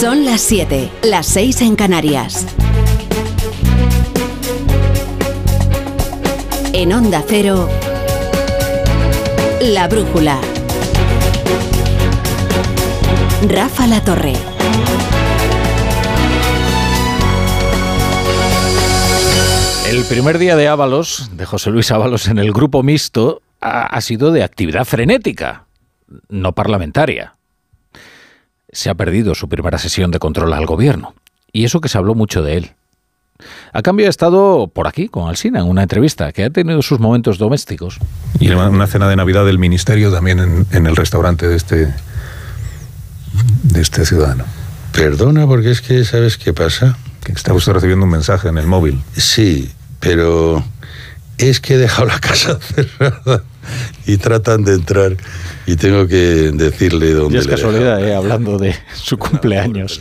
Son las 7, las 6 en Canarias. En Onda Cero, La Brújula. Rafa La Torre. El primer día de Ábalos, de José Luis Ábalos en el grupo mixto, ha, ha sido de actividad frenética, no parlamentaria. Se ha perdido su primera sesión de control al gobierno. Y eso que se habló mucho de él. A cambio ha estado por aquí con Alsina en una entrevista que ha tenido sus momentos domésticos. Y en una cena de Navidad del Ministerio también en, en el restaurante de este, de este ciudadano. Perdona, porque es que, ¿sabes qué pasa? Que está usted recibiendo un mensaje en el móvil. Sí, pero es que he dejado la casa cerrada y tratan de entrar y tengo que decirle dónde Y es le he casualidad, eh, hablando de su cumpleaños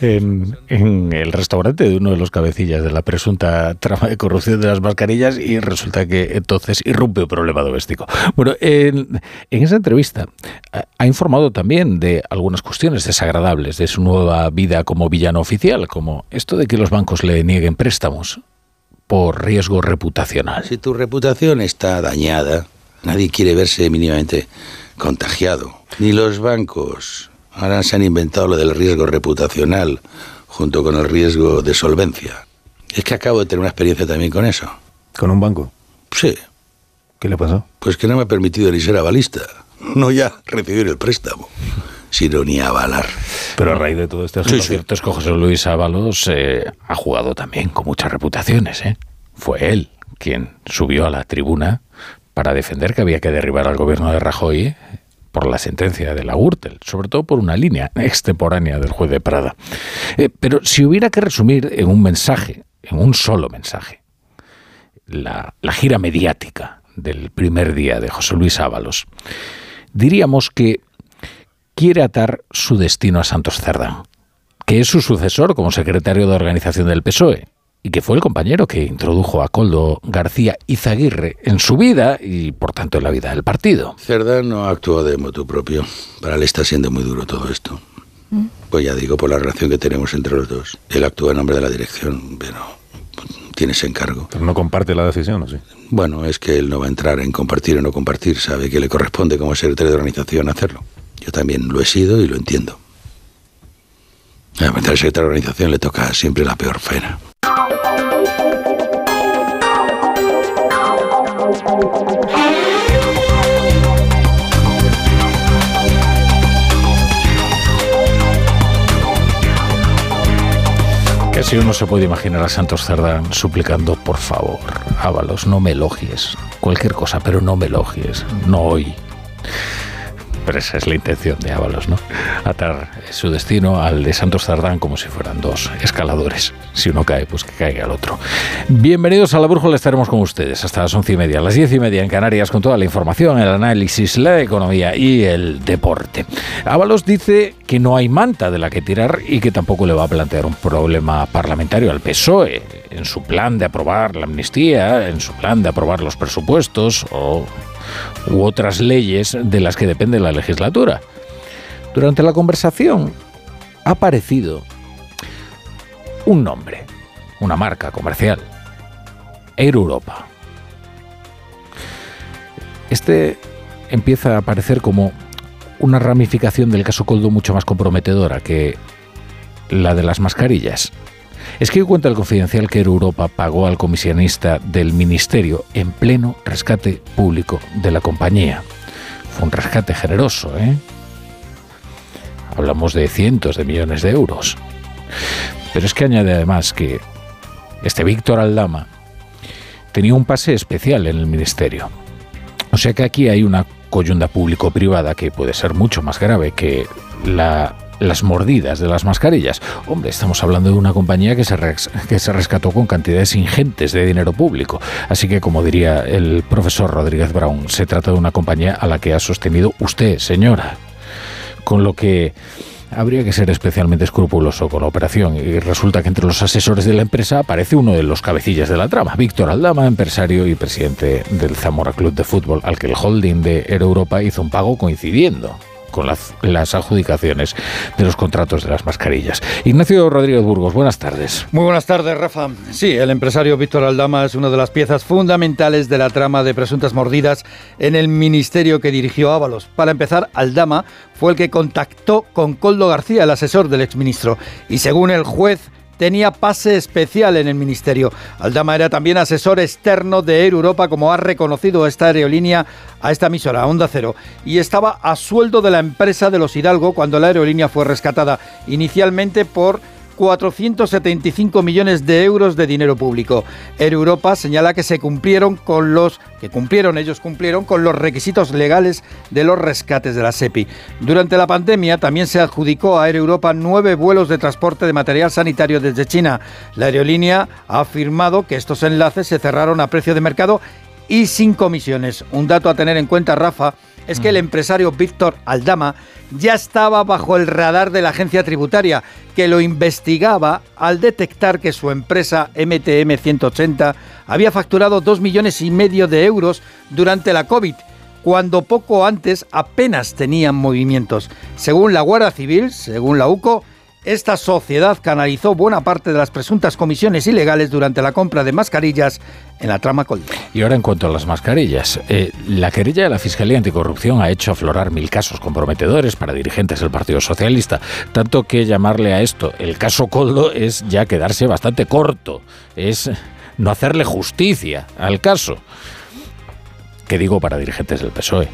en, en el restaurante de uno de los cabecillas de la presunta trama de corrupción de las mascarillas y resulta que entonces irrumpe un problema doméstico. Bueno, en, en esa entrevista ha- ha informado también de algunas cuestiones desagradables de su nueva vida como villano oficial, como esto de que los bancos le nieguen préstamos por riesgo reputacional. Si tu reputación está dañada, nadie quiere verse mínimamente contagiado. Ni los bancos. Ahora se han inventado lo del riesgo reputacional junto con el riesgo de solvencia. Es que acabo de tener una experiencia también con eso. ¿Con un banco? Sí, ¿Qué le pasó? pues que no me ha permitido ni ser avalista. No ya recibir el préstamo, sino ni avalar. Pero a raíz de todo esto, Sí, lo sí. cierto es que José Luis Ábalos eh, ha jugado también con muchas reputaciones. ¿eh? Fue él quien subió a la tribuna para defender que había que derribar al gobierno de Rajoy por la sentencia de la Gürtel, sobre todo por una línea extemporánea del juez de Prada. Eh, pero si hubiera que resumir en un mensaje, en un solo mensaje, la, la gira mediática del primer día de José Luis Ábalos, diríamos que quiere atar su destino a Santos Cerdán, que es su sucesor como secretario de organización del PSOE y que fue el compañero que introdujo a Coldo García Izaguirre en su vida y por tanto en la vida del partido. Cerdán no actuó de motu propio. Para él está siendo muy duro todo esto. Pues ya digo, por la relación que tenemos entre los dos. Él actúa en nombre de la dirección, pero tiene ese encargo. Pero no comparte la decisión, ¿o sí? Bueno, es que él no va a entrar en compartir o no compartir. Sabe que le corresponde como secretario de organización hacerlo. Yo también lo he sido y lo entiendo. Además, al secretario de organización le toca siempre la peor pena. Casi uno se puede imaginar a Santos Cerdán suplicando, por favor, Ábalos, no me elogies. Cualquier cosa, pero no me elogies. No hoy. Pero esa es la intención de Ábalos, ¿no? Atar su destino al de Santos Cerdán como si fueran dos escaladores. Si uno cae, pues que caiga el otro. Bienvenidos a La Brújula, estaremos con ustedes hasta las once y media, las diez y media en Canarias, con toda la información, el análisis, la economía y el deporte. Ábalos dice que no hay manta de la que tirar y que tampoco le va a plantear un problema parlamentario al PSOE en su plan de aprobar la amnistía, en su plan de aprobar los presupuestos o u otras leyes de las que depende la legislatura. Durante la conversación ha aparecido un nombre, una marca comercial, Air Europa. Este empieza a aparecer como una ramificación del caso Coldo mucho más comprometedora que la de las mascarillas. Es que cuenta el confidencial que Europa pagó al comisionista del ministerio en pleno rescate público de la compañía. Fue un rescate generoso, ¿eh? Hablamos de cientos de millones de euros. Pero es que añade además que este Víctor Aldama tenía un pase especial en el ministerio. O sea que aquí hay una coyunda público-privada que puede ser mucho más grave que la las mordidas de las mascarillas. Hombre, estamos hablando de una compañía que se, res- que se rescató con cantidades ingentes de dinero público. Así que, como diría el profesor Rodríguez Brown, se trata de una compañía a la que ha sostenido usted, señora. Con lo que habría que ser especialmente escrupuloso con la operación. Y resulta que entre los asesores de la empresa aparece uno de los cabecillas de la trama, Víctor Aldama, empresario y presidente del Zamora Club de Fútbol, al que el holding de Air Europa hizo un pago coincidiendo con las, adjudicaciones de los contratos de las mascarillas. Ignacio Rodríguez Burgos, buenas tardes. Muy buenas tardes, Rafa. Sí, el empresario Víctor Aldama es una de las piezas fundamentales de la trama de presuntas mordidas en el ministerio que dirigió Ábalos. Para empezar, Aldama fue el que contactó con Coldo García, el asesor del exministro, y según el juez tenía pase especial en el ministerio. Aldama era también asesor externo de Air Europa, como ha reconocido esta aerolínea a esta emisora, Onda Cero, y estaba a sueldo de la empresa de los Hidalgo cuando la aerolínea fue rescatada, inicialmente por 475 millones de euros de dinero público. Air Europa señala que se cumplieron con los que cumplieron, ellos cumplieron con los requisitos legales de los rescates de la SEPI. Durante la pandemia también se adjudicó a Air Europa nueve vuelos de transporte de material sanitario desde China. La aerolínea ha afirmado que estos enlaces se cerraron a precio de mercado y sin comisiones. Un dato a tener en cuenta, Rafa, es que el empresario Víctor Aldama ya estaba bajo el radar de la agencia tributaria, que lo investigaba al detectar que su empresa MTM 180 había facturado 2 millones y medio de euros durante la COVID cuando poco antes apenas tenían movimientos. Según la Guardia Civil, según la UCO, esta sociedad canalizó buena parte de las presuntas comisiones ilegales durante la compra de mascarillas en la trama Coldo. Y ahora en cuanto a las mascarillas, eh, la querella de la Fiscalía Anticorrupción ha hecho aflorar mil casos comprometedores para dirigentes del Partido Socialista, tanto que llamarle a esto el caso Coldo es ya quedarse bastante corto, es no hacerle justicia al caso. ¿Qué digo para dirigentes del PSOE?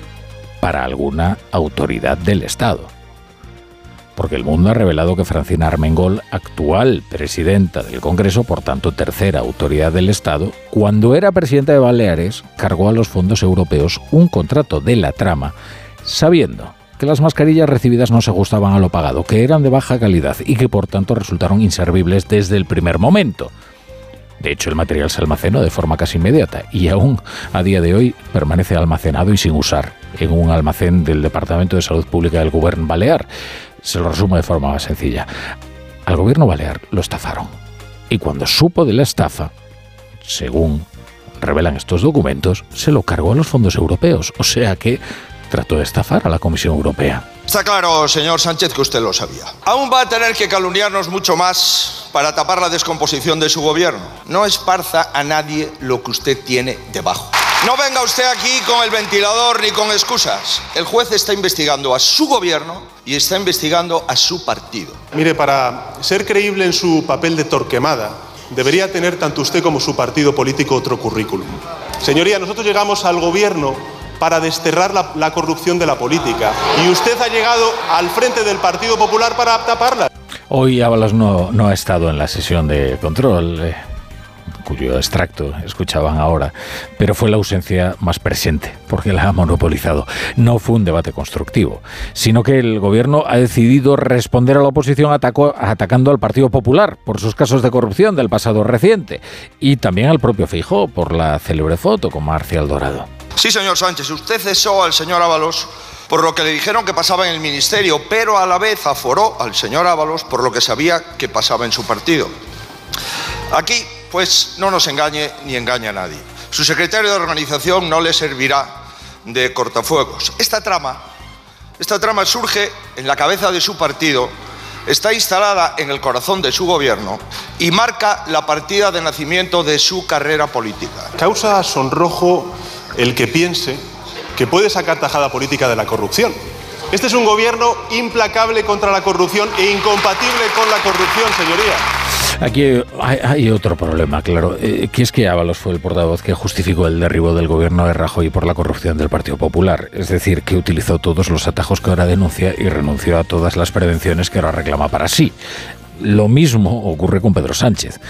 Para alguna autoridad del Estado porque el mundo ha revelado que Francina Armengol, actual presidenta del Congreso, por tanto tercera autoridad del Estado, cuando era presidenta de Baleares, cargó a los fondos europeos un contrato de la trama, sabiendo que las mascarillas recibidas no se ajustaban a lo pagado, que eran de baja calidad y que por tanto resultaron inservibles desde el primer momento. De hecho, el material se almacenó de forma casi inmediata y aún a día de hoy permanece almacenado y sin usar en un almacén del Departamento de Salud Pública del Gobierno Balear. Se lo resumo de forma más sencilla. Al gobierno balear lo estafaron. Y cuando supo de la estafa, según revelan estos documentos, se lo cargó a los fondos europeos. O sea que trató de estafar a la Comisión Europea. Está claro, señor Sánchez, que usted lo sabía. Aún va a tener que calumniarnos mucho más para tapar la descomposición de su gobierno. No esparza a nadie lo que usted tiene debajo. No venga usted aquí con el ventilador ni con excusas. El juez está investigando a su gobierno y está investigando a su partido. Mire, para ser creíble en su papel de torquemada, debería tener tanto usted como su partido político otro currículum. Señoría, nosotros llegamos al gobierno para desterrar la, corrupción de la política. Y usted ha llegado al frente del Partido Popular para taparla. Hoy Ábalos no, ha estado en la sesión de control. Eh cuyo extracto escuchaban ahora, pero fue la ausencia más presente, porque la ha monopolizado. No fue un debate constructivo, sino que el gobierno ha decidido responder a la oposición atacando al Partido Popular por sus casos de corrupción del pasado reciente y también al propio Feijó por la célebre foto con Marcial Dorado. Sí, señor Sánchez, usted cesó al señor Ábalos por lo que le dijeron que pasaba en el ministerio, pero a la vez aforó al señor Ábalos por lo que sabía que pasaba en su partido. Aquí pues no nos engañe ni engañe a nadie. Su secretario de organización no le servirá de cortafuegos. Esta trama, esta trama surge en la cabeza de su partido, está instalada en el corazón de su gobierno y marca la partida de nacimiento de su carrera política. Causa sonrojo el que piense que puede sacar tajada política de la corrupción. Este es un gobierno implacable contra la corrupción e incompatible con la corrupción, señoría. Aquí hay, otro problema, claro, eh, que es que Ábalos fue el portavoz que justificó el derribo del gobierno de Rajoy por la corrupción del Partido Popular, es decir, que utilizó todos los atajos que ahora denuncia y renunció a todas las prevenciones que ahora reclama para sí. Lo mismo ocurre con Pedro Sánchez,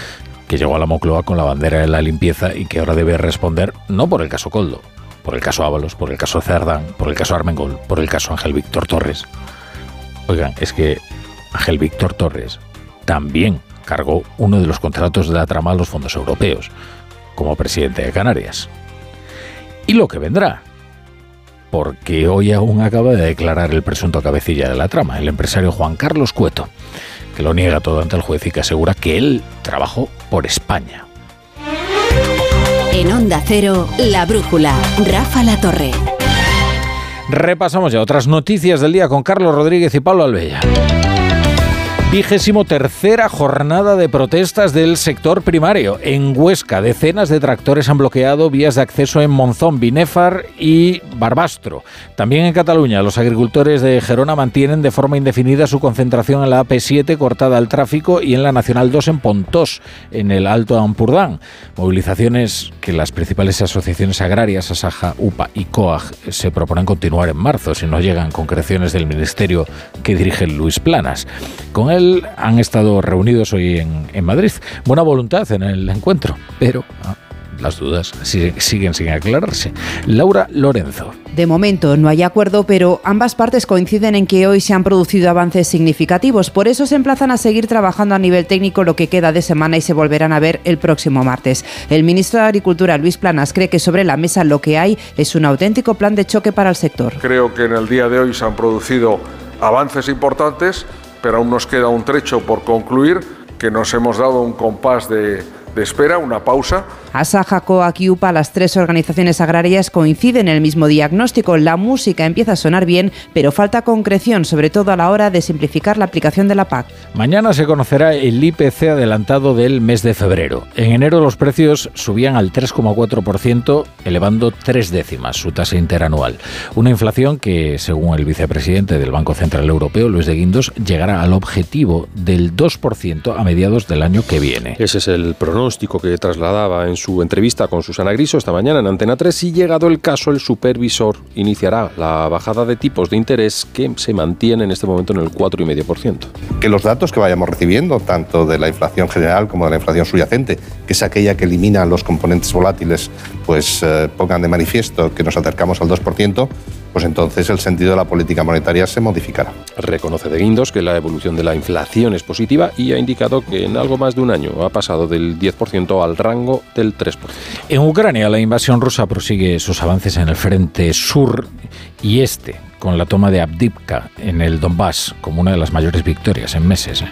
que llegó a la Mocloa con la bandera de la limpieza y que ahora debe responder no por el caso Coldo, por el caso Ábalos, por el caso Cerdán, por el caso Armengol, por el caso Ángel Víctor Torres. Oigan, es que Ángel Víctor Torres también cargó uno de los contratos de la trama a los fondos europeos, como presidente de Canarias. Y lo que vendrá, porque hoy aún acaba de declarar el presunto cabecilla de la trama, el empresario Juan Carlos Cueto, que lo niega todo ante el juez y que asegura que él trabajó por España. En Onda Cero, La Brújula, Rafa La Torre. Repasamos ya otras noticias del día con Carlos Rodríguez y Pablo Albella. Vigésimo tercera jornada de protestas del sector primario. En Huesca, decenas de tractores han bloqueado vías de acceso en Monzón, Binéfar y Barbastro. También en Cataluña, los agricultores de Gerona mantienen de forma indefinida su concentración en la AP7 cortada al tráfico y en la Nacional 2 en Pontós, en el Alto Ampurdán. Movilizaciones que las principales asociaciones agrarias, Asaja, UPA y COAG, se proponen continuar en marzo si no llegan concreciones del ministerio que dirige Luis Planas. Con han estado reunidos hoy en, Madrid. Buena voluntad en el encuentro, pero ah, las dudas siguen sin aclararse. Laura Lorenzo. De momento no hay acuerdo, pero ambas partes coinciden en que hoy se han producido avances significativos. Por eso se emplazan a seguir trabajando a nivel técnico lo que queda de semana y se volverán a ver el próximo martes. El ministro de Agricultura, Luis Planas, cree que sobre la mesa lo que hay es un auténtico plan de choque para el sector. Creo que en el día de hoy se han producido avances importantes pero aún nos queda un trecho por concluir, que nos hemos dado un compás de, espera, una pausa. Asaja, COAC y UPA, las tres organizaciones agrarias coinciden en el mismo diagnóstico. La música empieza a sonar bien, pero falta concreción, sobre todo a la hora de simplificar la aplicación de la PAC. Mañana se conocerá el IPC adelantado del mes de febrero. En enero los precios subían al 3,4%, elevando tres décimas su tasa interanual. Una inflación que, según el vicepresidente del Banco Central Europeo, Luis de Guindos, llegará al objetivo del 2% a mediados del año que viene. Ese es el pronóstico que trasladaba en su entrevista con Susana Griso esta mañana en Antena 3 y llegado el caso el supervisor iniciará la bajada de tipos de interés que se mantiene en este momento en el 4,5%. Que los datos que vayamos recibiendo, tanto de la inflación general como de la inflación subyacente, que es aquella que elimina los componentes volátiles, pues eh, pongan de manifiesto que nos acercamos al 2%, pues entonces el sentido de la política monetaria se modificará. Reconoce de Guindos que la evolución de la inflación es positiva y ha indicado que en algo más de un año ha pasado del 10% al rango del 3%. En Ucrania la invasión rusa prosigue sus avances en el frente sur y este con la toma de Abdivka en el Donbass como una de las mayores victorias en meses. ¿eh?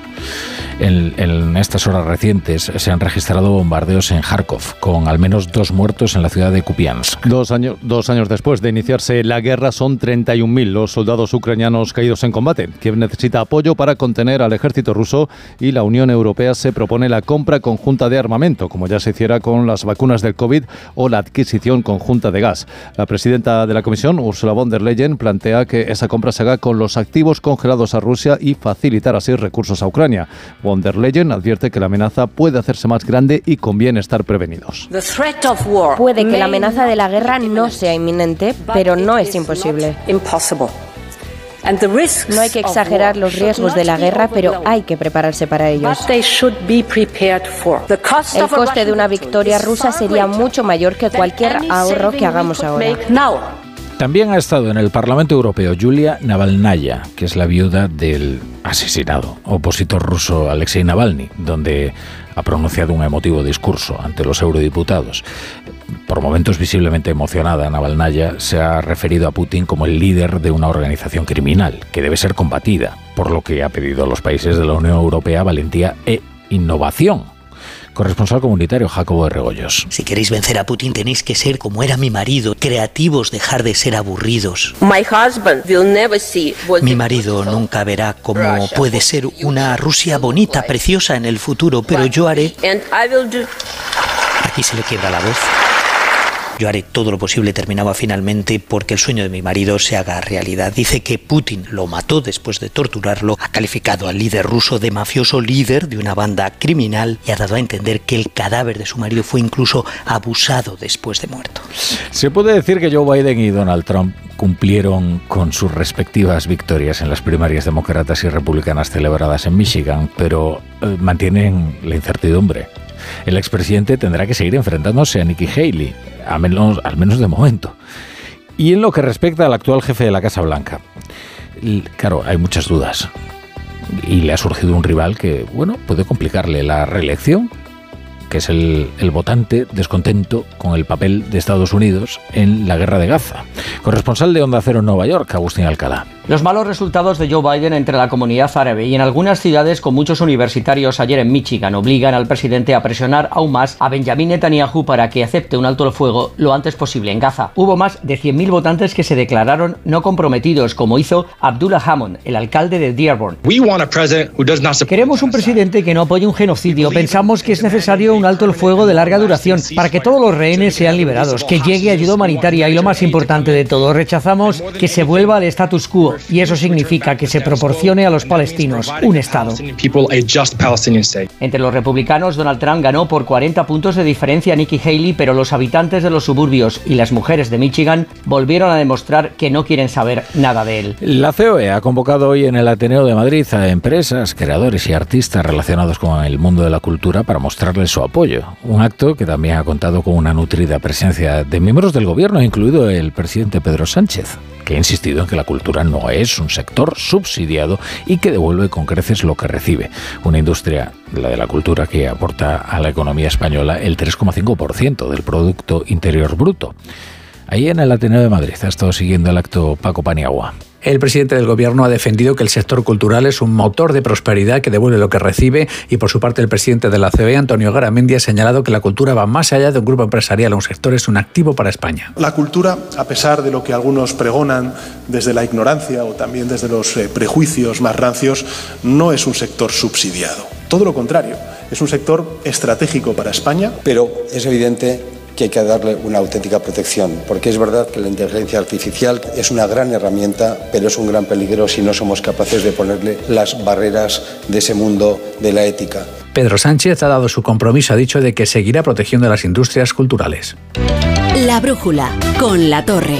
En, estas horas recientes se han registrado bombardeos en Kharkov, con al menos dos muertos en la ciudad de Kupiansk. Dos, años, dos años después de iniciarse la guerra, son 31.000 los soldados ucranianos caídos en combate. Kiev necesita apoyo para contener al ejército ruso y la Unión Europea se propone la compra conjunta de armamento, como ya se hiciera con las vacunas del COVID o la adquisición conjunta de gas. La presidenta de la Comisión, Ursula von der Leyen, plantea que esa compra se haga con los activos congelados a Rusia y facilitar así recursos a Ucrania. Von der Leyen advierte que la amenaza puede hacerse más grande y conviene estar prevenidos. Puede que la amenaza de la guerra no sea inminente, pero no es imposible. No hay que exagerar los riesgos de la guerra, pero hay que prepararse para ellos. El coste de una victoria rusa sería mucho mayor que cualquier ahorro que hagamos ahora. También ha estado en el Parlamento Europeo Julia Navalnaya, que es la viuda del asesinado opositor ruso Alexei Navalny, donde ha pronunciado un emotivo discurso ante los eurodiputados. Por momentos visiblemente emocionada, Navalnaya se ha referido a Putin como el líder de una organización criminal que debe ser combatida, por lo que ha pedido a los países de la Unión Europea valentía e innovación Corresponsal comunitario Jacobo de Regoyos. Si queréis vencer a Putin tenéis que ser como era mi marido, creativos, dejar de ser aburridos. Mi marido nunca verá cómo puede ser una Rusia bonita, preciosa en el futuro, pero yo haré... Aquí se le quiebra la voz. Yo haré todo lo posible, terminaba finalmente, porque el sueño de mi marido se haga realidad. Dice que Putin lo mató después de torturarlo, ha calificado al líder ruso de mafioso líder de una banda criminal y ha dado a entender que el cadáver de su marido fue incluso abusado después de muerto. Se puede decir que Joe Biden y Donald Trump cumplieron con sus respectivas victorias en las primarias demócratas y republicanas celebradas en Michigan, pero eh, mantienen la incertidumbre. El expresidente tendrá que seguir enfrentándose a Nikki Haley, al menos, al menos de momento. Y en lo que respecta al actual jefe de la Casa Blanca, claro, hay muchas dudas. Y le ha surgido un rival que, bueno, puede complicarle la reelección, que es el, el, votante descontento con el papel de Estados Unidos en la guerra de Gaza. Corresponsal de Onda Cero en Nueva York, Agustín Alcalá. Los malos resultados de Joe Biden entre la comunidad árabe y en algunas ciudades con muchos universitarios ayer en Michigan obligan al presidente a presionar aún más a Benjamin Netanyahu para que acepte un alto el fuego lo antes posible en Gaza. Hubo más de 100.000 votantes que se declararon no comprometidos, como hizo Abdullah Hammond, el alcalde de Dearborn. Queremos un presidente que no apoye un genocidio. Pensamos que es necesario un alto el fuego de larga duración para que todos los rehenes sean liberados, que llegue ayuda humanitaria y lo más importante de todo, rechazamos que se vuelva al status quo y eso significa que se proporcione a los palestinos un Estado. Entre los republicanos, Donald Trump ganó por 40 puntos de diferencia a Nikki Haley, pero los habitantes de los suburbios y las mujeres de Michigan volvieron a demostrar que no quieren saber nada de él. La COE ha convocado hoy en el Ateneo de Madrid a empresas, creadores y artistas relacionados con el mundo de la cultura para mostrarles su apoyo. Un acto que también ha contado con una nutrida presencia de miembros del gobierno, incluido el presidente Pedro Sánchez que ha insistido en que la cultura no es un sector subsidiado y que devuelve con creces lo que recibe. Una industria, la de la cultura, que aporta a la economía española el 3,5% del Producto Interior Bruto. Ahí en el Ateneo de Madrid ha estado siguiendo el acto Paco Paniagua. El presidente del Gobierno ha defendido que el sector cultural es un motor de prosperidad que devuelve lo que recibe y por su parte el presidente de la COE, Antonio Garamendi, ha señalado que la cultura va más allá de un grupo empresarial, un sector es un activo para España. La cultura, a pesar de lo que algunos pregonan desde la ignorancia o también desde los eh, prejuicios más rancios, no es un sector subsidiado. Todo lo contrario, es un sector estratégico para España. Pero es evidente que hay que darle una auténtica protección, porque es verdad que la inteligencia artificial es una gran herramienta, pero es un gran peligro si no somos capaces de ponerle las barreras de ese mundo de la ética. Pedro Sánchez ha dado su compromiso, ha dicho, de que seguirá protegiendo las industrias culturales. La brújula con la torre.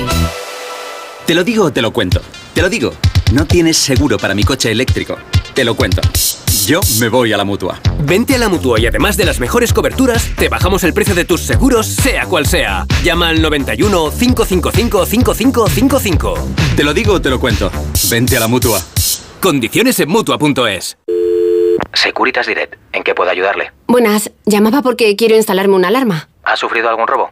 Te lo digo o te lo cuento. Te lo digo. No tienes seguro para mi coche eléctrico. Te lo cuento. Yo me voy a la mutua. Vente a la mutua y además de las mejores coberturas, te bajamos el precio de tus seguros, sea cual sea. Llama al 91 555 5555. Te lo digo o te lo cuento. Vente a la mutua. Condiciones en mutua.es. Securitas Direct, ¿en qué puedo ayudarle? Buenas, llamaba porque quiero instalarme una alarma. ¿Ha sufrido algún robo?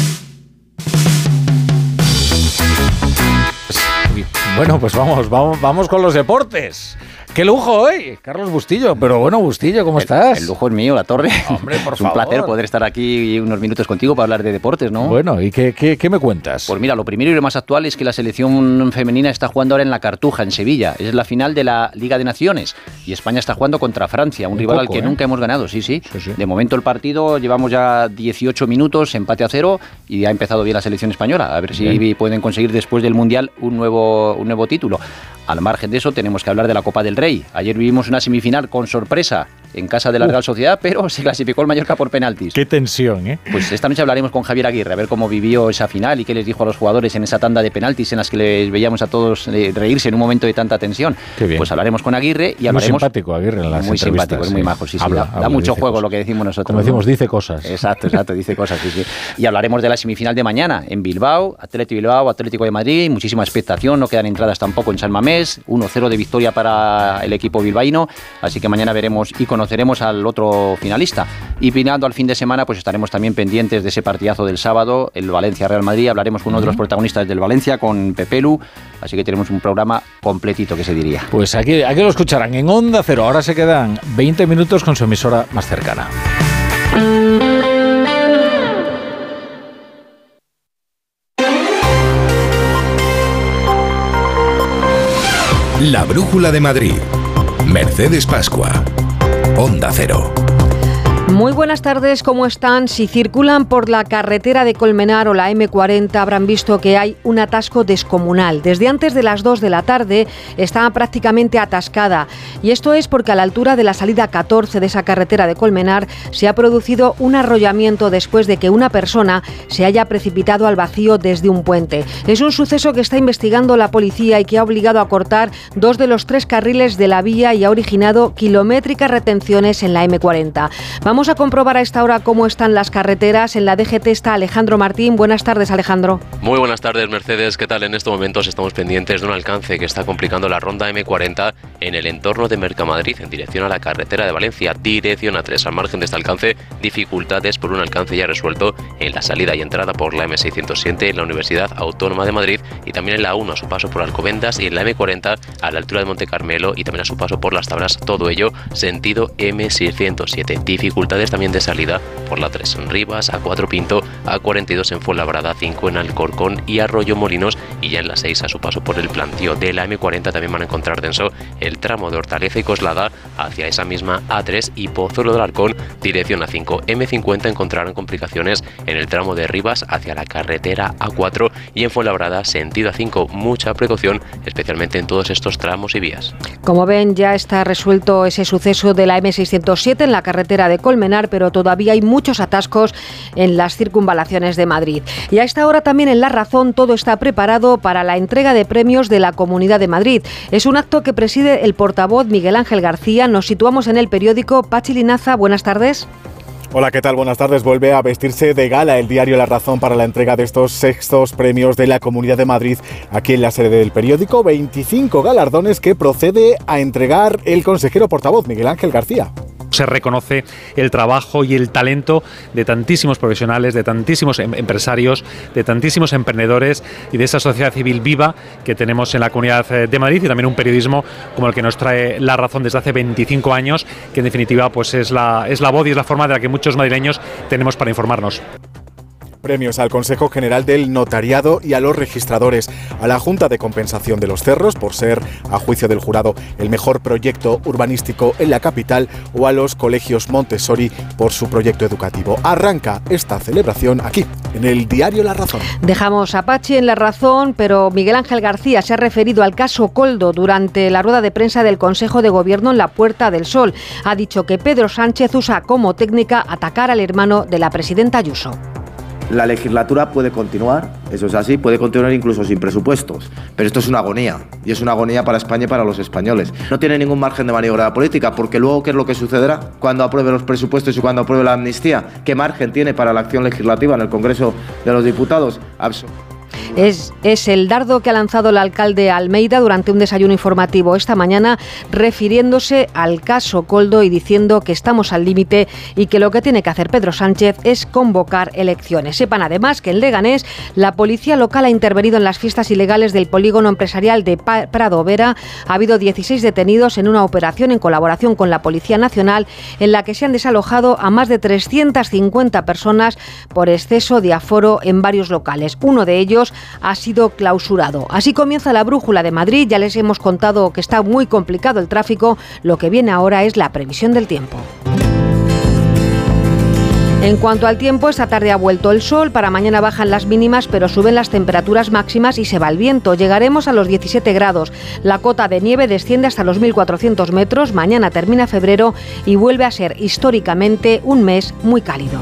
Bueno, pues vamos, vamos, vamos con los deportes. ¡Qué lujo hoy! Carlos Bustillo. Pero bueno, Bustillo, ¿cómo estás? El lujo es mío, la torre. Hombre, por Es un favor. placer poder estar aquí unos minutos contigo para hablar de deportes, ¿no? Bueno, ¿y qué, qué- qué me cuentas? Pues mira, lo primero y lo más actual es que la selección femenina está jugando ahora en la Cartuja, en Sevilla. Es la final de la Liga de Naciones. Y España está jugando contra Francia, un, Un rival poco, al que ¿eh? nunca hemos ganado, sí, sí, De momento el partido llevamos ya 18 minutos, empate a cero, y ha empezado bien la selección española. A ver si Bien. pueden conseguir después del Mundial un nuevo, un nuevo título. Al margen de eso, tenemos que hablar de la Copa del Rey. Ayer vivimos una semifinal con sorpresa en casa de la Real Sociedad, pero se clasificó el Mallorca por penaltis. Qué tensión, ¿eh? Pues esta noche hablaremos con Javier Aguirre, a ver cómo vivió esa final y qué les dijo a los jugadores en esa tanda de penaltis en las que les veíamos a todos eh, reírse en un momento de tanta tensión. Qué bien. Pues hablaremos con Aguirre y Muy hablaremos... simpático Aguirre en las Muy simpático, es muy majo, sí, sí. Habla, da, habla, da mucho juego cosas. lo que decimos nosotros. Como decimos, ¿no? dice cosas. Exacto, exacto, dice cosas, sí, sí. Y hablaremos de la semifinal de mañana en Bilbao, Atlético Bilbao, Atlético de Madrid, muchísima expectación, no quedan entradas tampoco en San Mamés, 1-0 de victoria para el equipo bilbaíno, así que mañana veremos y conoceremos al otro finalista. Y pinando al fin de semana, pues estaremos también pendientes de ese partidazo del sábado, el Valencia-Real Madrid, hablaremos con uno de los protagonistas del Valencia, con Pepelu, así que tenemos un programa completito, que se diría. Pues aquí, aquí lo escucharán en Onda Cero. Ahora se quedan 20 minutos con su emisora más cercana. La Brújula de Madrid. Mercedes Pascua. Onda Cero. Muy buenas tardes, ¿cómo están? Si circulan por la carretera de Colmenar o la M40 habrán visto que hay un atasco descomunal. Desde antes de las 2 de la tarde estaba prácticamente atascada y esto es porque a la altura de la salida 14 de esa carretera de Colmenar se ha producido un arrollamiento después de que una persona se haya precipitado al vacío desde un puente. Es un suceso que está investigando la policía y que ha obligado a cortar dos de los tres carriles de la vía y ha originado kilométricas retenciones en la M40. Vamos a comprobar a esta hora cómo están las carreteras. En la DGT está Alejandro Martín. Buenas tardes, Alejandro. Muy buenas tardes, Mercedes. ¿Qué tal? En estos momentos estamos pendientes de un alcance que está complicando la ronda M40 en el entorno de Mercamadrid, en dirección a la carretera de Valencia, dirección a 3. Al margen de este alcance, dificultades por un alcance ya resuelto en la salida y entrada por la M607 en la Universidad Autónoma de Madrid y también en la 1 a su paso por Alcobendas y en la M40 a la altura de Monte Carmelo y también a su paso por las tablas. Todo ello sentido M607. Dificultades también de salida por la 3 en Rivas, a 4 Pinto, a 42 en Fuenlabrada, 5 en Alcorcón y Arroyo Molinos y ya en la 6 a su paso por el plantío de la M40 también van a encontrar denso el tramo de Hortaleza y Coslada hacia esa misma A3 y Pozuelo del Arcón dirección A5. M50 encontrarán complicaciones en el tramo de Rivas hacia la carretera A4 y en Fuenlabrada sentido A5. Mucha precaución, especialmente en todos estos tramos y vías. Como ven, ya está resuelto ese suceso de la M607 en la carretera de Colmenar, pero todavía hay muchos atascos en las circunvalaciones de Madrid. Y a esta hora también en La Razón todo está preparado para la entrega de premios de la Comunidad de Madrid. Es un acto que preside el portavoz Miguel Ángel García. Nos situamos en el periódico Pachi Linaza. Buenas tardes. Hola, ¿qué tal? Buenas tardes. Vuelve a vestirse de gala el diario La Razón para la entrega de estos sextos premios de la Comunidad de Madrid aquí en la sede del periódico. 25 galardones que procede a entregar el consejero portavoz Miguel Ángel García se reconoce el trabajo y el talento de tantísimos profesionales, de tantísimos em empresarios, de tantísimos emprendedores y de esa sociedad civil viva que tenemos en la Comunidad de Madrid y también un periodismo como el que nos trae La Razón desde hace 25 años, que en definitiva pues es la, es la voz y es la forma de la que muchos madrileños tenemos para informarnos. Premios al Consejo General del Notariado y a los registradores, a la Junta de Compensación de los Cerros por ser, a juicio del jurado, el mejor proyecto urbanístico en la capital o a los colegios Montessori por su proyecto educativo. Arranca esta celebración aquí, en el diario La Razón. Dejamos a Pachi en La Razón, pero Miguel Ángel García se ha referido al caso Coldo durante la rueda de prensa del Consejo de Gobierno en la Puerta del Sol. Ha dicho que Pedro Sánchez usa como técnica atacar al hermano de la presidenta Ayuso. La legislatura puede continuar, eso es así, puede continuar incluso sin presupuestos, pero esto es una agonía, y es una agonía para España y para los españoles. No tiene ningún margen de maniobra política, porque luego, ¿qué es lo que sucederá cuando apruebe los presupuestos y cuando apruebe la amnistía? ¿Qué margen tiene para la acción legislativa en el Congreso de los Diputados? Absol es, es, el dardo que ha lanzado el alcalde Almeida durante un desayuno informativo esta mañana, refiriéndose al caso Coldo y diciendo que estamos al límite y que lo que tiene que hacer Pedro Sánchez es convocar elecciones. Sepan además que en Leganés la policía local ha intervenido en las fiestas ilegales del polígono empresarial de Prado Vera. Ha habido 16 detenidos en una operación en colaboración con la Policía Nacional en la que se han desalojado a más de 350 personas por exceso de aforo en varios locales. Uno de ellos ha sido clausurado. Así comienza la brújula de Madrid. Ya les hemos contado que está muy complicado el tráfico. Lo que viene ahora es la previsión del tiempo. En cuanto al tiempo, esta tarde ha vuelto el sol, para mañana bajan las mínimas, pero suben las temperaturas máximas y se va el viento. Llegaremos a los 17 grados. La cota de nieve desciende hasta los 1.400 metros, mañana termina febrero y vuelve a ser históricamente un mes muy cálido.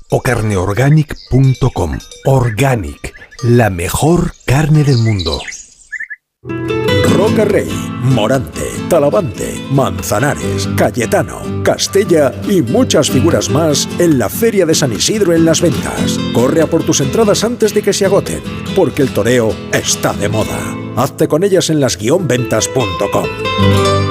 o carneorganic.com. Organic, la mejor carne del mundo. Roca Rey, Morante, Talavante, Manzanares, Cayetano, Castella y muchas figuras más en la Feria de San Isidro en las ventas. Corre a por tus entradas antes de que se agoten, porque el toreo está de moda. Hazte con ellas en las-ventas.com.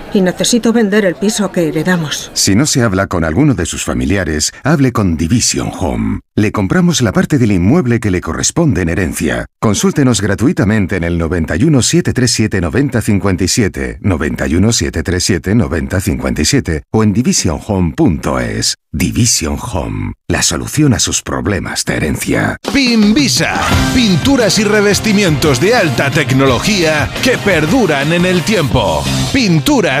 y necesito vender el piso que heredamos. Si no se habla con alguno de sus familiares, hable con Division Home. Le compramos la parte del inmueble que le corresponde en herencia. Consúltenos gratuitamente en el 91 737 9057, 91 737 9057 o en divisionhome.es. Division Home, la solución a sus problemas de herencia. Pinvisa, pinturas y revestimientos de alta tecnología que perduran en el tiempo. Pinturas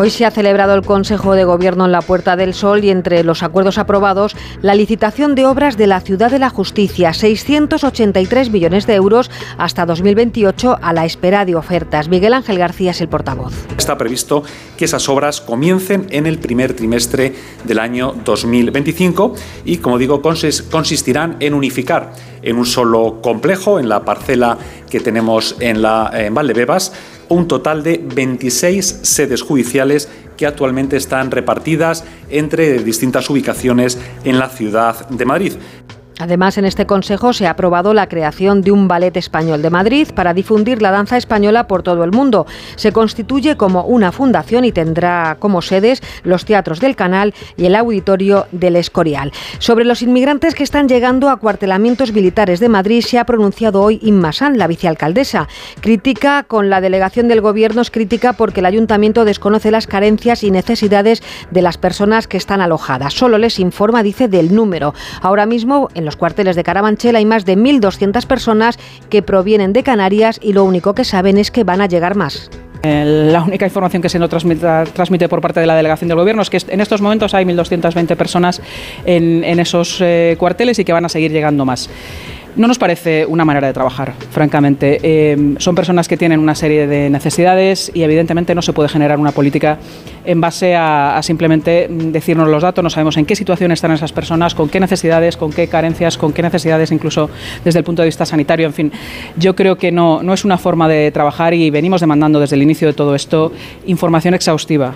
Hoy se ha celebrado el Consejo de Gobierno en la Puerta del Sol y entre los acuerdos aprobados la licitación de obras de la Ciudad de la Justicia, 683 millones de euros hasta 2028 a la espera de ofertas. Miguel Ángel García es el portavoz. Está previsto que esas obras comiencen en el primer trimestre del año 2025 y, como digo, consistirán en unificar en un solo complejo, en la parcela que tenemos en, la, Valdebebas, un total de 26 sedes judiciales que actualmente están repartidas entre distintas ubicaciones en la ciudad de Madrid. Además, en este Consejo se ha aprobado la creación de un ballet español de Madrid para difundir la danza española por todo el mundo. Se constituye como una fundación y tendrá como sedes los teatros del Canal y el auditorio del Escorial. Sobre los inmigrantes que están llegando a cuartelamientos militares de Madrid se ha pronunciado hoy Inma San, la vicealcaldesa. Crítica con la delegación del Gobierno es crítica porque el ayuntamiento desconoce las carencias y necesidades de las personas que están alojadas. Solo les informa, dice, del número. Ahora mismo, en los cuarteles de Carabanchel hay más de 1.200 personas que provienen de Canarias y lo único que saben es que van a llegar más. La única información que se nos transmite, por parte de la delegación del Gobierno es que en estos momentos hay 1.220 personas en, en esos eh, cuarteles y que van a seguir llegando más. No nos parece una manera de trabajar, francamente. Eh, son personas que tienen una serie de necesidades y evidentemente no se puede generar una política en base a, simplemente decirnos los datos. No sabemos en qué situación están esas personas, con qué necesidades, con qué carencias, con qué necesidades incluso desde el punto de vista sanitario. En fin, yo creo que no, no es una forma de trabajar y venimos demandando desde el inicio de todo esto información exhaustiva.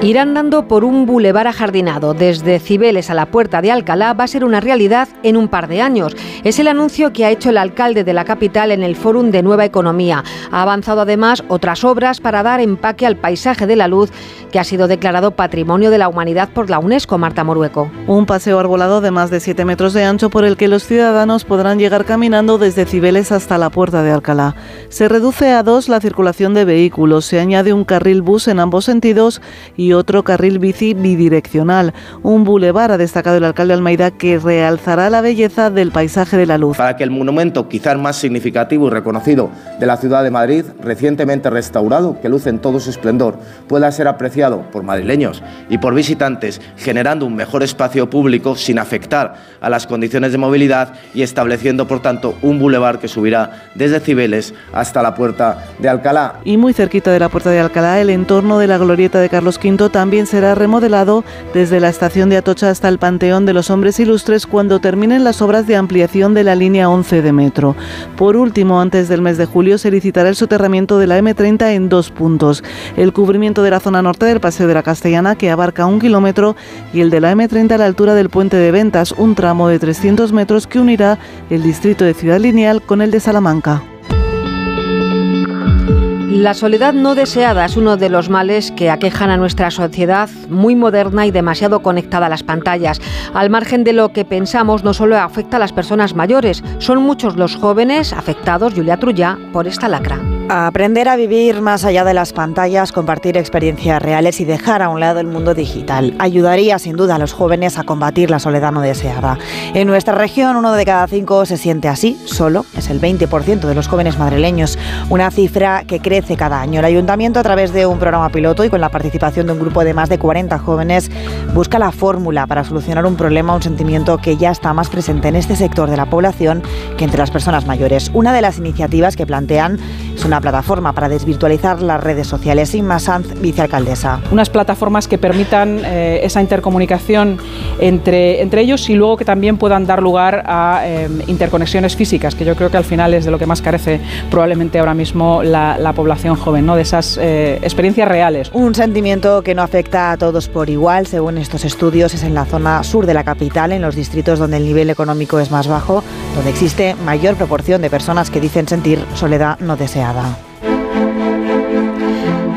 Ir andando por un bulevar ajardinado desde Cibeles a la puerta de Alcalá va a ser una realidad en un par de años. Es el anuncio que ha hecho el alcalde de la capital en el Fórum de Nueva Economía. Ha avanzado además otras obras para dar empaque al paisaje de la luz que ha sido declarado Patrimonio de la Humanidad por la UNESCO, Marta Morueco. Un paseo arbolado de más de 7 metros de ancho por el que los ciudadanos podrán llegar caminando desde Cibeles hasta la puerta de Alcalá. Se reduce a dos la circulación de vehículos, se añade un carril bus en ambos sentidos y y otro carril bici bidireccional. Un bulevar, ha destacado el alcalde Almeida, que realzará la belleza del paisaje de la luz. Para que el monumento quizás más significativo y reconocido de la ciudad de Madrid, recientemente restaurado, que luce en todo su esplendor, pueda ser apreciado por madrileños y por visitantes, generando un mejor espacio público sin afectar a las condiciones de movilidad y estableciendo, por tanto, un bulevar que subirá desde Cibeles hasta la puerta de Alcalá. Y muy cerquita de la puerta de Alcalá, el entorno de la glorieta de Carlos V también será remodelado desde la estación de Atocha hasta el Panteón de los Hombres Ilustres cuando terminen las obras de ampliación de la línea 11 de metro. Por último, antes del mes de julio se licitará el soterramiento de la M30 en dos puntos. El cubrimiento de la zona norte del Paseo de la Castellana, que abarca un kilómetro, y el de la M30 a la altura del puente de ventas, un tramo de 300 metros que unirá el distrito de Ciudad Lineal con el de Salamanca. La soledad no deseada es uno de los males que aquejan a nuestra sociedad muy moderna y demasiado conectada a las pantallas. Al margen de lo que pensamos, no solo afecta a las personas mayores, son muchos los jóvenes afectados, Julia Trulla, por esta lacra. Aprender a vivir más allá de las pantallas, compartir experiencias reales y dejar a un lado el mundo digital ayudaría sin duda a los jóvenes a combatir la soledad no deseada. En nuestra región, uno de cada cinco se siente así, solo, es el 20% de los jóvenes madrileños, una cifra que crece cada año. El ayuntamiento, a través de un programa piloto y con la participación de un grupo de más de 40 jóvenes, busca la fórmula para solucionar un problema, un sentimiento que ya está más presente en este sector de la población que entre las personas mayores. Una de las iniciativas que plantean es una plataforma para desvirtualizar las redes sociales. Inma Sanz, vicealcaldesa. Unas plataformas que permitan eh, esa intercomunicación entre, entre ellos y luego que también puedan dar lugar a eh, interconexiones físicas, que yo creo que al final es de lo que más carece probablemente ahora mismo la, la población joven, ¿no? de esas eh, experiencias reales. Un sentimiento que no afecta a todos por igual, según estos estudios, es en la zona sur de la capital, en los distritos donde el nivel económico es más bajo, donde existe mayor proporción de personas que dicen sentir soledad no deseada.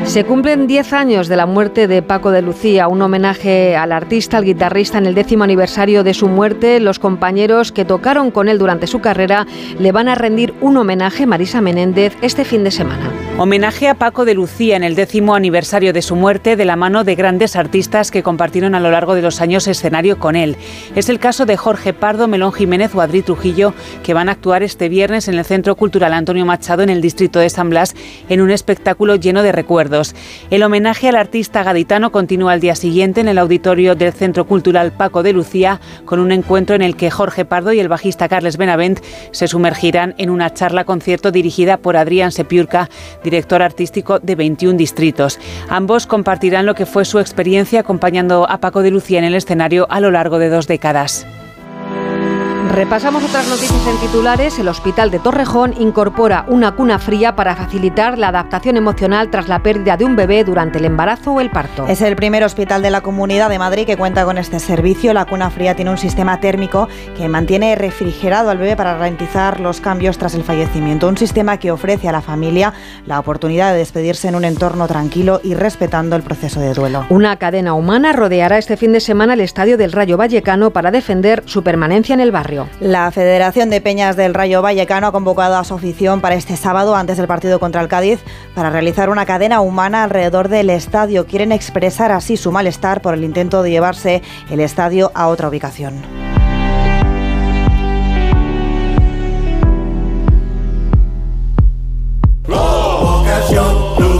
Se cumplen 10 años de la muerte de Paco de Lucía, un homenaje al artista, al guitarrista en el décimo aniversario de su muerte. Los compañeros que tocaron con él durante su carrera le van a rendir un homenaje, Marisa Menéndez, este fin de semana. Homenaje a Paco de Lucía en el décimo aniversario de su muerte de la mano de grandes artistas que compartieron a lo largo de los años escenario con él. Es el caso de Jorge Pardo, Melón Jiménez o Adri Trujillo, que van a actuar este viernes en el Centro Cultural Antonio Machado en el distrito de San Blas en un espectáculo lleno de recuerdos. El homenaje al artista gaditano continúa al día siguiente en el auditorio del Centro Cultural Paco de Lucía con un encuentro en el que Jorge Pardo y el bajista Carles Benavent se sumergirán en una charla concierto dirigida por Adrián Sepiurca, director artístico de 21 distritos. Ambos compartirán lo que fue su experiencia acompañando a Paco de Lucía en el escenario a lo largo de dos décadas. Repasamos otras noticias en titulares. El Hospital de Torrejón incorpora una cuna fría para facilitar la adaptación emocional tras la pérdida de un bebé durante el embarazo o el parto. Es el primer hospital de la Comunidad de Madrid que cuenta con este servicio. La cuna fría tiene un sistema térmico que mantiene refrigerado al bebé para ralentizar los cambios tras el fallecimiento. Un sistema que ofrece a la familia la oportunidad de despedirse en un entorno tranquilo y respetando el proceso de duelo. Una cadena humana rodeará este fin de semana el estadio del Rayo Vallecano para defender su permanencia en el barrio. La Federación de Peñas del Rayo Vallecano ha convocado a su afición para este sábado, antes del partido contra el Cádiz, para realizar una cadena humana alrededor del estadio. Quieren expresar así su malestar por el intento de llevarse el estadio a otra ubicación.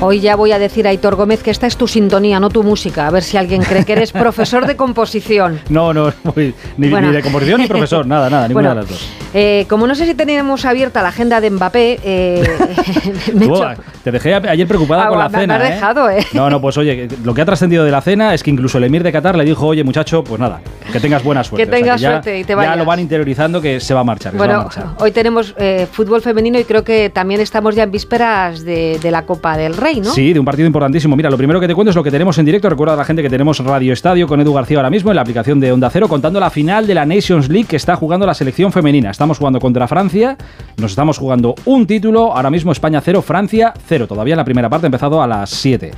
Hoy ya voy a decir a Aitor Gómez que esta es tu sintonía, no tu música. A ver si alguien cree que eres profesor de composición. No, no, ni, Bueno. ni de composición ni profesor, nada, nada, ninguna Bueno, de las dos. Eh, como no sé si teníamos abierta la agenda de Mbappé, eh, me he Tú, hecho- te dejé ayer preocupada Ah, con la me- me cena. has ¿eh? dejado, ¿eh? No, no, pues oye, lo que ha trascendido de la cena es que incluso el emir de Qatar le dijo, oye muchacho, pues nada, que tengas buena suerte. Que tengas ya- suerte y te Ya vayas. lo van interiorizando que se va a marchar. va a Bueno, marchar. hoy tenemos eh, fútbol femenino y creo que también estamos ya en vísperas de, de la Copa del Rey, Sí, de un partido importantísimo. Mira, lo primero que te cuento es lo que tenemos en directo. Recuerda a la gente que tenemos Radio Estadio con Edu García ahora mismo en la aplicación de Onda Cero, contando la final de la Nations League que está jugando la selección femenina. Estamos jugando contra Francia, nos estamos jugando un título. Ahora mismo España 0, Francia 0. Todavía la primera parte ha empezado a las 7.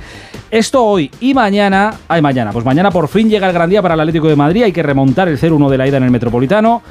Esto hoy y mañana. Ay, mañana. Pues mañana por fin llega el gran día para el Atlético de Madrid. Hay que remontar el 0-1 de la ida en el Metropolitano.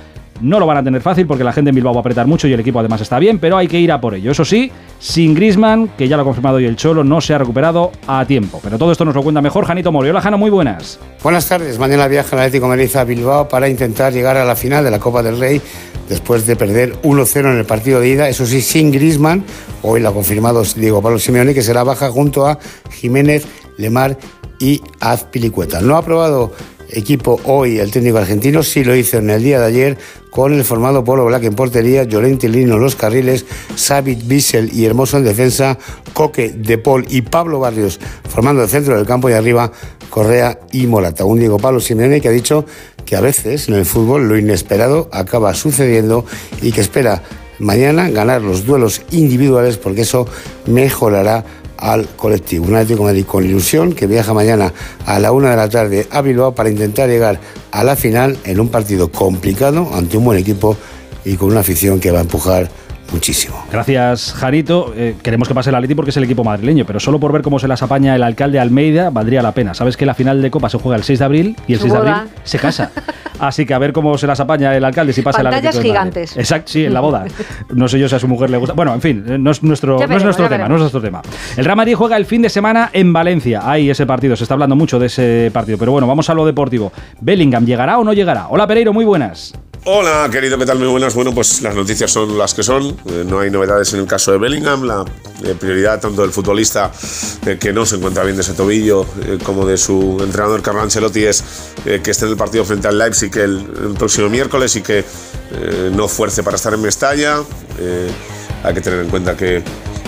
No lo van a tener fácil porque la gente en Bilbao va a apretar mucho y el equipo además está bien, pero hay que ir a por ello. Eso sí, sin Grisman, que ya lo ha confirmado hoy el Cholo, no se ha recuperado a tiempo. Pero todo esto nos lo cuenta mejor Janito Mori. Hola, Jano, muy buenas. Buenas tardes. Mañana viaja el Atlético Madrid a Bilbao para intentar llegar a la final de la Copa del Rey después de perder 1-0 en el partido de ida. Eso sí, sin Grisman. Hoy lo ha confirmado Diego Pablo Simeone, que será baja junto a Jiménez, Lemar y Azpilicueta. No ha aprobado equipo hoy el técnico argentino, sí lo hizo en el día de ayer con el formado Polo Black en portería, Llorente Lino en los carriles, Savit, Bissell y Hermoso en defensa, Coque, De Paul y Pablo Barrios formando el centro del campo y arriba Correa y Morata. Un Diego Pablo Simeone que ha dicho que a veces en el fútbol lo inesperado acaba sucediendo y que espera mañana ganar los duelos individuales porque eso mejorará al colectivo. Un Atlético de con ilusión que viaja mañana a la una de la tarde a Bilbao para intentar llegar a la final en un partido complicado ante un buen equipo y con una afición que va a empujar muchísimo. Gracias, Jarito. Eh, queremos que pase el Atleti porque es el equipo madrileño, pero solo por ver cómo se las apaña el alcalde Almeida valdría la pena. Sabes que la final de Copa se juega el 6 de abril y el Su 6 de abril se casa. Así que a ver cómo se las apaña el alcalde si pasa el Pantallas Atlético de Madrid. gigantes. Exacto, sí, en la boda. No sé yo si a su mujer le gusta. Bueno, en fin, eh, no es nuestro, no es nuestro tema, no es nuestro tema. El Real Madrid juega el fin de semana en Valencia. Ahí ese partido, se está hablando mucho de ese partido. Pero bueno, vamos a lo deportivo. ¿Bellingham llegará o no llegará? Hola Pereiro, muy buenas. Hola, querido, ¿qué tal? Muy buenas. Bueno, pues las noticias son las que son. Eh, no hay novedades en el caso de Bellingham. La eh, prioridad tanto del futbolista eh, que no se encuentra bien de ese tobillo como de su entrenador Carlo Ancelotti es que esté en el partido frente al Leipzig el, próximo miércoles y que no fuerce para estar en Mestalla. Hay que tener en cuenta que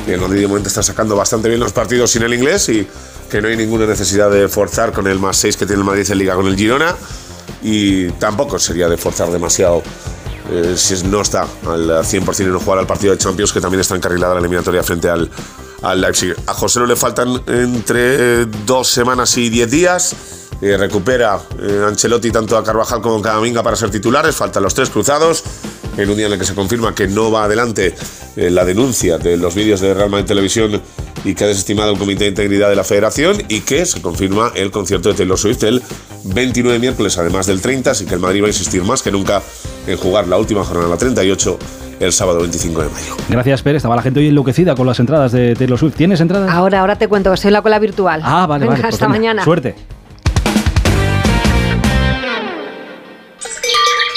el Madrid de momento está sacando bastante bien los partidos sin el inglés y que no hay ninguna necesidad de forzar con el más 6 que tiene el Madrid en Liga con el Girona y tampoco sería de forzar demasiado eh, si no está al 100% y no jugar al partido de Champions que también está encarrilada la eliminatoria frente al, al Leipzig. A José le faltan entre eh, dos semanas y diez días. Eh, recupera eh, Ancelotti tanto a Carvajal como a Camavinga para ser titulares. Faltan los tres cruzados. En un día en el que se confirma que no va adelante eh, la denuncia de los vídeos de Real Madrid Televisión y que ha desestimado un comité de integridad de la federación y que se confirma el concierto de Taylor Swift el 29 de miércoles, además del 30, así que el Madrid va a insistir más que nunca en jugar la última jornada, la 38, el sábado 25 de mayo. Gracias, Pérez. Estaba la gente hoy enloquecida con las entradas de Taylor Swift. ¿Tienes entradas? Ahora, ahora te cuento, estoy en la cola virtual. Ah, vale, Venga, vale. pues hasta venga, mañana. Suerte.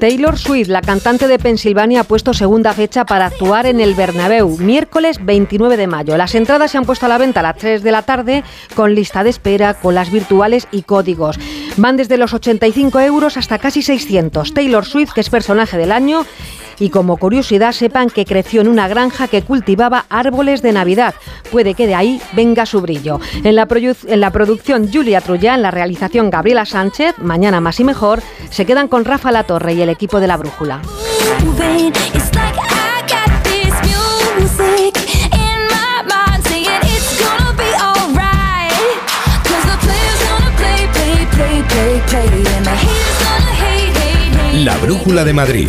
Taylor Swift, la cantante de Pensilvania, ha puesto segunda fecha para actuar en el Bernabéu, miércoles 29 de mayo. Las entradas se han puesto a la venta a las 3 de la tarde con lista de espera, colas virtuales y códigos. Van desde los 85 euros hasta casi 600. Taylor Swift, que es personaje del año, y como curiosidad, sepan que creció en una granja que cultivaba árboles de Navidad. Puede que de ahí venga su brillo. En la, producción Julia Trulla, en la realización Gabriela Sánchez, Mañana Más y Mejor, se quedan con Rafa La Torre y el equipo de la Brújula. La Brújula de Madrid.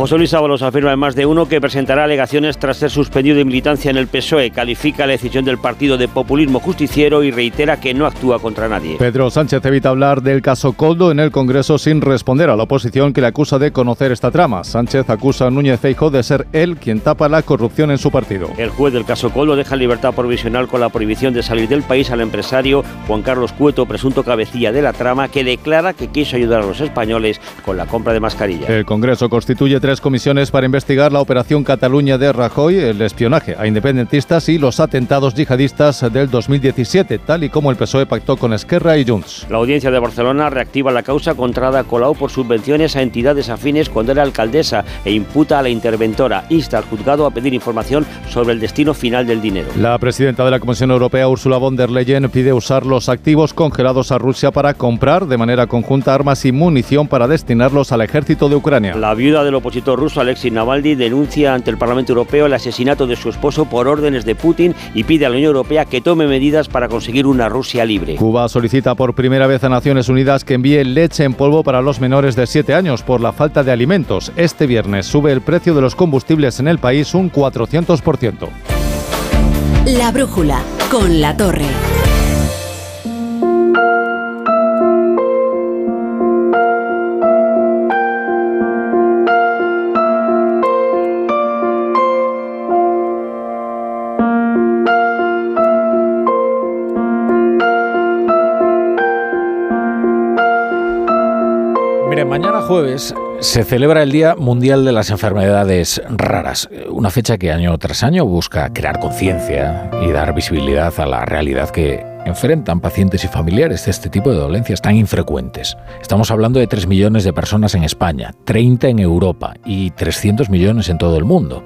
José Luis Ábalos afirma en más de uno que presentará alegaciones tras ser suspendido de militancia en el PSOE. Califica la decisión del partido de populismo justiciero y reitera que no actúa contra nadie. Pedro Sánchez evita hablar del caso Coldo en el Congreso sin responder a la oposición que le acusa de conocer esta trama. Sánchez acusa a Núñez Feijóo de ser él quien tapa la corrupción en su partido. El juez del caso Coldo deja en libertad provisional con la prohibición de salir del país al empresario Juan Carlos Cueto, presunto cabecilla de la trama, que declara que quiso ayudar a los españoles con la compra de mascarillas. El Congreso constituye tres comisiones para investigar la operación Cataluña de Rajoy, el espionaje a independentistas y los atentados yihadistas del 2017, tal y como el PSOE pactó con Esquerra y Junts. La audiencia de Barcelona reactiva la causa contra Ada Colau por subvenciones a entidades afines cuando era alcaldesa e imputa a la interventora. Insta al juzgado a pedir información sobre el destino final del dinero. La presidenta de la Comisión Europea, Ursula von der Leyen, pide usar los activos congelados a Rusia para comprar de manera conjunta armas y munición para destinarlos al ejército de Ucrania. La viuda del opositor ruso Alexei Navalny denuncia ante el Parlamento Europeo el asesinato de su esposo por órdenes de Putin y pide a la Unión Europea que tome medidas para conseguir una Rusia libre. Cuba solicita por primera vez a Naciones Unidas que envíe leche en polvo para los menores de 7 años por la falta de alimentos. Este viernes sube el precio de los combustibles en el país un 400%. La brújula con la torre. Mañana jueves se celebra el Día Mundial de las Enfermedades Raras, una fecha que año tras año busca crear conciencia y dar visibilidad a la realidad que enfrentan pacientes y familiares de este tipo de dolencias tan infrecuentes. Estamos hablando de 3 millones de personas en España, 30 en Europa y 300 millones en todo el mundo.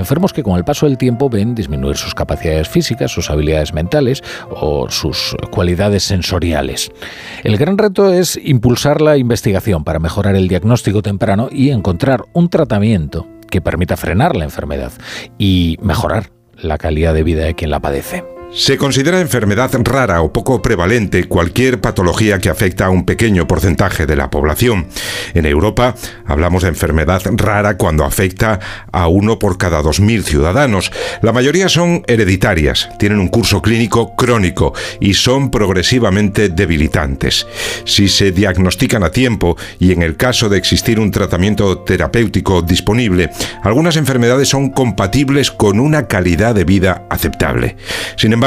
Enfermos que con el paso del tiempo ven disminuir sus capacidades físicas, sus habilidades mentales o sus cualidades sensoriales. El gran reto es impulsar la investigación para mejorar el diagnóstico temprano y encontrar un tratamiento que permita frenar la enfermedad y mejorar la calidad de vida de quien la padece. Se considera enfermedad rara o poco prevalente cualquier patología que afecta a un pequeño porcentaje de la población. En Europa hablamos de enfermedad rara cuando afecta a uno por cada 2.000 ciudadanos. La mayoría son hereditarias, tienen un curso clínico crónico y son progresivamente debilitantes. Si se diagnostican a tiempo y en el caso de existir un tratamiento terapéutico disponible, algunas enfermedades son compatibles con una calidad de vida aceptable. Sin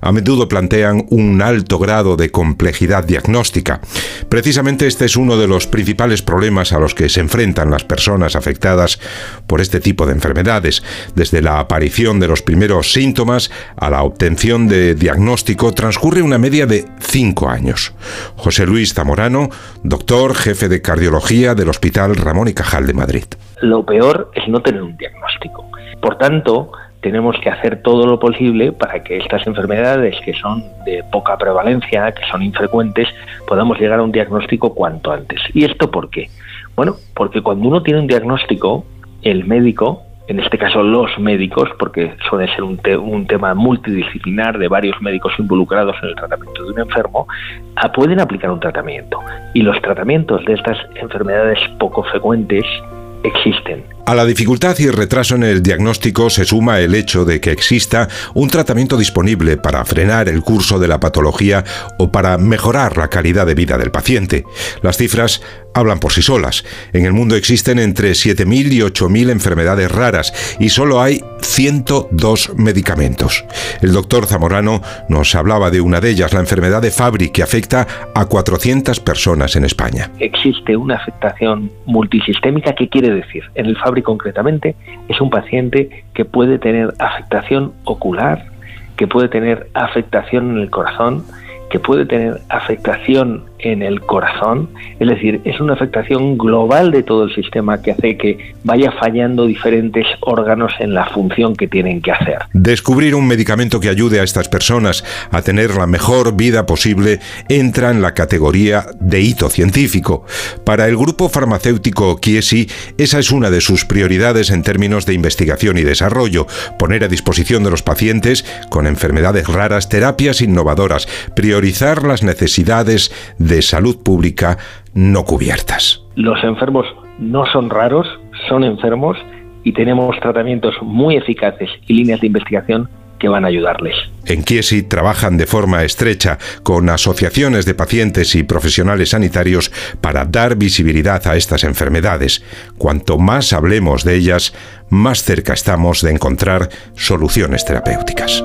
a menudo plantean un alto grado de complejidad diagnóstica. Precisamente este es uno de los principales problemas a los que se enfrentan las personas afectadas por este tipo de enfermedades, desde la aparición de los primeros síntomas a la obtención de diagnóstico transcurre una media de cinco años. José Luis Zamorano, doctor, jefe de cardiología del Hospital Ramón y Cajal de Madrid. Lo peor es no tener un diagnóstico. Por tanto, tenemos que hacer todo lo posible para que estas enfermedades que son de poca prevalencia, que son infrecuentes, podamos llegar a un diagnóstico cuanto antes. ¿Y esto por qué? Bueno, porque cuando uno tiene un diagnóstico, el médico, en este caso los médicos, porque suele ser un, tema multidisciplinar de varios médicos involucrados en el tratamiento de un enfermo, ah, pueden aplicar un tratamiento. Y los tratamientos de estas enfermedades poco frecuentes existen. A la dificultad y retraso en el diagnóstico se suma el hecho de que exista un tratamiento disponible para frenar el curso de la patología o para mejorar la calidad de vida del paciente. Las cifras hablan por sí solas. En el mundo existen entre 7.000 y 8.000 enfermedades raras y solo hay 102 medicamentos. El doctor Zamorano nos hablaba de una de ellas, la enfermedad de Fabry, que afecta a 400 personas en España. Existe una afectación multisistémica, ¿qué quiere decir? En el Fabry concretamente es un paciente que puede tener afectación ocular, que puede tener afectación en el corazón, que puede tener afectación en el corazón, es decir, es una afectación global de todo el sistema que hace que vaya fallando diferentes órganos en la función que tienen que hacer. Descubrir un medicamento que ayude a estas personas a tener la mejor vida posible entra en la categoría de hito científico. Para el grupo farmacéutico Chiesi, esa es una de sus prioridades en términos de investigación y desarrollo, poner a disposición de los pacientes con enfermedades raras terapias innovadoras, priorizar las necesidades de salud pública no cubiertas. Los enfermos no son raros, son enfermos y tenemos tratamientos muy eficaces y líneas de investigación que van a ayudarles. En Kiesi trabajan de forma estrecha con asociaciones de pacientes y profesionales sanitarios para dar visibilidad a estas enfermedades. Cuanto más hablemos de ellas, más cerca estamos de encontrar soluciones terapéuticas.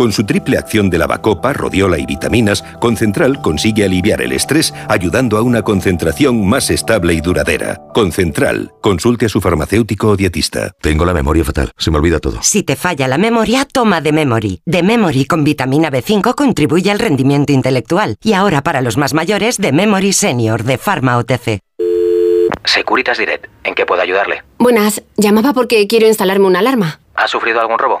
Con su triple acción de lavacopa, rodiola y vitaminas, Concentral consigue aliviar el estrés ayudando a una concentración más estable y duradera. Concentral, consulte a su farmacéutico o dietista. Tengo la memoria fatal, se me olvida todo. Si te falla la memoria, toma de Memory. De Memory con vitamina B5 contribuye al rendimiento intelectual. Y ahora para los más mayores, de Memory Senior de Pharma OTC. Securitas Direct, ¿en qué puedo ayudarle? Buenas, llamaba porque quiero instalarme una alarma. ¿Ha sufrido algún robo?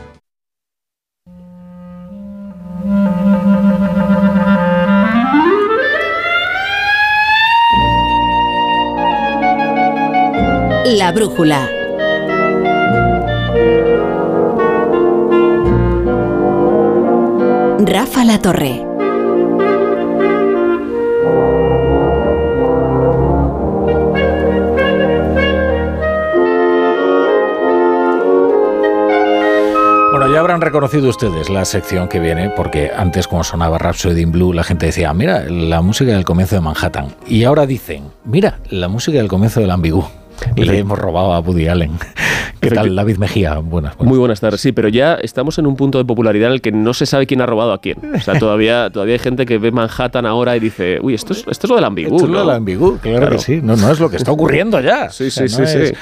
La brújula. Rafa La Torre. Ya habrán reconocido ustedes la sección que viene, porque antes como sonaba Rhapsody in Blue, la gente decía, mira, la música del comienzo de Manhattan. Y ahora dicen, mira, la música del comienzo del Ambigú. Y le hemos robado a Woody Allen. ¿Qué tal, David Mejía? Buenas, Muy buenas tardes, sí, pero ya estamos en un punto de popularidad en el que no se sabe quién ha robado a quién. O sea, todavía, todavía hay gente que ve Manhattan ahora y dice, uy, esto es, esto es lo del ambigú. Esto es lo del ambigú, claro, que sí. No, no es lo que está ocurriendo ya. Sí, O sea, sí, no sí, es- sí.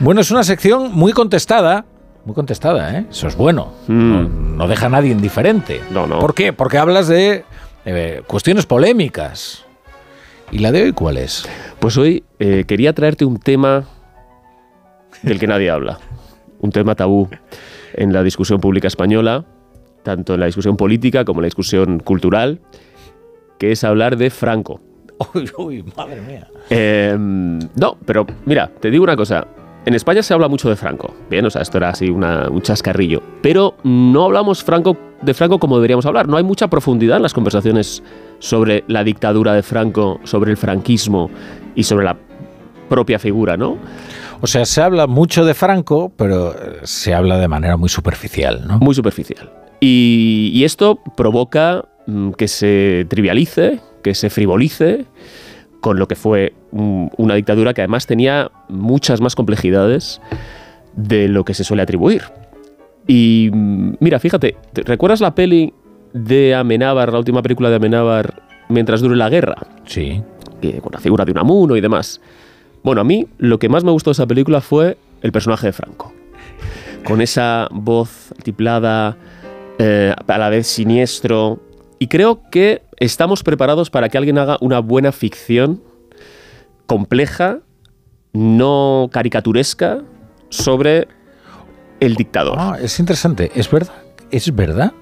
Bueno, es una sección muy contestada. Muy contestada, ¿eh? Eso es bueno. No, no deja a nadie indiferente. No, no. ¿Por qué? Porque hablas de eh, cuestiones polémicas. ¿Y la de hoy cuál es? Pues hoy eh, quería traerte un tema del que nadie habla. Un tema tabú en la discusión pública española, tanto en la discusión política como en la discusión cultural, que es hablar de Franco. Uy, uy, madre mía. Eh, no, pero mira, te digo una cosa. En España se habla mucho de Franco. Bien, o sea, esto era así una- un chascarrillo. Pero no hablamos Franco, de Franco como deberíamos hablar. No hay mucha profundidad en las conversaciones sobre la dictadura de Franco, sobre el franquismo y sobre la propia figura, ¿no? O sea, se habla mucho de Franco, pero eh, se habla de manera muy superficial, ¿no? Muy superficial. Y, y esto provoca mm, que se trivialice, que se frivolice con lo que fue una dictadura que además tenía muchas más complejidades de lo que se suele atribuir. Y mm, mira, fíjate, ¿te- ¿recuerdas la peli de Amenábar, la última película de Amenábar, Mientras dure la guerra? Sí. Que- con la figura de Unamuno y demás. Bueno, a mí lo que más me gustó de esa película fue el personaje de Franco. Con esa voz altiplada, eh, a la vez siniestro. Y creo que estamos preparados para que alguien haga una buena ficción compleja, no caricaturesca, sobre el dictador. Ah, es interesante. Es verdad. Es verdad.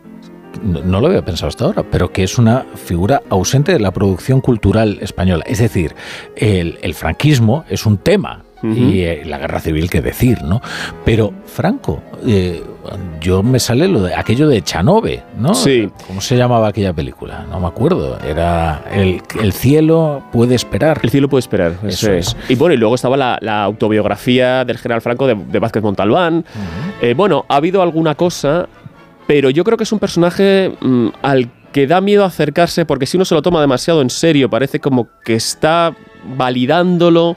No, lo había pensado hasta ahora, pero que es una figura ausente de la producción cultural española. Es decir, el franquismo es un tema. Y eh, la guerra civil, que decir, ¿no? Pero Franco, eh, yo me sale lo de aquello de Chanove, ¿no? Sí. ¿Cómo se llamaba aquella película? No me acuerdo. Era El, el cielo puede esperar. El cielo puede esperar, eso, es. Y bueno, y luego estaba la, la autobiografía del general Franco de, de Vázquez Montalbán. Eh, bueno, ha habido alguna cosa, pero yo creo que es un personaje mm, al que da miedo acercarse porque si uno se lo toma demasiado en serio, parece como que está validándolo.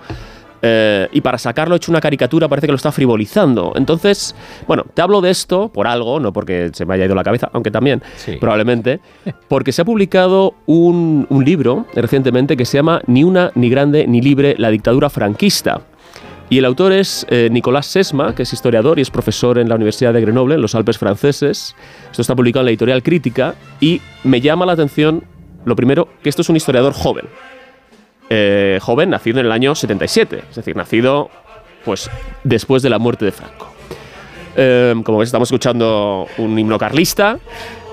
Eh, y para sacarlo hecho una caricatura parece que lo está frivolizando. Entonces, bueno, te hablo de esto por algo, no porque se me haya ido la cabeza, aunque también, probablemente, porque se ha publicado un, un libro recientemente que se llama Ni una, ni grande, ni libre, la dictadura franquista. Y el autor es eh, Nicolás Sesma, que es historiador y es profesor en la Universidad de Grenoble, en los Alpes franceses. Esto está publicado en la editorial Crítica y me llama la atención, lo primero, que esto es un historiador joven. Eh, joven, nacido en el año 77, es decir, nacido pues después de la muerte de Franco. Eh, como ves, estamos escuchando un himno carlista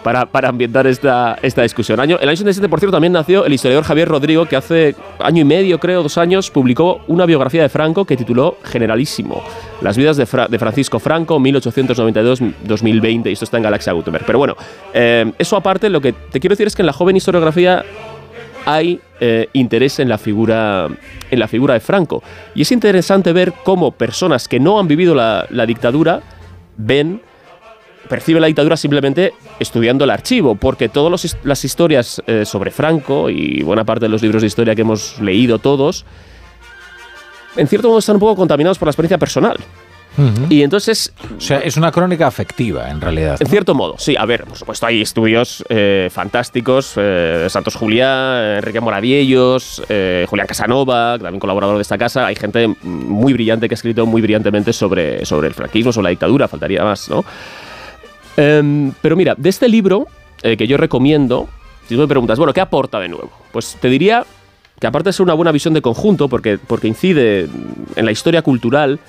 para, para ambientar esta, esta discusión. Año, el año 77, por cierto, también nació el historiador Javier Rodrigo, que hace año y medio, creo, dos años, publicó una biografía de Franco que tituló Generalísimo, Las vidas de, Fra- de Francisco Franco, 1892-2020, y esto está en Galaxia Gutenberg. Pero bueno, eh, eso aparte, lo que te quiero decir es que en la joven historiografía hay eh, interés en la figura en la figura de Franco. Y es interesante ver cómo personas que no han vivido la, dictadura ven perciben la dictadura simplemente estudiando el archivo porque todas las historias eh, sobre Franco y buena parte de los libros de historia que hemos leído todos en cierto modo están un poco contaminados por la experiencia personal y entonces O sea, es una crónica afectiva, en realidad. en cierto modo, sí. A ver, por supuesto, hay estudios eh, fantásticos. eh, Santos Juliá, Enrique Moraviellos, eh, Julián Casanova, también colaborador de esta casa. Hay gente muy brillante que ha escrito muy brillantemente sobre, sobre el franquismo, sobre la dictadura, faltaría más, ¿no? Em, pero mira, de este libro eh, que yo recomiendo, si tú me preguntas, bueno, ¿qué aporta de nuevo? Pues te diría que aparte de ser una buena visión de conjunto, porque, porque incide en la historia cultural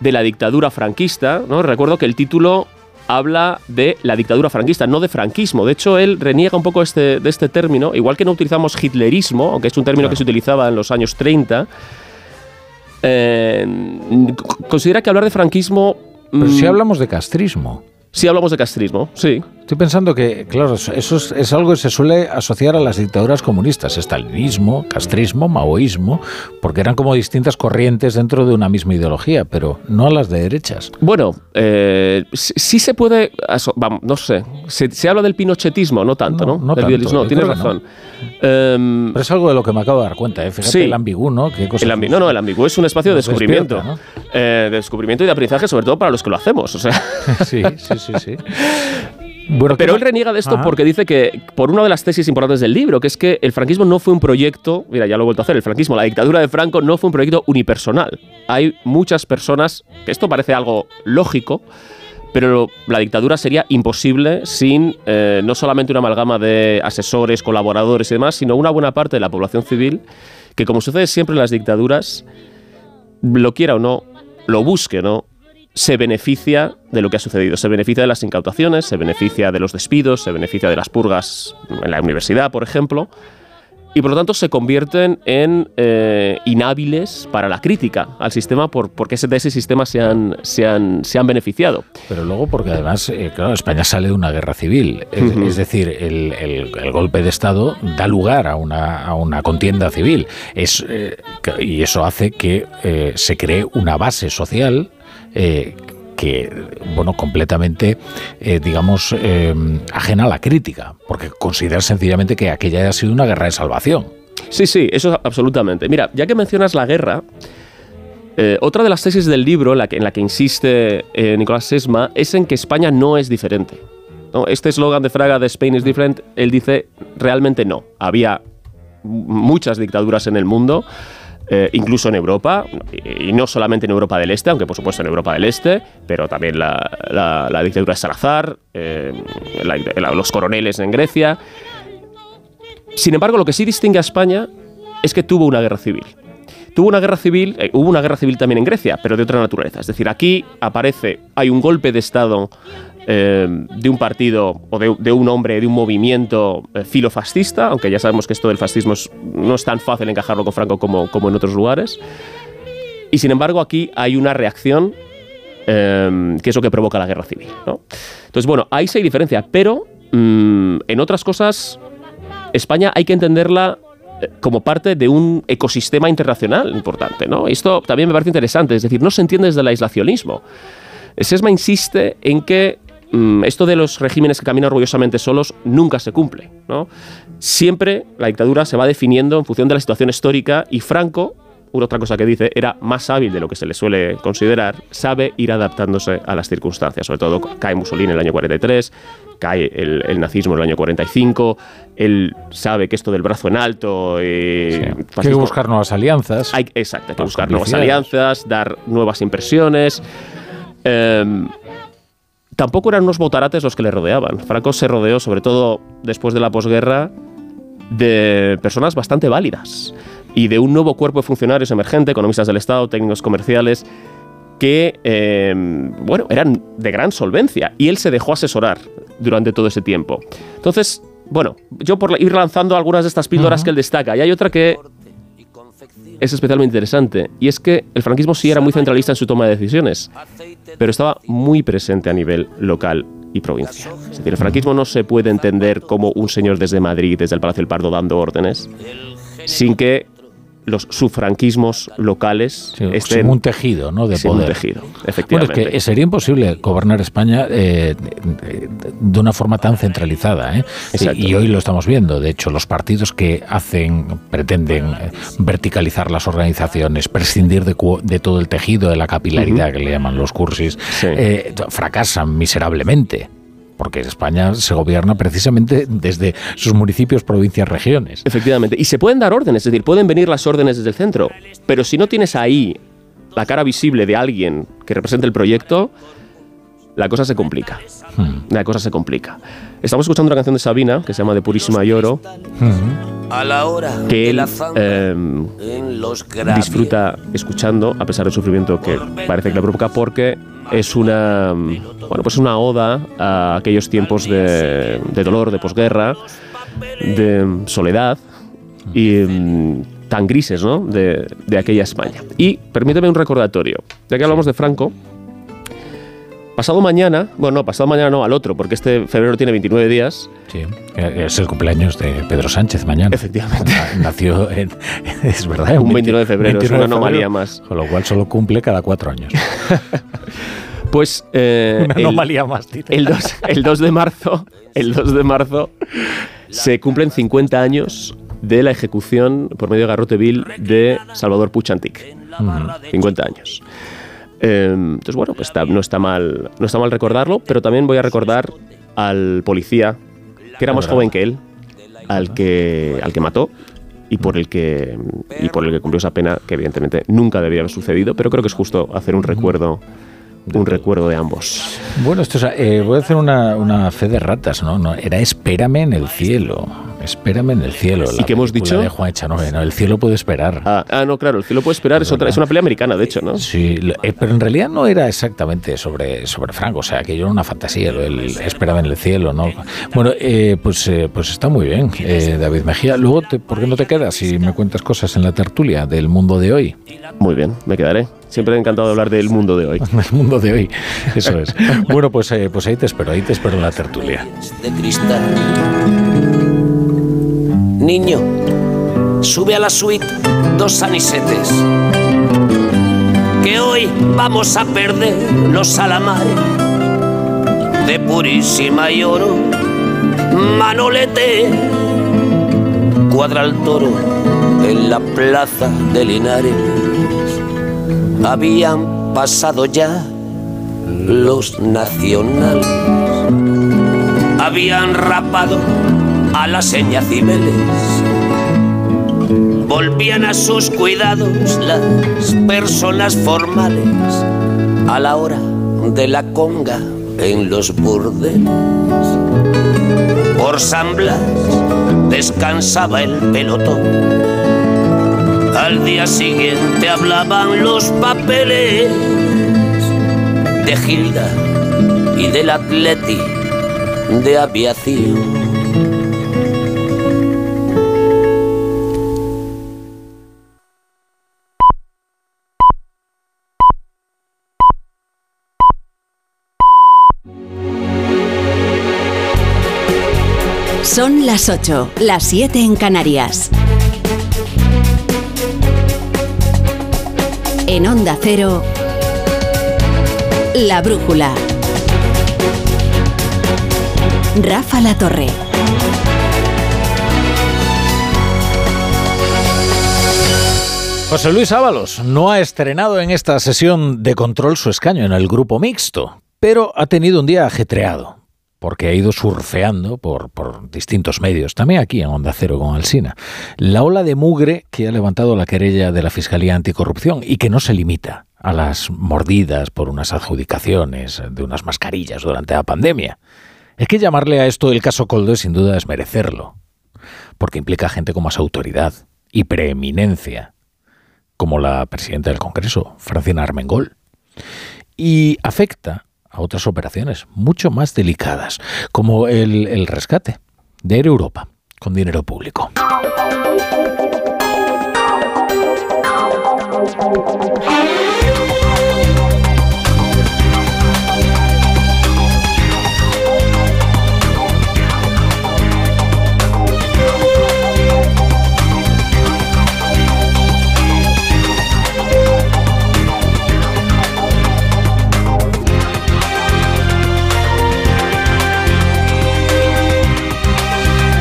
de la dictadura franquista, ¿no? Recuerdo que el título habla de la dictadura franquista, no de franquismo. De hecho, él reniega un poco este, de este término, igual que no utilizamos hitlerismo, aunque es un término que se utilizaba en los años 30. eh, considera que hablar de franquismo... Pero si mm, hablamos de castrismo. Si hablamos de castrismo, sí. Estoy pensando que, claro, eso es, es algo que se suele asociar a las dictaduras comunistas, estalinismo, castrismo, maoísmo, porque eran como distintas corrientes dentro de una misma ideología, pero no a las de derechas. Bueno, eh, sí, sí se puede, vamos, no sé, se, se habla del pinochetismo, no tanto, ¿no? no Del tanto, videlismo, no, tienes no. razón. Em, Pero es algo de lo que me acabo de dar cuenta, ¿eh? Fíjate Sí. el ambigú, ¿no? Qué cosa el ambi- no, no, el ambiguo es un espacio de descubrimiento. Eh, de descubrimiento y de aprendizaje, sobre todo para los que lo hacemos. O sea. sí, sí, sí, sí. Bueno, Pero ¿qué él reniega de esto Ajá. porque dice que, por una de las tesis importantes del libro, que es que el franquismo no fue un proyecto, mira, ya lo he vuelto a hacer, el franquismo, la dictadura de Franco no fue un proyecto unipersonal. Hay muchas personas, que esto parece algo lógico, pero la dictadura sería imposible sin eh, no solamente una amalgama de asesores, colaboradores y demás, sino una buena parte de la población civil que, como sucede siempre en las dictaduras, lo quiera o no, lo busque o no, se beneficia de lo que ha sucedido. Se beneficia de las incautaciones, se beneficia de los despidos, se beneficia de las purgas en la universidad, por ejemplo. y por lo tanto se convierten en eh, inhábiles para la crítica al sistema por, porque ese- de ese sistema se han, se han, se han beneficiado. Pero luego porque además, eh, claro, España sale de una guerra civil. Es, decir, el, el- el golpe de Estado da lugar a una, a una contienda civil. Es, eh, y eso hace que eh, se cree una base social. Eh, que, bueno, completamente, eh, digamos, eh, ajena a la crítica, porque considera sencillamente que aquella haya sido una guerra de salvación. Sí, sí, eso absolutamente. Mira, ya que mencionas la guerra, eh, otra de las tesis del libro en la que, insiste Nicolás Sesma es en que España no es diferente. Este eslogan de Fraga de Spain is different, él dice realmente no. Había muchas dictaduras en el mundo, eh, incluso en Europa, y no solamente en Europa del Este, aunque por supuesto en Europa del Este, pero también la, la- la dictadura de Salazar, eh, la- los coroneles en Grecia. Sin embargo, lo que sí distingue a España es que tuvo una guerra civil. Tuvo una guerra civil, eh, hubo una guerra civil también en Grecia, pero de otra naturaleza. Es decir, aquí aparece, hay un golpe de Estado eh, de un partido o de, de un hombre, de un movimiento eh, filofascista, aunque ya sabemos que esto del fascismo es- no es tan fácil encajarlo con Franco como, como en otros lugares. Y sin embargo, aquí hay una reacción eh, que es lo que provoca la guerra civil. ¿no? Entonces, bueno, ahí sí hay diferencia, pero mm, en otras cosas, España hay que entenderla eh, como parte de un ecosistema internacional importante. ¿no? Esto también me parece interesante, es decir, no se entiende desde el aislacionismo. Sesma insiste en que esto de los regímenes que caminan orgullosamente solos nunca se cumple. ¿no? Siempre la dictadura se va definiendo en función de la situación histórica y Franco, una otra cosa que dice, era más hábil de lo que se le suele considerar, sabe ir adaptándose a las circunstancias. Sobre todo cae Mussolini en el año 43, cae el, el nazismo en el año 45, él sabe que esto del brazo en alto... eh, Hay que buscar nuevas alianzas. hay, exacto, hay que buscar nuevas alianzas, dar nuevas impresiones. Em, tampoco eran unos botarates los que le rodeaban. Franco se rodeó, sobre todo después de la posguerra, de personas bastante válidas y de un nuevo cuerpo de funcionarios emergente, economistas del Estado, técnicos comerciales, que, em, bueno, eran de gran solvencia y él se dejó asesorar durante todo ese tiempo. Entonces, bueno, yo por ir lanzando algunas de estas píldoras que él destaca, y hay otra que es especialmente interesante, y es que el franquismo sí era muy centralista en su toma de decisiones, pero estaba muy presente a nivel local y provincial. Es decir, el franquismo no se puede entender como un señor desde Madrid, desde el Palacio del Pardo, dando órdenes, sin que los sufranquismos locales estén sin un tejido ¿no? de sin un poder. tejido, Bueno, efectivamente. es que sería imposible gobernar España eh, de- una forma tan centralizada. ¿eh? Y, y hoy lo estamos viendo. De hecho, los partidos que hacen, pretenden verticalizar las organizaciones, prescindir de, de todo el tejido, de la capilaridad que le llaman los cursis, eh, fracasan miserablemente. Porque España se gobierna precisamente desde sus municipios, provincias, regiones. Efectivamente. Y se pueden dar órdenes, es decir, pueden venir las órdenes desde el centro. Pero si no tienes ahí la cara visible de alguien que represente el proyecto, la cosa se complica. La cosa se complica. Estamos escuchando una canción de Sabina que se llama De Purísima Lloro, A la hora que él eh, graves. disfruta escuchando a pesar del sufrimiento que parece que le provoca porque es una bueno pues una oda a aquellos tiempos de, de dolor de posguerra de soledad y mm, tan grises ¿no? de, de aquella España y permíteme un recordatorio ya que hablamos de Franco pasado mañana bueno no pasado mañana no al otro porque este febrero tiene 29 días Sí, eh, es el cumpleaños de Pedro Sánchez mañana. Efectivamente. Nació en. Es verdad, Un 29 de febrero, es una anomalía más. Con lo cual solo cumple cada cuatro años. Pues eh, Una el- anomalía más, dice. El 2, el 2 de marzo, el 2 de marzo se cumplen 50 años de la ejecución por medio de garrote vil de Salvador Puchantic. 50 años. Eh, entonces bueno, pues está- no está mal, no está mal recordarlo, pero también voy a recordar al policía que era más joven que él, al que al que mató y por el que y por el que cumplió esa pena que evidentemente nunca debía haber sucedido, pero creo que es justo hacer un recuerdo un recuerdo de ambos. Bueno, esto es, eh, voy a hacer una, una fe de ratas, ¿no? no era Espérame en el cielo. Espérame en el cielo. ¿Y qué hemos dicho? De Juan Echanove, no, el cielo puede esperar. Ah, ah, no, claro, el cielo puede esperar, es, otra, es una pelea americana, de hecho, ¿no? Sí, eh, pero en realidad no era exactamente sobre, sobre Franco, o sea, que yo era una fantasía, el esperaba en el cielo, ¿no? Bueno, eh, pues, eh, pues está muy bien, David Mejía. Luego, ¿por qué no te quedas y me cuentas cosas en la tertulia del mundo de hoy? Muy bien, me quedaré. Siempre he encantado de hablar del mundo de hoy. el mundo de hoy, eso es. bueno, pues, pues ahí te espero, ahí te espero en la tertulia. De cristal. Niño, sube a la suite dos anisetes. Que hoy vamos a perder los salamares de purísima y oro. Manolete cuadra el toro en la plaza de Linares. Habían pasado ya los nacionales. Habían rapado a la seña Cibeles. Volvían a sus cuidados las personas formales a la hora de la conga en los burdeles. Por San Blas descansaba el pelotón. Al día siguiente hablaban los papeles de Gilda y del Atleti de aviación. Son las 8, las 7 en Canarias. En Onda Cero, La Brújula. Rafa La Torre. José Luis Ábalos no ha estrenado en esta sesión de control su escaño en el grupo mixto, pero ha tenido un día ajetreado porque ha ido surfeando por, distintos medios, también aquí en Onda Cero con Alsina, la ola de mugre que ha levantado la querella de la Fiscalía Anticorrupción y que no se limita a las mordidas por unas adjudicaciones de unas mascarillas durante la pandemia. Es que llamarle a esto el caso Coldo sin duda es merecerlo, porque implica gente con más autoridad y preeminencia, como la presidenta del Congreso, Francina Armengol, y afecta a otras operaciones mucho más delicadas, como el, rescate de Air Europa con dinero público.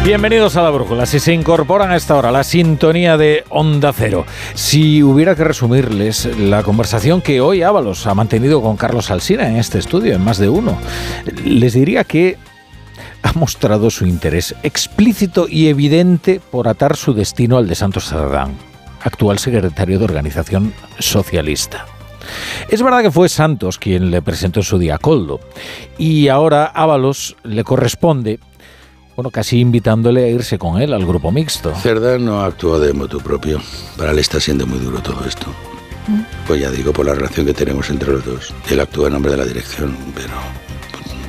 Bienvenidos a la Brújula. Si se incorporan a esta hora la sintonía de Onda Cero, si hubiera que resumirles la conversación que hoy Ábalos ha mantenido con Carlos Alsina en este estudio, en más de uno, les diría que ha mostrado su interés explícito y evidente por atar su destino al de Santos Cerdán, actual secretario de Organización Socialista. Es verdad que fue Santos quien le presentó su día a Coldo, y ahora Ábalos le corresponde bueno, casi invitándole a irse con él al grupo mixto. Cerda no actúa de motu propio. Para él está siendo muy duro todo esto. Mm. Pues ya digo, por la relación que tenemos entre los dos. Él actúa en nombre de la dirección, pero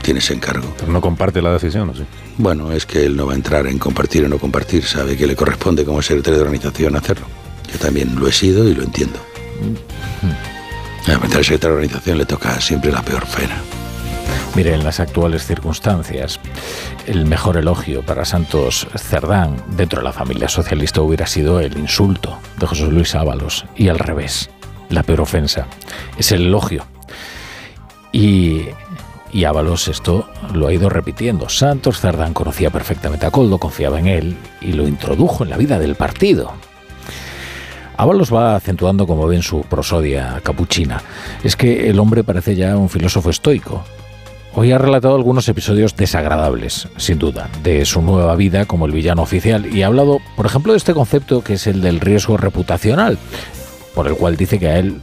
tiene ese encargo. Pero no comparte la decisión, ¿o sí? Bueno, es que él no va a entrar en compartir o no compartir. Sabe que le corresponde como secretario de organización hacerlo. Yo también lo he sido y lo entiendo. Mm. A meter secretario de organización le toca siempre la peor pena. Mire, en las actuales circunstancias, el mejor elogio para Santos Cerdán dentro de la familia socialista hubiera sido el insulto de José Luis Ábalos y al revés, la peor ofensa es el elogio. Y, y Ábalos esto lo ha ido repitiendo. Santos Cerdán conocía perfectamente a Coldo, confiaba en él y lo introdujo en la vida del partido. Ábalos va acentuando, como ven, su prosodia capuchina. Es que el hombre parece ya un filósofo estoico, Hoy ha relatado algunos episodios desagradables, sin duda, de su nueva vida como el villano oficial y ha hablado, por ejemplo, de este concepto que es el del riesgo reputacional, por el cual dice que a él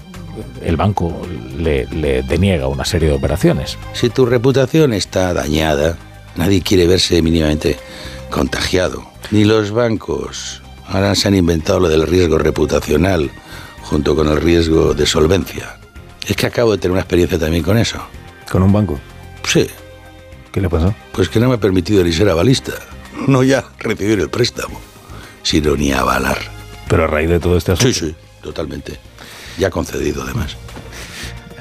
el banco le, deniega una serie de operaciones. Si tu reputación está dañada, nadie quiere verse mínimamente contagiado Ni los bancos. Ahora se han inventado lo del riesgo reputacional junto con el riesgo de solvencia. Es que acabo de tener una experiencia también con eso. ¿Con un banco? Sí. ¿Qué le pasó? Pues que no me ha permitido ni ser avalista. No ya recibir el préstamo, sino ni avalar. Pero a raíz de todo este asunto. Sí, sí, totalmente. Ya concedido además.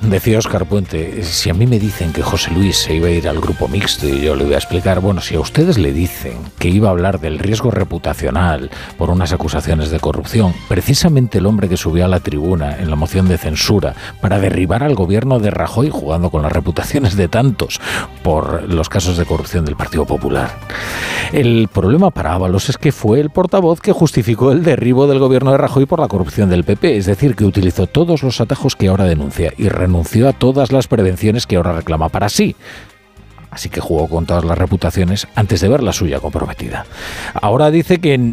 Decía Oscar Puente, si a mí me dicen que José Luis se iba a ir al grupo mixto y yo le voy a explicar, bueno, si a ustedes le dicen que iba a hablar del riesgo reputacional por unas acusaciones de corrupción, precisamente el hombre que subió a la tribuna en la moción de censura para derribar al gobierno de Rajoy jugando con las reputaciones de tantos por los casos de corrupción del Partido Popular. El problema para Ábalos es que fue el portavoz que justificó el derribo del gobierno de Rajoy por la corrupción del PP, es decir, que utilizó todos los atajos que ahora denuncia y renunció a todas las prevenciones que ahora reclama para sí. Así que jugó con todas las reputaciones antes de ver la suya comprometida. Ahora dice que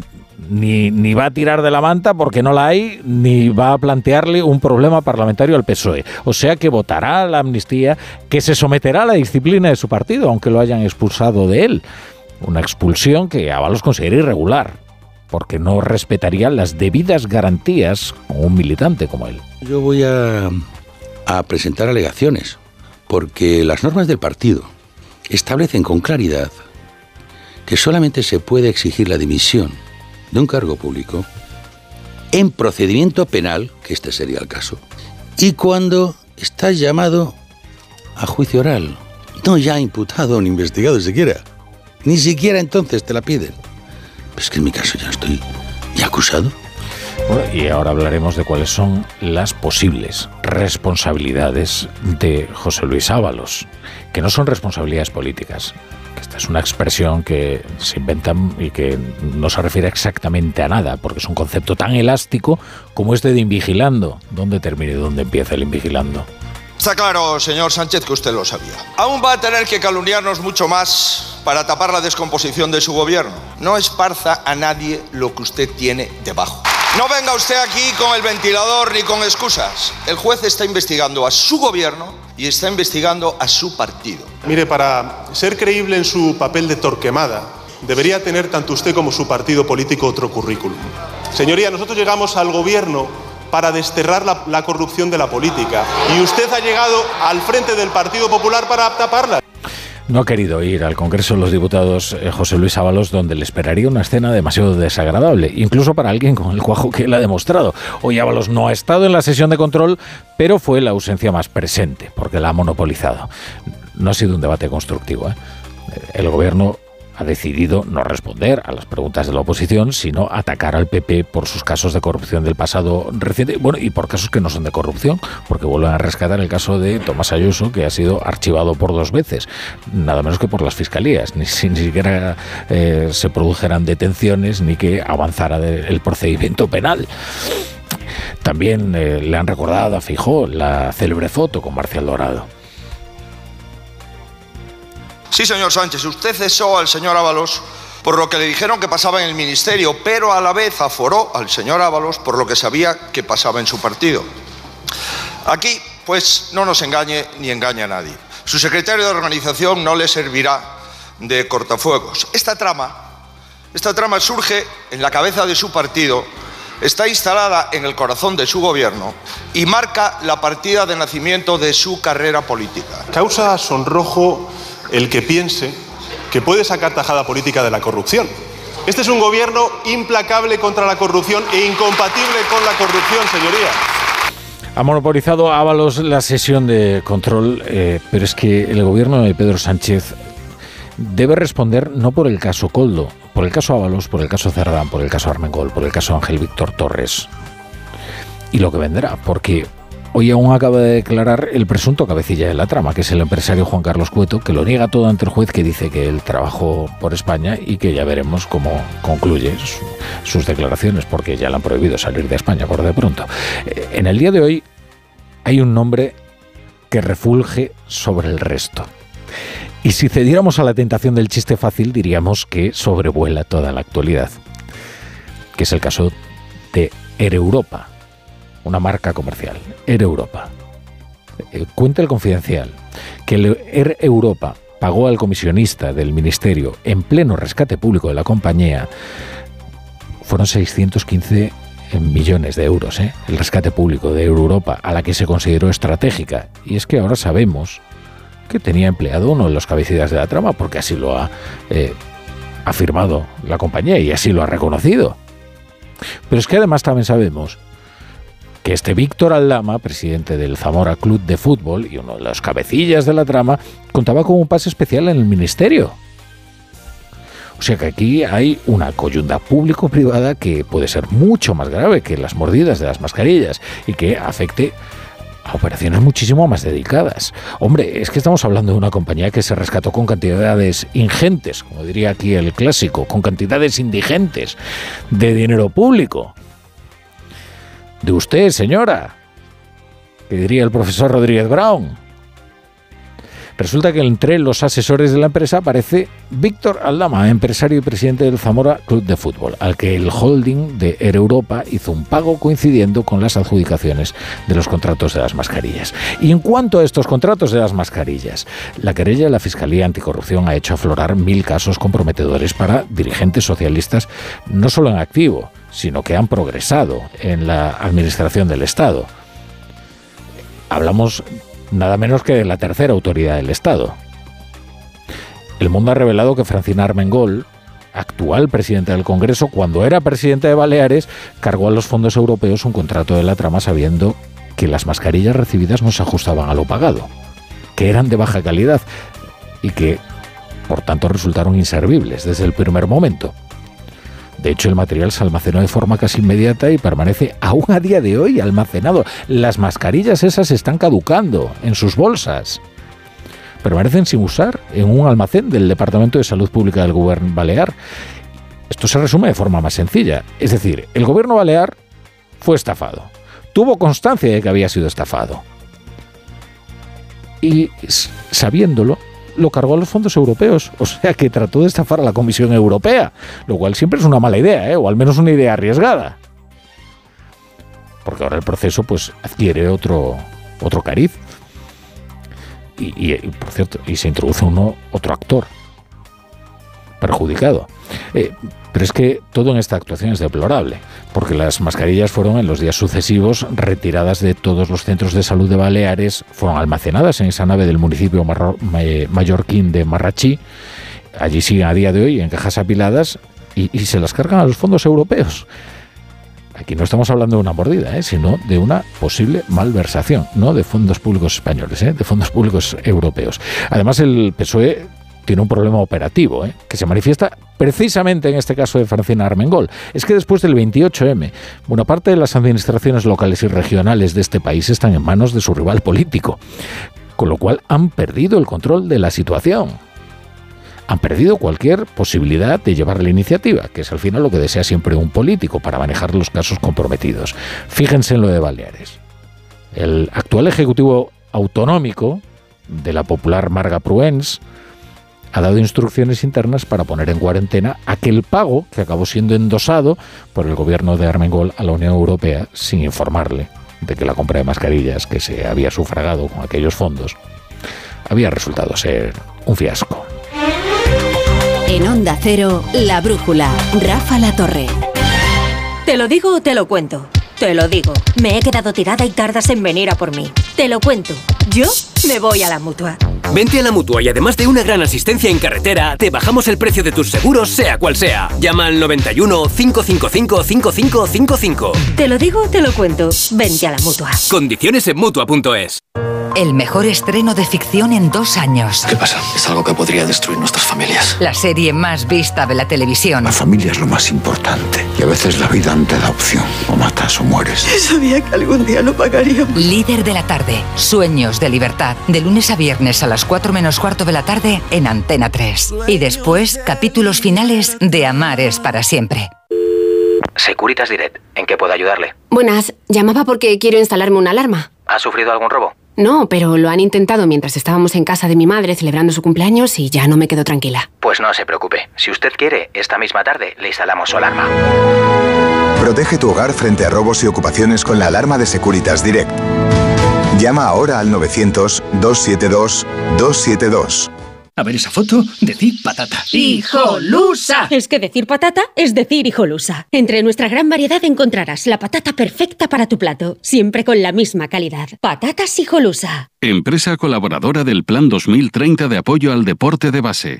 ni, ni, va a tirar de la manta porque no la hay, ni va a plantearle un problema parlamentario al PSOE. O sea que votará la amnistía, que se someterá a la disciplina de su partido, aunque lo hayan expulsado de él. Una expulsión que Ábalos considera irregular, porque no respetaría las debidas garantías con un militante como él. Yo voy a a presentar alegaciones, porque las normas del partido establecen con claridad que solamente se puede exigir la dimisión de un cargo público en procedimiento penal, que este sería el caso, y cuando estás llamado a juicio oral, no ya imputado ni investigado siquiera. Ni siquiera entonces te la piden. Pues que en mi caso ya estoy ya acusado. Bueno, y ahora hablaremos de cuáles son las posibles responsabilidades de José Luis Ábalos, que no son responsabilidades políticas. Esta es una expresión que se inventan y que no se refiere exactamente a nada, porque es un concepto tan elástico como este de invigilando. ¿Dónde termina y dónde empieza el invigilando? Está claro, señor Sánchez, que usted lo sabía. Aún va a tener que calumniarnos mucho más para tapar la descomposición de su gobierno. No esparza a nadie lo que usted tiene debajo. No venga usted aquí con el ventilador ni con excusas. El juez está investigando a su gobierno y está investigando a su partido. Mire, para ser creíble en su papel de torquemada, debería tener tanto usted como su partido político otro currículum. Señoría, nosotros llegamos al gobierno para desterrar la, corrupción de la política y usted ha llegado al frente del Partido Popular para taparla. No ha querido ir al Congreso de los Diputados eh, José Luis Ábalos, donde le esperaría una escena demasiado desagradable, incluso para alguien con el cuajo que él ha demostrado. Hoy Ábalos no ha estado en la sesión de control, pero fue la ausencia más presente, porque la ha monopolizado. No ha sido un debate constructivo. ¿eh? El gobierno ha decidido no responder a las preguntas de la oposición, sino atacar al PP por sus casos de corrupción del pasado reciente, bueno, y por casos que no son de corrupción, porque vuelven a rescatar el caso de Tomás Ayuso, que ha sido archivado por dos veces, nada menos que por las fiscalías, ni, siquiera eh, se produjeran detenciones ni que avanzara el procedimiento penal. También eh, le han recordado a Fijó la célebre foto con Marcial Dorado. Sí, señor Sánchez, usted cesó al señor Ábalos por lo que le dijeron que pasaba en el ministerio, pero a la vez aforó al señor Ábalos por lo que sabía que pasaba en su partido. Aquí, pues, no nos engañe ni engañe a nadie. Su secretario de organización no le servirá de cortafuegos. Esta trama, esta trama surge en la cabeza de su partido, está instalada en el corazón de su gobierno y marca la partida de nacimiento de su carrera política. Causa sonrojo el que piense que puede sacar tajada política de la corrupción. Este es un gobierno implacable contra la corrupción e incompatible con la corrupción, señoría. Ha monopolizado Ábalos la sesión de control, eh, pero es que el gobierno de Pedro Sánchez debe responder no por el caso Coldo, por el caso Ábalos, por el caso Cerdán, por el caso Armengol, por el caso Ángel Víctor Torres y lo que vendrá, porque Hoy aún acaba de declarar el presunto cabecilla de la trama, que es el empresario Juan Carlos Cueto, que lo niega todo ante el juez que dice que él trabajó por España y que ya veremos cómo concluye sus declaraciones, porque ya le han prohibido salir de España por de pronto. Eh, en el día de hoy hay un nombre que refulge sobre el resto. Y si cediéramos a la tentación del chiste fácil, diríamos que sobrevuela toda la actualidad, que es el caso de Air Europa una marca comercial, Air Europa. Eh, cuenta el confidencial que Air Europa pagó al comisionista del ministerio en pleno rescate público de la compañía fueron 615 millones de euros, ¿eh? el rescate público de Europa, a la que se consideró estratégica. Y es que ahora sabemos que tenía empleado uno de los cabecillas de la trama, porque así lo ha eh, afirmado la compañía y así lo ha reconocido. Pero es que además también sabemos que este Víctor Aldama, presidente del Zamora Club de Fútbol y uno de los cabecillas de la trama, contaba con un pase especial en el ministerio. O sea que aquí hay una coyunda público-privada que puede ser mucho más grave que las mordidas de las mascarillas y que afecte a operaciones muchísimo más dedicadas. Hombre, es que estamos hablando de una compañía que se rescató con cantidades ingentes, como diría aquí el clásico, con cantidades indigentes de dinero público. De usted, señora, que diría el profesor Rodríguez Brown. Resulta que entre los asesores de la empresa aparece Víctor Aldama, empresario y presidente del Zamora Club de Fútbol, al que el holding de Air Europa hizo un pago coincidiendo con las adjudicaciones de los contratos de las mascarillas. Y en cuanto a estos contratos de las mascarillas, la querella de la Fiscalía Anticorrupción ha hecho aflorar mil casos comprometedores para dirigentes socialistas, no solo en activo, sino que han progresado en la administración del Estado. Hablamos nada menos que de la tercera autoridad del Estado. El mundo ha revelado que Francina Armengol, actual presidente del Congreso, cuando era presidente de Baleares, cargó a los fondos europeos un contrato de la trama sabiendo que las mascarillas recibidas no se ajustaban a lo pagado, que eran de baja calidad y que, por tanto, resultaron inservibles desde el primer momento. De hecho, el material se almacenó de forma casi inmediata y permanece aún a día de hoy almacenado. Las mascarillas esas están caducando en sus bolsas. Permanecen sin usar en un almacén del Departamento de Salud Pública del Gobierno Balear. Esto se resume de forma más sencilla. Es decir, el gobierno balear fue estafado. Tuvo constancia de que había sido estafado. Y sabiéndolo, lo cargó a los fondos europeos. O sea que trató de estafar a la Comisión Europea, lo cual siempre es una mala idea, ¿eh? o al menos una idea arriesgada. Porque ahora el proceso pues adquiere otro, otro cariz. Y, por cierto, y se introduce uno, otro actor perjudicado. Eh, pero es que todo en esta actuación es deplorable, porque las mascarillas fueron en los días sucesivos retiradas de todos los centros de salud de Baleares, fueron almacenadas en esa nave del municipio mallorquín de Marrachí, allí siguen a día de hoy en cajas apiladas y, se las cargan a los fondos europeos. Aquí no estamos hablando de una mordida, ¿eh? sino de una posible malversación, no de fondos públicos españoles, ¿eh? de fondos públicos europeos. Además, el PSOE tiene un problema operativo, ¿eh? que se manifiesta precisamente en este caso de Francina Armengol. Es que después del 28M, buena parte de las administraciones locales y regionales de este país están en manos de su rival político, con lo cual han perdido el control de la situación. Han perdido cualquier posibilidad de llevar la iniciativa, que es al final lo que desea siempre un político para manejar los casos comprometidos. Fíjense en lo de Baleares. El actual Ejecutivo Autonómico de la popular Marga Pruens, ha dado instrucciones internas para poner en cuarentena aquel pago que acabó siendo endosado por el gobierno de Armengol a la Unión Europea sin informarle de que la compra de mascarillas que se había sufragado con aquellos fondos había resultado ser un fiasco. En Onda Cero, La Brújula, Rafa La Torre. ¿Te lo digo o te lo cuento? Te lo digo. Me he quedado tirada y tardas en venir a por mí. Te lo cuento. Yo me voy a la mutua. Vente a la mutua y además de una gran asistencia en carretera, te bajamos el precio de tus seguros, sea cual sea. Llama al 91 555 5555. Te lo digo, te lo cuento. Vente a la mutua. Condiciones en mutua.es. El mejor estreno de ficción en dos años. ¿Qué pasa? Es algo que podría destruir nuestras familias. La serie más vista de la televisión. La familia es lo más importante. Y a veces la vida no te da opción. O matas o mueres. Sabía que algún día lo pagaríamos. Líder de la tarde. Sueños de libertad. De lunes a viernes a las 4 menos cuarto de la tarde en Antena 3. Y después, capítulos finales de Amar es para siempre. Securitas Direct. ¿En qué puedo ayudarle? Buenas. Llamaba porque quiero instalarme una alarma. ¿Ha sufrido algún robo? No, pero lo han intentado mientras estábamos en casa de mi madre celebrando su cumpleaños y ya no me quedo tranquila. Pues no se preocupe. Si usted quiere, esta misma tarde le instalamos su alarma. Protege tu hogar frente a robos y ocupaciones con la alarma de Securitas Direct. Llama ahora al 900-272-272. A ver esa foto, decir patata. ¡Hijolusa! Es que decir patata es decir hijolusa. Entre nuestra gran variedad encontrarás la patata perfecta para tu plato, siempre con la misma calidad. Patatas hijolusa. Empresa colaboradora del Plan 2030 de apoyo al deporte de base.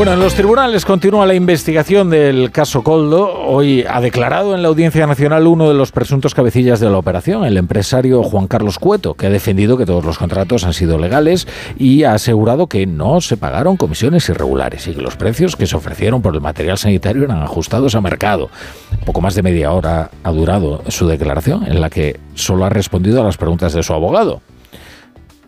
Bueno, en los tribunales continúa la investigación del caso Coldo. Hoy ha declarado en la Audiencia Nacional uno de los presuntos cabecillas de la operación, el empresario Juan Carlos Cueto, que ha defendido que todos los contratos han sido legales y ha asegurado que no se pagaron comisiones irregulares y que los precios que se ofrecieron por el material sanitario eran ajustados a mercado. Poco más de media hora ha durado su declaración, en la que solo ha respondido a las preguntas de su abogado.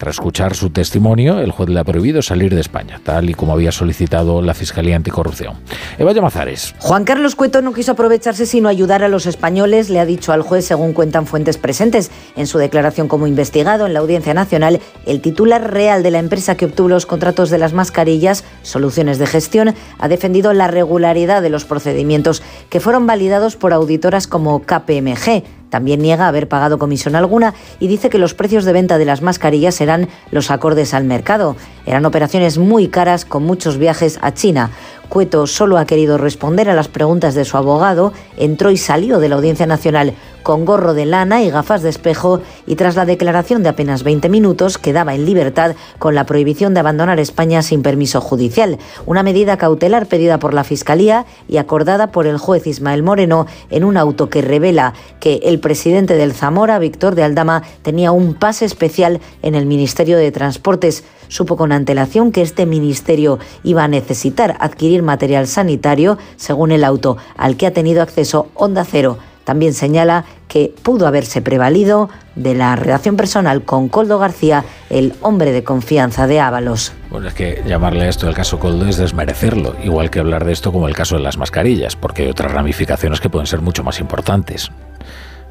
Tras escuchar su testimonio, el juez le ha prohibido salir de España, tal y como había solicitado la Fiscalía Anticorrupción. Eva Llamazares. Juan Carlos Cueto no quiso aprovecharse sino ayudar a los españoles, le ha dicho al juez, según cuentan fuentes presentes. En su declaración como investigado en la Audiencia Nacional, el titular real de la empresa que obtuvo los contratos de las mascarillas, Soluciones de Gestión, ha defendido la regularidad de los procedimientos que fueron validados por auditoras como KPMG. También niega haber pagado comisión alguna y dice que los precios de venta de las mascarillas serán los acordes al mercado. Eran operaciones muy caras con muchos viajes a China. Cueto solo ha querido responder a las preguntas de su abogado, entró y salió de la Audiencia Nacional con gorro de lana y gafas de espejo y tras la declaración de apenas 20 minutos quedaba en libertad con la prohibición de abandonar España sin permiso judicial, una medida cautelar pedida por la Fiscalía y acordada por el juez Ismael Moreno en un auto que revela que el presidente del Zamora, Víctor de Aldama, tenía un pase especial en el Ministerio de Transportes supo con antelación que este ministerio iba a necesitar adquirir material sanitario, según el auto al que ha tenido acceso Onda Cero. También señala que pudo haberse prevalido de la relación personal con Coldo García, el hombre de confianza de Ábalos. Bueno, es que llamarle a esto el caso Coldo es desmerecerlo, igual que hablar de esto como el caso de las mascarillas, porque hay otras ramificaciones que pueden ser mucho más importantes.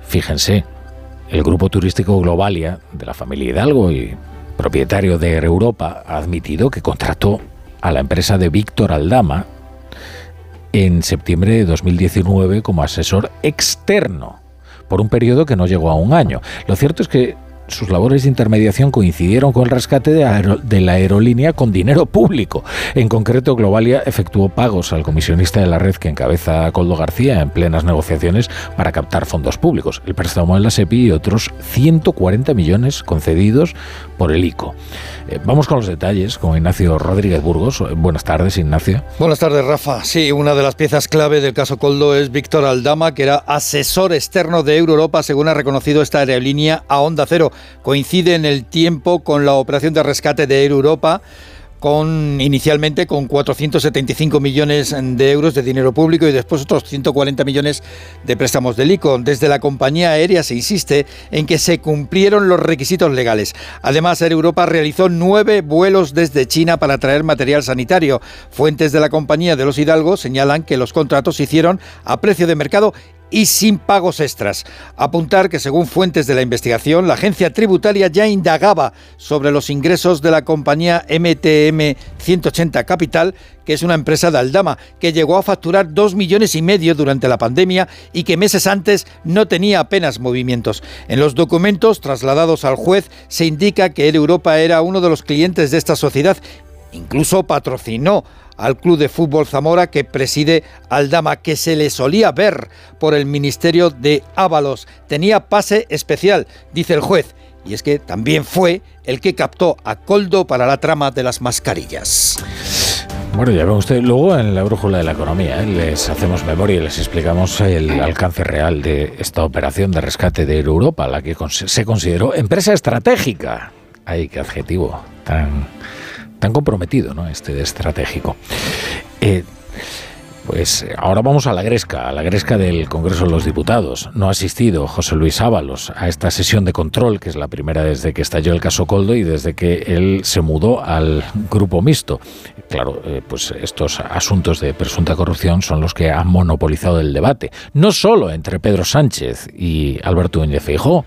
Fíjense, el grupo turístico Globalia de la familia Hidalgo y propietario de Europa, ha admitido que contrató a la empresa de Víctor Aldama en septiembre de 2019 como asesor externo por un periodo que no llegó a un año. Lo cierto es que sus labores de intermediación coincidieron con el rescate de, la aerolínea con dinero público. En concreto, Globalia efectuó pagos al comisionista de la red que encabeza Coldo García en plenas negociaciones para captar fondos públicos, el préstamo en la SEPI y otros 140 millones concedidos por el ICO. Eh, vamos con los detalles con Ignacio Rodríguez Burgos. Buenas tardes, Ignacio. Buenas tardes, Rafa. Sí, una de las piezas clave del caso Coldo es Víctor Aldama, que era asesor externo de Europa, según ha reconocido esta aerolínea a Onda Cero. Coincide en el tiempo con la operación de rescate de Air Europa con inicialmente con 475 millones de euros de dinero público y después otros 140 millones de préstamos del ICO. Desde la compañía aérea se insiste en que se cumplieron los requisitos legales. Además, Air Europa realizó nueve vuelos desde China para traer material sanitario. Fuentes de la compañía de los Hidalgo señalan que los contratos se hicieron a precio de mercado y sin pagos extras. Apuntar que según fuentes de la investigación, la agencia tributaria ya indagaba sobre los ingresos de la compañía MTM 180 Capital, que es una empresa de Aldama, que llegó a facturar 2 millones y medio durante la pandemia y que meses antes no tenía apenas movimientos. En los documentos trasladados al juez se indica que Air Europa era uno de los clientes de esta sociedad Incluso patrocinó al Club de Fútbol Zamora que preside Aldama, que se le solía ver por el Ministerio de Ábalos. Tenía pase especial, dice el juez. Y es que también fue el que captó a Coldo para la trama de las mascarillas. Bueno, ya ven usted, luego en la brújula de la economía ¿eh? les hacemos memoria y les explicamos el alcance real de esta operación de rescate de Europa, la que se consideró empresa estratégica. Ay, qué adjetivo tan tan comprometido, ¿no? Este estratégico. Eh, pues ahora vamos a la gresca, a la gresca del Congreso de los Diputados. No ha asistido José Luis Ábalos a esta sesión de control, que es la primera desde que estalló el caso Coldo y desde que él se mudó al grupo mixto. Claro, eh, pues estos asuntos de presunta corrupción son los que han monopolizado el debate, no solo entre Pedro Sánchez y Alberto Núñez Feijóo,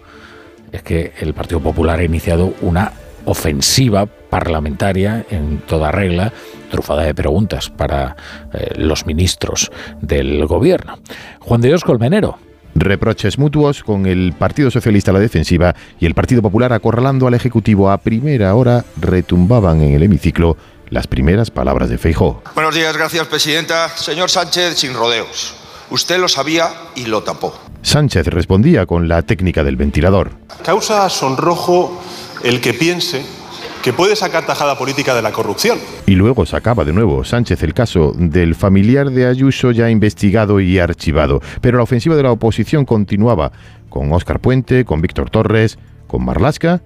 es que el Partido Popular ha iniciado una ofensiva parlamentaria en toda regla, trufada de preguntas para eh, los ministros del gobierno. Juan de Dios Colmenero. Reproches mutuos con el Partido Socialista a la defensiva y el Partido Popular acorralando al Ejecutivo a primera hora retumbaban en el hemiciclo las primeras palabras de Feijó. Buenos días, gracias, presidenta. Señor Sánchez, sin rodeos. Usted lo sabía y lo tapó. Sánchez respondía con la técnica del ventilador. Causa sonrojo el que piense que puede sacar tajada política de la corrupción. Y luego sacaba de nuevo Sánchez el caso del familiar de Ayuso ya investigado y archivado. Pero la ofensiva de la oposición continuaba con Óscar Puente, con Víctor Torres, con Marlasca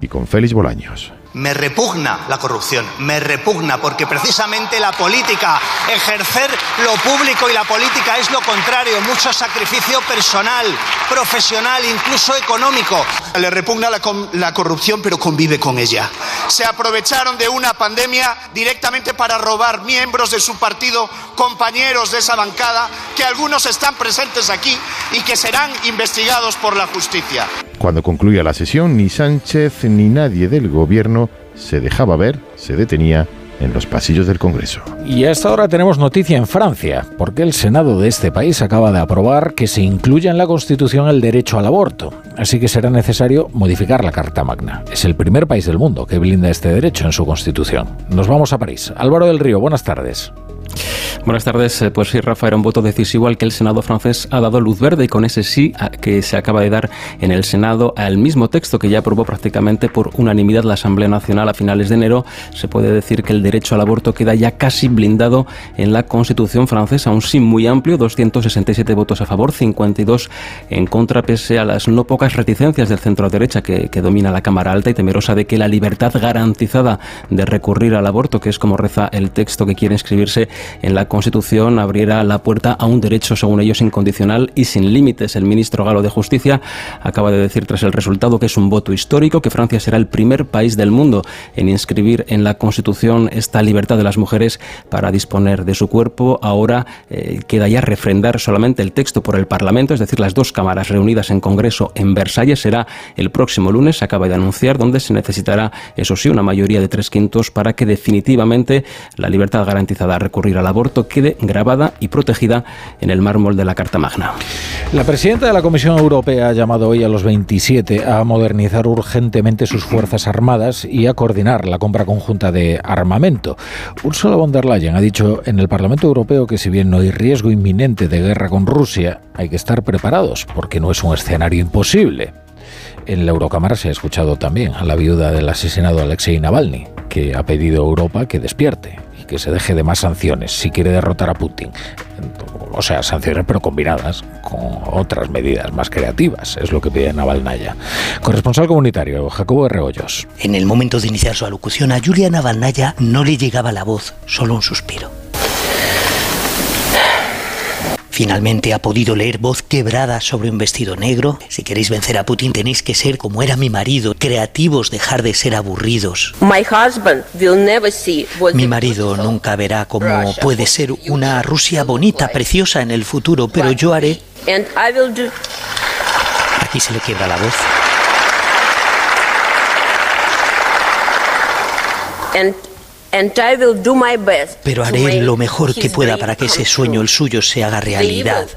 y con Félix Bolaños. Me repugna la corrupción, me repugna porque precisamente la política, ejercer lo público y la política es lo contrario, mucho sacrificio personal, profesional, incluso económico. Le repugna la, la, corrupción pero convive con ella. Se aprovecharon de una pandemia directamente para robar miembros de su partido, compañeros de esa bancada, que algunos están presentes aquí y que serán investigados por la justicia. Cuando concluía la sesión, ni Sánchez ni nadie del gobierno se dejaba ver, se detenía en los pasillos del Congreso. Y a esta hora tenemos noticia en Francia, porque el Senado de este país acaba de aprobar que se incluya en la Constitución el derecho al aborto. Así que será necesario modificar la Carta Magna. Es el primer país del mundo que blinda este derecho en su Constitución. Nos vamos a París. Álvaro del Río, buenas tardes. Buenas tardes. Eh, pues sí, Rafa, era un voto decisivo al que el Senado francés ha dado luz verde y con ese sí que se acaba de dar en el Senado al mismo texto que ya aprobó prácticamente por unanimidad la Asamblea Nacional a finales de enero, se puede decir que el derecho al aborto queda ya casi blindado en la Constitución francesa. Un sí muy amplio, 267 votos a favor, 52 en contra, pese a las no pocas reticencias del centro derecha que, que domina la Cámara Alta y temerosa de que la libertad garantizada de recurrir al aborto, que es como reza el texto que quiere inscribirse en la Constitución abriera la puerta a un derecho, según ellos, incondicional y sin límites. El ministro galo de Justicia acaba de decir tras el resultado que es un voto histórico, que Francia será el primer país del mundo en inscribir en la Constitución esta libertad de las mujeres para disponer de su cuerpo. Ahora eh, queda ya refrendar solamente el texto por el Parlamento, es decir, las dos cámaras reunidas en Congreso en Versalles será el próximo lunes, se acaba de anunciar, donde se necesitará, eso sí, una mayoría de tres quintos para que definitivamente la libertad garantizada a al aborto quede grabada y protegida en el mármol de la Carta Magna. La presidenta de la Comisión Europea ha llamado hoy a los 27 a modernizar urgentemente sus fuerzas armadas y a coordinar la compra conjunta de armamento. Ursula von der Leyen ha dicho en el Parlamento Europeo que si bien no hay riesgo inminente de guerra con Rusia, hay que estar preparados porque no es un escenario imposible. En la Eurocámara se ha escuchado también a la viuda del asesinado Alexei Navalny, que ha pedido a Europa que despierte que se deje de más sanciones si quiere derrotar a Putin. O sea, sanciones pero combinadas con otras medidas más creativas, es lo que pide Navalnaya. Corresponsal comunitario, Jacobo Regoyos. En el momento de iniciar su alocución, a Julia Navalnaya no le llegaba la voz, solo un suspiro. Finalmente ha podido leer voz quebrada sobre un vestido negro. Si queréis vencer a Putin tenéis que ser como era mi marido, creativos, dejar de ser aburridos. Mi marido nunca verá cómo puede ser una Rusia bonita, preciosa en el futuro, pero yo haré... Aquí se le quiebra la voz. Pero haré lo mejor que pueda para que ese sueño, el suyo, se haga realidad.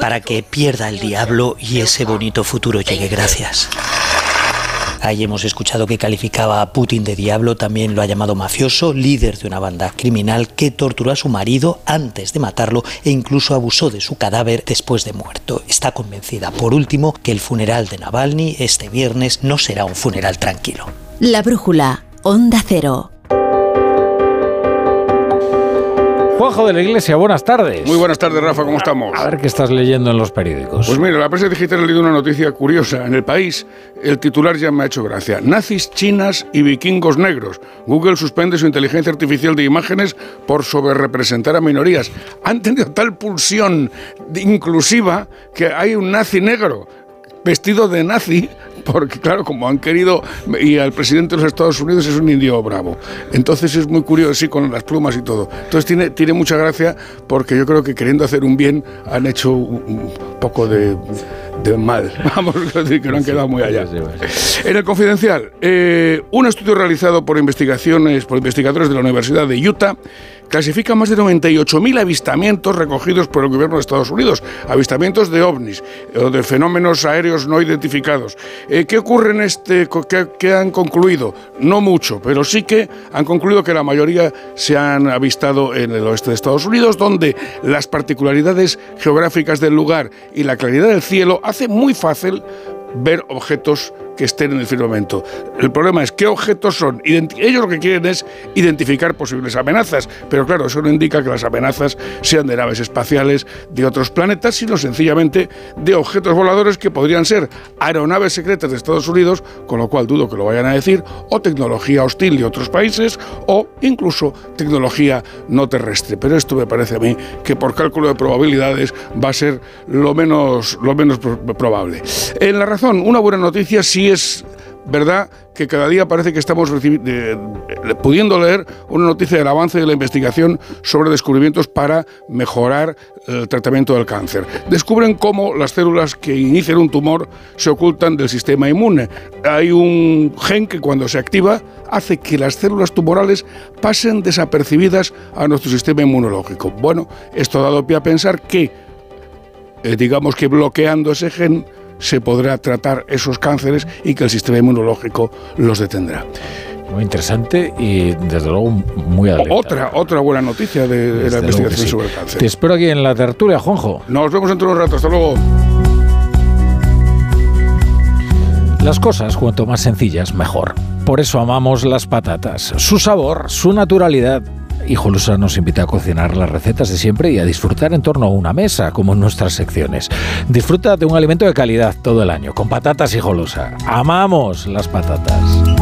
Para que pierda el diablo y ese bonito futuro llegue. Gracias. Ahí hemos escuchado que calificaba a Putin de diablo, también lo ha llamado mafioso, líder de una banda criminal que torturó a su marido antes de matarlo e incluso abusó de su cadáver después de muerto. Está convencida, por último, que el funeral de Navalny este viernes no será un funeral tranquilo. La brújula, onda cero. Juanjo de la Iglesia, buenas tardes. Muy buenas tardes, Rafa, ¿cómo estamos? A ver qué estás leyendo en los periódicos. Pues mira, la prensa digital ha leído una noticia curiosa. En el país, el titular ya me ha hecho gracia. Nazis chinas y vikingos negros. Google suspende su inteligencia artificial de imágenes por sobrerepresentar a minorías. Han tenido tal pulsión inclusiva que hay un nazi negro vestido de nazi, porque claro, como han querido, y al presidente de los Estados Unidos es un indio bravo. Entonces es muy curioso, sí, con las plumas y todo. Entonces tiene, tiene mucha gracia porque yo creo que queriendo hacer un bien han hecho un poco de, de mal. Vamos a decir que no han quedado muy allá. En el confidencial, eh, un estudio realizado por investigaciones, por investigadores de la Universidad de Utah clasifica más de 98.000 avistamientos recogidos por el gobierno de Estados Unidos, avistamientos de ovnis o de fenómenos aéreos no identificados. Eh, ¿Qué ocurre en este? ¿Qué, han concluido? No mucho, pero sí que han concluido que la mayoría se han avistado en el oeste de Estados Unidos, donde las particularidades geográficas del lugar y la claridad del cielo hace muy fácil ver objetos que estén en el firmamento. El problema es qué objetos son. Ellos lo que quieren es identificar posibles amenazas, pero claro, eso no indica que las amenazas sean de naves espaciales de otros planetas, sino sencillamente de objetos voladores que podrían ser aeronaves secretas de Estados Unidos, con lo cual dudo que lo vayan a decir, o tecnología hostil de otros países, o incluso tecnología no terrestre. Pero esto me parece a mí que por cálculo de probabilidades va a ser lo menos, lo menos probable. En la razón, una buena noticia sí es verdad que cada día parece que estamos pudiendo leer una noticia del avance de la investigación sobre descubrimientos para mejorar el tratamiento del cáncer. Descubren cómo las células que inician un tumor se ocultan del sistema inmune. Hay un gen que cuando se activa hace que las células tumorales pasen desapercibidas a nuestro sistema inmunológico. Bueno, esto ha dado pie a pensar que, eh, digamos que bloqueando ese gen, se podrá tratar esos cánceres y que el sistema inmunológico los detendrá. Muy interesante y desde luego muy adelante. Otra, otra buena noticia de, la investigación sobre el cáncer. Te espero aquí en la tertulia, Juanjo. Nos vemos dentro de un rato. Hasta luego. Las cosas, cuanto más sencillas, mejor. Por eso amamos las patatas. Su sabor, su naturalidad Hijolusa nos invita a cocinar las recetas de siempre y a disfrutar en torno a una mesa, como en nuestras secciones. Disfruta de un alimento de calidad todo el año, con patatas Hijolusa. Amamos las patatas.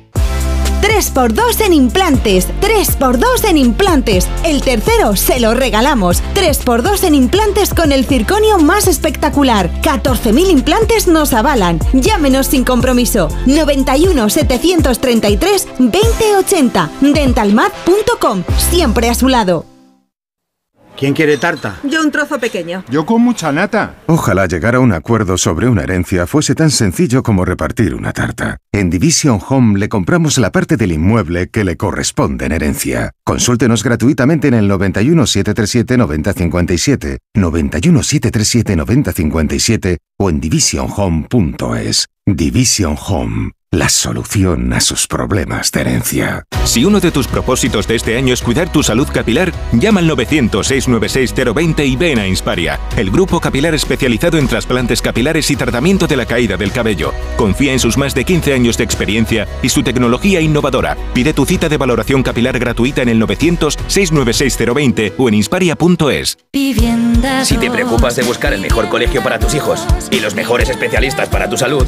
3x2 en implantes. 3x2 en implantes. El tercero se lo regalamos. 3x2 en implantes con el circonio más espectacular. 14.000 implantes nos avalan. Llámenos sin compromiso. 91 733 2080. Dentalmat.com. Siempre a su lado. ¿Quién quiere tarta? Yo un trozo pequeño. Yo con mucha nata. Ojalá llegar a un acuerdo sobre una herencia fuese tan sencillo como repartir una tarta. En Division Home le compramos la parte del inmueble que le corresponde en herencia. Consúltenos gratuitamente en el 91 737 9057, 91 737 9057 o en divisionhome.es. Division Home la solución a sus problemas de herencia. Si uno de tus propósitos de este año es cuidar tu salud capilar, llama al 900-696-020 y ven a Insparia, el grupo capilar especializado en trasplantes capilares y tratamiento de la caída del cabello. Confía en sus más de 15 años de experiencia y su tecnología innovadora. Pide tu cita de valoración capilar gratuita en el 900-696-020 o en insparia.es. Si te preocupas de buscar el mejor colegio para tus hijos y los mejores especialistas para tu salud,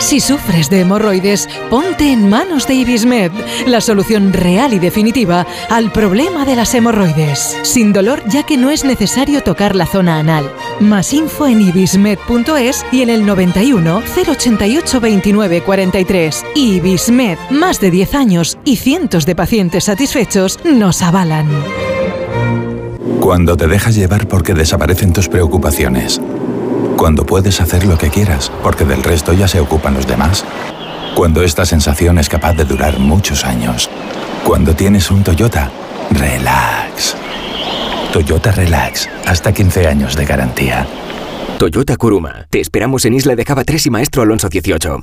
Si sufres de hemorroides, ponte en manos de Ibismed, la solución real y definitiva al problema de las hemorroides. Sin dolor, ya que no es necesario tocar la zona anal. Más info en ibismed.es y en el 91 088 29 43. Ibismed, más de 10 años y cientos de pacientes satisfechos nos avalan. Cuando te dejas llevar porque desaparecen tus preocupaciones. Cuando puedes hacer lo que quieras porque del resto ya se ocupan los demás. Cuando esta sensación es capaz de durar muchos años. Cuando tienes un Toyota, relax. Toyota Relax, hasta 15 años de garantía. Toyota Kuruma. Te esperamos en Isla de Cava 3 y Maestro Alonso 18.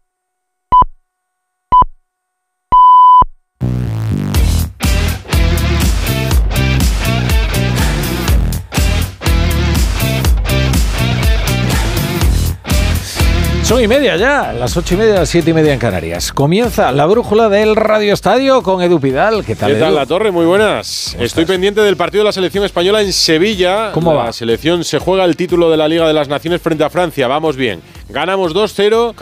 Son y media ya, las ocho y media, las siete y media en Canarias. Comienza la brújula del Radio Estadio con Edu Pidal. ¿Qué tal, ¿Qué tal, Edu? La Torre? Muy buenas. Estoy pendiente del partido de la selección española en Sevilla. ¿Cómo la va? selección se juega el título de la Liga de las Naciones frente a Francia. Vamos bien. Ganamos 2-0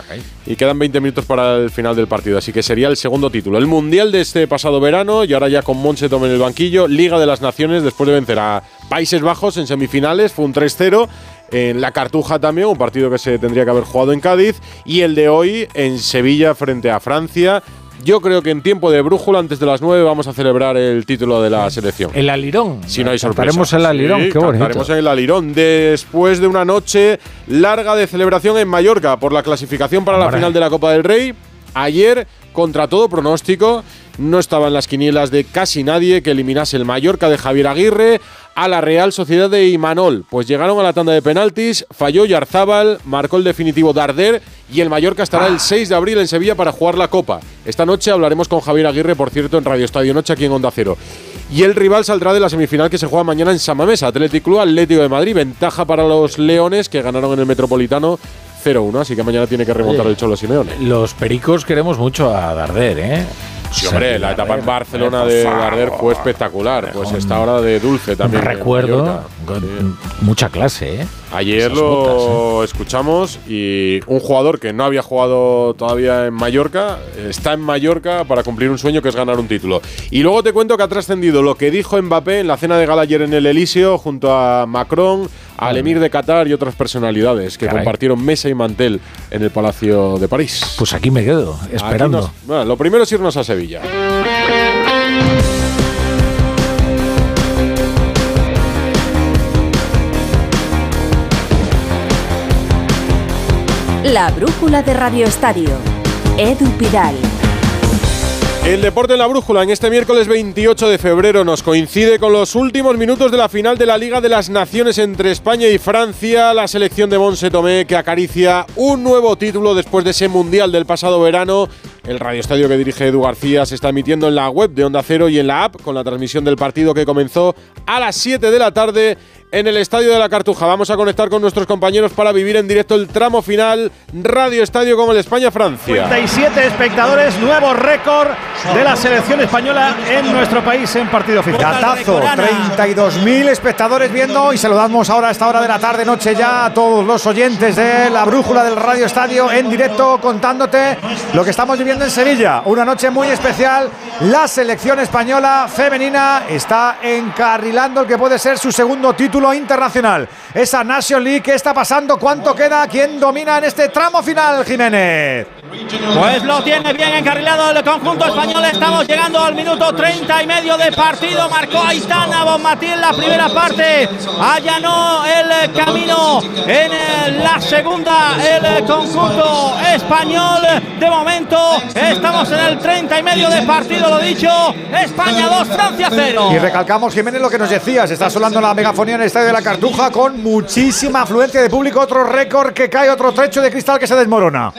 y quedan 20 minutos para el final del partido, así que sería el segundo título. El Mundial de este pasado verano y ahora ya con Monse Tom en el banquillo. Liga de las Naciones después de vencer a Países Bajos en semifinales. Fue un 3-0. En la Cartuja también, un partido que se tendría que haber jugado en Cádiz. Y el de hoy en Sevilla frente a Francia. Yo creo que en tiempo de brújula, antes de las 9, vamos a celebrar el título de la selección. El alirón. Si no hay sorpresa. Cantaremos el alirón, Sí, qué bonito. cantaremos en el alirón. Después de una noche larga de celebración en Mallorca por la clasificación para la final de la Copa del Rey. Ayer, contra todo pronóstico, no estaba en las quinielas de casi nadie que eliminase el Mallorca de Javier Aguirre a la Real Sociedad de Imanol. Pues llegaron a la tanda de penaltis, falló Yarzábal, marcó el definitivo Darder y el Mallorca estará el 6 de abril en Sevilla para jugar la Copa. Esta noche hablaremos con Javier Aguirre, por cierto, en Radio Estadio Noche aquí en Onda Cero. Y el rival saldrá de la semifinal que se juega mañana en Samamés, Atlético Club Atlético de Madrid. Ventaja para los Leones que ganaron en el Metropolitano 0-1, así que mañana tiene que remontar Oye, el Cholo Simeone. Los pericos queremos mucho a Darder, ¿eh? Sí, hombre, la etapa en Barcelona por de. Darder fue espectacular. Pues esta hora de Dulce también. Recuerdo, mucha clase, ¿eh? Ayer lo botas, escuchamos y un jugador que no había jugado todavía en Mallorca está en Mallorca para cumplir un sueño que es ganar un título. Y luego te cuento que ha trascendido lo que dijo Mbappé en la cena de gala ayer en el Elíseo junto a Macron, al emir de Qatar y otras personalidades que Caray. compartieron mesa y mantel en el Palacio de París. Pues aquí me quedo, esperando. nos- bueno, lo primero es irnos a Sevilla. La brújula de Radio Estadio. Edu Pidal. El deporte en la brújula en este miércoles 28 de febrero nos coincide con los últimos minutos de la final de la Liga de las Naciones entre España y Francia, la selección de Monse Tomé que acaricia un nuevo título después de ese Mundial del pasado verano. El Radio Estadio que dirige Edu García se está emitiendo en la web de Onda Cero y en la app con la transmisión del partido que comenzó a las 7 de la tarde en el Estadio de la Cartuja. Vamos a conectar con nuestros compañeros para vivir en directo el tramo final Radio Estadio con el España-Francia. 37 espectadores, nuevo récord de la selección española en nuestro país en partido oficial. Gatazo, 32.000 espectadores viendo y saludamos ahora a esta hora de la tarde, noche ya a todos los oyentes de la brújula del Radio Estadio en directo contándote lo que estamos viviendo en Sevilla. Una noche muy especial. La selección española femenina está encarrilando el que puede ser su segundo título internacional. Esa Nation League, ¿qué está pasando? ¿Cuánto queda? ¿Quién domina en este tramo final, Jiménez? Pues lo tiene bien encarrilado el conjunto español. Estamos llegando al minuto 30 y medio de partido. Marcó Aitana Bonmatí en la primera parte. Allanó el camino en la segunda el conjunto español. De momento estamos en el 30 y medio de partido, lo dicho. España 2, Francia 0. Y recalcamos, Jiménez, lo que nos decías. Está sonando la megafonía en estadio de la Cartuja con muchísima afluencia de público. Otro récord que cae, otro trecho de cristal que se desmorona.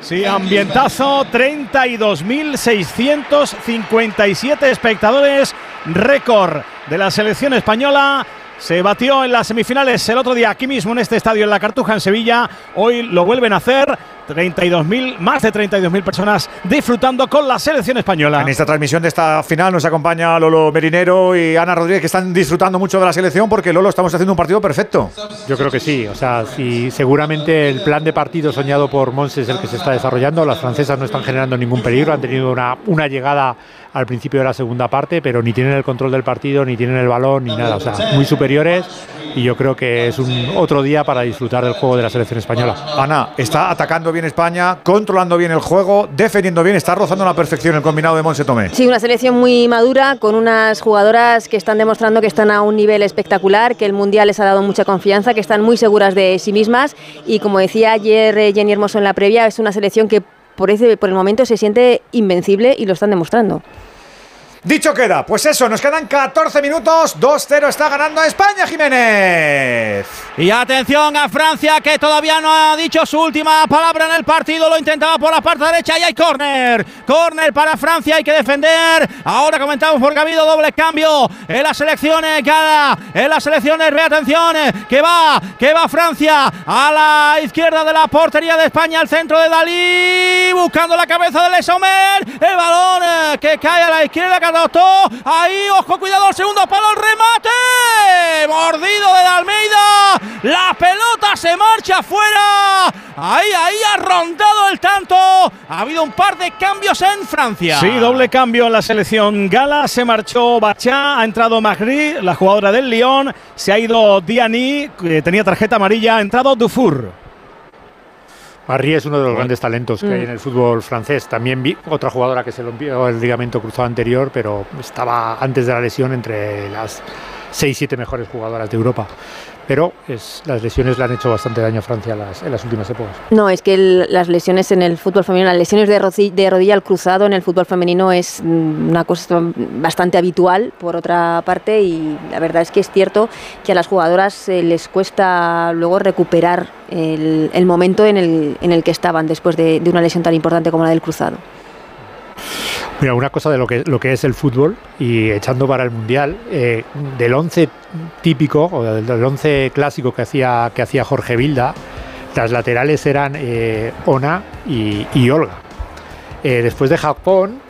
Sí, ambientazo, 32.657 espectadores, récord de la selección española. Se batió en las semifinales el otro día aquí mismo en este estadio en La Cartuja en Sevilla. Hoy lo vuelven a hacer. 32.000, más de 32.000 personas disfrutando con la selección española. En esta transmisión de esta final nos acompaña Lolo Merinero y Ana Rodríguez que están disfrutando mucho de la selección porque Lolo estamos haciendo un partido perfecto. Yo creo que sí, o sea, si seguramente el plan de partido soñado por Mons es el que se está desarrollando, las francesas no están generando ningún peligro, han tenido una, una llegada al principio de la segunda parte, pero ni tienen el control del partido, ni tienen el balón, ni nada, o sea, muy superiores y yo creo que es un otro día para disfrutar del juego de la selección española. Ana, está atacando bien España, controlando bien el juego, defendiendo bien, está rozando la perfección el combinado de Monse Tomé. Sí, una selección muy madura, con unas jugadoras que están demostrando que están a un nivel espectacular, que el Mundial les ha dado mucha confianza, que están muy seguras de sí mismas y como decía ayer eh, Jenny Hermoso en la previa, es una selección que por, ese, por el momento se siente invencible y lo están demostrando. Dicho queda, pues eso, nos quedan 14 minutos, 2-0 está ganando España, Jiménez. Y atención a Francia que todavía no ha dicho su última palabra en el partido, lo intentaba por la parte derecha y hay córner. Córner para Francia, hay que defender. Ahora comentamos porque ha habido doble cambio en las selecciones, cada en las selecciones, ve atención, que va, que va Francia a la izquierda de la portería de España, al centro de Dalí, buscando la cabeza de Lesomer, el balón eh, que cae a la izquierda, Ahí, ojo, cuidado, el segundo palo, el remate. Mordido de Almeida. La pelota se marcha afuera. Ahí, ahí ha rondado el tanto. Ha habido un par de cambios en Francia. Sí, doble cambio en la selección gala. Se marchó Bachá, ha entrado Magri, la jugadora del Lyon. Se ha ido Diani, tenía tarjeta amarilla. Ha entrado Dufour. Marie es uno de los grandes talentos que hay en el fútbol francés. También vi otra jugadora que se rompió el ligamento cruzado anterior, pero estaba antes de la lesión entre las 6-7 mejores jugadoras de Europa. Pero las lesiones le han hecho bastante daño a Francia en las últimas épocas. No, es que las lesiones en el fútbol femenino, las lesiones de, rodilla, de al cruzado en el fútbol femenino es mm, una cosa bastante habitual, por otra parte, y la verdad es que es cierto que a las jugadoras eh, les cuesta luego recuperar el, momento en el, que estaban después de, de una lesión tan importante como la del cruzado. Mira, una cosa de lo que, lo que es el fútbol y echando para el Mundial, eh, del 11 típico o del 11 clásico que hacía, que hacía Jorge Vilda, las laterales eran eh, Ona y, Olga. Eh, después de Japón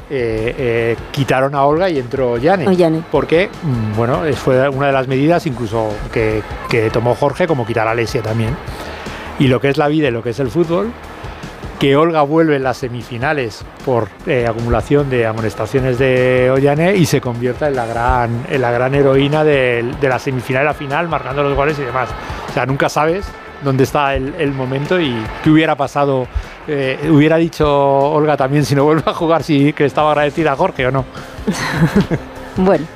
quitaron a Olga y entró Yane. Porque, mm, bueno, fue una de las medidas incluso que, que tomó Jorge como quitar a Alesia también. Y lo que es la vida y lo que es el fútbol, que Olga vuelve en las semifinales por eh, acumulación de amonestaciones de Ollane y se convierta en la gran, en la gran heroína de, la semifinal a la final, marcando los goles y demás. O sea, nunca sabes dónde está el, momento y qué hubiera pasado, eh, hubiera dicho Olga también si no vuelve a jugar, si que estaba agradecida a Jorge o no. bueno.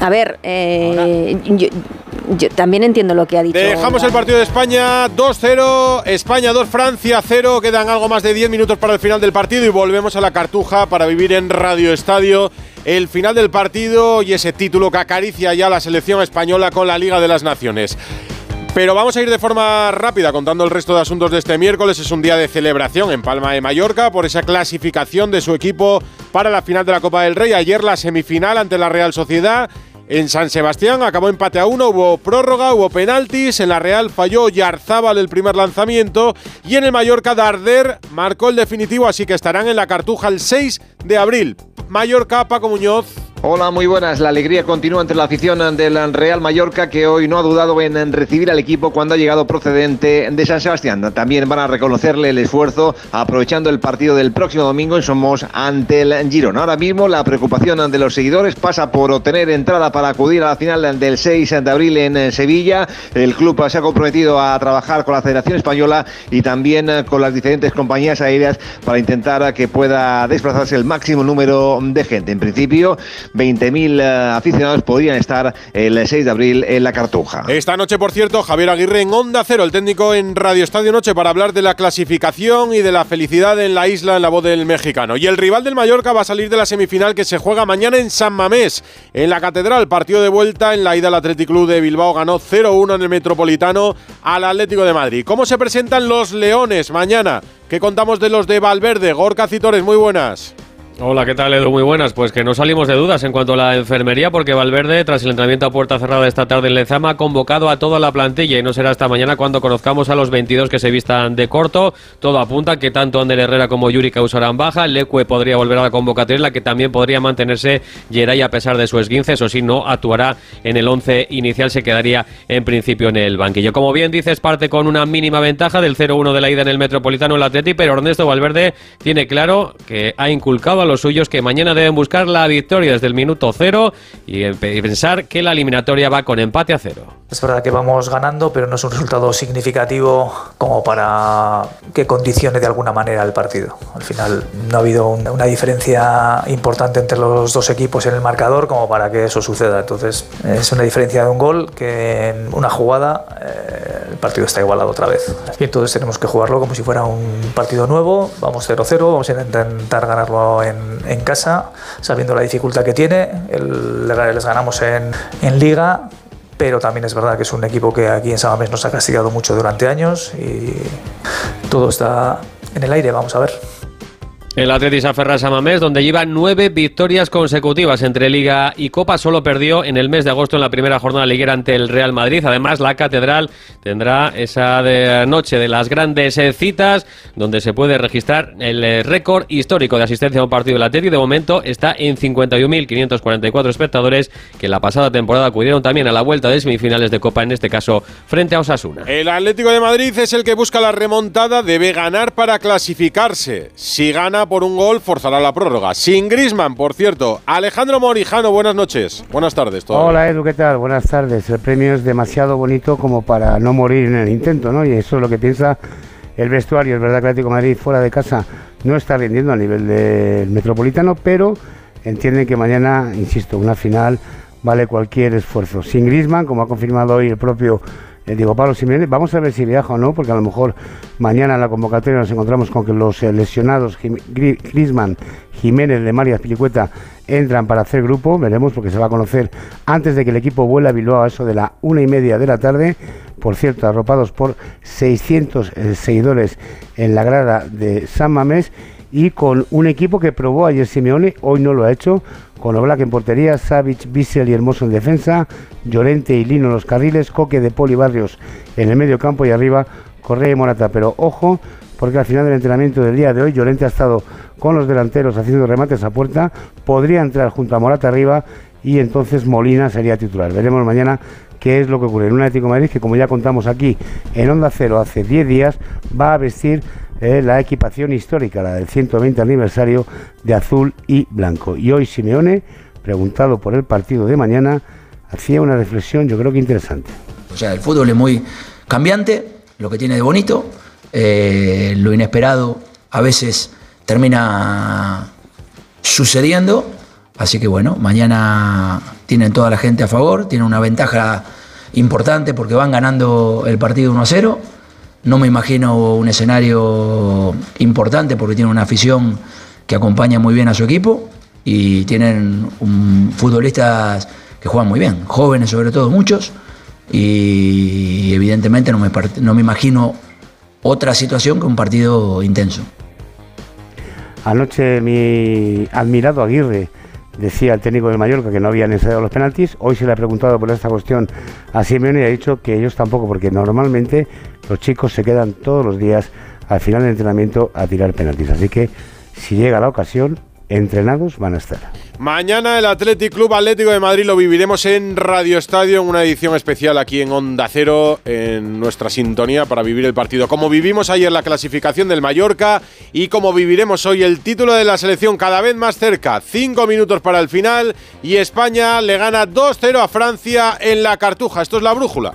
A ver, eh, yo, también entiendo lo que ha dicho. Dejamos el partido de España 2-0, España 2, Francia 0. Quedan algo más de 10 minutos para el final del partido y volvemos a la Cartuja para vivir en Radio Estadio el final del partido y ese título que acaricia ya la selección española con la Liga de las Naciones. Pero vamos a ir de forma rápida contando el resto de asuntos de este miércoles. Es un día de celebración en Palma de Mallorca por esa clasificación de su equipo para la final de la Copa del Rey. Ayer la semifinal ante la Real Sociedad En San Sebastián acabó empate a uno, hubo prórroga, hubo penaltis. En la Real falló Yarzábal el primer lanzamiento. Y en el Mallorca, Darder marcó el definitivo, así que estarán en la Cartuja el 6 de abril. Mallorca, Paco Muñoz. Hola, muy buenas. La alegría continúa entre la afición del Real Mallorca, que hoy no ha dudado en recibir al equipo cuando ha llegado procedente de San Sebastián. También van a reconocerle el esfuerzo aprovechando el partido del próximo domingo en Somos ante el Girona. Ahora mismo la preocupación de los seguidores pasa por obtener entrada para acudir a la final del 6 de abril en Sevilla. El club se ha comprometido a trabajar con la Federación Española y también con las diferentes compañías aéreas para intentar que pueda desplazarse el máximo número de gente. En principio, 20.000 eh, aficionados podrían estar el 6 de abril en la Cartuja. Esta noche, por cierto, Javier Aguirre en Onda Cero, el técnico en Radio Estadio Noche, para hablar de la clasificación y de la felicidad en la isla en la voz del mexicano. Y el rival del Mallorca va a salir de la semifinal que se juega mañana en San Mamés, en la Catedral. Partido de vuelta en la ida al Athletic Club de Bilbao ganó 0-1 en el Metropolitano al Atlético de Madrid. ¿Cómo se presentan los Leones mañana? ¿Qué contamos de los de Valverde? Gorka Citores, muy buenas. Hola, ¿qué tal Edu? Muy buenas. Pues que no salimos de dudas en cuanto a la enfermería porque Valverde, tras el entrenamiento a puerta cerrada esta tarde en Lezama, ha convocado a toda la plantilla y no será hasta mañana cuando conozcamos a los 22 que se vistan de corto. Todo apunta que tanto Ander Herrera como Yuri causarán baja. Leque podría volver a la convocatoria, la que también podría mantenerse Geray a pesar de su esguince. Eso sí, no actuará en el 11 inicial, se quedaría en principio en el banquillo. Como bien dices, parte con una mínima ventaja del 0-1 de la ida en el Metropolitano el Atleti, pero Ernesto Valverde tiene claro que ha inculcado a los suyos que mañana deben buscar la victoria desde el minuto cero y pensar que la eliminatoria va con empate a cero. Es verdad que vamos ganando, pero no es un resultado significativo como para que condicione de alguna manera el partido. Al final no ha habido una diferencia importante entre los dos equipos en el marcador como para que eso suceda. Entonces es una diferencia de un gol que en una jugada eh, el partido está igualado otra vez. Y entonces tenemos que jugarlo como si fuera un partido nuevo. Vamos 0-0, vamos a intentar ganarlo en, en casa, sabiendo la dificultad que tiene. El, les ganamos en, en Liga, pero también es verdad que es un equipo que aquí en Samamés nos ha castigado mucho durante años y todo está en el aire, vamos a ver. El Atletis aferra a Samamés, donde lleva nueve victorias consecutivas entre Liga y Copa. Solo perdió en el mes de agosto en la primera jornada liguera ante el Real Madrid. Además, la Catedral tendrá esa de noche de las grandes eh, citas, donde se puede registrar el eh, récord histórico de asistencia a un partido del Atlético. De momento está en 51.544 espectadores, que la pasada temporada acudieron también a la vuelta de semifinales de Copa, en este caso frente a Osasuna. El Atlético de Madrid es el que busca la remontada, debe ganar para clasificarse. Si gana por un gol, forzará la prórroga. Sin Grisman, por cierto. Alejandro Morijano, buenas noches. Buenas tardes. Hola Edu, ¿qué tal? Buenas tardes. El premio es demasiado bonito como para no morir en el intento, ¿no? Y eso es lo que piensa el vestuario. Es verdad que Atlético Madrid fuera de casa no está rindiendo a nivel del Metropolitano, pero entienden que mañana, insisto, una final vale cualquier esfuerzo. Sin Grisman, como ha confirmado hoy el propio eh, digo Pablo Simeone, vamos a ver si viaja o no, porque a lo mejor mañana en la convocatoria nos encontramos con que los eh, lesionados Grisman, Jiménez, de María Pilicueta entran para hacer grupo, veremos porque se va a conocer antes de que el equipo vuela a Bilbao a eso de la una y media de la tarde, por cierto, arropados por 600 eh, seguidores en la grada de San Mamés y con un equipo que probó ayer Simeone, hoy no lo ha hecho, con Oblak en portería, Savic, Bissell y Hermoso en defensa, Llorente y Lino en los carriles, Coque de Poli Barrios en el medio campo y arriba Correa y Morata. Pero ojo, porque al final del entrenamiento del día de hoy Llorente ha estado con los delanteros haciendo remates a puerta, podría entrar junto a Morata arriba y entonces Molina sería titular. Veremos mañana qué es lo que ocurre en un Atlético Madrid que como ya contamos aquí en Onda Cero hace 10 días va a vestir la equipación histórica, la del 120 aniversario de azul y blanco. Y hoy Simeone, preguntado por el partido de mañana, hacía una reflexión yo creo que interesante. O sea, el fútbol es muy cambiante, lo que tiene de bonito, eh, lo inesperado a veces termina sucediendo, así que bueno, mañana tienen toda la gente a favor, tienen una ventaja importante porque van ganando el partido 1 a 0 no me imagino un escenario importante porque tiene una afición que acompaña muy bien a su equipo y tienen futbolistas que juegan muy bien, jóvenes sobre todo muchos, y evidentemente no me, no me imagino otra situación que un partido intenso. Anoche mi admirado Aguirre decía el técnico de Mallorca que no habían ensayado los penaltis. Hoy se le ha preguntado por esta cuestión a Simeone y ha dicho que ellos tampoco, porque normalmente los chicos se quedan todos los días al final del entrenamiento a tirar penaltis. Así que si llega la ocasión, entrenados van a estar. Mañana el Athletic Club Atlético de Madrid lo viviremos en Radio Estadio, en una edición especial aquí en Onda Cero, en nuestra sintonía para vivir el partido. Como vivimos ayer la clasificación del Mallorca y como viviremos hoy el título de la selección cada vez más cerca. Cinco minutos para el final y España le gana 2-0 a Francia en la Cartuja. Esto es la brújula.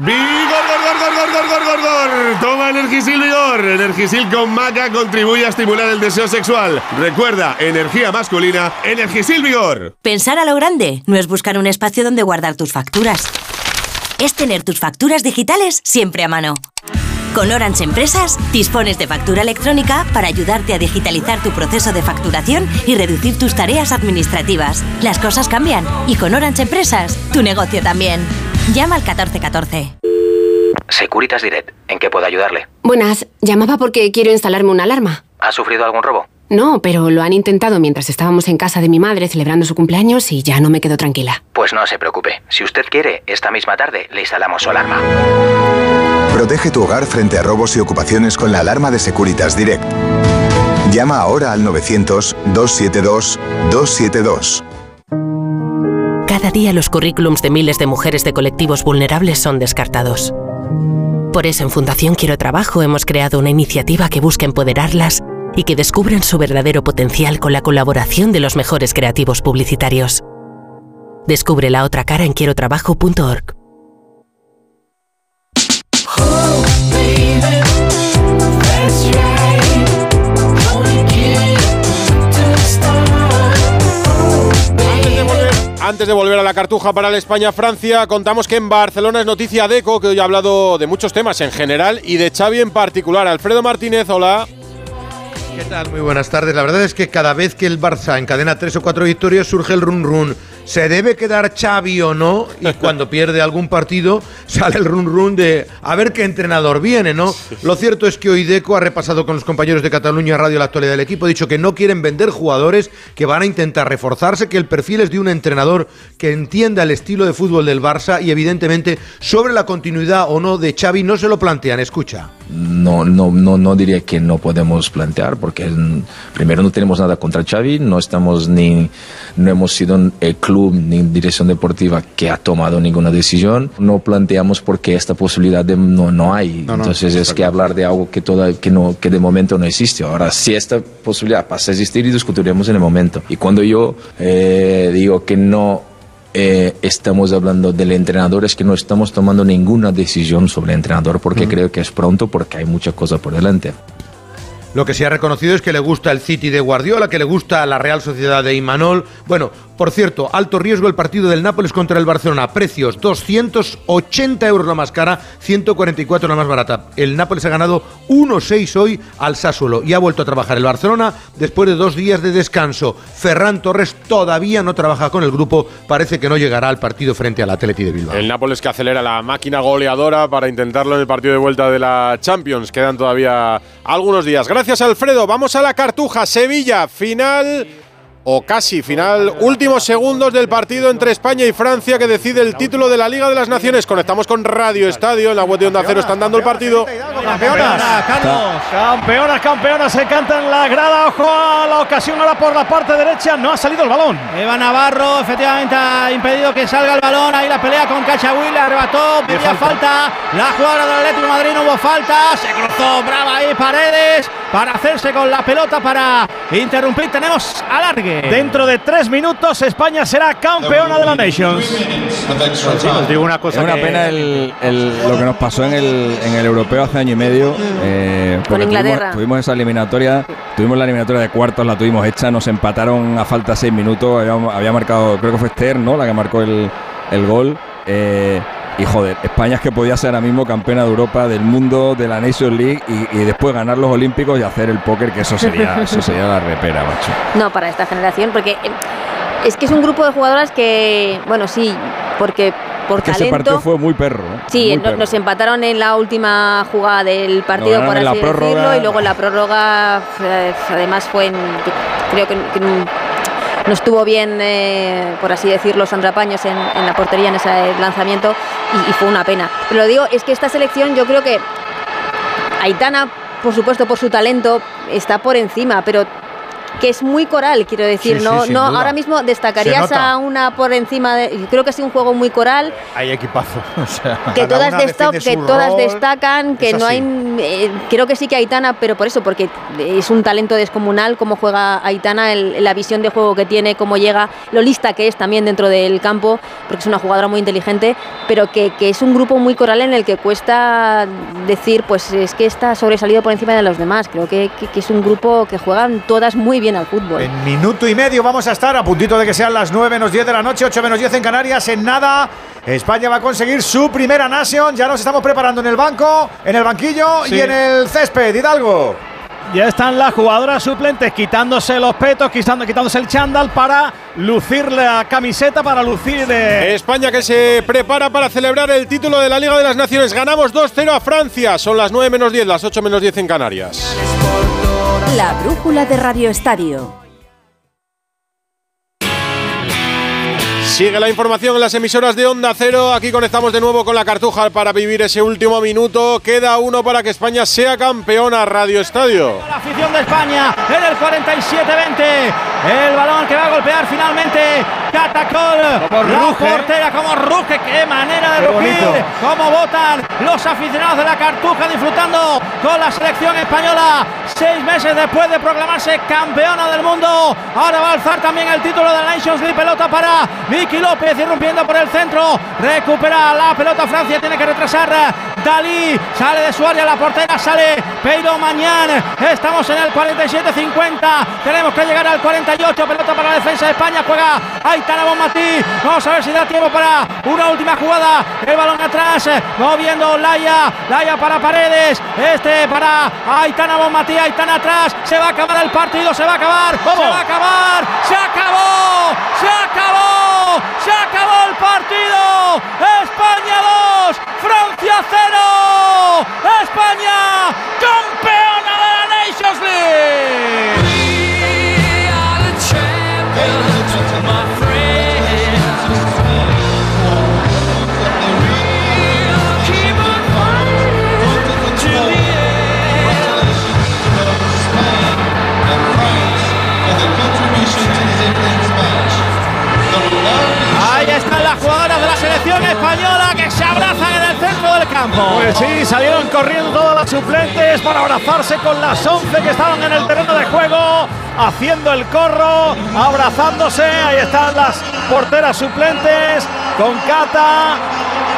¡Vigor, gor, gor, gor, gor, gor, gor! Toma Energisil Vigor. Energisil con maca contribuye a estimular el deseo sexual. Recuerda, energía masculina, Energisil Vigor. Pensar a lo grande no es buscar un espacio donde guardar tus facturas. Es tener tus facturas digitales siempre a mano. Con Orange Empresas dispones de factura electrónica para ayudarte a digitalizar tu proceso de facturación y reducir tus tareas administrativas. Las cosas cambian y con Orange Empresas tu negocio también. Llama al 1414. Securitas Direct, ¿en qué puedo ayudarle? Buenas, llamaba porque quiero instalarme una alarma. ¿Ha sufrido algún robo? No, pero lo han intentado mientras estábamos en casa de mi madre celebrando su cumpleaños y ya no me quedo tranquila. Pues no se preocupe. Si usted quiere, esta misma tarde le instalamos su alarma. Protege tu hogar frente a robos y ocupaciones con la alarma de Securitas Direct. Llama ahora al 900-272-272. Cada día los currículums de miles de mujeres de colectivos vulnerables son descartados. Por eso en Fundación Quiero Trabajo hemos creado una iniciativa que busca empoderarlas y que descubran su verdadero potencial con la colaboración de los mejores creativos publicitarios. Descubre la otra cara en quierotrabajo.org. Antes de volver a la cartuja para el España-Francia, contamos que en Barcelona es noticia de ECO, que hoy ha hablado de muchos temas en general y de Xavi en particular. Alfredo Martínez, hola. ¿Qué tal? Muy buenas tardes. La verdad es que cada vez que el Barça encadena tres o cuatro victorias surge el run run. ¿Se debe quedar Xavi o no? Y cuando pierde algún partido sale el run run de a ver qué entrenador viene, ¿no? Lo cierto es que hoy Deco ha repasado con los compañeros de Cataluña Radio la actualidad del equipo, ha dicho que no quieren vender jugadores, que van a intentar reforzarse, que el perfil es de un entrenador que entienda el estilo de fútbol del Barça y evidentemente sobre la continuidad o no de Xavi no se lo plantean. Escucha. No, no, no, no diría que no podemos plantear, porque primero no tenemos nada contra Xavi, no estamos ni, no hemos sido el club ni dirección deportiva que ha tomado ninguna decisión. No planteamos porque esta posibilidad de, no, no hay. No, no, Entonces es que hablar de algo que, toda, que, no, que de momento no existe. Ahora, si esta posibilidad pasa a existir y discutiremos en el momento. Y cuando yo eh, digo que no eh, estamos hablando del entrenador, es que no estamos tomando ninguna decisión sobre el entrenador porque creo que es pronto porque hay mucha cosa por delante. Lo que se ha reconocido es que le gusta el City de Guardiola, que le gusta la Real Sociedad de Imanol. Bueno, por cierto, alto riesgo el partido del Nápoles contra el Barcelona. Precios 280 euros la más cara, 144 la más barata. El Nápoles ha ganado 1-6 hoy al Sassuolo y ha vuelto a trabajar el Barcelona después de dos días de descanso. Ferran Torres todavía no trabaja con el grupo, parece que no llegará al partido frente al Atleti de Bilbao. El Nápoles que acelera la máquina goleadora para intentarlo en el partido de vuelta de la Champions. Quedan todavía algunos días. Gracias, Alfredo. Vamos a la cartuja. Sevilla, final o casi final. Últimos segundos del partido entre España y Francia que decide el título de la Liga de las Naciones. Conectamos con Radio Estadio, en la web de Onda Cero están dando el partido. Campeonas, campeonas, campeonas, se canta en la grada. Ojo a la ocasión ahora por la parte derecha, no ha salido el balón. Eva Navarro efectivamente ha impedido que salga el balón. Ahí la pelea con Cachahuil, arrebató, pedía falta. La jugadora del Atlético de Madrid no hubo falta. Se cruzó brava ahí Paredes para hacerse con la pelota para interrumpir. Tenemos alargue. Dentro de tres minutos España será campeona de la Nations. os digo una cosa. Es una que- pena el- el- lo que nos pasó en el, en el europeo hace año y medio. eh, porque Inglaterra. Tuvimos, tuvimos esa eliminatoria, tuvimos la eliminatoria de cuartos, la tuvimos hecha, nos empataron a falta seis minutos. Había, había marcado, creo que fue Esther, ¿no? La que marcó el, el gol. eh, y joder, España es que podía ser ahora mismo campeona de Europa, del mundo, de la Nations League y, y después ganar los Olímpicos y hacer el póker, que eso sería, eso sería la repera, macho. No, para esta generación, porque eh, es que es un grupo de jugadoras que, bueno, sí, porque por Que ese partido fue muy perro. ¿eh? Sí, Muy no- perro. nos empataron en la última jugada del partido, por así decirlo, y luego en la prórroga, eh, además fue en, creo que, que no estuvo bien, eh, por así decirlo, Sandra Paños en, la portería en ese lanzamiento y, y fue una pena. Pero lo digo, es que esta selección yo creo que Aitana, por supuesto, por su talento, está por encima, pero que es muy coral, quiero decir, Sí, no, sí, no duda. ahora mismo destacarías a una por encima de, creo que es un juego muy coral, Hay equipazo. O sea, que todas, defiende que su todas rol. destacan, que no hay. eh, creo que sí que Aitana, pero por eso, porque es un talento descomunal cómo juega Aitana, el- la visión de juego que tiene, cómo llega, lo lista que es también dentro del campo, porque es una jugadora muy inteligente, pero que, que es un grupo muy coral en el que cuesta decir, pues es que está sobresalido por encima de los demás. Creo que, que- que es un grupo que juegan todas muy bien al fútbol. En minuto y medio vamos a estar a puntito de que sean las 9 menos 10 de la noche, 8 menos 10 en Canarias. En nada, España va a conseguir su primera Nation. Ya nos estamos preparando en el banco, en el banquillo Sí. y en el césped. Hidalgo. Ya están las jugadoras suplentes quitándose los petos, quitando, quitándose el chándal para lucir la camiseta, para lucir. eh, España que se prepara para celebrar el título de la Liga de las Naciones. Ganamos 2-0 a Francia. Son las 9 menos 10, las 8 menos 10 en Canarias. La brújula de Radio Estadio. Sigue la información en las emisoras de Onda Cero. Aquí conectamos de nuevo con la Cartuja para vivir ese último minuto. Queda uno para que España sea campeona. Radio Estadio. La afición de España en el 47-20. El balón que va a golpear finalmente Catacol. Como La ruge. portera como ruge. Qué manera de Qué rugir. bonito. Cómo votan los aficionados de la Cartuja disfrutando con la selección española. Seis meses después de proclamarse campeona del mundo. Ahora va a alzar también el título de la Nations League. Pelota para Vicky López irrumpiendo por el centro. Recupera la pelota Francia. Tiene que retrasar Dalí. Sale de su área la portera. Sale Peiro Mañán. Estamos en el 47-50. Tenemos que llegar al 48. Pelota para la defensa de España. Juega Aitana Bonmatí. Vamos a ver si da tiempo para una última jugada. El balón atrás. Moviendo Laia. Laia para Paredes. Este para Aitana Bonmatí. Aitana atrás. Se va a acabar el partido. Se va a acabar. Se va a acabar. Se acabó. Se acabó. Se acabó el partido. España 2. Francia 0. España campeona de la Nations League. Campo. Pues sí, salieron corriendo todas las suplentes para abrazarse con las 11 que estaban en el terreno de juego, haciendo el corro, abrazándose. Ahí están las porteras suplentes con Cata.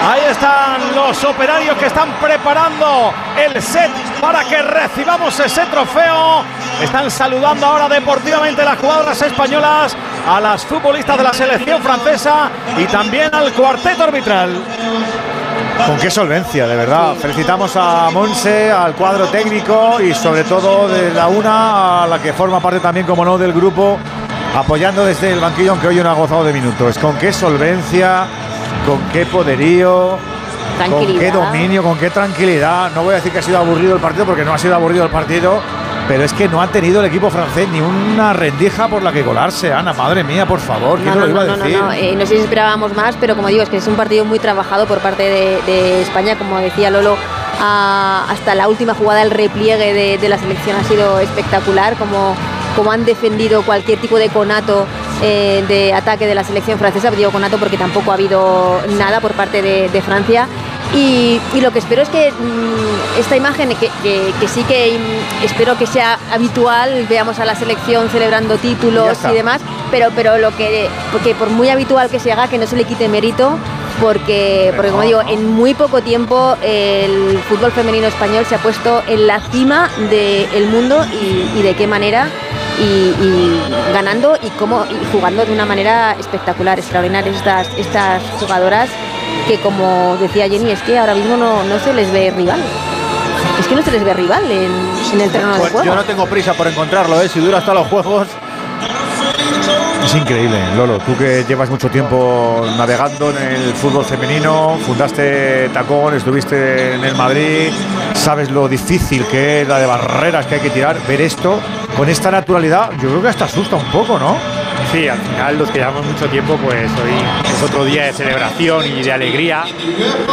Ahí están los operarios que están preparando el set para que recibamos ese trofeo. Están saludando ahora deportivamente las jugadoras españolas a las futbolistas de la selección francesa y también al cuarteto arbitral. Con qué solvencia, de verdad. Felicitamos a Monse, al cuadro técnico y sobre todo de la una a la que forma parte también, como no, del grupo, apoyando desde el banquillo, aunque hoy no ha gozado de minutos. Con qué solvencia, con qué poderío, con qué dominio, con qué tranquilidad. No voy a decir que ha sido aburrido el partido porque no ha sido aburrido el partido, pero es que no han tenido el equipo francés ni una rendija por la que colarse, Ana, madre mía, por favor, ¿quién no, lo iba no, a no, decir? no, eh, no sé si esperábamos más, pero como digo, es que es un partido muy trabajado por parte de, de España, como decía Lolo, a- hasta la última jugada, el repliegue de, de la selección ha sido espectacular, como, como han defendido cualquier tipo de conato eh, de ataque de la selección francesa, digo conato porque tampoco ha habido nada por parte de, de Francia. Y, y lo que espero es que mm, esta imagen, que, que- que sí que espero que sea habitual, veamos a la selección celebrando títulos y demás, pero, pero lo que, porque por muy habitual que se haga, que no se le quite mérito, porque, porque como digo, en muy poco tiempo el fútbol femenino español se ha puesto en la cima del mundo y, y de qué manera. Y, y ganando y cómo y jugando de una manera espectacular, extraordinaria estas, estas jugadoras que como decía Jenny, es que ahora mismo no, no se les ve rival. Es que no se les ve rival en, en el terreno de Pues juego. yo no tengo prisa por encontrarlo, ¿eh? si dura hasta los juegos. Es increíble, Lolo. Tú que llevas mucho tiempo navegando en el fútbol femenino, fundaste Tacón, estuviste en el Madrid, sabes lo difícil que es la de barreras que hay que tirar. Ver esto con esta naturalidad, yo creo que hasta asusta un poco, ¿no? Sí, al final los que llevamos mucho tiempo, pues hoy es otro día de celebración y de alegría.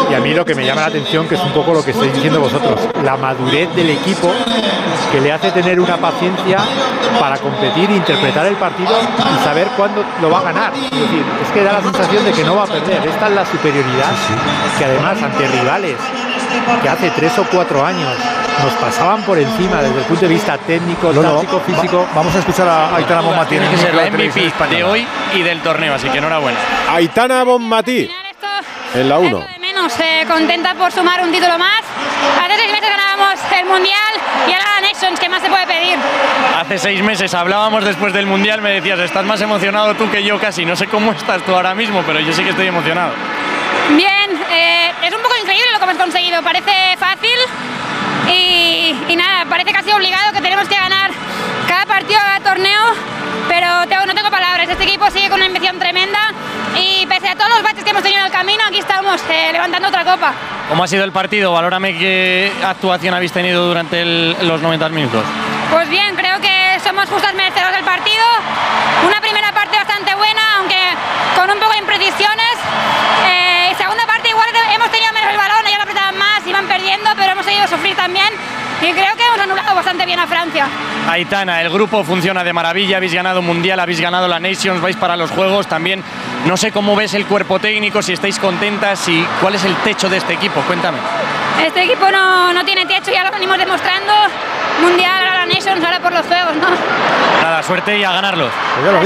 Y a mí lo que me llama la atención, que es un poco lo que estáis diciendo vosotros, la madurez del equipo que le hace tener una paciencia para competir, interpretar el partido y saber cuándo lo va a ganar. Es decir, es que da la sensación de que no va a perder. Esta es la superioridad que además ante rivales que hace tres o cuatro años nos pasaban por encima desde el punto de vista técnico, Lolo, táctico, físico. va- vamos a escuchar a Aitana Bonmatí en Tiene el que ser la de MVP de Española. hoy y del torneo, así que enhorabuena. Aitana Bonmatí en la 1. menos eh, contenta por sumar un título más. Hace seis meses ganábamos el Mundial y ahora la Nations, ¿qué más se puede pedir? Hace seis meses hablábamos después del Mundial, me decías, estás más emocionado tú que yo casi. No sé cómo estás tú ahora mismo, pero yo sí que estoy emocionado. Bien, eh, es un poco increíble lo que hemos conseguido, parece fácil y, y nada, parece casi obligado que tenemos que ganar cada partido, cada torneo, pero tengo- no tengo palabras, este equipo sigue con una ambición tremenda y pese a todos los baches que hemos tenido en el camino, aquí estamos eh, levantando otra copa. ¿Cómo ha sido el partido? Valórame qué actuación habéis tenido durante el- los 90 minutos. Pues bien, creo que somos justas merecedoras del partido. Una primera parte bastante buena, aunque con un poco de imprecisiones. Eh, segunda iban perdiendo, pero hemos seguido sufrir también. Y creo que hemos anulado bastante bien a Francia. Aitana, el grupo funciona de maravilla, habéis ganado Mundial, habéis ganado la Nations, vais para los Juegos también. No sé cómo ves el cuerpo técnico, si estáis contentas y cuál es el techo de este equipo, cuéntame. Este equipo no, no tiene techo, ya lo venimos demostrando. Mundial, Nations, ahora por los juegos, ¿no? Nada, suerte y a ganarlos.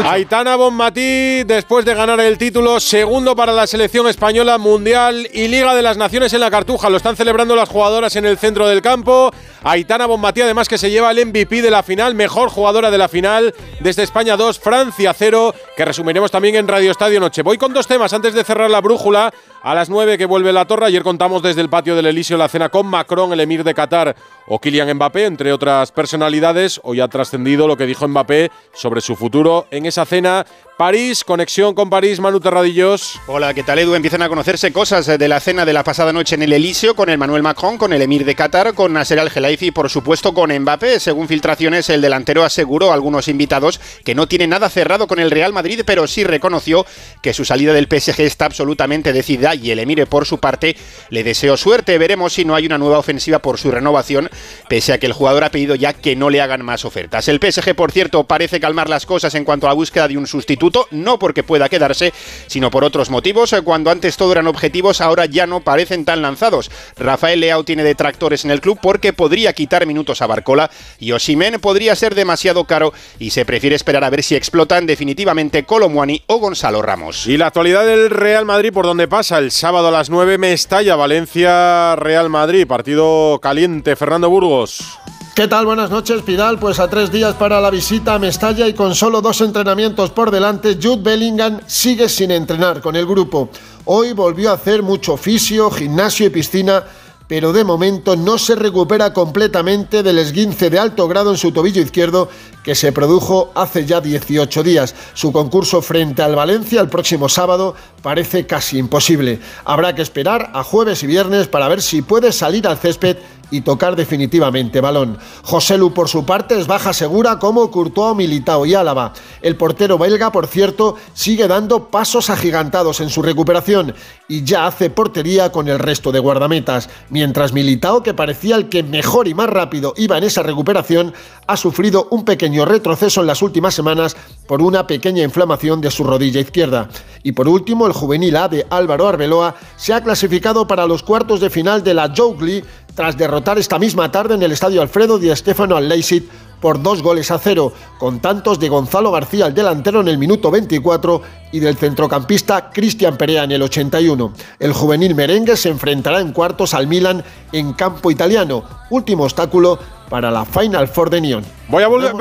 Aitana Bonmatí, después de ganar el título, segundo para la selección española, Mundial y Liga de las Naciones en la Cartuja. Lo están celebrando las jugadoras en el centro del campo. Aitana Bonmatí, además, que se lleva el MVP de la final, mejor jugadora de la final, desde España 2, Francia 0, que resumiremos también en Radio Estadio Noche. Voy con dos temas antes de cerrar la brújula. A las 9 que vuelve la torre. Ayer contamos desde el patio del Elíseo la cena con Macron, el emir de Qatar o Kylian Mbappé, entre otras personalidades. Hoy ha trascendido lo que dijo Mbappé sobre su futuro en esa cena. París, conexión con París, Manu Terradillos. Hola, ¿qué tal Edu? Empiezan a conocerse cosas de la cena de la pasada noche en el Elíseo con el Manuel Macron, con el emir de Qatar, con Nasser Al-Khelaifi y por supuesto con Mbappé. Según filtraciones, el delantero aseguró a algunos invitados que no tiene nada cerrado con el Real Madrid, pero sí reconoció que su salida del PSG está absolutamente decidida y el emir por su parte le deseó suerte. Veremos si no hay una nueva ofensiva por su renovación, pese a que el jugador ha pedido ya que no le hagan más ofertas. El PSG, por cierto, parece calmar las cosas en cuanto a la búsqueda de un sustituto, no porque pueda quedarse, sino por otros motivos. Cuando antes todo eran objetivos, ahora ya no parecen tan lanzados. Rafael Leao tiene detractores en el club porque podría quitar minutos a Barcola y Osimen podría ser demasiado caro y se prefiere esperar a ver si explotan definitivamente Colomwani o Gonzalo Ramos. Y la actualidad del Real Madrid, por donde pasa el sábado a las 9, Mestalla, Valencia, Real Madrid. Partido caliente, Fernando Burgos. ¿Qué tal? Buenas noches, Pidal. Pues a tres días para la visita a Mestalla y con solo dos entrenamientos por delante, Jude Bellingham sigue sin entrenar con el grupo. Hoy volvió a hacer mucho fisio, gimnasio y piscina, pero de momento no se recupera completamente del esguince de alto grado en su tobillo izquierdo que se produjo hace ya 18 días. Su concurso frente al Valencia el próximo sábado parece casi imposible. Habrá que esperar a jueves y viernes para ver si puede salir al césped y tocar definitivamente balón. José Lu, por su parte, es baja segura como Courtois, Militao y Álava. El portero belga, por cierto, sigue dando pasos agigantados en su recuperación y ya hace portería con el resto de guardametas, mientras Militao, que parecía el que mejor y más rápido iba en esa recuperación, ha sufrido un pequeño retroceso en las últimas semanas por una pequeña inflamación de su rodilla izquierda. Y por último, el juvenil A de Álvaro Arbeloa se ha clasificado para los cuartos de final de la Jogli tras derrotar esta misma tarde en el estadio Alfredo Di Stefano al Leipzig por dos goles a cero, con tantos de Gonzalo García el delantero en el minuto 24 y del centrocampista Cristian Perea en el 81. El juvenil merengue se enfrentará en cuartos al Milan en campo italiano, último obstáculo para la Final Four de Nyon. Voy a volver.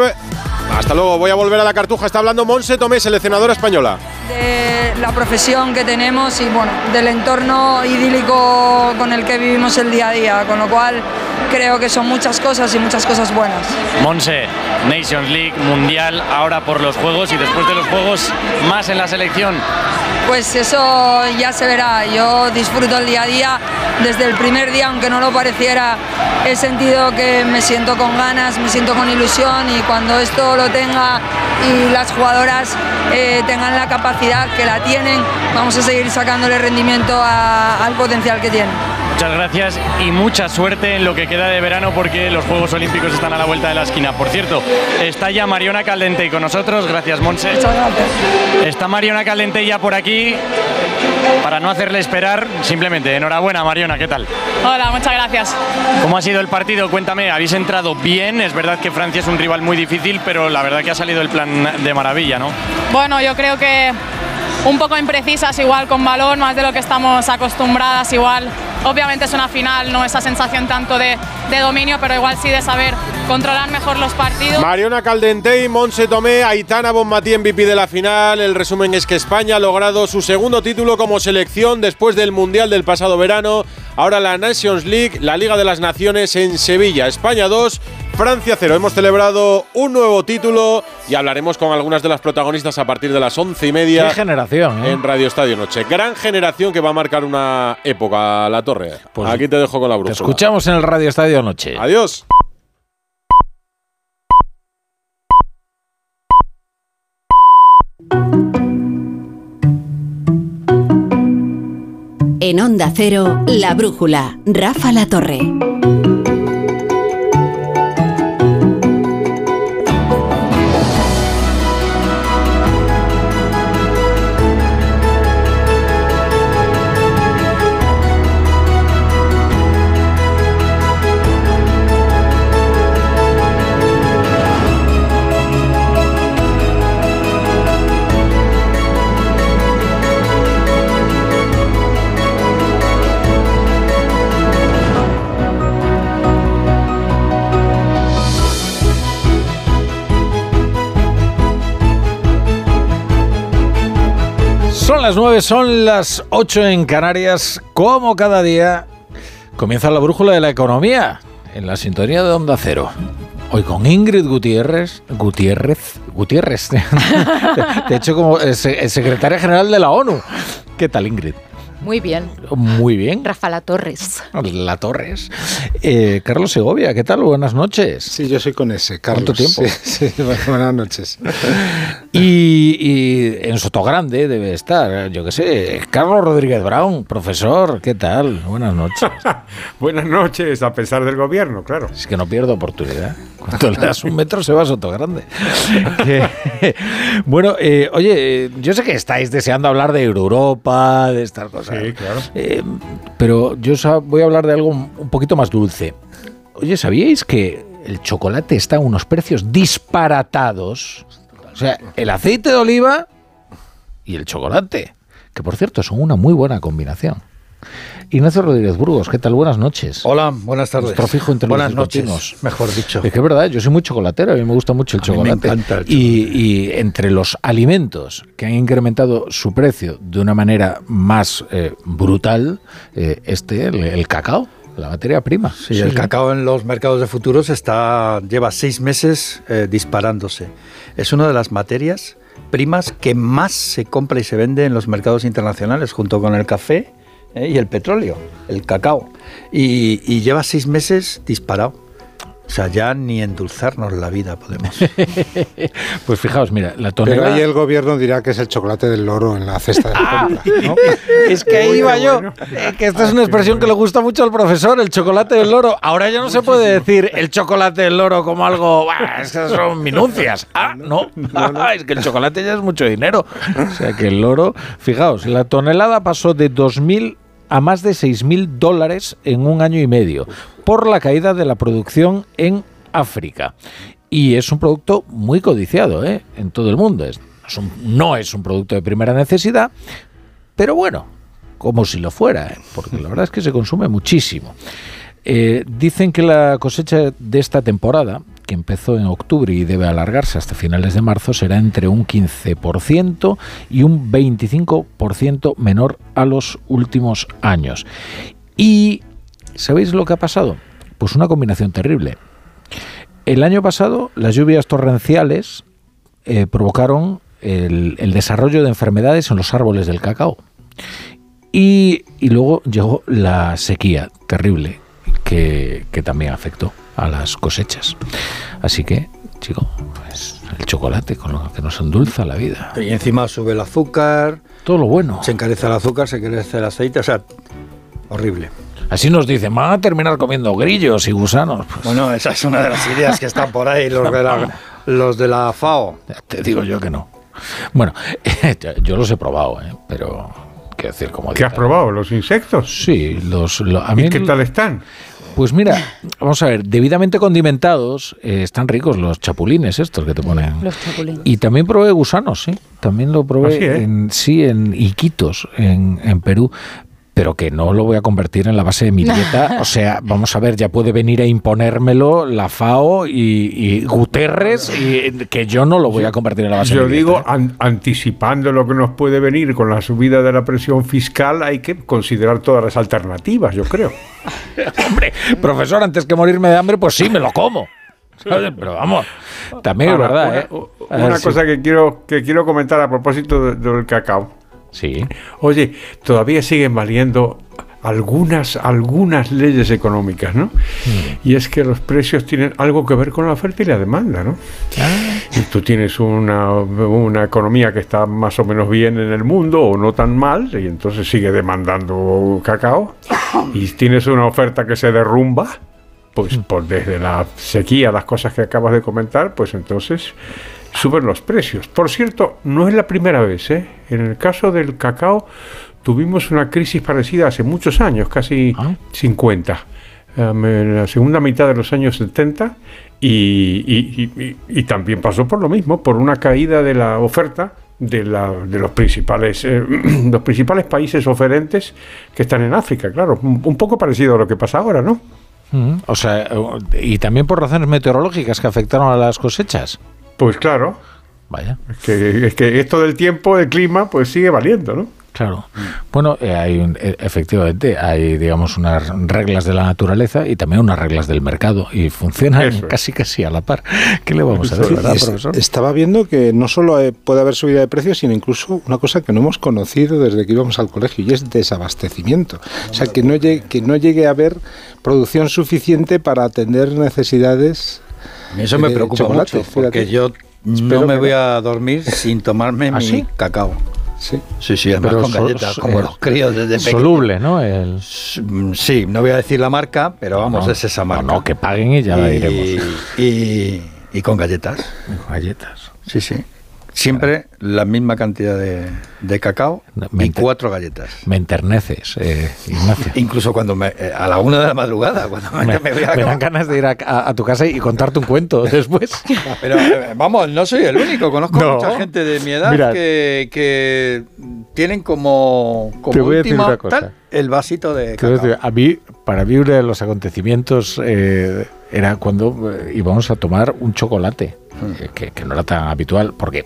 Hasta luego, voy a volver a la cartuja. Está hablando Monse Tomé, seleccionadora española. De la profesión que tenemos y bueno, del entorno idílico con el que vivimos el día a día, con lo cual creo que son muchas cosas y muchas cosas buenas. Monse, Nations League, Mundial, ahora por los Juegos y después de los Juegos más en la selección. Pues eso ya se verá. Yo disfruto el día a día. Desde el primer día, aunque no lo pareciera, he sentido que me siento con ganas, me siento con ilusión y cuando esto lo tenga y las jugadoras eh, tengan la capacidad que la tienen, vamos a seguir sacándole rendimiento a- al potencial que tienen. Muchas gracias y mucha suerte en lo que queda de verano porque los Juegos Olímpicos están a la vuelta de la esquina. Por cierto, está ya Mariona Caldente con nosotros. Gracias, Monse. Muchas gracias. Está Mariona Caldente ya por aquí. Para no hacerle esperar, simplemente enhorabuena, Mariona, ¿qué tal? Hola, muchas gracias. ¿Cómo ha sido el partido? Cuéntame, habéis entrado bien. Es verdad que Francia es un rival muy difícil, pero la verdad que ha salido el plan de maravilla, ¿no? Bueno, yo creo que un poco imprecisas igual con balón, más de lo que estamos acostumbradas igual. Obviamente es una final, no esa sensación tanto de, de dominio, pero igual sí de saber controlar mejor los partidos. Mariona Caldentey, Monse Tomé, Aitana Bonmatí MVP de la final. El resumen es que España ha logrado su segundo título como selección después del Mundial del pasado verano. Ahora la Nations League, la Liga de las Naciones en Sevilla. España 2, Francia 0. Hemos celebrado un nuevo título y hablaremos con algunas de las protagonistas a partir de las once y media. Qué generación, ¿eh? En Radio Estadio Noche. Gran generación que va a marcar una época, La Torre. Pues Aquí te dejo con la Te brújula. escuchamos en el Radio Estadio Noche. Adiós. En Onda Cero, La Brújula, Rafa La Torre. Las 9, son las 8 en Canarias. Como cada día, comienza la brújula de la economía en la sintonía de Onda Cero. Hoy con Ingrid Gutiérrez, Gutiérrez, Gutiérrez, de hecho como eh, se- secretaria general de la ONU. ¿Qué tal, Ingrid? Muy bien. Muy bien. Rafa La Torres. La Torres. Eh, Carlos Segovia, ¿qué tal? Buenas noches. Sí, yo soy con ese, Carlos. ¿Cuánto tiempo? Sí, sí, buenas noches. Y, y en Sotogrande debe estar, yo qué sé, Carlos Rodríguez Brown, profesor, ¿qué tal? Buenas noches. buenas noches, a pesar del gobierno, claro. Es que no pierdo oportunidad. Cuando le das un metro se va a Sotogrande. Que- bueno, eh, oye, eh, yo sé que estáis deseando hablar de Europa, de estas cosas. Sí, claro. Eh, pero yo voy a hablar de algo un un poquito más dulce. Oye, ¿sabíais que el chocolate está a unos precios disparatados? O sea, el aceite de oliva y el chocolate, que por cierto son una muy buena combinación. Ignacio Rodríguez Burgos, ¿qué tal? Buenas noches. Hola, buenas tardes. Nuestro fijo entre Buenas los noches, mejor dicho. Es que es verdad, yo soy muy chocolatero, a mí me gusta mucho el A mí me chocolate. encanta el Y, y entre los alimentos que han incrementado su precio de una manera más eh, brutal, eh, este, el, el cacao, la materia prima. Sí, el cacao en los mercados de futuros está lleva seis meses eh, disparándose. Es una de las materias primas que más se compra y se vende en los mercados internacionales, junto con el café ¿eh? y el petróleo, el cacao. Y, y lleva seis meses disparado. O sea, ya ni endulzarnos la vida podemos. pues fijaos, mira, la Pero tonelada... ahí el gobierno dirá que es el chocolate del loro en la cesta de Ah, compra. ¿no? Es que ahí iba yo. Eh, que esta es una expresión que le gusta mucho al profesor, el chocolate del loro. Ahora ya no se puede decir el chocolate del loro como algo. "Bah, Esas son minucias. Ah, no. es que el chocolate ya es mucho dinero. O sea que el loro. Fijaos, la tonelada pasó de 2.000 a más de 6.000 dólares en un año y medio por la caída de la producción en África. Y es un producto muy codiciado ¿eh? en todo el mundo. Es- no es un producto de primera necesidad, pero bueno, como si lo fuera, ¿eh? porque la verdad es que se consume muchísimo. Eh, dicen que la cosecha de esta temporada, que empezó en octubre y debe alargarse hasta finales de marzo, será entre un 15% y un 25% menor a los últimos años. ¿Y sabéis lo que ha pasado? Pues una combinación terrible. El año pasado las lluvias torrenciales eh, provocaron el, desarrollo de enfermedades en los árboles del cacao. Y luego llegó la sequía terrible que, que también afectó a las cosechas. Así que, chico, pues el chocolate con lo que nos endulza la vida. Y encima sube el azúcar. Todo lo bueno. Se encarece el azúcar, se encarece el aceite. O sea, horrible. Así nos dicen, van a terminar comiendo grillos y gusanos. Pues, Bueno, esa es una de las ideas que están por ahí, los de la, los de la FAO. te digo yo que no. Bueno, yo los he probado, ¿eh? pero decir, como ¿Qué has probado? ¿Los insectos? Sí, los, lo- a mí ¿Y qué tal están? Pues mira, vamos a ver, debidamente condimentados, eh, están ricos los chapulines estos que te ponen. Los chapulines. Y también probé gusanos, sí. También lo probé ¿Ah, sí, eh? en, sí, en Iquitos, en, en Perú. Pero que no lo voy a convertir en la base de mi dieta. O sea, vamos a ver, ya puede venir a imponérmelo la FAO y, y Guterres, y que yo no lo voy a convertir en la base Yo de mi digo, dieta. an- anticipando lo que nos puede venir con la subida de la presión fiscal, hay que considerar todas las alternativas, yo creo. Hombre, profesor, antes que morirme de hambre, pues sí, me lo como. Pero vamos, también Ahora, es verdad, una, ¿eh? A una ver, sí. cosa que quiero que quiero comentar a propósito de- del cacao. Sí. Oye, todavía siguen valiendo algunas algunas leyes económicas, ¿no? Mm. Y es que los precios tienen algo que ver con la oferta y la demanda, ¿no? Y tú tienes una, una economía que está más o menos bien en el mundo o no tan mal, y entonces sigue demandando cacao, y tienes una oferta que se derrumba, pues por desde la sequía, las cosas que acabas de comentar, pues entonces suben los precios. Por cierto, no es la primera vez, ¿eh? En el caso del cacao tuvimos una crisis parecida hace muchos años, casi 50, em, en la segunda mitad de los años 70, y, y- y- y- y también pasó por lo mismo, por una caída de la oferta de, la- de los principales eh, los principales países oferentes que están en África, claro, un, un poco parecido a lo que pasa ahora, ¿no? Mm, O sea, eh, y también por razones meteorológicas que afectaron a las cosechas. Pues claro. Vaya. Es que, es que esto del tiempo, del clima, pues sigue valiendo, ¿no? Claro. Bueno, eh, hay un- eh, efectivamente hay, digamos, unas reglas de la naturaleza y también unas reglas del mercado y funcionan es. casi casi a la par. ¿Qué le vamos a decir, verdad, Es- profesor? Estaba viendo que no solo eh, puede haber subida de precios, sino incluso una cosa que no hemos conocido desde que íbamos al colegio, y es desabastecimiento. O sea, que no llegue, que no llegue a haber producción suficiente para atender necesidades. Eso me preocupa mucho, porque fíjate. yo Espero no me voy no. a dormir sin tomarme ¿Ah, mi sí? cacao. Sí, sí, sí además Pero con galletas, so- como eh, los críos desde pequeño. Soluble, ¿no? El... Mm, Sí, no voy a decir la marca, pero vamos, no, es esa marca. no, que paguen y ya la diremos. Y, y con galletas. Galletas. Sí, sí. Siempre la misma cantidad de, de cacao me y cuatro galletas. Me enterneces, eh, Ignacio. Incluso cuando me, eh, a la una de la madrugada, cuando me, Me, voy a me dan ganas de ir a, a- a tu casa y contarte un cuento después. Pero eh, vamos, no soy el único. Conozco No. mucha gente de mi edad Mira. que, que tienen como, como Te voy a decir una cosa. tal, el vasito de cacao. decir, a mí, para mí uno de los acontecimientos eh, era cuando eh, íbamos a tomar un chocolate, eh, que, que no era tan habitual, porque,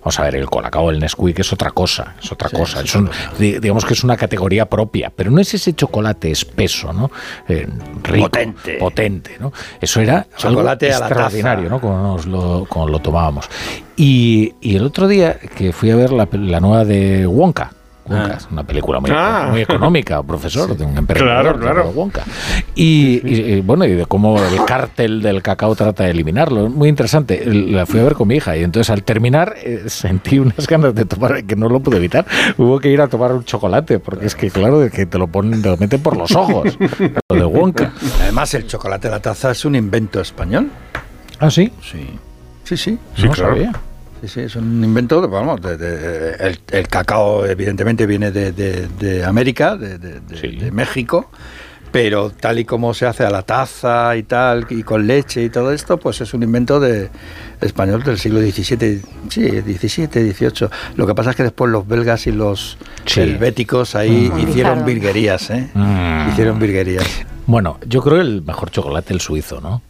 vamos a ver, el colacao, el Nesquik es otra cosa, es otra cosa, es un- di- digamos que es una categoría propia, pero no es ese chocolate espeso, ¿no? Eh, rico, Potente. potente, ¿no? Eso era Chocolate algo extraordinario. ¿no? Como, nos lo, como lo tomábamos. Y, y el otro día que fui a ver la, la nueva de Wonka, Wonka, es una película muy, Ah. muy económica, profesor, de un emperador Claro, claro. llamado Wonka. Y, y- y, bueno, y de cómo el cártel del cacao trata de eliminarlo. Muy interesante. La fui a ver con mi hija y entonces al terminar eh, sentí unas ganas de tomar que no lo pude evitar. Hubo que ir a tomar un chocolate porque es que claro, de que te lo ponen, te lo meten por los ojos. Lo de Wonka. Además, el chocolate de la taza es un invento español. ¿Ah, sí? Sí. Sí, sí. Sí, No claro. sabía. Sí, sí, es un invento, de- vamos, de- de- el, el cacao evidentemente viene de, de- de América, de, de- de- de México, pero tal y como se hace a la taza y tal, y con leche y todo esto, pues es un invento de español del siglo XVII, sí, XVII, XVIII. Lo que pasa es que después los belgas y los Sí. helvéticos ahí Mm. hicieron virguerías, ¿eh? Mm. Hicieron virguerías. Bueno, yo creo el mejor chocolate el suizo, ¿no?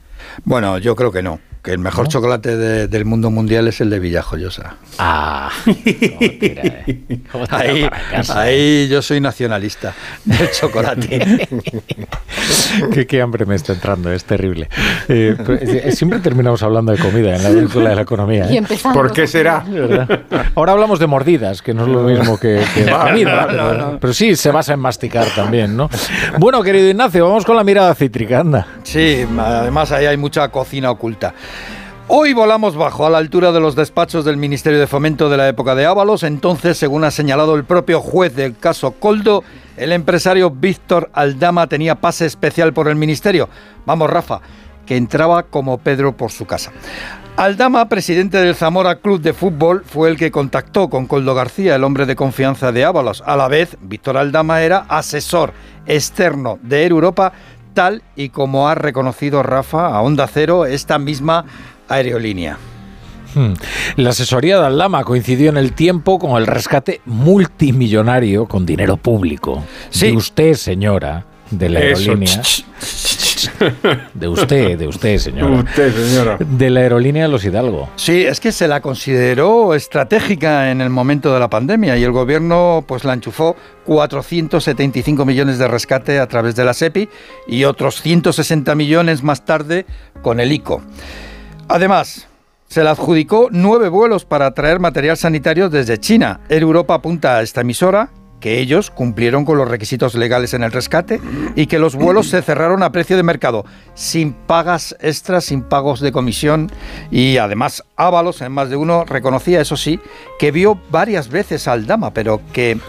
Bueno, yo creo que no. Que el mejor chocolate de- del mundo mundial es el de Villajoyosa. Ah, ahí, ahí yo soy nacionalista del chocolate. qué, qué hambre me está entrando, es terrible. Eh, eh, siempre terminamos hablando de comida en la brújula de la economía. ¿eh? Y empezando. ¿Por qué será? ¿Verdad? Ahora hablamos de mordidas, que no es lo mismo que, que No, comida, no, pero, no, no. pero sí se basa en masticar también, ¿no? Bueno, querido Ignacio, vamos con la mirada cítrica, anda. Sí, además ahí hay mucha cocina oculta. Hoy volamos bajo, a la altura de los despachos del Ministerio de Fomento de la época de Ábalos. Entonces, según ha señalado el propio juez del caso Coldo, el empresario Víctor Aldama tenía pase especial por el Ministerio. Vamos, Rafa, que entraba como Pedro por su casa. Aldama, presidente del Zamora Club de Fútbol, fue el que contactó con Coldo García, el hombre de confianza de Ábalos. A la vez, Víctor Aldama era asesor externo de Europa, tal y como ha reconocido Rafa a Onda Cero esta misma aerolínea. Hmm. La asesoría de Aldama coincidió en el tiempo con el rescate multimillonario con dinero público. De usted, señora, de la aerolínea. De usted, de usted, señora. Usted, señora. De la aerolínea los Hidalgo. Sí, es que se la consideró estratégica en el momento de la pandemia y el gobierno pues la enchufó 475 millones de rescate a través de la SEPI y otros 160 millones más tarde con el ICO. Además, se le adjudicó nueve vuelos para traer material sanitario desde China. Air Europa apunta a esta emisora que ellos cumplieron con los requisitos legales en el rescate y que los vuelos se cerraron a precio de mercado, sin pagas extras, sin pagos de comisión y además Ábalos, en más de uno, reconocía, eso sí, que vio varias veces al Dama, pero que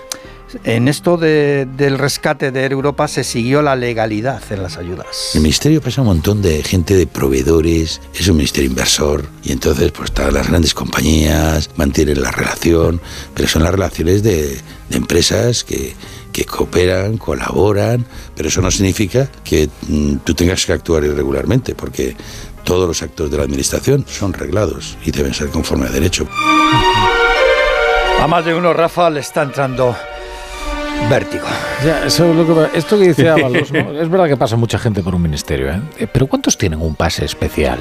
en esto de- del rescate de Air Europa se siguió la legalidad en las ayudas. El ministerio pasa un montón de gente de proveedores, es un ministerio inversor y entonces pues están las grandes compañías, mantienen la relación, pero son las relaciones de, de empresas que, que cooperan, colaboran, pero eso no significa que mm, tú tengas que actuar irregularmente, porque todos los actos de la administración son reglados y deben ser conforme a derecho. A más de uno, Rafa, le está entrando vértigo. Ya, eso es lo que- esto que dice Ábalos, ¿no? es verdad que pasa mucha gente por un ministerio, ¿eh? Eh, pero ¿cuántos tienen un pase especial?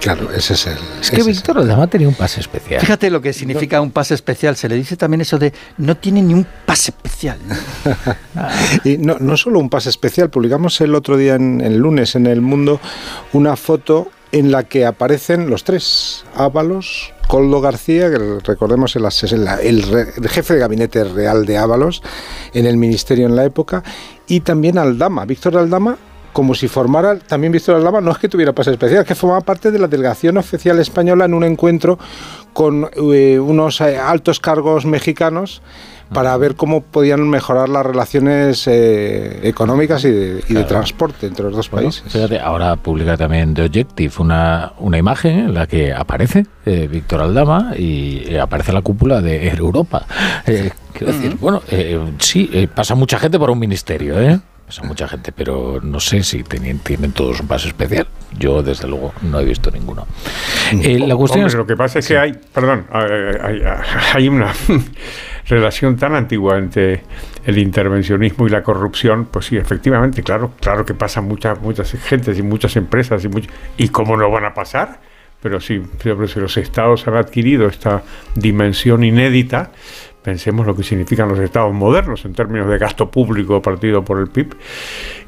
Claro, ese es el. Es que Víctor Aldama tenía un pase especial. Fíjate lo que significa un pase especial. Se le dice también eso de no tiene ni un pase especial. Y no, no solo un pase especial, publicamos el otro día, en, el lunes, en El Mundo, una foto en la que aparecen los tres, Ábalos, Coldo García, que recordemos el, el jefe de gabinete real de Ábalos en el ministerio en la época, y también Aldama, Víctor Aldama, como si formara, también Víctor Aldama, no es que tuviera pase especial, es que formaba parte de la delegación oficial española en un encuentro con eh, unos eh, altos cargos mexicanos para ver cómo podían mejorar las relaciones eh, económicas y de, y de transporte entre los dos Bueno, países. fíjate, ahora publica también The Objective una, una imagen en la que aparece eh, Víctor Aldama y eh, aparece la cúpula de Air Europa. Eh, quiero decir, bueno, eh, sí, eh, pasa mucha gente por un ministerio, ¿eh? Pasa mucha gente, pero no sé si tienen, tienen todos un pase especial. Yo, desde luego, no he visto ninguno. Eh, la cuestión Hombre, es... lo que pasa es que hay, perdón, hay, hay- hay una relación tan antigua entre el intervencionismo y la corrupción, pues sí, efectivamente, claro, claro que pasan muchas, muchas gentes y muchas empresas y, cómo no van a pasar, pero sí, pero si los estados han adquirido esta dimensión inédita, Pensemos lo que significan los estados modernos en términos de gasto público partido por el PIB.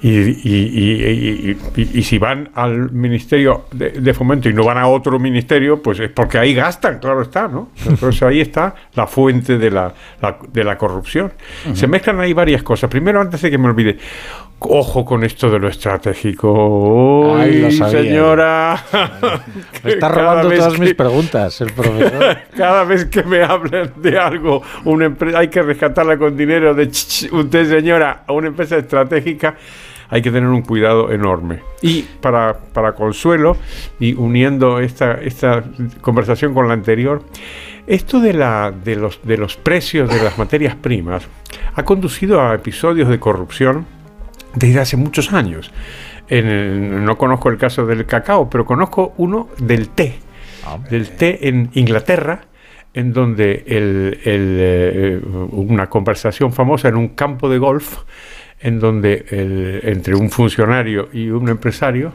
Y, y- y- y- y si van al Ministerio de, de Fomento y no van a otro ministerio, pues es porque ahí gastan, claro está, ¿no? Entonces ahí está la fuente de la, la- de la corrupción. Se mezclan ahí varias cosas. Primero, antes de que me olvide, ojo con esto de lo estratégico. Ay, lo sabía. señora. Me está robando todas que- mis preguntas el profesor. cada vez que me hablan de algo, una empresa, hay que rescatarla con dinero de usted señora, a una empresa estratégica, hay que tener un cuidado enorme. Y para, para consuelo, y uniendo esta, esta conversación con la anterior, esto de, la, de, los, de los precios de las materias primas ha conducido a episodios de corrupción desde hace muchos años. En el- no conozco el caso del cacao, pero conozco uno del té. Del té en Inglaterra, en donde el- el, eh, una conversación famosa en un campo de golf, en donde el- entre un funcionario y un empresario,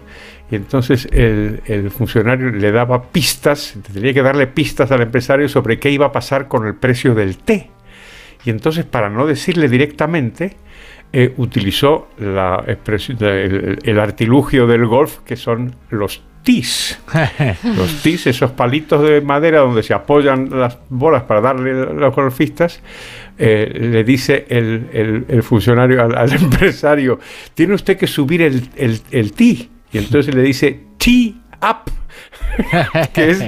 y entonces el, el funcionario le daba pistas, tenía que darle pistas al empresario sobre qué iba a pasar con el precio del té. Y entonces, para no decirle directamente, eh, utilizó la el, el artilugio del golf, que son los tis. los tis, esos palitos de madera donde se apoyan las bolas para darle a los golfistas, eh, le dice el, el- el funcionario al, al empresario, tiene usted que subir el, el, ti. Y entonces le dice, tee up. que es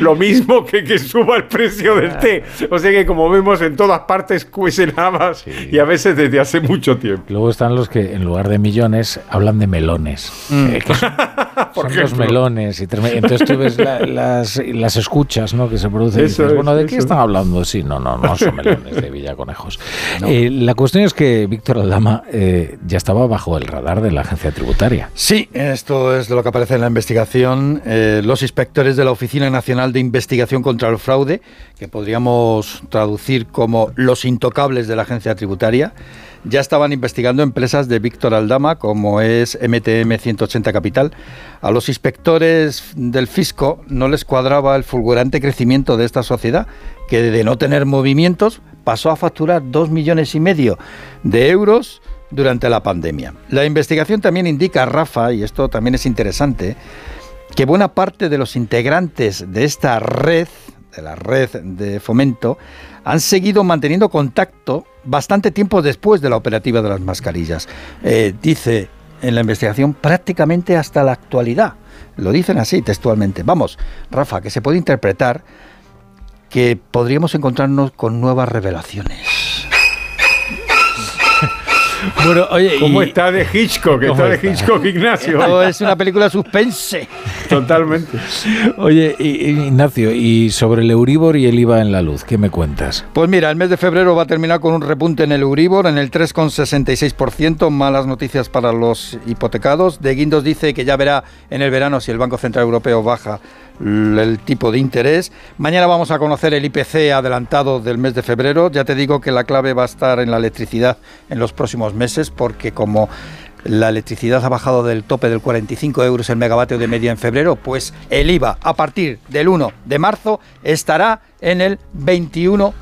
lo mismo que que suba el precio del té. O sea que como vemos en todas partes cuecen habas y a veces desde hace mucho tiempo. Luego están los que en lugar de millones hablan de melones. Mm. Eh, que son, Por son dos ejemplo. melones. Y entonces tú ves la- las, las escuchas ¿no? que se producen. y Eso dices, es, bueno, ¿de qué están hablando? Sí, no, no, no son melones de Villaconejos. Eh, la cuestión es que Víctor Aldama eh, ya estaba bajo el radar de la agencia tributaria. Sí, esto es de lo que aparece en la investigación. Eh, inspectores de la Oficina Nacional de Investigación contra el Fraude, que podríamos traducir como los intocables de la agencia tributaria, ya estaban investigando empresas de Víctor Aldama, como es MTM 180 Capital. A los inspectores del fisco no les cuadraba el fulgurante crecimiento de esta sociedad, que de no tener movimientos pasó a facturar dos millones y medio de euros durante la pandemia. La investigación también indica, Rafa, y esto también es interesante, que buena parte de los integrantes de esta red, de la red de fomento, han seguido manteniendo contacto bastante tiempo después de la operativa de las mascarillas. Eh, dice en la investigación prácticamente hasta la actualidad. Lo dicen así textualmente. Vamos, Rafa, que se puede interpretar que podríamos encontrarnos con nuevas revelaciones. Bueno, oye, ¿Cómo y- está de Hitchcock? Está ¿Cómo de? Hitchcock, Ignacio. Esto es una película suspense. Totalmente. Oye, y- y- Ignacio, y sobre el Euribor y el IVA en la luz, ¿qué me cuentas? Pues mira, el mes de febrero va a terminar con un repunte en el Euribor, en el 3,66%, malas noticias para los hipotecados. De Guindos dice que ya verá en el verano si el Banco Central Europeo baja el tipo de interés. Mañana vamos a conocer el IPC adelantado del mes de febrero. Ya te digo que la clave va a estar en la electricidad en los próximos meses, porque como la electricidad ha bajado del tope del 45 euros el megavatio de media en febrero, pues el IVA a partir del 1 de marzo estará en el 21%.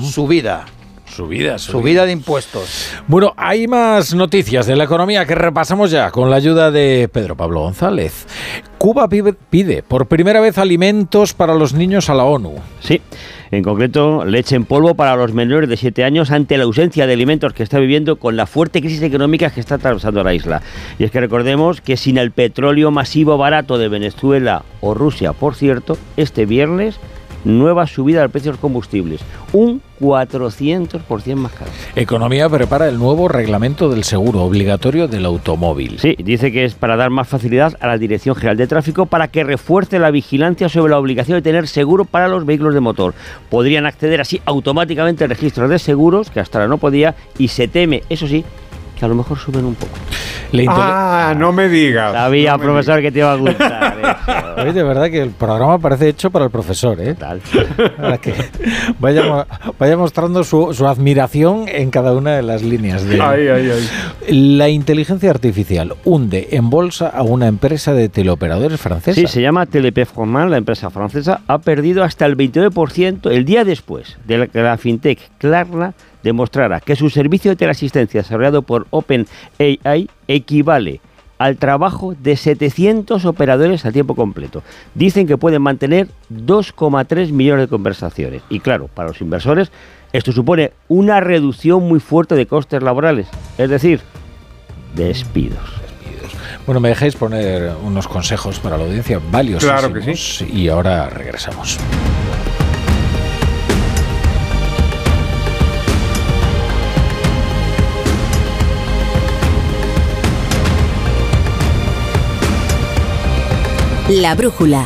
Subida. Subida, Subida de impuestos. Bueno, hay más noticias de la economía que repasamos ya con la ayuda de Pedro Pablo González. Cuba pide, por primera vez alimentos para los niños a la ONU. Sí, en concreto leche en polvo para los menores de 7 años ante la ausencia de alimentos que está viviendo con la fuerte crisis económica que está atravesando la isla. Y es que recordemos que sin el petróleo masivo barato de Venezuela o Rusia, por cierto, este viernes nueva subida del precio de los combustibles, un 400% más caro. Economía prepara el nuevo reglamento del seguro obligatorio del automóvil. Sí, dice que es para dar más facilidad a la Dirección General de Tráfico para que refuerce la vigilancia sobre la obligación de tener seguro para los vehículos de motor. Podrían acceder así automáticamente al registro de seguros, que hasta ahora no podía, y se teme, eso sí, que a lo mejor suben un poco. Ah, no me digas. Sabía, no profesor, que te iba a gustar. eso. Oye, de verdad que el programa parece hecho para el profesor, ¿eh? Tal. Para que vaya, mo- vaya mostrando su, su admiración en cada una de las líneas. De, Ay, ay, ay. La inteligencia artificial hunde en bolsa a una empresa de teleoperadores francesa. Sí, se llama Telepé Froment, la empresa francesa, ha perdido hasta el 29% el día después de la que la fintech Klarna demostrara que su servicio de teleasistencia desarrollado por OpenAI equivale al trabajo de 700 operadores a tiempo completo. Dicen que pueden mantener 2,3 millones de conversaciones. Y claro, para los inversores esto supone una reducción muy fuerte de costes laborales, es decir, despidos. Bueno, me dejáis poner unos consejos para la audiencia valiosos. Claro que Y ahora regresamos. La brújula.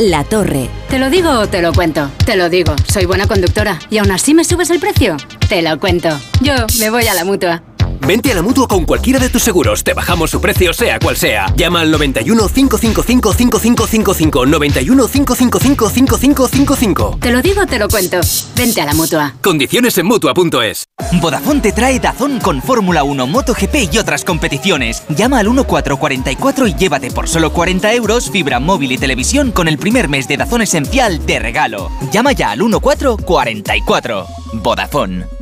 La torre. ¿Te lo digo o te lo cuento? Te lo digo, soy buena conductora. ¿Y aún así me subes el precio? Te lo cuento. Yo me voy a la mutua. Vente a la mutua con cualquiera de tus seguros. Te bajamos su precio, sea cual sea. Llama al 91 555 5555. 91 555 5555. Te lo digo o te lo cuento. Vente a la mutua. Condiciones en mutua.es. Vodafone te trae Dazón con Fórmula 1, MotoGP y otras competiciones. Llama al 1444 y llévate por solo 40 euros fibra móvil y televisión con el primer mes de Dazón esencial de regalo. Llama ya al 1444. Vodafone.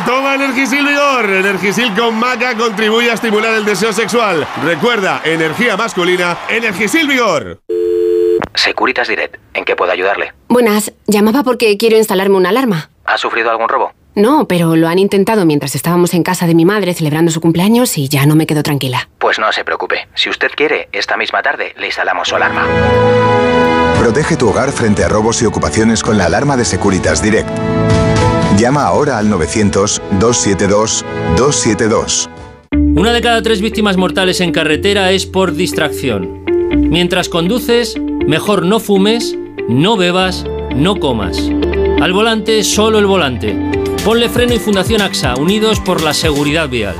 Toma Energisil Vigor. Energisil con maca contribuye a estimular el deseo sexual. Recuerda, energía masculina, Energisil Vigor. Securitas Direct, ¿en qué puedo ayudarle? Buenas, llamaba porque quiero instalarme una alarma. ¿Ha sufrido algún robo? No, pero lo han intentado mientras estábamos en casa de mi madre celebrando su cumpleaños y ya no me quedo tranquila. Pues no se preocupe. Si usted quiere, esta misma tarde le instalamos su alarma. Protege tu hogar frente a robos y ocupaciones con la alarma de Securitas Direct. Llama ahora al 900-272-272. Una de cada tres víctimas mortales en carretera es por distracción. Mientras conduces, mejor no fumes, no bebas, no comas. Al volante, solo el volante. Ponle freno y Fundación AXA, unidos por la seguridad vial.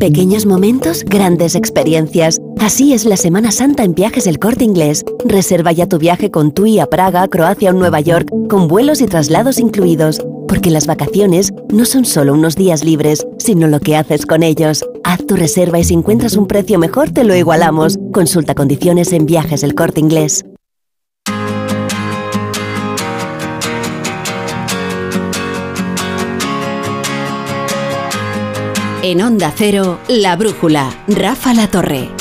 Pequeños momentos, grandes experiencias. Así es la Semana Santa en Viajes El Corte Inglés. Reserva ya tu viaje con TUI a Praga, Croacia o Nueva York, con vuelos y traslados incluidos. Porque las vacaciones no son solo unos días libres, sino lo que haces con ellos. Haz tu reserva y si encuentras un precio mejor te lo igualamos. Consulta condiciones en Viajes El Corte Inglés. En Onda Cero, La Brújula, Rafa La Torre.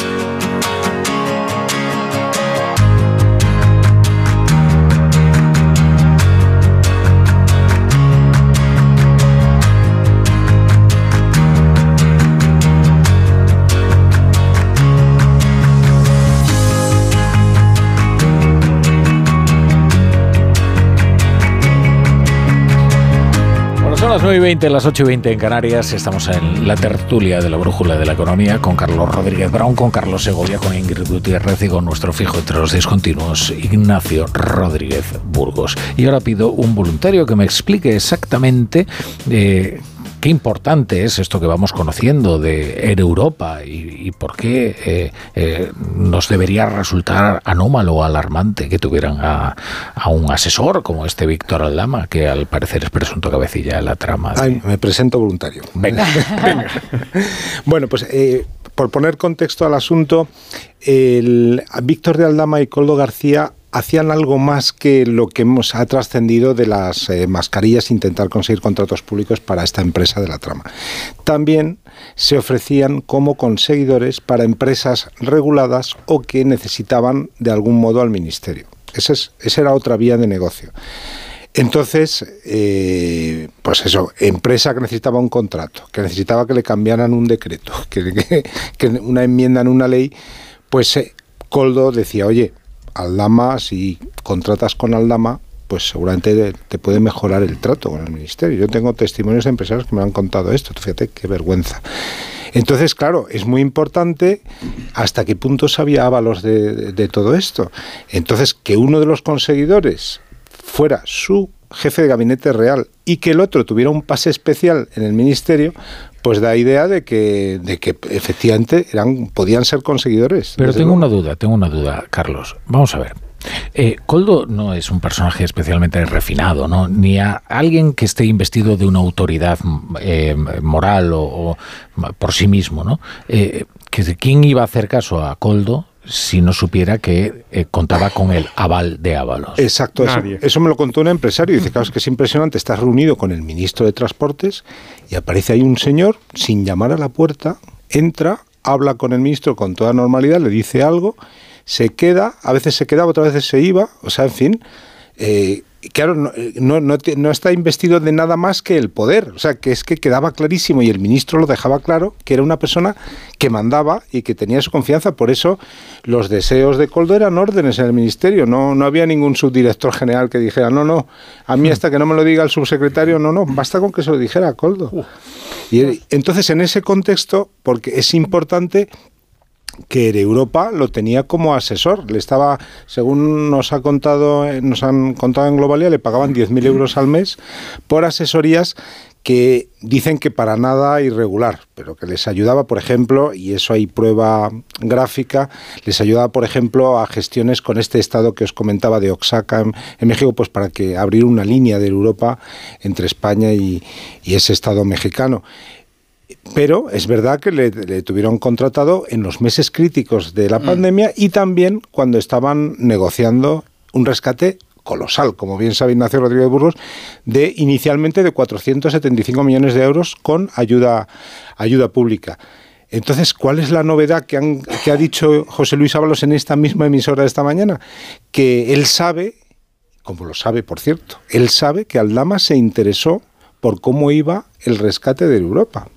Las 9 y 20, las 8 y 20 en Canarias. Estamos en la tertulia de la brújula de la economía con Carlos Rodríguez Brown, con Carlos Segovia, con Ingrid Gutiérrez y con nuestro fijo entre los discontinuos, Ignacio Rodríguez Burgos. Y ahora pido un voluntario que me explique exactamente. eh, Qué importante es esto que vamos conociendo de Air Europa y, y por qué eh, eh, nos debería resultar anómalo o alarmante que tuvieran a, a un asesor como este Víctor Aldama, que al parecer es presunto cabecilla de la trama. de- Ay, me presento voluntario. Venga, Bueno, pues eh, por poner contexto al asunto, el, Víctor de Aldama y Coldo García hacían algo más que lo que hemos ha trascendido de las eh, mascarillas, intentar conseguir contratos públicos para esta empresa de la trama. También se ofrecían como conseguidores para empresas reguladas o que necesitaban de algún modo al ministerio. Esa, es, era otra vía de negocio. Entonces, eh, pues eso, empresa que necesitaba un contrato, que necesitaba que le cambiaran un decreto, que, una enmienda en una ley, pues Coldo decía, oye, Aldama, si contratas con Aldama, pues seguramente te puede mejorar el trato con el ministerio. Yo tengo testimonios de empresarios que me han contado esto, fíjate qué vergüenza. Entonces, claro, es muy importante hasta qué punto sabía Ábalos de, de todo esto. Entonces, que uno de los conseguidores fuera su jefe de gabinete real y que el otro tuviera un pase especial en el ministerio, pues da idea de que, de que efectivamente eran, podían ser conseguidores. Pero tengo luego. una duda, tengo una duda, Carlos. Vamos a ver. Eh, Coldo no es un personaje especialmente refinado, ¿no? Ni a alguien que esté investido de una autoridad eh, moral o, o por sí mismo, ¿no? Eh, ¿Quién iba a hacer caso a Coldo si no supiera que eh, contaba con el aval de Ábalos? Exacto, eso, eso me lo contó un empresario. Dice, claro, es que es impresionante, estás reunido con el ministro de Transportes y aparece ahí un señor sin llamar a la puerta, entra, habla con el ministro con toda normalidad, le dice algo, se queda, a veces se quedaba, otras veces se iba, o sea, en fin, eh, claro, no, no, no no está investido de nada más que el poder, o sea, que es que quedaba clarísimo y el ministro lo dejaba claro que era una persona que mandaba y que tenía su confianza, por eso los deseos de Coldo eran órdenes en el ministerio, no, no había ningún subdirector general que dijera, no, no, a mí hasta que no me lo diga el subsecretario, no, no, basta con que se lo dijera a Coldo. Y eh, entonces en ese contexto, porque es importante que Europa lo tenía como asesor. Le estaba, según nos ha contado, eh, nos han contado en Globalia, le pagaban 10.000 euros al mes por asesorías que dicen que para nada irregular, pero que les ayudaba, por ejemplo, y eso hay prueba gráfica, les ayudaba, por ejemplo, a gestiones con este estado que os comentaba de Oaxaca en, en México, pues para que abrir una línea de Europa entre España y, y ese estado mexicano. Pero es verdad que le, le tuvieron contratado en los meses críticos de la pandemia y también cuando estaban negociando un rescate colosal, como bien sabe Ignacio Rodríguez Burgos, de inicialmente de 475 millones de euros con ayuda, ayuda pública. Entonces, ¿cuál es la novedad que, han- que ha dicho José Luis Ábalos en esta misma emisora de esta mañana? Que él sabe, como lo sabe, por cierto, él sabe que Aldama se interesó por cómo iba el rescate de Europa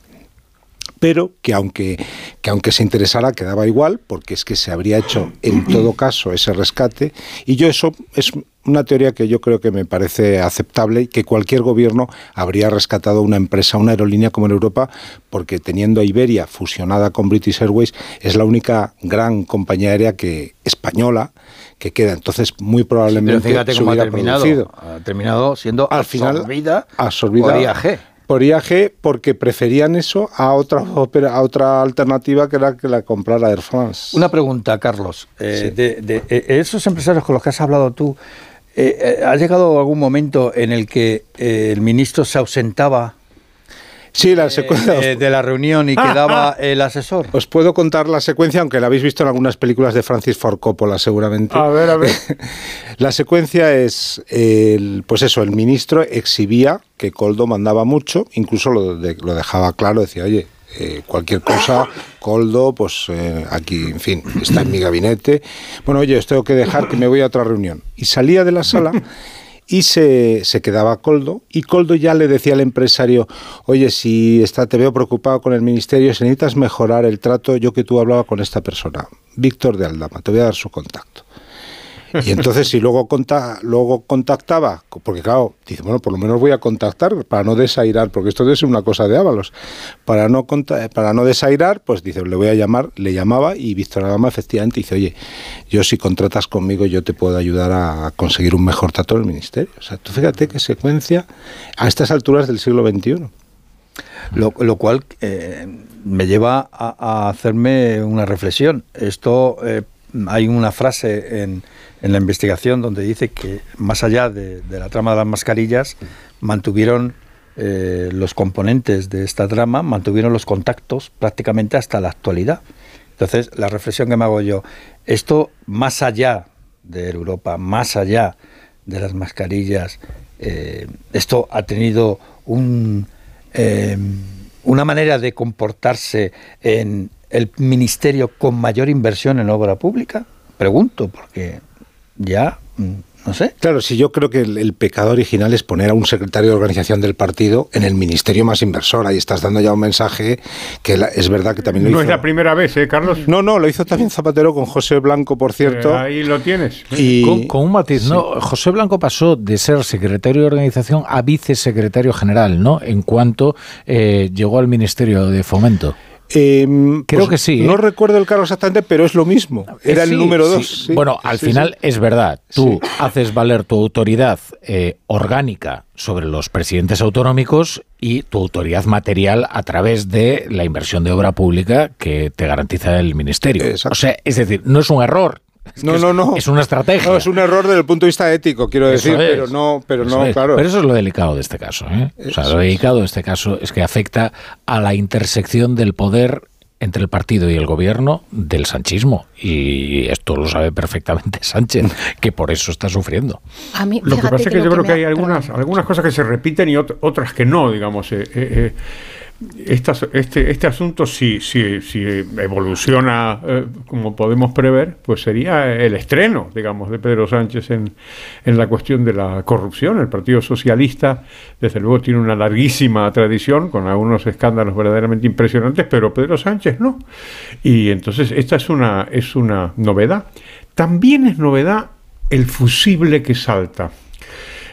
pero que aunque, que aunque se interesara quedaba igual, porque es que se habría hecho en todo caso ese rescate, y yo eso es una teoría que yo creo que me parece aceptable y que cualquier gobierno habría rescatado una empresa, una aerolínea como en Europa, porque teniendo a Iberia fusionada con British Airways, es la única gran compañía aérea que española que queda. Entonces, muy probablemente Pero fíjate cómo ha terminado. producido. Ha terminado siendo Al final, absorbida, absorbida por IAG. Por IAG porque preferían eso a otra a otra alternativa que era que la comprara Air France. Una pregunta, Carlos. Eh, de, de- eh, esos empresarios con los que has hablado tú, eh, eh, ¿ha llegado algún momento en el que eh, el ministro se ausentaba Sí, la secuencia. eh, de la reunión y quedaba el asesor? Os puedo contar la secuencia, aunque la habéis visto en algunas películas de Francis Ford Coppola, seguramente. A ver, a ver. la secuencia es, el, pues eso, el ministro exhibía que Coldo mandaba mucho, incluso lo, de- lo dejaba claro, decía, oye, eh, cualquier cosa, Coldo, pues eh, aquí, en fin, está en mi gabinete. Bueno, oye, os tengo que dejar que me voy a otra reunión. Y salía de la sala y se, se quedaba Coldo y Coldo ya le decía al empresario, oye, si está, te veo preocupado con el ministerio, si necesitas mejorar el trato, yo que tú hablaba con esta persona, Víctor de Aldama, te voy a dar su contacto. Y entonces si luego, conta, luego contactaba, porque claro, dice, bueno, por lo menos voy a contactar para no desairar, porque esto debe ser una cosa de Ábalos, para no, para no desairar, pues dice, le voy a llamar, le llamaba y Víctor Aldama efectivamente dice, oye, yo si contratas conmigo yo te puedo ayudar a conseguir un mejor trato en el ministerio. O sea, tú fíjate qué secuencia a estas alturas del siglo XXI. Lo, lo cual eh, me lleva a, a hacerme una reflexión. Esto eh, hay una frase en, en la investigación donde dice que más allá de, la trama de las mascarillas mantuvieron eh, los componentes de esta trama, mantuvieron los contactos prácticamente hasta la actualidad. Entonces, la reflexión que me hago yo, esto más allá de Europa, más allá de las mascarillas, eh, esto ha tenido un, eh, una manera de comportarse en el ministerio con mayor inversión en obra pública? Pregunto, porque ya mm, No sé. Claro, si yo creo que el, el, pecado original es poner a un secretario de organización del partido en el ministerio más inversor. Ahí estás dando ya un mensaje que la, es verdad que también lo no hizo. es la primera vez, ¿eh, Carlos? No, no, lo hizo también Zapatero con José Blanco, por cierto. Eh, ahí lo tienes. Y, con, con, un matiz, sí. ¿no? José Blanco pasó de ser secretario de organización a vicesecretario general, ¿no? En cuanto eh, llegó al Ministerio de Fomento. Eh, Creo pues que sí. No ¿eh? recuerdo el cargo exactamente, pero es lo mismo. Era Sí, el número dos. sí. Bueno, al final es verdad. Tú haces valer tu autoridad eh, orgánica sobre los presidentes autonómicos y tu autoridad material a través de la inversión de obra pública que te garantiza el ministerio. O sea, es decir, no es un error. Es No, es- no, no. Es una estrategia. No, es un error desde el punto de vista ético, quiero Eso decir, es. pero no, pero Eso no, es. claro. Pero eso es lo delicado de este caso. ¿eh? O sea, lo delicado de este caso es que afecta a la intersección del poder entre el partido y el gobierno del sanchismo. Y esto lo sabe perfectamente Sánchez, que por eso está sufriendo. A mí, Lo que pasa es que yo creo que ha- hay algunas, algunas cosas que se repiten y ot- otras que no, digamos. eh, eh, estas- este, este asunto, si, si, si evoluciona eh, como podemos prever, pues sería el estreno, digamos, de Pedro Sánchez en, en la cuestión de la corrupción. El Partido Socialista, desde luego, tiene una larguísima tradición con algunos escándalos verdaderamente impresionantes, pero Pedro Sánchez no. Y entonces esta es una, es una novedad. También es novedad el fusible que salta.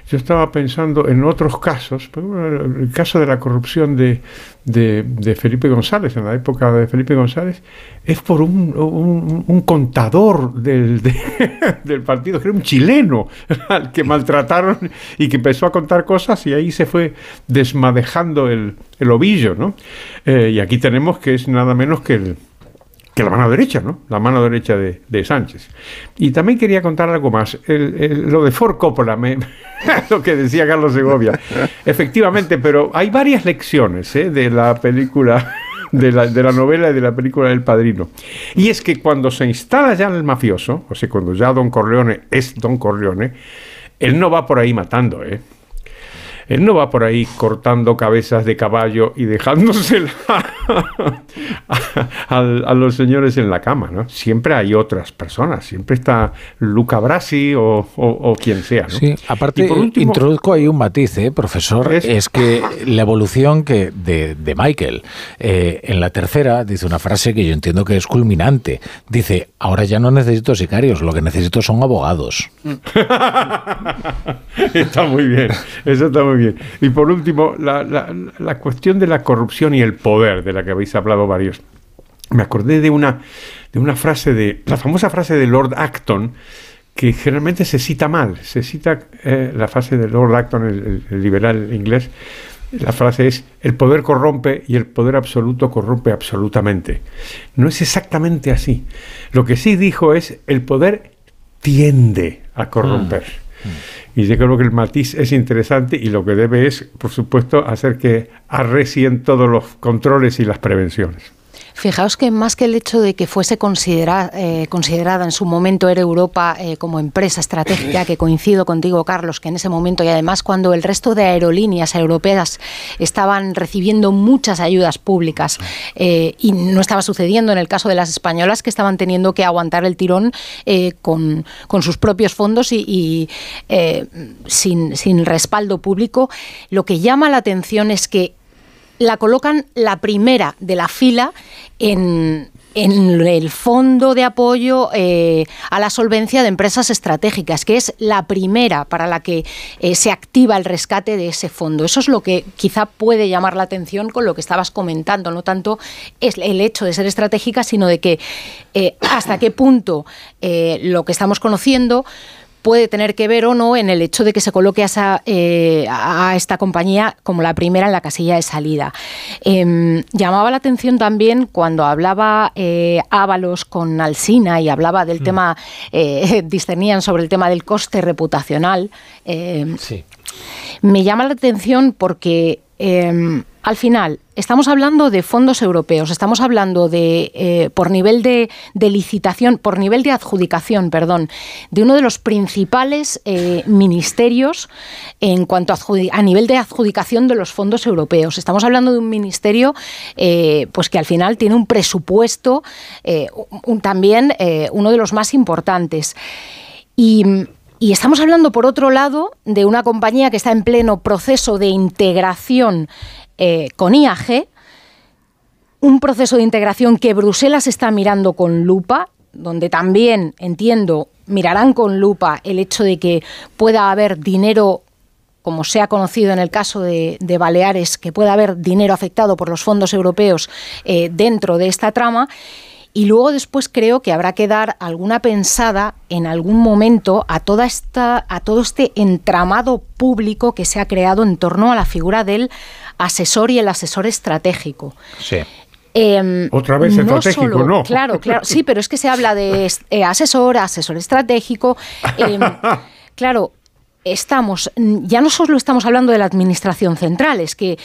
Yo estaba pensando en otros casos, el caso de la corrupción de, de- de Felipe González, en la época de Felipe González, es por un, un- un contador del, de- del partido, que era un chileno, al que maltrataron y que empezó a contar cosas y ahí se fue desmadejando el, el ovillo. ¿no? Eh, y aquí tenemos que es nada menos que el, que la mano derecha, ¿no? La mano derecha de, de Sánchez. Y también quería contar algo más. El- el- lo de Ford Coppola, me- lo que decía Carlos Segovia. Efectivamente, pero hay varias lecciones ¿eh? de la película, de la, de la novela y de la película del Padrino. Y es que cuando se instala ya el mafioso, o sea, cuando ya Don Corleone es Don Corleone, él no va por ahí matando, ¿eh? Él no va por ahí cortando cabezas de caballo y dejándosela a, a los señores en la cama, ¿no? Siempre hay otras personas, siempre está Luca Brasi o, o- o quien sea, ¿no? Sí, aparte Y por último- introduzco ahí un matiz, ¿eh, profesor, es, que la evolución que de, de Michael eh, en la tercera dice una frase que yo entiendo que es culminante. Dice, ahora ya no necesito sicarios, lo que necesito son abogados. está muy bien, eso está muy bien. Y por último, la, la- la cuestión de la corrupción y el poder, de la que habéis hablado varios. Me acordé de una, de una frase de, la famosa frase de Lord Acton, que generalmente se cita mal. Se cita eh, la frase de Lord Acton, el liberal inglés. La frase es, el poder corrompe y el poder absoluto corrompe absolutamente. No es exactamente así. Lo que sí dijo es, el poder tiende a corromper. Y yo creo que el matiz es interesante y lo que debe es, por supuesto, hacer que arrecien todos los controles y las prevenciones. Fijaos que más que el hecho de que fuese eh, considerada en su momento Air Europa eh, como empresa estratégica, que coincido contigo, Carlos, que en ese momento y además cuando el resto de aerolíneas europeas estaban recibiendo muchas ayudas públicas eh, y no estaba sucediendo en el caso de las españolas que estaban teniendo que aguantar el tirón con, con sus propios fondos y, y, sin, sin respaldo público, lo que llama la atención es que la colocan la primera de la fila en, el fondo de apoyo eh, a la solvencia de empresas estratégicas, que es la primera para la que eh, se activa el rescate de ese fondo. Eso es lo que quizá puede llamar la atención con lo que estabas comentando, no tanto es el hecho de ser estratégica, sino de que eh, hasta qué punto lo que estamos conociendo puede tener que ver o no en el hecho de que se coloque a, esa, eh, a esta compañía como la primera en la casilla de salida. Em, llamaba la atención también cuando hablaba eh, Ábalos con Alsina y hablaba del tema, eh, discernían sobre el tema del coste reputacional. em, me llama la atención porque eh, al final estamos hablando de fondos europeos, estamos hablando de, eh, por nivel de, licitación, por nivel de adjudicación, perdón, de uno de los principales eh, ministerios en cuanto a, nivel de adjudicación de los fondos europeos. Estamos hablando de un ministerio eh, pues que al final tiene un presupuesto también uno de los más importantes. Y Y estamos hablando, por otro lado, de una compañía que está en pleno proceso de integración eh, con IAG, un proceso de integración que Bruselas está mirando con lupa, donde también, entiendo, mirarán con lupa el hecho de que pueda haber dinero como se ha conocido en el caso de, Baleares, que pueda haber dinero afectado por los fondos europeos eh, dentro de esta trama. Y luego después creo que habrá que dar alguna pensada en algún momento a toda esta, a todo este entramado público que se ha creado en torno a la figura del asesor y el asesor estratégico. Sí. Em, Otra vez estratégico, ¿no? Claro, claro, sí, pero es que se habla de eh, asesor, asesor estratégico. Em, claro, estamos, ya no solo estamos hablando de la administración central, es que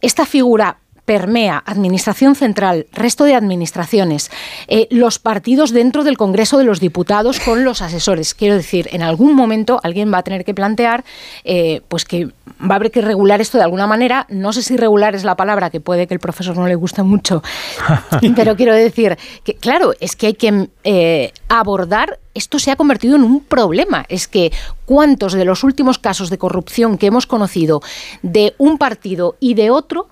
esta figura permea Administración Central, resto de administraciones, eh, los partidos dentro del Congreso de los Diputados con los asesores. Quiero decir, en algún momento alguien va a tener que plantear eh, pues que va a haber que regular esto de alguna manera. No sé si regular es la palabra, que puede que el profesor no le guste mucho, pero quiero decir que, claro, es que hay que eh, abordar esto se ha convertido en un problema. Es que cuántos de los últimos casos de corrupción que hemos conocido de un partido y de otro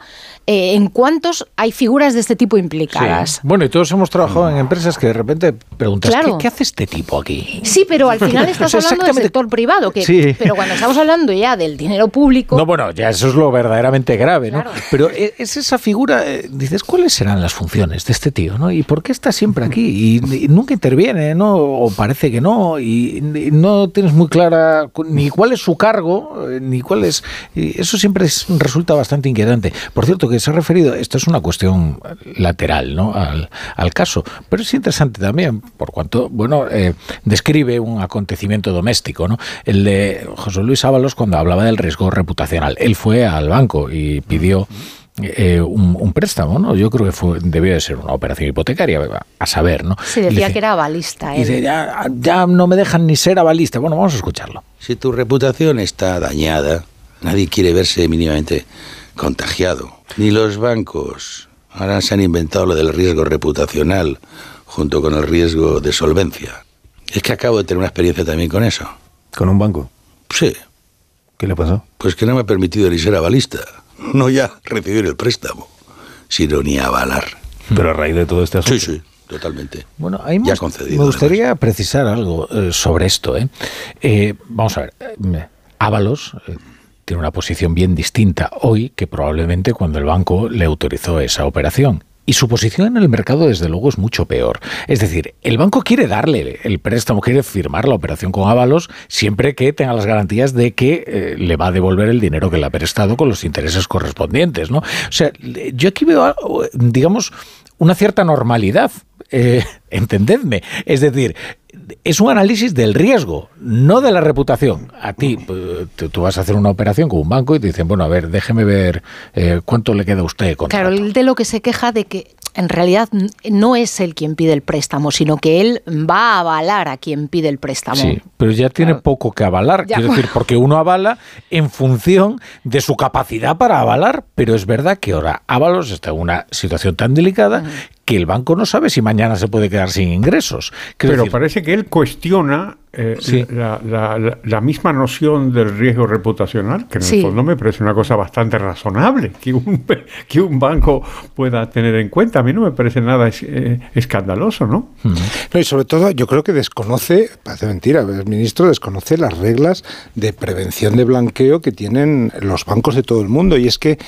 eh, en cuántos hay figuras de este tipo implicadas. Bueno, y todos hemos trabajado en empresas que de repente preguntas, ¿qué, hace este tipo aquí? Sí, pero al final estás hablando del sector privado, que, pero cuando estamos hablando ya del dinero público... No, bueno, ya eso es lo verdaderamente grave, ¿no? Pero e, es esa figura, eh, dices, ¿cuáles serán las funciones de este tío, no? ¿Y por qué está siempre aquí? Y, nunca interviene, ¿no? O parece que no, y, no tienes muy clara ni cuál es su cargo, eh, ni cuál es... eso siempre resulta bastante inquietante. Por cierto, que se ha referido, esto es una cuestión lateral ¿no? al, caso, pero es interesante también, por cuanto, bueno, eh, describe un acontecimiento doméstico, ¿no? El de José Luis Ábalos cuando hablaba del riesgo reputacional. Él fue al banco y pidió eh, un, préstamo, ¿no? Yo creo que fue, debió de ser una operación hipotecaria, a saber, ¿no? Sí, decía que era avalista. Y dice, ya, ya no me dejan ni ser avalista. Bueno, vamos a escucharlo. Si tu reputación está dañada, nadie quiere verse mínimamente contagiado. Ni los bancos. Ahora se han inventado lo del riesgo reputacional junto con el riesgo de solvencia. Es que acabo de tener una experiencia también con eso. ¿Con un banco? Sí. ¿Qué le pasó? Pues que no me ha permitido ni ser avalista. No ya recibir el préstamo, sino ni avalar. Pero a raíz de todo este asunto. Sí, sí. Totalmente. Bueno, ahí ya concedido, me gustaría precisar algo eh, sobre esto. ¿eh? ¿eh? vamos a ver. Eh, Ábalos tiene una posición bien distinta hoy que probablemente cuando el banco le autorizó esa operación. Y su posición en el mercado, desde luego, es mucho peor. Es decir, el banco quiere darle el préstamo, quiere firmar la operación con Ábalos siempre que tenga las garantías de que eh, le va a devolver el dinero que le ha prestado con los intereses correspondientes. ¿no? O sea, yo aquí veo, digamos, una cierta normalidad. Eh, entendedme. Es decir, es un análisis del riesgo, no de la reputación. A ti, pues, tú vas a hacer una operación con un banco y te dicen, bueno, a ver, déjeme ver eh, cuánto le queda a usted. Claro, el de lo que se queja de que en realidad no es él quien pide el préstamo, sino que él va a avalar a quien pide el préstamo. Sí, pero ya tiene poco que avalar, quiero decir, porque uno avala en función de su capacidad para avalar, pero es verdad que ahora Ábalos está en una situación tan delicada que el banco no sabe si mañana se puede quedar sin ingresos. Pero parece que él cuestiona eh, la, misma noción del riesgo reputacional, que en el fondo me parece una cosa bastante razonable que un, que un banco pueda tener en cuenta. A mí no me parece nada eh, escandaloso, ¿no? ¿no? Y sobre todo, yo creo que desconoce, parece mentira, el ministro desconoce las reglas de prevención de blanqueo que tienen los bancos de todo el mundo. Y es que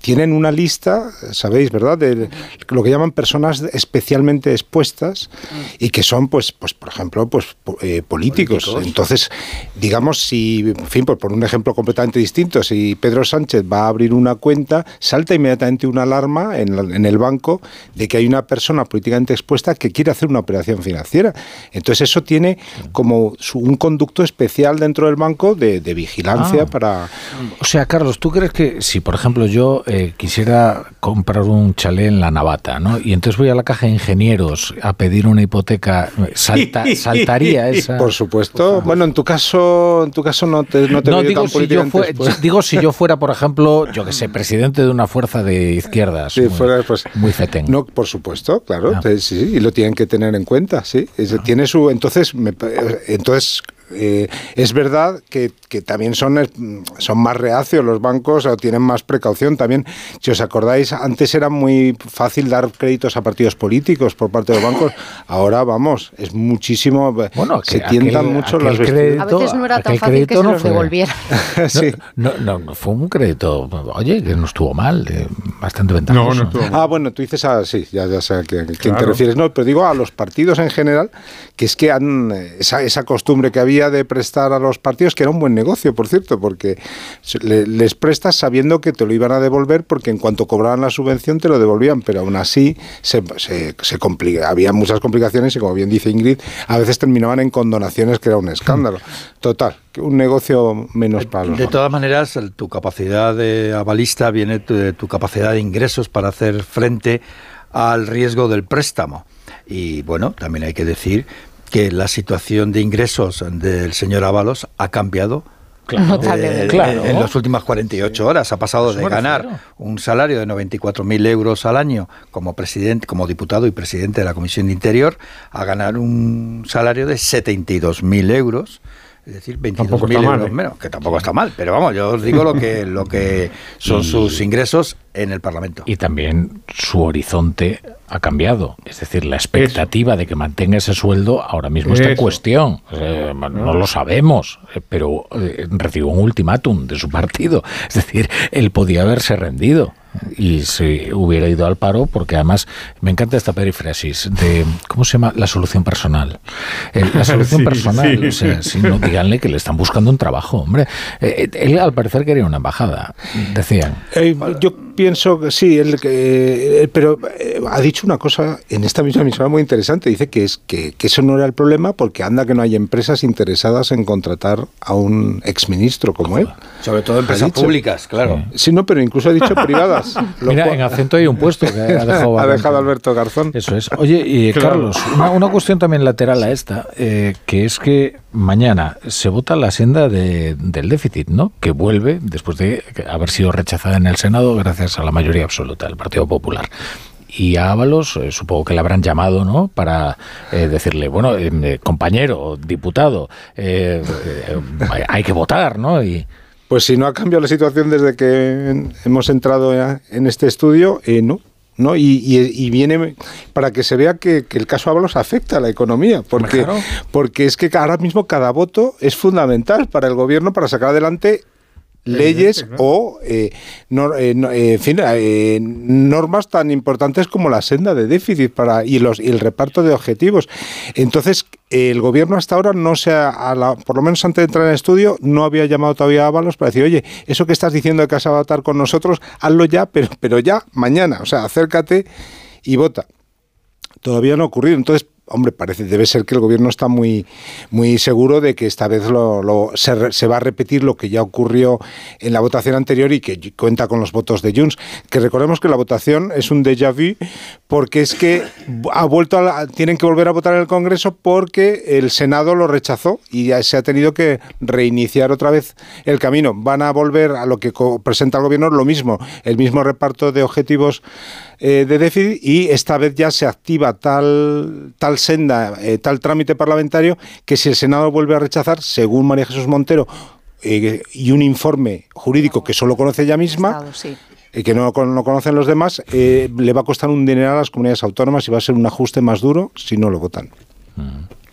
tienen una lista, sabéis, ¿verdad?, de lo que llaman personas especialmente expuestas y que son, pues, pues por ejemplo, pues eh, políticos entonces, digamos, si, en fin, por, por un ejemplo completamente distinto, si Pedro Sánchez va a abrir una cuenta, salta inmediatamente una alarma en, el banco de que hay una persona políticamente expuesta que quiere hacer una operación financiera. Entonces, eso tiene como un conducto especial dentro del banco de, vigilancia ah. para... O sea, Carlos, ¿tú crees que si, por ejemplo, yo eh, quisiera comprar un chalet en la Navata, ¿no? Y entonces voy a la caja de ingenieros a pedir una hipoteca, salta, saltaría esa supuesto. Bueno, en tu caso, en tu caso no te, no te digo, si yo digo si yo fuera, por ejemplo, yo que sé, presidente de una fuerza de izquierdas. Sí, muy, fuera, pues, muy fetén. No, por supuesto, claro. Ah. Sí, y lo tienen que tener en cuenta, sí. tiene su, entonces, entonces eh, es verdad que, que también son, eh, son más reacios los bancos o tienen más precaución también. Si os acordáis, antes era muy fácil dar créditos a partidos políticos por parte de los bancos. Ahora, vamos, es muchísimo. Bueno, se aquel- tientan mucho las crédito- A veces no era tan fácil que se no los fue- devolvieran. sí. No, no, no, fue un crédito, oye, que no estuvo mal, eh, bastante ventajoso. Ah, bueno, tú dices, ah, sí, ya, ya sé a quién, quién te Claro. refieres. No, pero digo a los partidos en general, que es que han, eh, esa, esa costumbre que había de prestar a los partidos, que era un buen negocio, por cierto, porque les prestas sabiendo que te lo iban a devolver, porque en cuanto cobraban la subvención te lo devolvían, pero aún así se, se, se complica, había muchas complicaciones y como bien dice Ingrid, a veces terminaban en condonaciones, que era un escándalo. Total, un negocio menos para De todas maneras, tu capacidad de avalista viene de tu capacidad de ingresos para hacer frente al riesgo del préstamo. Y bueno, también hay que decir que la situación de ingresos del señor Ábalos ha cambiado. Claro. Eh, Claro. En las últimas 48 horas ha pasado Eso de ganar refiero. un salario de 94.000 euros al año como presidente, como diputado y presidente de la Comisión de Interior a ganar un salario de 72.000 euros. Es decir, 22.000 Tampoco está mal, euros ¿eh? menos, que tampoco está mal, pero vamos, yo os digo lo que, lo que son Y- sus ingresos en el Parlamento. Y también su horizonte ha cambiado. Es decir, la expectativa de que mantenga ese sueldo ahora mismo está en cuestión. Eh, no lo sabemos, eh, pero recibió un ultimátum de su partido. Es decir, él podía haberse rendido y se hubiera ido al paro porque además me encanta esta perífrasis de ¿cómo se llama? la solución personal Eh, la solución Sí, personal sí. o sea, si no, díganle que le están buscando un trabajo hombre Eh, él al parecer quería una embajada decían Eh, yo pienso que sí, él, que- eh, pero eh, ha dicho una cosa en esta misma emisora muy interesante. Dice que, es, que, que eso no era el problema porque anda que no hay empresas interesadas en contratar a un exministro como él. Sobre todo empresas dicho. públicas, claro. Sí, no, pero incluso ha dicho privadas. lo Mira, cual- en acento hay un puesto que ha dejado, ha dejado Alberto Garzón. Eso es. Oye, y Claro. Carlos, una, una cuestión también lateral a esta, eh, que es que mañana se vota la senda de- del déficit, ¿no? Que vuelve después de haber sido rechazada en el Senado gracias a la mayoría absoluta del Partido Popular. Y a Ábalos, eh, supongo que le habrán llamado, ¿no? Para eh, decirle, bueno, eh, compañero, diputado, hay que votar, ¿no? Y, Pues si no ha cambiado la situación desde que hemos entrado en este estudio, no. ¿no? Y, y- y viene para que se vea que, que el caso Ábalos afecta a la economía, porque, Claro. porque es que ahora mismo cada voto es fundamental para el gobierno para sacar adelante leyes o eh, eh, no- eh, en fin, normas tan importantes como la senda de déficit para y los y el reparto de objetivos. Entonces, el gobierno hasta ahora no se ha, a la- por lo menos antes de entrar en el estudio, no había llamado todavía a Ábalos para decir, oye, eso que estás diciendo de que vas a votar con nosotros, hazlo ya, pero, pero ya mañana, o sea, acércate y vota. Todavía no ha ocurrido. Entonces, hombre, parece, debe ser que el gobierno está muy, muy seguro de que esta vez lo, se, se va a repetir lo que ya ocurrió en la votación anterior y que cuenta con los votos de Junts. Que recordemos que la votación es un déjà vu porque es que ha vuelto a la- tienen que volver a votar en el Congreso porque el Senado lo rechazó y ya se ha tenido que reiniciar otra vez el camino. Van a volver a lo que presenta el gobierno lo mismo, el mismo reparto de objetivos eh, de déficit y esta vez ya se activa tal, tal senda, eh, tal trámite parlamentario que si el Senado vuelve a rechazar, según María Jesús Montero, eh, y un informe jurídico que solo conoce ella misma, sí. y que no, no conocen los demás, eh, le va a costar un dinero a las comunidades autónomas y va a ser un ajuste más duro si no lo votan.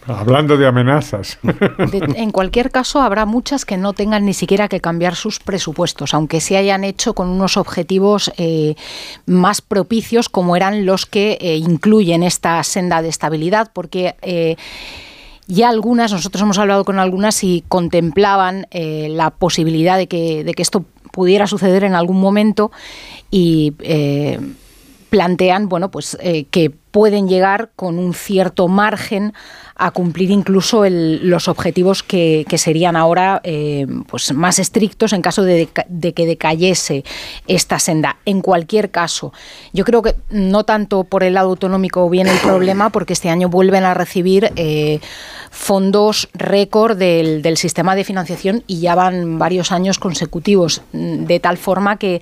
Hablando de amenazas. En cualquier caso, habrá muchas que no tengan ni siquiera que cambiar sus presupuestos, aunque se hayan hecho con unos objetivos eh, más propicios, como eran los que eh, incluyen esta senda de estabilidad, porque eh, ya algunas, nosotros hemos hablado con algunas y contemplaban la posibilidad de que, de que esto pudiera suceder en algún momento y plantean bueno pues que pueden llegar con un cierto margen a cumplir incluso los objetivos que, serían ahora eh, pues más estrictos en caso de, que decayese esta senda. En cualquier caso, yo creo que no tanto por el lado autonómico viene el problema, porque este año vuelven a recibir eh, fondos récord del, del sistema de financiación y ya van varios años consecutivos, mm, de tal forma que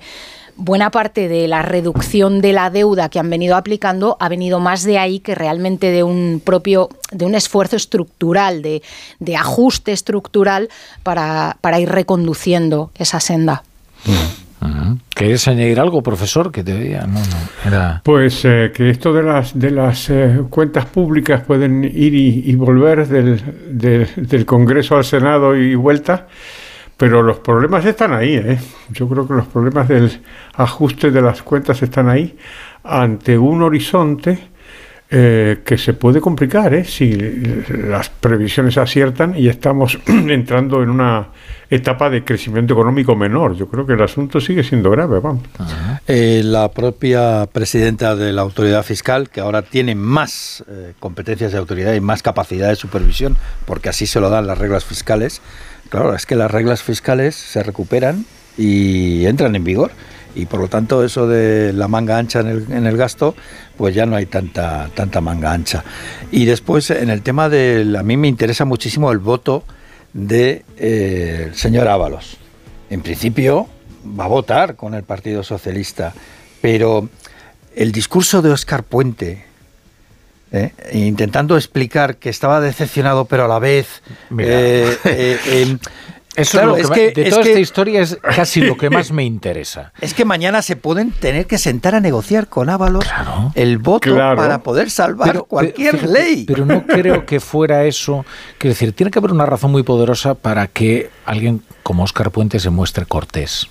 buena parte de la reducción de la deuda que han venido aplicando ha venido más de ahí que realmente de un propio, de un esfuerzo estructural, de, de ajuste estructural para, para ir reconduciendo esa senda. ¿Querías añadir algo, profesor? Que te veía. No, no. Era... Pues eh, que esto de las de las eh, cuentas públicas pueden ir y, y volver del, del- del Congreso al Senado y vuelta, pero los problemas están ahí. ¿eh? Yo creo que los problemas del ajuste de las cuentas están ahí ante un horizonte eh, que se puede complicar ¿eh? si las previsiones aciertan y estamos entrando en una etapa de crecimiento económico menor. Yo creo que el asunto sigue siendo grave. Vamos. Eh, la propia presidenta de la autoridad fiscal, que ahora tiene más eh, competencias de autoridad y más capacidad de supervisión, porque así se lo dan las reglas fiscales, claro, es que las reglas fiscales se recuperan y entran en vigor. Y por lo tanto, eso de la manga ancha en el, gasto, pues ya no hay tanta, tanta manga ancha. Y después, en el tema del. A mí me interesa muchísimo el voto del de, eh, señor Ábalos. En principio, va a votar con el Partido Socialista, pero el discurso de Óscar Puente, ¿eh? intentando explicar que estaba decepcionado, pero a la vez. Mira. eh, eh, eh, Eso claro, es lo que, es que- de es toda que- esta historia es casi lo que más me interesa. Es que mañana se pueden tener que sentar a negociar con Ábalos el voto Claro. para poder salvar Pero- cualquier fíjate, ley. Pero no creo que fuera eso. Quiero decir, tiene que haber una razón muy poderosa para que alguien como Óscar Puente se muestre cortés.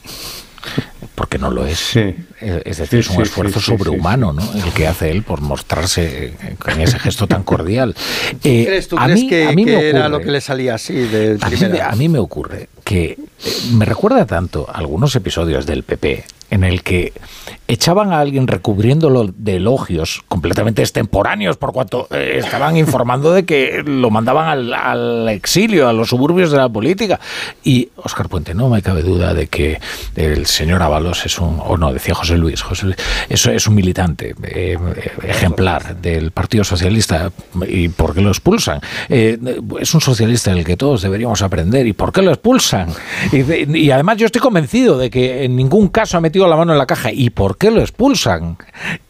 Porque no lo es. Eh, Es decir, Sí, es un sí, esfuerzo sí, sí, sobrehumano, ¿no? El que hace él por mostrarse eh, con ese gesto tan cordial. Eh, ¿Crees, ¿Tú a crees mí- que, a mí era ocurre- lo que le salía así de a mí, a mí me ocurre que me recuerda tanto algunos episodios del PP en el que echaban a alguien recubriéndolo de elogios completamente extemporáneos por cuanto eh, estaban informando de que lo mandaban al, exilio, a los suburbios de la política. Y Óscar Puente, no me cabe duda de que el señor Ábalos es un, o no, decía José Luis, José Luis, eso es un militante eh, ejemplar del Partido Socialista. ¿Y por qué lo expulsan? Eh, es un socialista del que todos deberíamos aprender. ¿Y por qué lo expulsan? Y, y además yo estoy convencido de que en ningún caso ha metido la mano en la caja. ¿Y por qué lo expulsan?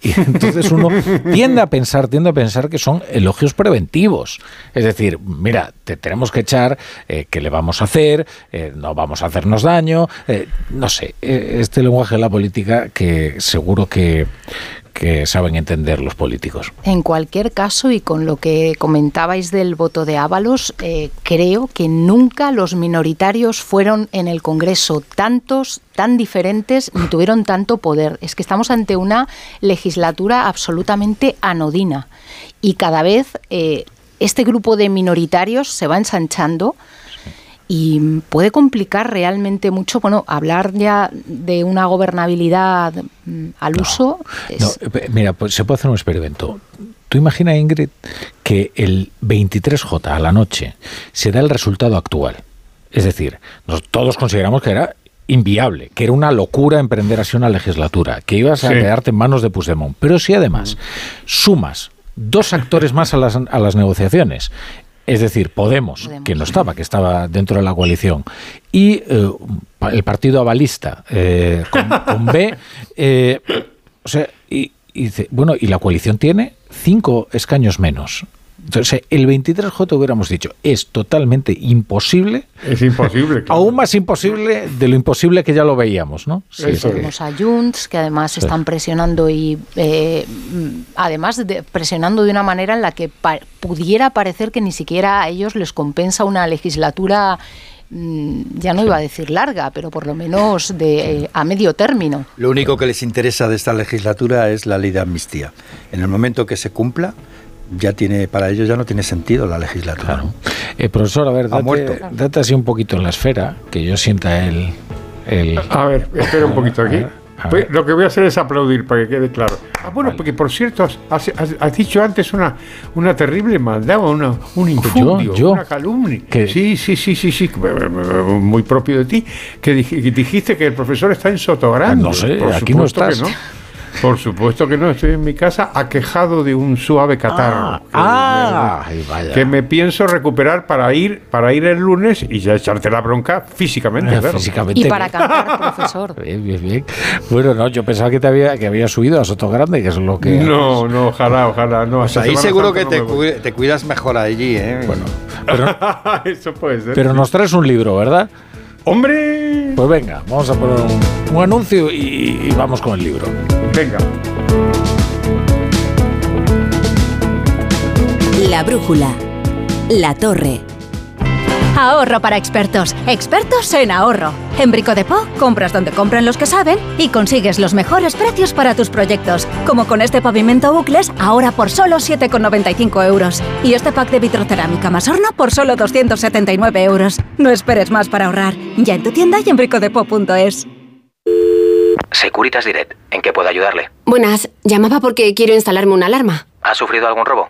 Y entonces uno tiende a pensar, tiende a pensar que son elogios preventivos. Es decir, mira, te tenemos que echar, eh, ¿qué le vamos a hacer? Eh, no vamos a hacernos daño. Eh, no sé, este lenguaje de la política que seguro que, que saben entender los políticos. En cualquier caso, y con lo que comentabais del voto de Ábalos, eh, creo que nunca los minoritarios fueron en el Congreso tantos, tan diferentes, ni tuvieron tanto poder. Es que estamos ante una legislatura absolutamente anodina. Y cada vez eh, este grupo de minoritarios se va ensanchando y puede complicar realmente mucho, bueno, hablar ya de una gobernabilidad mm, al uso. es- No, eh, mira, pues se puede hacer un experimento. Tú imagina, Ingrid, que el 23J a la noche se da el resultado actual. Es decir, nos, todos consideramos que era inviable, que era una locura emprender así una legislatura, que ibas a Sí. quedarte en manos de Puigdemont. Pero si además sumas dos actores más a las, a las negociaciones, es decir, Podemos, que no estaba, que estaba dentro de la coalición, y eh, el partido avalista eh, con, con B, eh, o sea, y, y dice, bueno, y la coalición tiene cinco escaños menos. Entonces, el 23J hubiéramos dicho, es totalmente imposible. Es imposible. Aún más imposible de lo imposible que ya lo veíamos, ¿no? Sí, Tenemos a Junts, que además Sí. están presionando y eh, además de, presionando de una manera en la que pa- pudiera parecer que ni siquiera a ellos les compensa una legislatura, mm, ya no iba a decir larga, pero por lo menos de eh, a medio término. Lo único que les interesa de esta legislatura es la ley de amnistía. En el momento que se cumpla, ya tiene para ellos ya no tiene sentido la legislatura. Eh, profesor, a ver, date, date así un poquito en la esfera, que yo sienta el... el A ver, espera un poquito aquí. Pues. Lo que voy a hacer es aplaudir para que quede claro. Ah, bueno, porque por cierto, has, has- has- dicho antes una, una terrible maldad, una, un infundio, yo. una calumnia. Sí, sí, sí, sí, sí, muy propio de ti, que dij- que dijiste que el profesor está en Sotogrande. No sé, Por aquí no supuesto que estás. Por supuesto que no, estoy en mi casa aquejado de un suave catarro. Ah, que, ay, vaya. que me pienso recuperar para ir, para ir el lunes y ya echarte la bronca físicamente. Claro. físicamente. Y para cantar, profesor. Bien, bien, bien. Bueno, no, yo pensaba que te había, que había subido a Soto Grande, que es lo que. No, no, ojalá, ojalá. No, Pues hasta ahí seguro que no te, cu- te cuidas mejor allí, ¿eh? Bueno, Eso puede ser. Pero nos traes un libro, ¿verdad? ¡Hombre! Pues venga, vamos a poner un, un anuncio y, y vamos con el libro. Venga. La brújula. La torre. Ahorro para expertos. Expertos en ahorro. En Brico de Po, compras donde compran los que saben y consigues los mejores precios para tus proyectos. Como con este pavimento bucles, ahora por solo 7,95 euros. Y este pack de vitrocerámica más horno por solo 279 euros. No esperes más para ahorrar. Ya en tu tienda y en bricodepo.es. Securitas Direct, ¿en qué puedo ayudarle? Buenas, llamaba porque quiero instalarme una alarma. ¿Ha sufrido algún robo?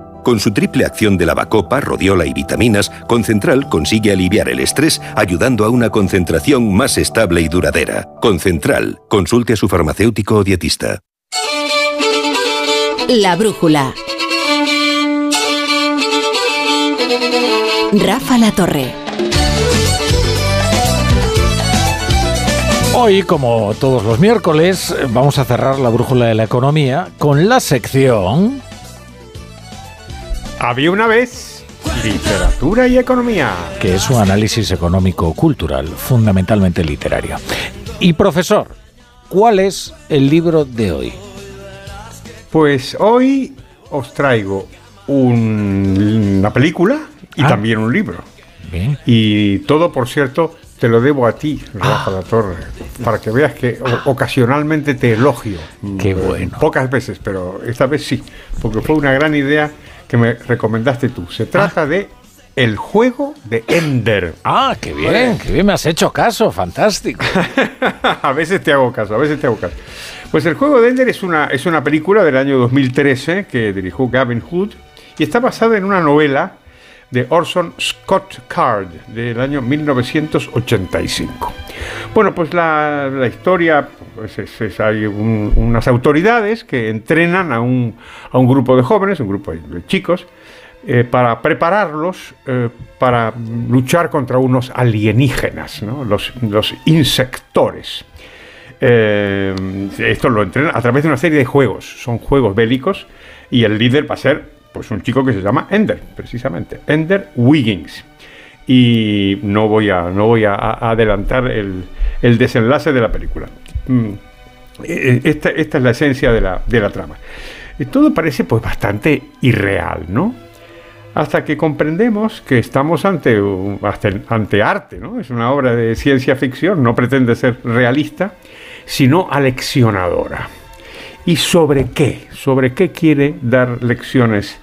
Con su triple acción de lavacopa, rodiola y vitaminas, Concentral consigue aliviar el estrés ayudando a una concentración más estable y duradera. Concentral. Consulte a su farmacéutico o dietista. La brújula. Rafa La Torre. Hoy, como todos los miércoles, vamos a cerrar la brújula de la economía con la sección. Había una vez literatura y economía. que es un análisis económico-cultural, fundamentalmente literario. Y profesor, ¿cuál es el libro de hoy? Pues hoy os traigo un- una película y Ah. también un libro. Bien. Y todo, por cierto, te lo debo a ti, Rafa La Torre, para que veas que ocasionalmente te elogio. Qué bueno. Pocas veces, pero esta vez sí, porque fue una gran idea que me recomendaste tú. Se trata de El juego de Ender. Ah, qué bien, qué bien me has hecho caso, fantástico. a veces te hago caso, a veces te hago caso. Pues El juego de Ender es una, es una película del año 2013 que dirigió Gavin Hood y está basada en una novela de Orson Scott Card del año 1985. Bueno, pues la, historia, pues es- es- hay un- unas autoridades que entrenan a un, a un grupo de jóvenes, un grupo de chicos, eh, para prepararlos eh, para luchar contra unos alienígenas, los, los insectores. Eh, esto lo entrenan a través de una serie de juegos, son juegos bélicos y el líder va a ser pues un chico que se llama Ender, precisamente, Ender Wiggins. Y no voy a, no voy a, adelantar el, el desenlace de la película. Mm, eh, Esta, esta es la esencia de la, de la trama. Y todo parece pues bastante irreal, ¿no? Hasta que comprendemos que estamos ante, ante arte, ¿no? Es una obra de ciencia ficción, no pretende ser realista, sino aleccionadora. ¿Y sobre qué? ¿Sobre qué quiere dar lecciones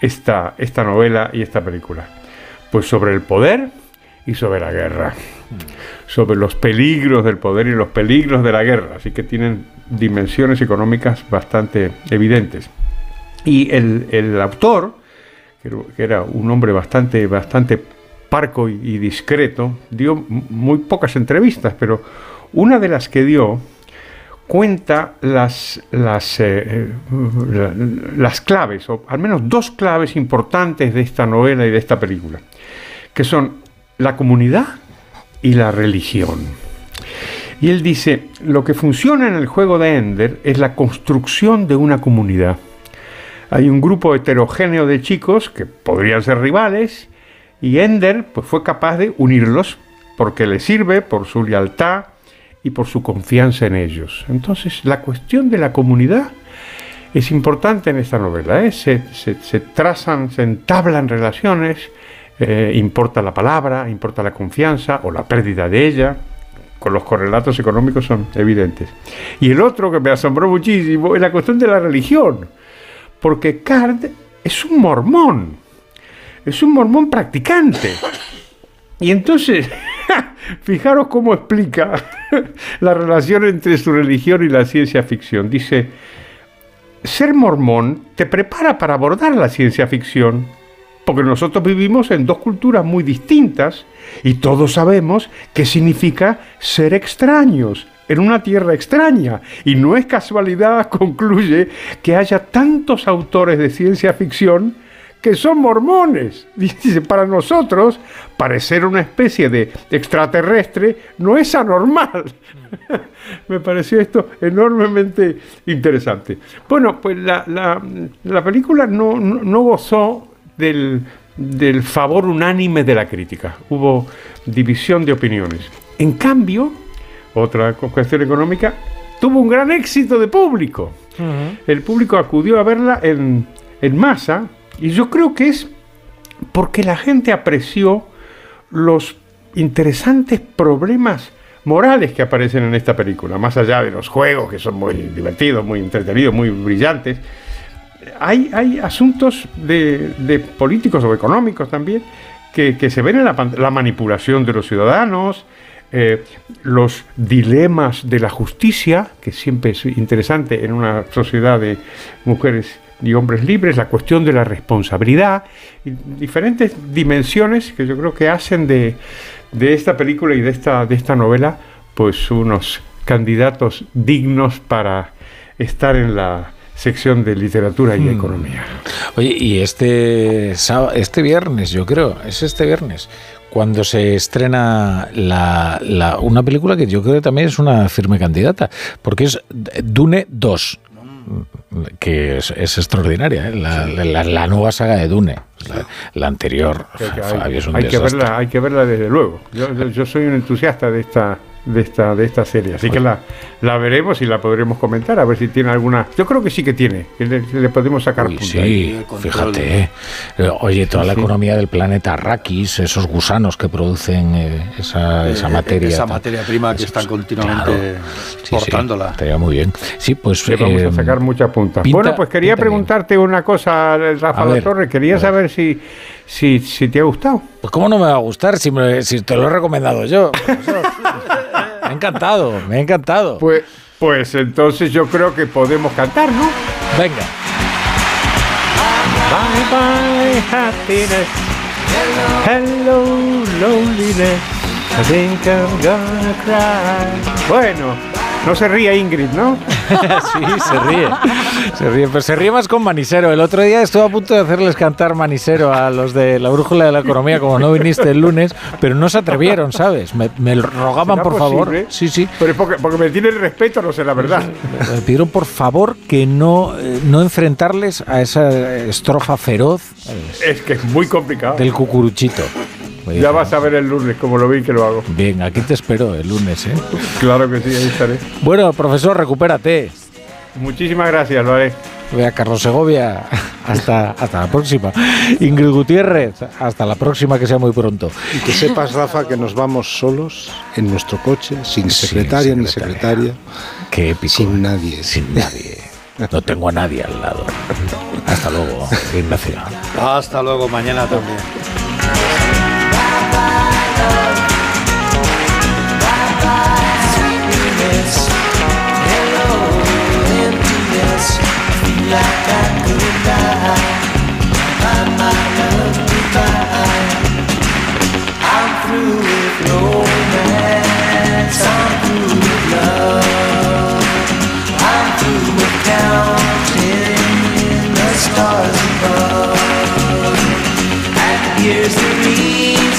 esta, esta novela y esta película? Pues sobre el poder y sobre la guerra. Sobre los peligros del poder y los peligros de la guerra. Así que tienen dimensiones económicas bastante evidentes. Y el, el autor, que era- un hombre bastante, bastante parco y, discreto, dio muy pocas entrevistas, pero una de las que dio cuenta las, las, eh, eh, la- las claves, o al menos dos claves importantes de esta novela y de esta película, que son la comunidad y la religión. Y él dice, lo que funciona en el juego de Ender es la construcción de una comunidad. Hay un grupo heterogéneo de chicos que podrían ser rivales y Ender pues, fue capaz de unirlos porque le sirve por su lealtad y por su confianza en ellos. Entonces la cuestión de la comunidad es importante en esta novela. ¿eh? Se, trazan, se entablan relaciones, eh, importa la palabra, importa la confianza o la pérdida de ella. Con los correlatos económicos son evidentes. Y el otro que me asombró muchísimo es la cuestión de la religión. Porque Card es un mormón. Es un mormón practicante. Y entonces, fijaros cómo explica la relación entre su religión y la ciencia ficción. Dice, ser mormón te prepara para abordar la ciencia ficción, porque nosotros vivimos en dos culturas muy distintas y todos sabemos qué significa ser extraños en una tierra extraña. Y no es casualidad, concluye, que haya tantos autores de ciencia ficción que son mormones. Dice, para nosotros, parecer una especie de extraterrestre no es anormal. Me pareció esto enormemente interesante. Bueno, pues la, la, película no, no, gozó del, del favor unánime de la crítica. Hubo división de opiniones. En cambio, otra cuestión económica, tuvo un gran éxito de público. El público acudió a verla en, en masa y yo creo que es porque la gente apreció los interesantes problemas morales que aparecen en esta película, más allá de los juegos que son muy divertidos, muy entretenidos, muy brillantes. Hay, asuntos de, políticos o económicos también que, se ven en la, la manipulación de los ciudadanos, eh, los dilemas de la justicia, que siempre es interesante en una sociedad de mujeres y hombres libres, la cuestión de la responsabilidad, y diferentes dimensiones que yo creo que hacen de, esta película y de esta, de esta novela, pues unos candidatos dignos para estar en la sección de literatura y hmm. economía. Oye, y este, este viernes, yo creo, es este viernes, cuando se estrena la, una película que yo creo que también es una firme candidata, porque es Dune 2 que es, extraordinaria, ¿eh? la, nueva saga de Dune. La, anterior hay, que verla, hay que verla desde luego. yo soy un entusiasta de esta de esta, de esta serie. Así que la, la veremos y la podremos comentar, a ver si tiene alguna. Yo creo que sí que tiene, que le, podemos sacar Sí, fíjate. Eh, oye, toda la economía del planeta Arrakis, esos gusanos que producen eh, esa, esa, materia. Esa materia prima que están continuamente portándola. estaría muy bien. Sí, pues. Le vamos a eh, sacar mucha punta. bueno, pues quería preguntarte una cosa, Rafa La Torre. Quería saber si, si, si te ha gustado. Pues, ¿cómo no me va a gustar si, si te lo he recomendado yo? Me ha encantado, me ha encantado. Pues, pues entonces yo creo que podemos cantar, ¿no? Venga. Bye bye happiness. Hello, loneliness. I think I'm gonna cry. Bueno, no se ríe Ingrid, ¿no? sí, se ríe. Se ríe, pero se ríe más con Manisero. El otro día estuve a punto de hacerles cantar Manisero a los de la Brújula de la Economía, como no viniste el lunes, pero no se atrevieron, ¿sabes? Me, rogaban, por favor. Sí, sí. Pero porque, porque me tienen respeto, no sé la verdad. Me pidieron, por favor, que no, eh, no enfrentarles a esa estrofa feroz. Es que es muy complicado. Del cucuruchito. Ya vas a ver el lunes, como lo vi que lo hago. Bien, aquí te espero el lunes, ¿eh? Claro que sí, ahí estaré. Bueno, profesor, recupérate. Muchísimas gracias, lo haré. Vea, Carlos Segovia, hasta, hasta la próxima. Ingrid Gutiérrez, hasta la próxima, que sea muy pronto. Y que sepas, Rafa, que nos vamos solos en nuestro coche, sin secretaria, ni secretaria. Qué épico. Sin nadie. Sin nadie. No tengo a nadie al lado. Hasta luego, Ignacio. Hasta luego, mañana también.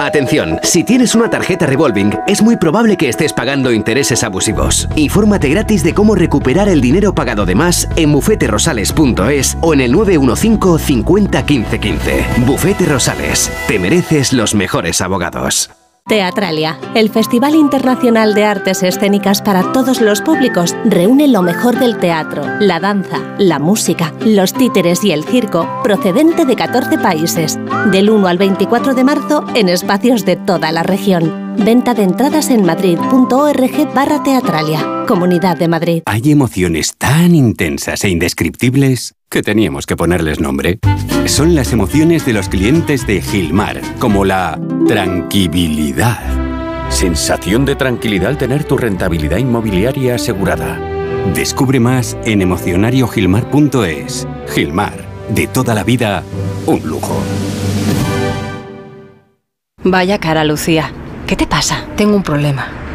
Atención, si tienes una tarjeta revolving, es muy probable que estés pagando intereses abusivos. Infórmate gratis de cómo recuperar el dinero pagado de más en bufeterosales.es o en el 915 50 15 15. Bufete Rosales, te mereces los mejores abogados. Teatralia, el Festival Internacional de Artes Escénicas para todos los públicos, reúne lo mejor del teatro, la danza, la música, los títeres y el circo, procedente de 14 países, del 1 al 24 de marzo en espacios de toda la región. Venta de entradas en madrid.org barra teatralia, Comunidad de Madrid. Hay emociones tan intensas e indescriptibles que teníamos que ponerles nombre. Son las emociones de los clientes de Gilmar, como la tranquilidad. Sensación de tranquilidad al tener tu rentabilidad inmobiliaria asegurada. Descubre más en emocionariogilmar.es. Gilmar, de toda la vida, un lujo. Vaya cara, Lucía. ¿Qué te pasa? Tengo un problema.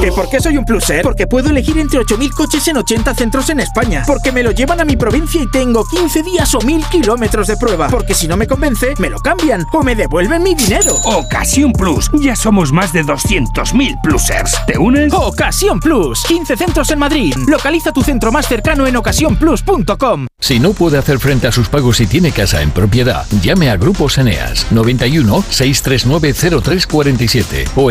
¿Que por qué soy un pluser? Porque puedo elegir entre 8.000 coches en 80 centros en España. Porque me lo llevan a mi provincia y tengo 15 días o 1.000 kilómetros de prueba. Porque si no me convence, me lo cambian o me devuelven mi dinero. Ocasión Plus. Ya somos más de 200.000 plusers. ¿Te unes? Ocasión Plus. 15 centros en Madrid. Localiza tu centro más cercano en ocasiónplus.com. Si no puede hacer frente a sus pagos y tiene casa en propiedad, llame a Grupos Eneas 91 639 0347 o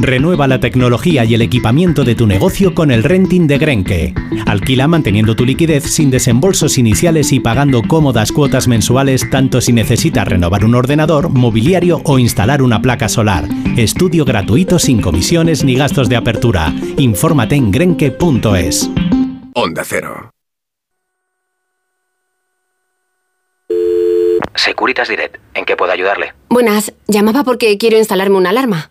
Renueva la tecnología y el equipamiento de tu negocio con el renting de Grenke. Alquila manteniendo tu liquidez sin desembolsos iniciales y pagando cómodas cuotas mensuales tanto si necesitas renovar un ordenador, mobiliario o instalar una placa solar. Estudio gratuito sin comisiones ni gastos de apertura. Infórmate en grenke.es. Onda Cero. Securitas Direct, ¿en qué puedo ayudarle? Buenas, llamaba porque quiero instalarme una alarma.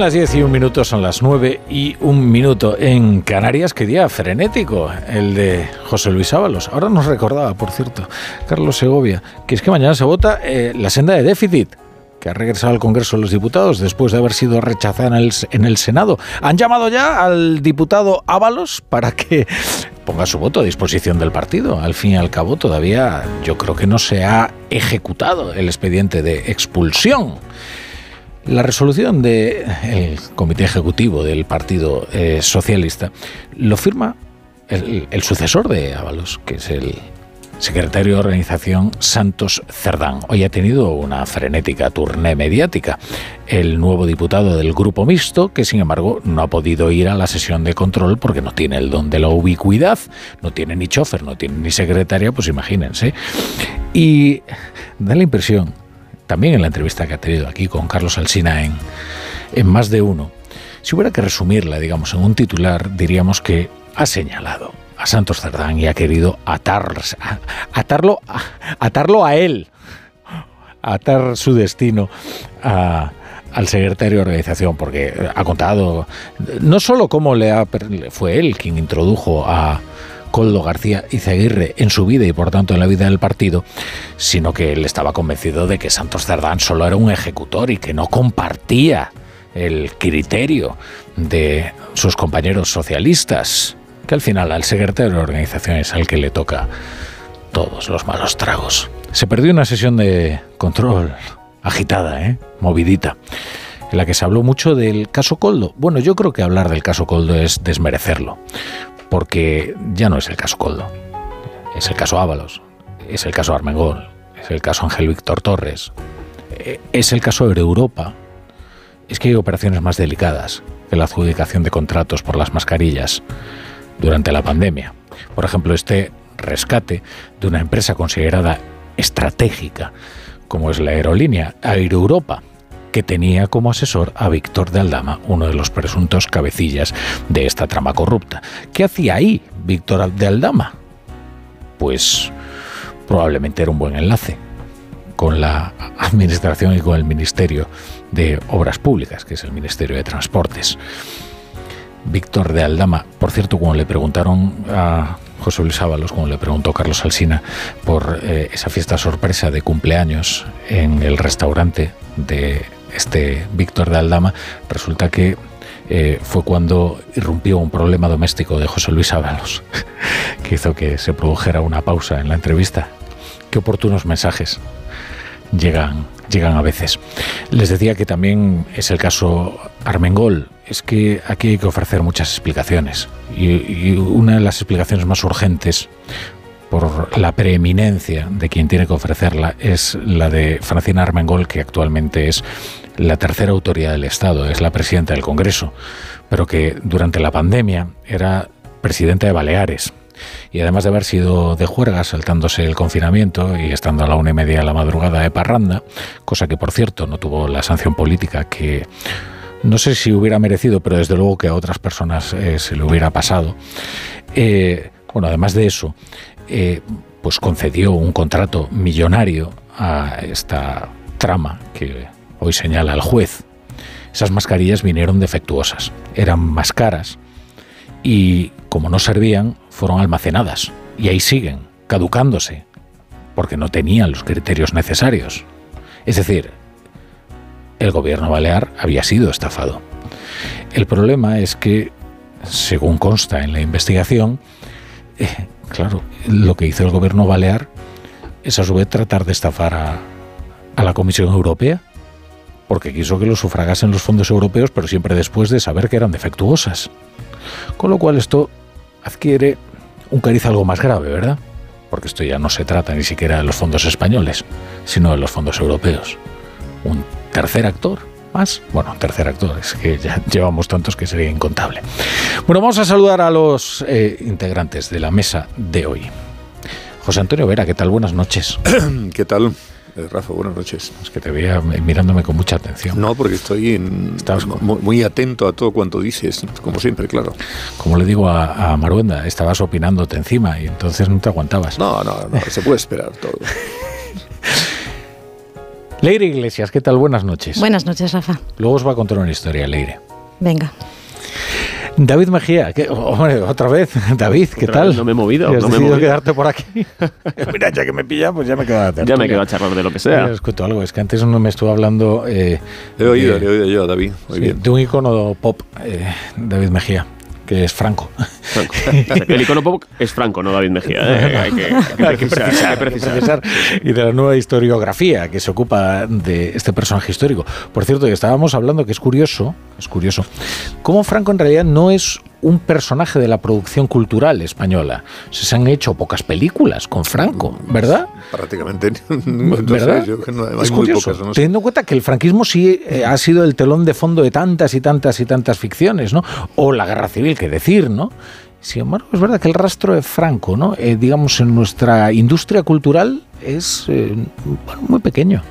Las 10 y un minuto, son las 9 y un minuto. En Canarias, qué día frenético el de José Luis Ábalos. Ahora nos recordaba, por cierto, Carlos Segovia, que es que mañana se vota eh, la senda de déficit que ha regresado al Congreso de los Diputados después de haber sido rechazada en el, en el Senado. Han llamado ya al diputado Ábalos para que ponga su voto a disposición del partido. Al fin y al cabo, todavía yo creo que no se ha ejecutado el expediente de expulsión. La resolución del Comité Ejecutivo del Partido eh, Socialista lo firma el, el sucesor de Ábalos, que es el secretario de organización Santos Cerdán. Hoy ha tenido una frenética turné mediática. El nuevo diputado del Grupo Mixto, que sin embargo no ha podido ir a la sesión de control porque no tiene el don de la ubicuidad, no tiene ni chofer, no tiene ni secretaria, pues imagínense. Y da la impresión también en la entrevista que ha tenido aquí con Carlos Alsina en, en Más de Uno, si hubiera que resumirla, digamos, en un titular, diríamos que ha señalado a Santos Cerdán y ha querido atar, atarlo, atarlo a él, atar su destino al secretario de organización, porque ha contado no solo cómo le ha, fue él quien introdujo a Coldo García Izaguirre en su vida y por tanto en la vida del partido, sino que él estaba convencido de que Santos Cerdán solo era un ejecutor y que no compartía el criterio de sus compañeros socialistas, que al final al secretario de organización es al que le toca todos los malos tragos. Se perdió una sesión de control agitada, ¿eh? movidita, en la que se habló mucho del caso Coldo. Bueno, yo creo que hablar del caso Coldo es desmerecerlo, porque ya no es el caso Coldo, es el caso Ábalos, es el caso Armengol, es el caso Ángel Víctor Torres, eh, es el caso Europa. Es que hay operaciones más delicadas que la adjudicación de contratos por las mascarillas durante la pandemia. Por ejemplo, este rescate de una empresa considerada estratégica como es la aerolínea Aero Europa, que tenía como asesor a Víctor de Aldama, uno de los presuntos cabecillas de esta trama corrupta. ¿Qué hacía ahí Víctor de Aldama? Pues probablemente era un buen enlace con la Administración y con el Ministerio de Obras Públicas, que es el Ministerio de Transportes. Víctor de Aldama, por cierto, cuando le preguntaron a José Luis Ábalos, como le preguntó Carlos Alsina, por eh, esa fiesta sorpresa de cumpleaños en el restaurante de este Víctor de Aldama, resulta que eh, fue cuando irrumpió un problema doméstico de José Luis Ábalos, que hizo que se produjera una pausa en la entrevista. Qué oportunos mensajes llegan, llegan a veces. Les decía que también es el caso Armengol. Es que aquí hay que ofrecer muchas explicaciones. Y, y una de las explicaciones más urgentes por la preeminencia de quien tiene que ofrecerla es la de Francina Armengol, que actualmente es la tercera autoridad del Estado, es la presidenta del Congreso, pero que durante la pandemia era presidenta de Baleares. Y además de haber sido de juerga, saltándose el confinamiento y estando a la una y media de la madrugada de parranda, cosa que por cierto no tuvo la sanción política que no sé si hubiera merecido, pero desde luego que a otras personas eh, se le hubiera pasado. Eh, bueno, además de eso, eh, pues concedió un contrato millonario a esta trama que hoy señala el juez. Esas mascarillas vinieron defectuosas, eran más caras y como no servían, fueron almacenadas y ahí siguen, caducándose, porque no tenían los criterios necesarios. Es decir, el gobierno balear había sido estafado. El problema es que, según consta en la investigación, eh, claro, lo que hizo el gobierno balear es a su vez tratar de estafar a, a la Comisión Europea, porque quiso que lo sufragasen los fondos europeos, pero siempre después de saber que eran defectuosas. Con lo cual esto adquiere un cariz algo más grave, ¿verdad? Porque esto ya no se trata ni siquiera de los fondos españoles, sino de los fondos europeos. Un tercer actor más. Bueno, tercer actor, es que ya llevamos tantos que sería incontable. Bueno, vamos a saludar a los eh, integrantes de la mesa de hoy. José Antonio Vera, ¿qué tal? Buenas noches. ¿Qué tal? Rafa, buenas noches. Es que te veía mirándome con mucha atención. No, porque estoy en, muy, muy atento a todo cuanto dices, como siempre, claro. Como le digo a, a Maruenda, estabas opinándote encima y entonces no te aguantabas. No, no, no, se puede esperar todo. Leire Iglesias, ¿qué tal? Buenas noches. Buenas noches, Rafa. Luego os va a contar una historia, Leire. Venga. David Mejía, que, hombre, otra vez, David, ¿qué Otra tal? no me he movido, ¿Y ¿Has no me he decidido movido. quedarte por aquí? Mira, ya que me pilla, pues ya me quedo a Ya me quedo a charlar de lo que sea. Os cuento algo, es que antes uno me estuvo hablando... Eh, He oído, le he oído yo a David. Muy sí, bien. de un icono pop, eh, David Mejía, que es Franco. El icono pop es Franco, no David Mejía. ¿eh? Hay que, Hay que precisar, hay que precisar. Y de la nueva historiografía que se ocupa de este personaje histórico. Por cierto, que estábamos hablando que es curioso, es curioso, cómo Franco en realidad no es un personaje de la producción cultural española. Se han hecho pocas películas con Franco, ¿verdad? Prácticamente. no sé, ¿Verdad? yo no- hay es muy curioso, pocas. no sé. teniendo en cuenta que el franquismo sí eh, ha sido el telón de fondo de tantas y tantas y tantas ficciones, ¿no? O la guerra civil, que decir, ¿no? Sin embargo, es verdad que el rastro de Franco, ¿no? Eh, digamos, en nuestra industria cultural es eh, bueno, muy pequeño.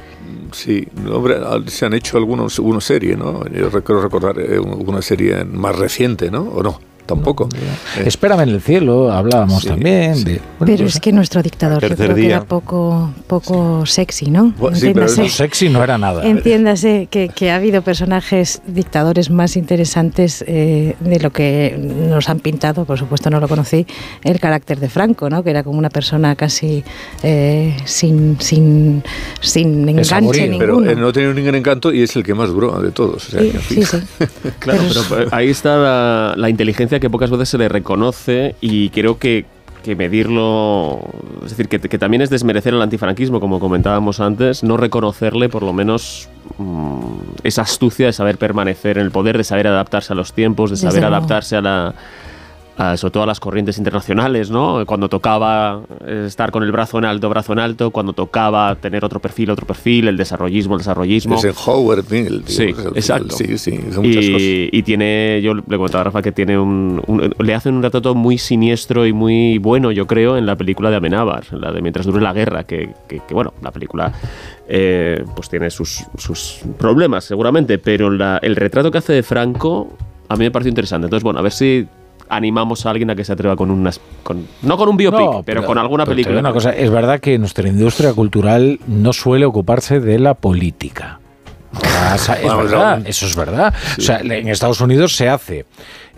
Sí, hombre, al- se han hecho algunos, una serie, ¿no? Yo recuerdo recordar eh, una serie más reciente, ¿no? ¿O no? Tampoco. Eh, Espérame en el cielo, hablábamos también de... bueno, Pero pues, es que nuestro dictador yo creo que era poco, poco sexy, ¿no? Bueno, pero sexy no era nada. Entiéndase que, que ha habido personajes dictadores más interesantes eh, de lo que nos han pintado, por supuesto no lo conocí, el carácter de Franco, ¿no? que era como una persona casi eh, sin, sin, sin enganche pero ninguno. eh, no tenía ningún encanto y es el que más duró de todos. o sea, Sí, que, en fin. sí, sí. Claro, pero eh, ahí está la, la inteligencia que pocas veces se le reconoce y creo que, que medirlo, es decir, que, que también es desmerecer el antifranquismo, como comentábamos antes, no reconocerle por lo menos mm, esa astucia de saber permanecer en el poder, de saber adaptarse a los tiempos, de saber adaptarse a la... a, sobre todo a las corrientes internacionales, ¿no? Cuando tocaba eh, estar con el brazo en alto, brazo en alto, cuando tocaba tener otro perfil, otro perfil, el desarrollismo, el desarrollismo. Eisenhower, Mill, Sí, exacto. Sí, sí, son muchas cosas. Y, y tiene, yo le comentaba a Rafa que tiene un, un- le hacen un retrato muy siniestro y muy bueno, yo creo, en la película de Amenábar, la de Mientras dure la guerra, que, que- que, bueno, la película eh, pues tiene sus, sus problemas seguramente, pero la- el retrato que hace de Franco a mí me pareció interesante. Entonces, bueno, a ver si animamos a alguien a que se atreva con unas, con, no con un biopic, No, pero, con alguna pero película. Una cosa, es verdad que nuestra industria cultural no suele ocuparse de la política. Ah, Es verdad, eso es verdad. O sea, en Estados Unidos se hace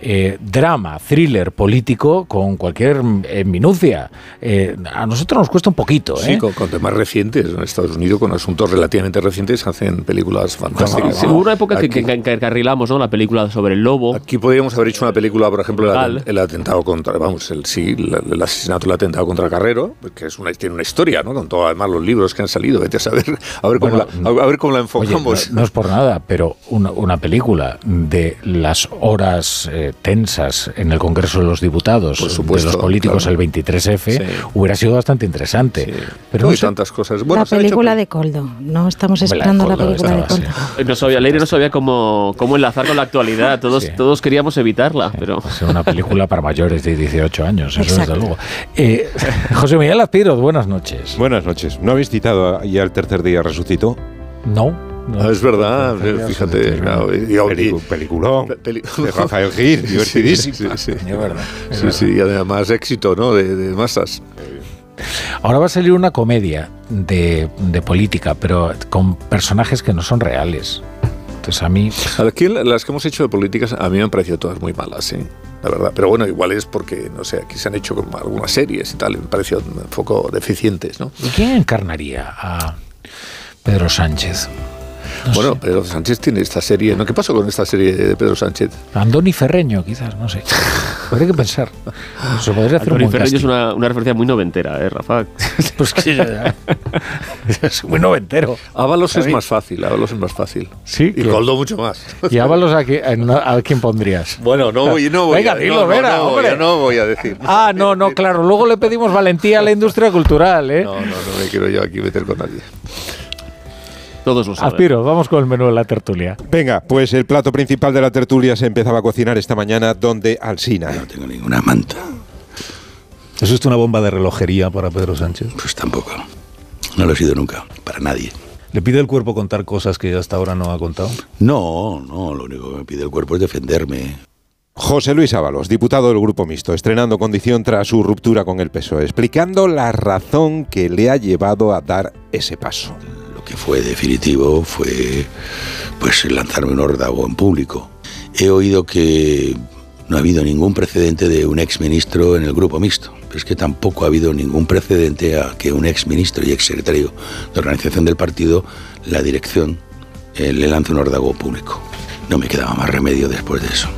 eh, drama, thriller político con cualquier eh, minucia. Eh, a nosotros nos cuesta un poquito. Sí, ¿eh? con, con temas recientes. En Estados Unidos, con asuntos relativamente recientes, hacen películas fantásticas. Sí, hubo una época que, que, que encarrilamos, ¿no? La película sobre el lobo. Aquí podríamos haber hecho una película, por ejemplo, el, el atentado contra, vamos, el sí, el, el asesinato del atentado contra Carrero, que es una, tiene una historia, ¿no? Con todos además los libros que han salido, vete a saber, a ver cómo, Bueno, la, a ver cómo la Oye, no, enfocamos. no es por nada, pero una, una película de las horas eh, tensas en el Congreso de los Diputados, supuesto, de los políticos claro. el 23F, Sí. hubiera sido bastante interesante. Pero No, no y sé- tantas cosas. la película de Coldo, no estamos la esperando la película de Coldo. No sabía, Leire no sabía cómo, cómo enlazar con la actualidad. Todos, todos queríamos evitarla, pero... Es una película para mayores de 18 años, eso Exacto. desde luego. Eh, José Miguel Azpiroz, buenas noches. Buenas noches. ¿No habéis citado ya el tercer día resucitó? No. Ah, es verdad, fíjate. claro, peliculón. Peli- De Rafael Gil, divertidísimo. Sí, sí, sí. Verdad. y además éxito, ¿no? De, de masas. Ahora va a salir una comedia de, de política, pero con personajes que no son reales. Entonces a mí... Aquí las que hemos hecho de políticas a mí me han parecido todas muy malas, sí, la verdad. Pero bueno, igual es porque, no sé, aquí se han hecho como algunas series y tal, y me pareció un poco deficientes, ¿no? ¿Y quién encarnaría a Pedro Sánchez? No bueno, sé. Pedro Sánchez tiene esta serie, ¿no? ¿Qué pasó con esta serie de Pedro Sánchez? Andoni Ferreño, quizás, no sé. Habría que pensar. Se podría hacer un Antonio buen Ferreño es una, una referencia muy noventera, ¿eh, Rafa? Pues que ya- ya. es muy noventero. Ábalos es más fácil, Ábalos es más fácil. Sí. Y Coldo mucho más. ¿Y Ábalos a, qui- a- quién pondrías? Bueno, no voy, no voy Venga, a, dilo, no, no, Vera, no voy hombre. a- no voy a decir. Ah, no, no, claro. Luego le pedimos valentía a la industria cultural, ¿eh? No, no, no me quiero yo aquí meter con nadie. Todos lo saben. Aspiro, vamos con el menú de la tertulia. Venga, pues el plato principal de la tertulia se empezaba a cocinar esta mañana donde Alsina. No tengo ninguna manta. ¿Es esto una bomba de relojería para Pedro Sánchez? Pues tampoco. No lo he sido nunca, para nadie. ¿Le pide el cuerpo contar cosas que hasta ahora no ha contado? No, no, lo único que me pide el cuerpo es defenderme. José Luis Ábalos, diputado del Grupo Mixto, estrenando condición tras su ruptura con el PSOE, explicando la razón que le ha llevado a dar ese paso. Que fue definitivo fue pues lanzarme un órdago en público. He oído que no ha habido ningún precedente de un exministro en el grupo mixto, es que tampoco ha habido ningún precedente a que un exministro y exsecretario de organización del partido, la dirección, eh, le lance un órdago público. No me quedaba más remedio después de eso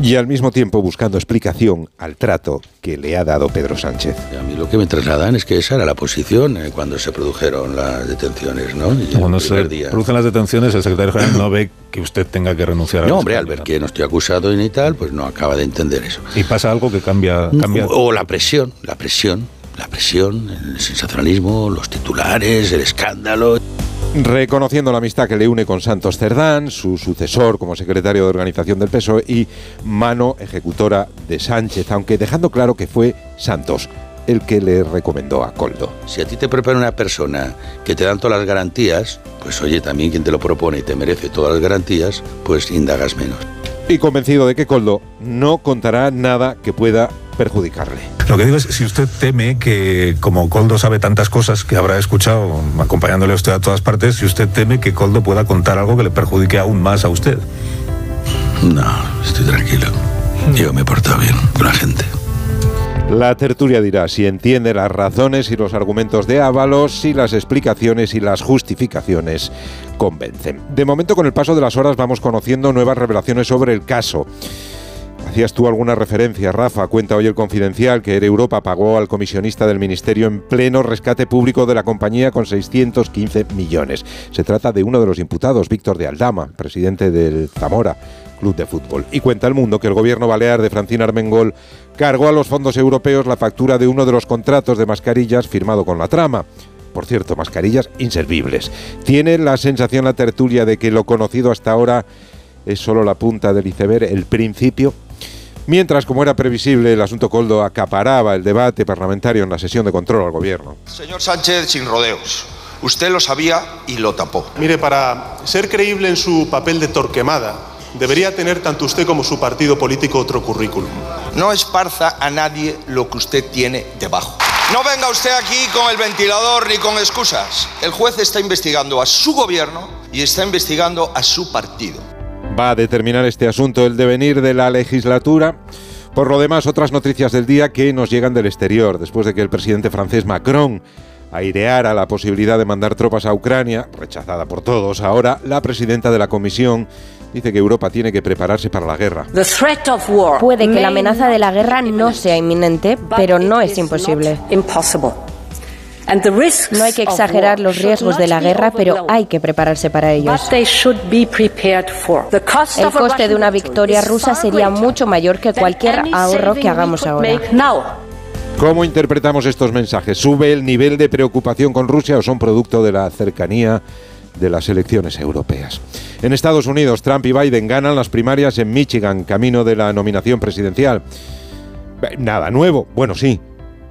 y al mismo tiempo buscando explicación al trato que le ha dado Pedro Sánchez. A mí lo que me trasladan es que esa era la posición eh, cuando se produjeron las detenciones, ¿no? cuando se producen las detenciones, el secretario general no ve que usted tenga que renunciar a No, hombre, al ver que no estoy acusado ni tal, pues no acaba de entender eso. ¿Y pasa algo que cambia? cambia? O, o la presión, la presión, la presión, el sensacionalismo, los titulares, el escándalo. Reconociendo la amistad que le une con Santos Cerdán, su sucesor como secretario de organización del PSOE y mano ejecutora de Sánchez, aunque dejando claro que fue Santos el que le recomendó a Coldo. Si a ti te prepara una persona que te dan todas las garantías, pues oye, también quien te lo propone y te merece todas las garantías, pues indagas menos. Y convencido de que Coldo no contará nada que pueda perjudicarle. Lo que digo es, si usted teme que, como Coldo sabe tantas cosas que habrá escuchado acompañándole a usted a todas partes, si usted teme que Coldo pueda contar algo que le perjudique aún más a usted. No, estoy tranquilo. Yo me he portado bien con la gente. La tertulia dirá si entiende las razones y los argumentos de Ábalos, si las explicaciones y las justificaciones convencen. De momento, con el paso de las horas, vamos conociendo nuevas revelaciones sobre el caso. Hacías tú alguna referencia, Rafa. Cuenta hoy el Confidencial que Europa pagó al comisionista del Ministerio en pleno rescate público de la compañía con 615 millones. Se trata de uno de los imputados, Víctor de Aldama, presidente del Zamora Club de Fútbol. Y cuenta el mundo que el gobierno balear de Francina Armengol cargó a los fondos europeos la factura de uno de los contratos de mascarillas firmado con la trama por cierto, mascarillas inservibles. Tiene la sensación la tertulia de que lo conocido hasta ahora es solo la punta del iceberg, el principio Mientras, como era previsible, el asunto Coldo acaparaba el debate parlamentario en la sesión de control al gobierno. Señor Sánchez, sin rodeos. Usted lo sabía y lo tapó. Mire, para ser creíble en su papel de torquemada, debería tener tanto usted como su partido político otro currículum. No esparza a nadie lo que usted tiene debajo. No venga usted aquí con el ventilador ni con excusas. El juez está investigando a su gobierno y está investigando a su partido va a determinar este asunto el devenir de la legislatura. Por lo demás, otras noticias del día que nos llegan del exterior, después de que el presidente francés Macron aireara la posibilidad de mandar tropas a Ucrania, rechazada por todos, ahora la presidenta de la Comisión dice que Europa tiene que prepararse para la guerra. Puede que la amenaza de la guerra no sea inminente, pero no es imposible. No hay que exagerar los riesgos de la guerra, pero hay que prepararse para ellos. El coste de una victoria rusa sería mucho mayor que cualquier ahorro que hagamos ahora. ¿Cómo interpretamos estos mensajes? ¿Sube el nivel de preocupación con Rusia o son producto de la cercanía de las elecciones europeas? En Estados Unidos, Trump y Biden ganan las primarias en Michigan, camino de la nominación presidencial. Nada nuevo, bueno sí,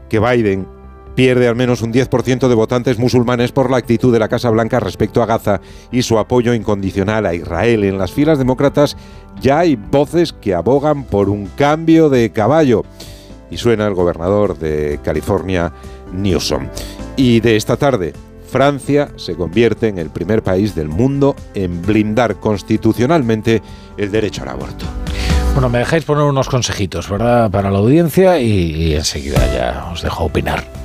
que Biden pierde al menos un 10% de votantes musulmanes por la actitud de la Casa Blanca respecto a Gaza y su apoyo incondicional a Israel. En las filas demócratas ya hay voces que abogan por un cambio de caballo. Y suena el gobernador de California, Newsom. Y de esta tarde, Francia se convierte en el primer país del mundo en blindar constitucionalmente el derecho al aborto. Bueno, me dejáis poner unos consejitos, ¿verdad? Para la audiencia y, y enseguida ya os dejo opinar.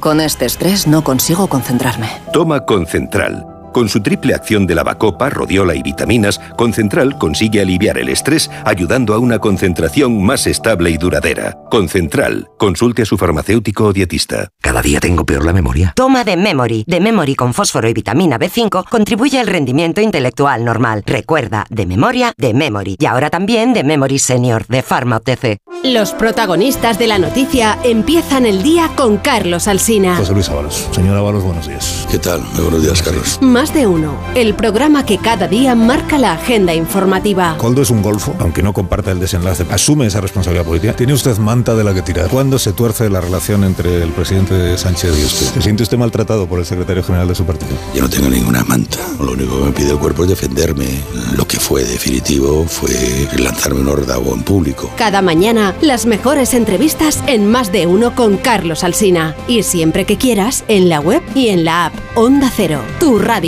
Con este estrés no consigo concentrarme. Toma Concentral. Con su triple acción de lavacopa, rodiola y vitaminas, Concentral consigue aliviar el estrés ayudando a una concentración más estable y duradera. Concentral. Consulte a su farmacéutico o dietista. Cada día tengo peor la memoria. Toma de Memory. De Memory con fósforo y vitamina B5 contribuye al rendimiento intelectual normal. Recuerda, de memoria, de Memory. Y ahora también de Memory Senior, de Pharma OTC. Los protagonistas de la noticia empiezan el día con Carlos Alsina. José Luis Ábalos. Señor Ábalos, buenos días. ¿Qué tal? Muy buenos días, Carlos. Más de uno, el programa que cada día marca la agenda informativa. Coldo es un golfo, aunque no comparta el desenlace. Asume esa responsabilidad política. Tiene usted manta de la que tirar. ¿Cuándo se tuerce la relación entre el presidente Sánchez y usted? ¿Se siente usted maltratado por el secretario general de su partido? Yo no tengo ninguna manta. Lo único que me pide el cuerpo es defenderme. Lo que fue definitivo fue lanzarme un órdago en público. Cada mañana, las mejores entrevistas en Más de uno con Carlos Alsina. Y siempre que quieras, en la web y en la app. Onda Cero, tu radio.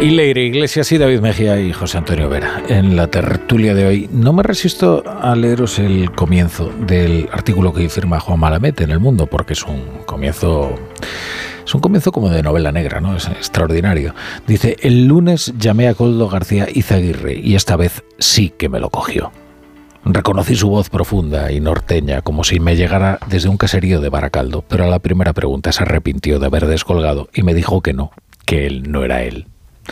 Y Leire Iglesias y David Mejía y José Antonio Vera. En la tertulia de hoy no me resisto a leeros el comienzo del artículo que firma Juan Malamete en El Mundo, porque es un comienzo... Es un comienzo como de novela negra, ¿no? Es extraordinario. Dice, el lunes llamé a Coldo García Izaguirre y esta vez sí que me lo cogió. Reconocí su voz profunda y norteña, como si me llegara desde un caserío de Baracaldo, pero a la primera pregunta se arrepintió de haber descolgado y me dijo que no, que él no era él.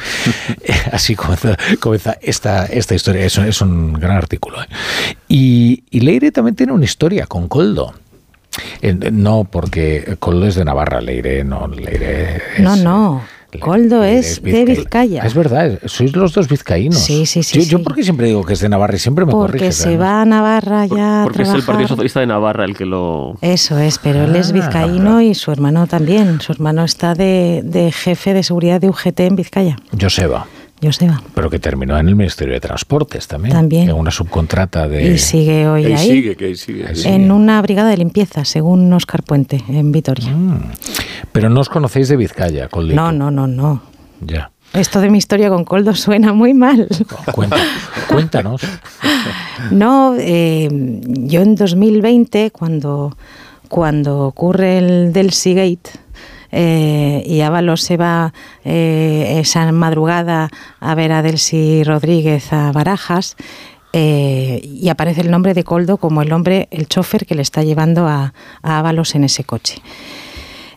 Así comienza, esta, esta historia. Es, es un gran artículo. ¿eh? Y, Leire también tiene una historia con Coldo. Eh, No, porque Coldo es de Navarra, Leire no. Leire No, no. Coldo es de vizca- Vizcaya. Es verdad, sois los dos vizcaínos. Sí, sí, sí, Yo, porque siempre digo que es de Navarra y siempre me Porque se además. va a Navarra ya a Porque es el. Partido Socialista de Navarra el que lo... Eso es, pero él es Ah, vizcaíno y su hermano también. Su hermano está de, de jefe de seguridad de UGT en Vizcaya. Joseba, Joseba. pero que terminó en el Ministerio de Transportes también. También. En una subcontrata de... Y sigue hoy ahí ahí. sigue, que ahí sigue. ahí sigue. En una brigada de limpieza, según Oscar Puente, en Vitoria. Mm. Pero no os conocéis de Vizcaya, Coldito. No, no, no, no. Ya. Esto de mi historia con Coldo suena muy mal. Cuenta- cuéntanos. No, eh, yo en 2020, cuando, cuando ocurre el del Seagate, eh, y Ábalos se va eh, esa madrugada a ver a Delcy Rodríguez a Barajas, eh, y aparece el nombre de Coldo como el hombre, el chofer que le está llevando a, Ábalos en ese coche.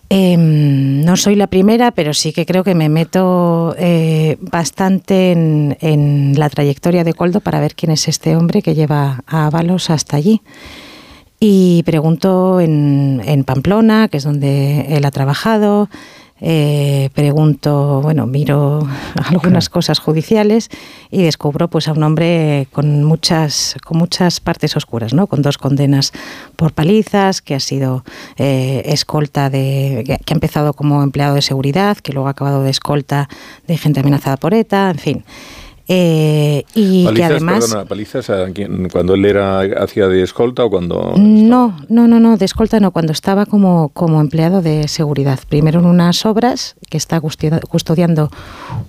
Em, no soy la primera, pero sí que creo que me meto bastante en, en la trayectoria de Coldo para ver quién es este hombre que lleva a Ábalos hasta allí. Y pregunto en, en Pamplona, que es donde él ha trabajado. eh, pregunto, bueno, miro algunas cosas judiciales y descubro pues a un hombre con muchas, con muchas partes oscuras, ¿no? Con dos condenas por palizas, que ha sido eh, escolta de, que que ha empezado como empleado de seguridad, que luego ha acabado de escolta de gente amenazada por ETA, en fin. Eh, y que además perdona, palizas a quién- cuando él era hacía de escolta o cuando No, no, no, no, de escolta no, cuando estaba como, como empleado de seguridad. Primero en unas obras, que está custodia- custodiando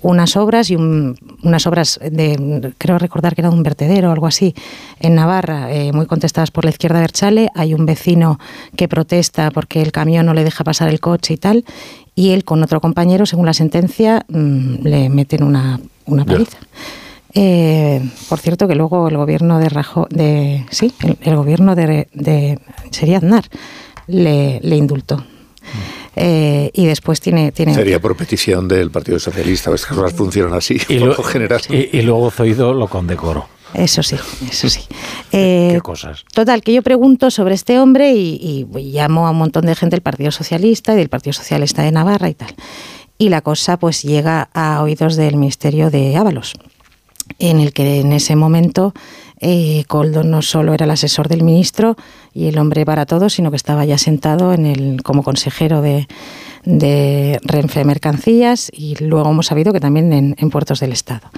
unas obras y un- unas obras de, creo recordar que era de un vertedero o algo así, en Navarra, eh, muy contestadas por la izquierda Berchale. Hay un vecino que protesta porque el camión no le deja pasar el coche y tal, y él con otro compañero, según la sentencia, mm, le meten una, una paliza. Eh, por cierto que luego el gobierno de Rajoy, de sí, el, el gobierno de, de sería Aznar le, le indultó. Eh, y después tiene tiene sería por petición del Partido Socialista, pues que las cosas funcionan así, Y, por lo- lo general. y- y luego Zoido lo condecoró. eso sí, eso sí. Eh, Qué cosas. Total, que yo pregunto sobre este hombre y, y llamo a un montón de gente del Partido Socialista y del Partido Socialista de Navarra y tal. Y la cosa pues llega a oídos del Ministerio de Ábalos, en el que en ese momento eh, Coldo no solo era el asesor del ministro y el hombre para todos, sino que estaba ya sentado en el, como consejero de, Renfe Mercancías y luego hemos sabido que también en Puertos del Estado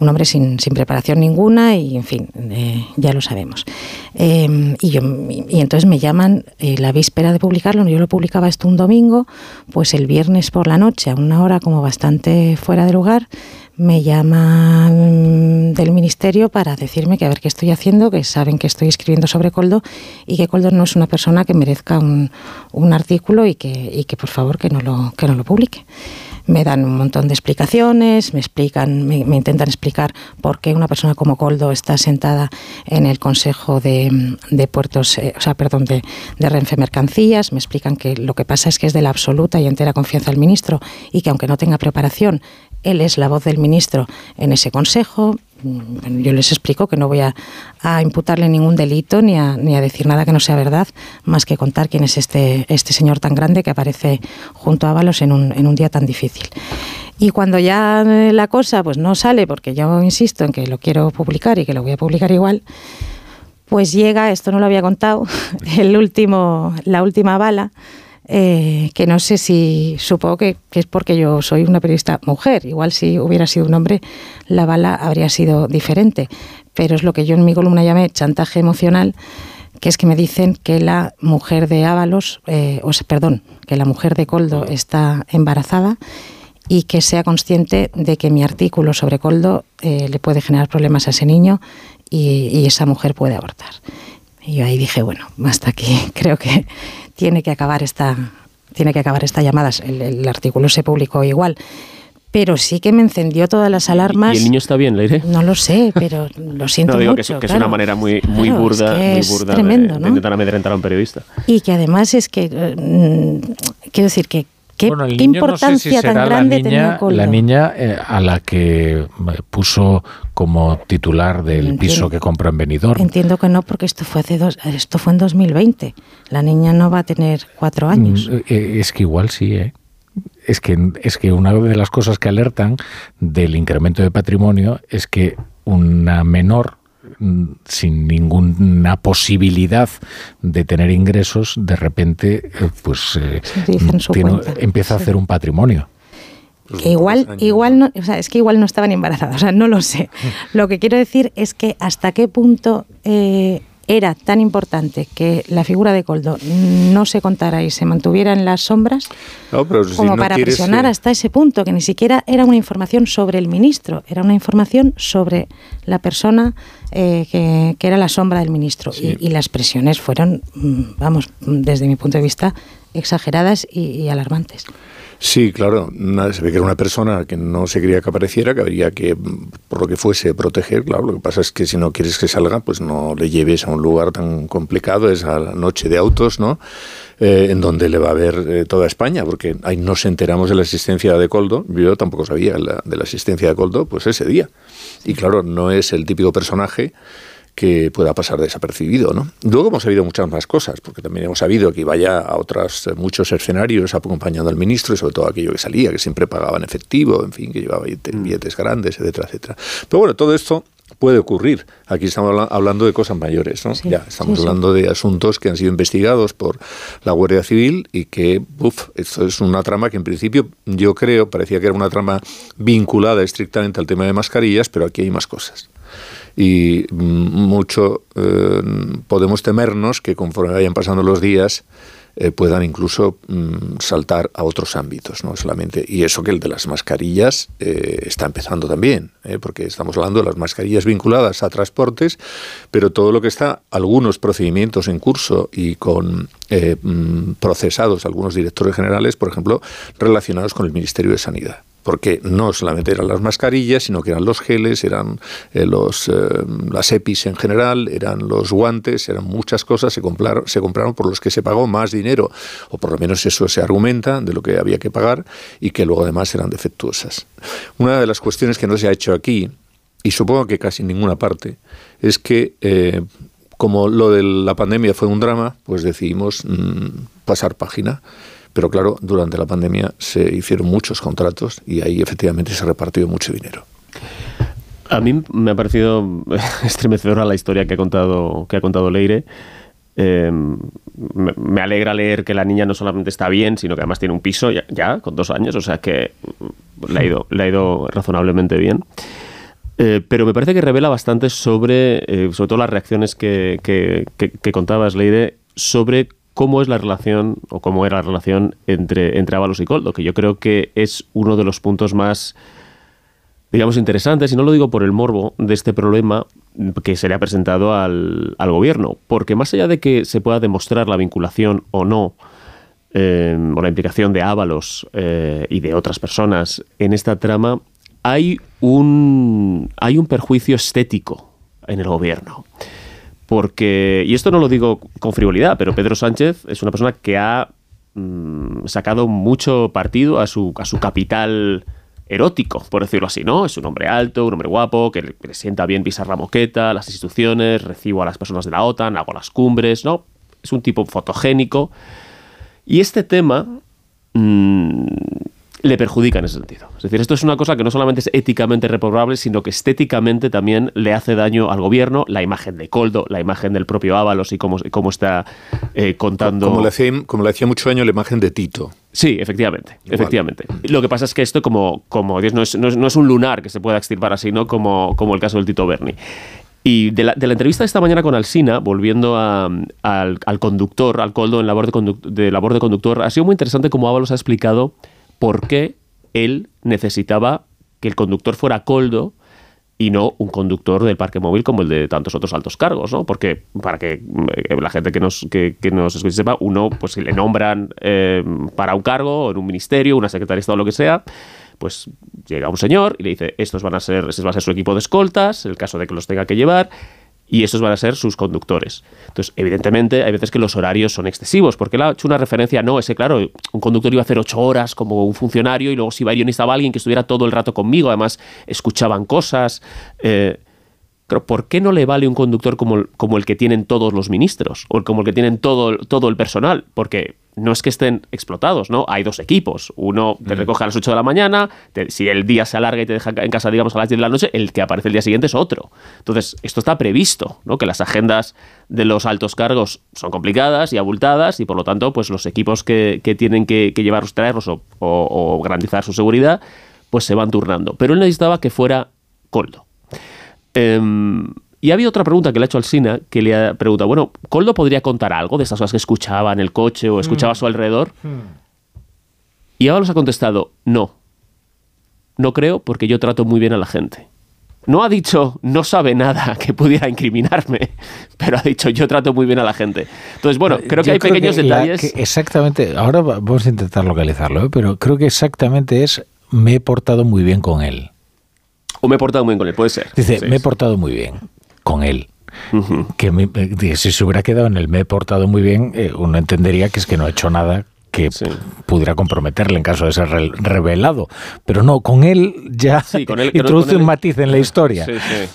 un hombre sin, sin preparación ninguna y, en fin, eh, ya lo sabemos. Eh, y, yo, y entonces me llaman eh, la víspera de publicarlo, yo lo publicaba esto un domingo, pues el viernes por la noche, a una hora como bastante fuera de lugar, me llaman del ministerio para decirme que a ver qué estoy haciendo, que saben que estoy escribiendo sobre Coldo y que Coldo no es una persona que merezca un, un artículo y que, y que por favor que no lo, que no lo publique. Me dan un montón de explicaciones, me explican, me, me intentan explicar por qué una persona como Coldo está sentada en el Consejo de, de Puertos, eh, o sea, perdón, de, de Renfe Mercancías, me explican que lo que pasa es que es de la absoluta y entera confianza del ministro y que aunque no tenga preparación, él es la voz del ministro en ese consejo. Mm, Yo les explico que no voy a, a imputarle ningún delito ni a, ni a decir nada que no sea verdad, más que contar quién es este, este señor tan grande que aparece junto a Ábalos en un, en un día tan difícil. Y cuando ya eh, la cosa pues no sale, porque yo insisto en que lo quiero publicar y que lo voy a publicar igual, pues llega, esto no lo había contado, el último, la última bala, eh, que no sé si, supongo que, es porque yo soy una periodista mujer, igual si hubiera sido un hombre, la bala habría sido diferente, pero es lo que yo en mi columna llamé chantaje emocional, que es que me dicen que la mujer de Ábalos, eh, o perdón, que la mujer de Coldo está embarazada y que sea consciente de que mi artículo sobre Coldo eh, le puede generar problemas a ese niño y, y esa mujer puede abortar. Y yo ahí dije, bueno, hasta aquí creo que tiene que acabar esta, tiene que acabar esta llamada. El, el artículo se publicó igual. Pero sí que me encendió todas las alarmas. ¿Y el niño está bien, Leire? No lo sé, pero lo siento No, digo que, mucho. es, que es claro. una manera muy, muy Claro, burda, es que muy es burda de- tremendo, de, ¿no? intentar amedrentar a un periodista. Y que además es que, eh, mm, quiero decir, que qué, Bueno, el qué niño no sé importancia si tan la grande niña, tenía Coldo. la niña eh, a la que eh, puso como titular del Entiendo. piso que compró en Benidorm. Entiendo que no, porque esto fue hace dos, esto fue en 2020. La niña no va a tener cuatro años. Mm, eh, Es que igual sí, ¿eh? Es que, es que una de las cosas que alertan del incremento de patrimonio es que una menor sin ninguna posibilidad de tener ingresos, de repente, eh, pues eh, tiene- empieza a hacer un patrimonio. Que igual, igual no, o sea, es que igual no estaban embarazadas, o sea, no lo sé. Lo que quiero decir es que hasta qué punto eh, era tan importante que la figura de Coldo no se contara y se mantuviera en las sombras No, pero si como no para quieres, presionar eh, hasta ese punto, que ni siquiera era una información sobre el ministro, era una información sobre la persona eh, que, que era la sombra del ministro. Y, y las presiones fueron, mm, vamos, desde mi punto de vista, exageradas y, y alarmantes. Sí, claro, se ve que era una persona que no se quería que apareciera, que habría que, por lo que fuese, proteger. Claro, lo que pasa es que si no quieres que salga, pues no le lleves a un lugar tan complicado, es a la noche de autos, ¿no? Eh, en donde le va a ver eh, toda España, porque ahí nos enteramos de la existencia de Coldo. Yo tampoco sabía la- de la existencia de Coldo, pues ese día. Y claro, no es el típico personaje que pueda pasar desapercibido, ¿no? Luego hemos sabido muchas más cosas, porque también hemos sabido que iba ya a otros eh, muchos escenarios acompañando al ministro y sobre todo aquello que salía, que siempre pagaba en efectivo, en fin, que llevaba billete- billetes grandes, etcétera, etcétera. Pero bueno, todo esto puede ocurrir. Aquí estamos habla- hablando de cosas mayores, ¿no? ya estamos sí, sí. hablando de asuntos que han sido investigados por la Guardia Civil y que, uff, esto es una trama que en principio yo creo, parecía que era una trama vinculada estrictamente al tema de mascarillas, pero aquí hay más cosas y mm, mucho eh, podemos temernos que conforme vayan pasando los días eh, puedan incluso mm, saltar a otros ámbitos, no solamente y eso que el de las mascarillas eh, está empezando también, eh, porque estamos hablando de las mascarillas vinculadas a transportes, pero todo lo que está algunos procedimientos en curso y con mm, procesados algunos directores generales, por ejemplo, relacionados con el Ministerio de Sanidad porque no solamente eran las mascarillas, sino que eran los geles, eran eh, los, eh, las EPIs en general, eran los guantes, eran muchas cosas, se compraron, se compraron por los que se pagó más dinero, o por lo menos eso se argumenta de lo que había que pagar, y que luego además eran defectuosas. Una de las cuestiones que no se ha hecho aquí, y supongo que casi en ninguna parte, es que eh, como lo de la pandemia fue un drama, pues decidimos mm, pasar página. Pero claro, durante la pandemia se hicieron muchos contratos y ahí efectivamente se repartió mucho dinero. A mí me ha parecido estremecedora la historia que ha contado, que ha contado Leire. Eh, me, alegra leer que la niña no solamente está bien, sino que además tiene un piso ya, con dos años, o sea que le ha ido, le ha ido razonablemente bien. Eh, pero me parece que revela bastante sobre, eh, sobre todo las reacciones que, que- que contabas, Leire, sobre cómo es la relación o cómo era la relación entre, entre Ábalos y Coldo, que yo creo que es uno de los puntos más digamos, interesantes, y no lo digo por el morbo de este problema que se le ha presentado al, al gobierno, porque más allá de que se pueda demostrar la vinculación o no, eh, o la implicación de Ábalos eh, y de otras personas en esta trama, hay un, hay un perjuicio estético en el gobierno. Porque, y esto no lo digo con frivolidad, pero Pedro Sánchez es una persona que ha mm, sacado mucho partido a su, a su capital erótico, por decirlo así, ¿no? Es un hombre alto, un hombre guapo, que le, sienta bien pisar la moqueta, las instituciones, recibo a las personas de la OTAN, hago las cumbres, ¿no? Es un tipo fotogénico. Y este tema mm, le perjudica en ese sentido. Es decir, esto es una cosa que no solamente es éticamente reprobable, sino que estéticamente también le hace daño al gobierno, la imagen de Coldo, la imagen del propio Ábalos y cómo, cómo está eh, contando... Como le, hacía, como le hacía mucho daño la imagen de Tito. Sí, efectivamente, efectivamente. Lo que pasa es que esto como, como Dios, no, es, no, es, no es un lunar que se pueda extirpar así, ¿no? Como, como el caso del Tito Berni. Y de la, de la, entrevista de esta mañana con Alsina, volviendo a, al, al, conductor, al Coldo en labor de, conduct, de labor de conductor, ha sido muy interesante cómo Ábalos ha explicado por qué él necesitaba que el conductor fuera Coldo y no un conductor del parque móvil como el de tantos otros altos cargos, ¿no? Porque para que la gente que nos, que, que sepa, uno, pues si le nombran eh, para un cargo, en un ministerio, una secretaria de Estado, lo que sea, pues llega un señor y le dice, estos van a ser, este va a ser su equipo de escoltas, el caso de que los tenga que llevar, y estos van a ser sus conductores. Entonces, evidentemente, hay veces que los horarios son excesivos, porque él ha hecho una referencia, no, ese, claro, un conductor iba a hacer ocho horas como un funcionario y luego si iba y necesitaba alguien que estuviera todo el rato conmigo, además escuchaban cosas. Eh, ¿por qué no le vale un conductor como el, como el que tienen todos los ministros o como el que tienen todo, todo el personal? Porque no es que estén explotados, ¿no? Hay dos equipos. Uno te recoge a las 8 de la mañana, te, si el día se alarga y te deja en casa, digamos, a las 10 de la noche, el que aparece el día siguiente es otro. Entonces, esto está previsto, ¿no? Que las agendas de los altos cargos son complicadas y abultadas y, por lo tanto, pues los equipos que, que tienen que, que, llevarlos, traerlos o, o, o garantizar su seguridad, pues se van turnando. Pero él necesitaba que fuera Coldo. Eh, y había otra pregunta que le ha hecho al Sina, que le ha preguntado, bueno, ¿Coldo podría contar algo de esas cosas que escuchaba en el coche o escuchaba mm. a su alrededor? Mm. Y Ábalos ha contestado, no. No creo porque yo trato muy bien a la gente. No ha dicho, no sabe nada que pudiera incriminarme, pero ha dicho, yo trato muy bien a la gente. Entonces, bueno, creo que yo hay creo pequeños que detalles. La, que exactamente, ahora vamos a intentar localizarlo, ¿eh? pero creo que exactamente es, me he portado muy bien con él. O me he portado muy bien con él, puede ser. Dice, sí, me he portado muy bien con él. Uh -huh. Que me, si se hubiera quedado en el me he portado muy bien, eh, uno entendería que es que no ha hecho nada que sí. pudiera comprometerle en caso de ser re revelado. Pero no, con él ya sí, con él, introduce con él, un matiz en la historia. Sí,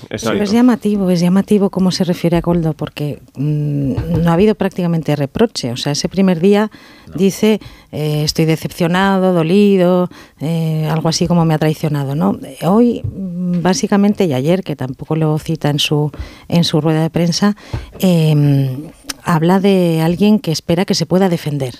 es llamativo, es llamativo cómo se refiere a Coldo, porque mmm, no ha habido prácticamente reproche. O sea, ese primer día no. dice, eh, estoy decepcionado, dolido, eh, algo así como me ha traicionado. ¿no? Hoy, básicamente, y ayer, que tampoco lo cita en su, en su rueda de prensa, eh, habla de alguien que espera que se pueda defender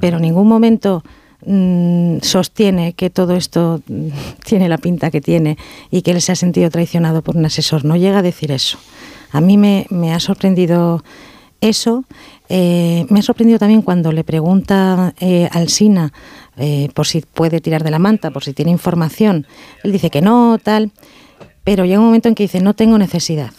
pero en ningún momento mmm, sostiene que todo esto tiene la pinta que tiene y que él se ha sentido traicionado por un asesor. No llega a decir eso. A mí me, me ha sorprendido eso. Eh, me ha sorprendido también cuando le pregunta eh, al SINA eh, por si puede tirar de la manta, por si tiene información. Él dice que no, tal. Pero llega un momento en que dice, no tengo necesidad.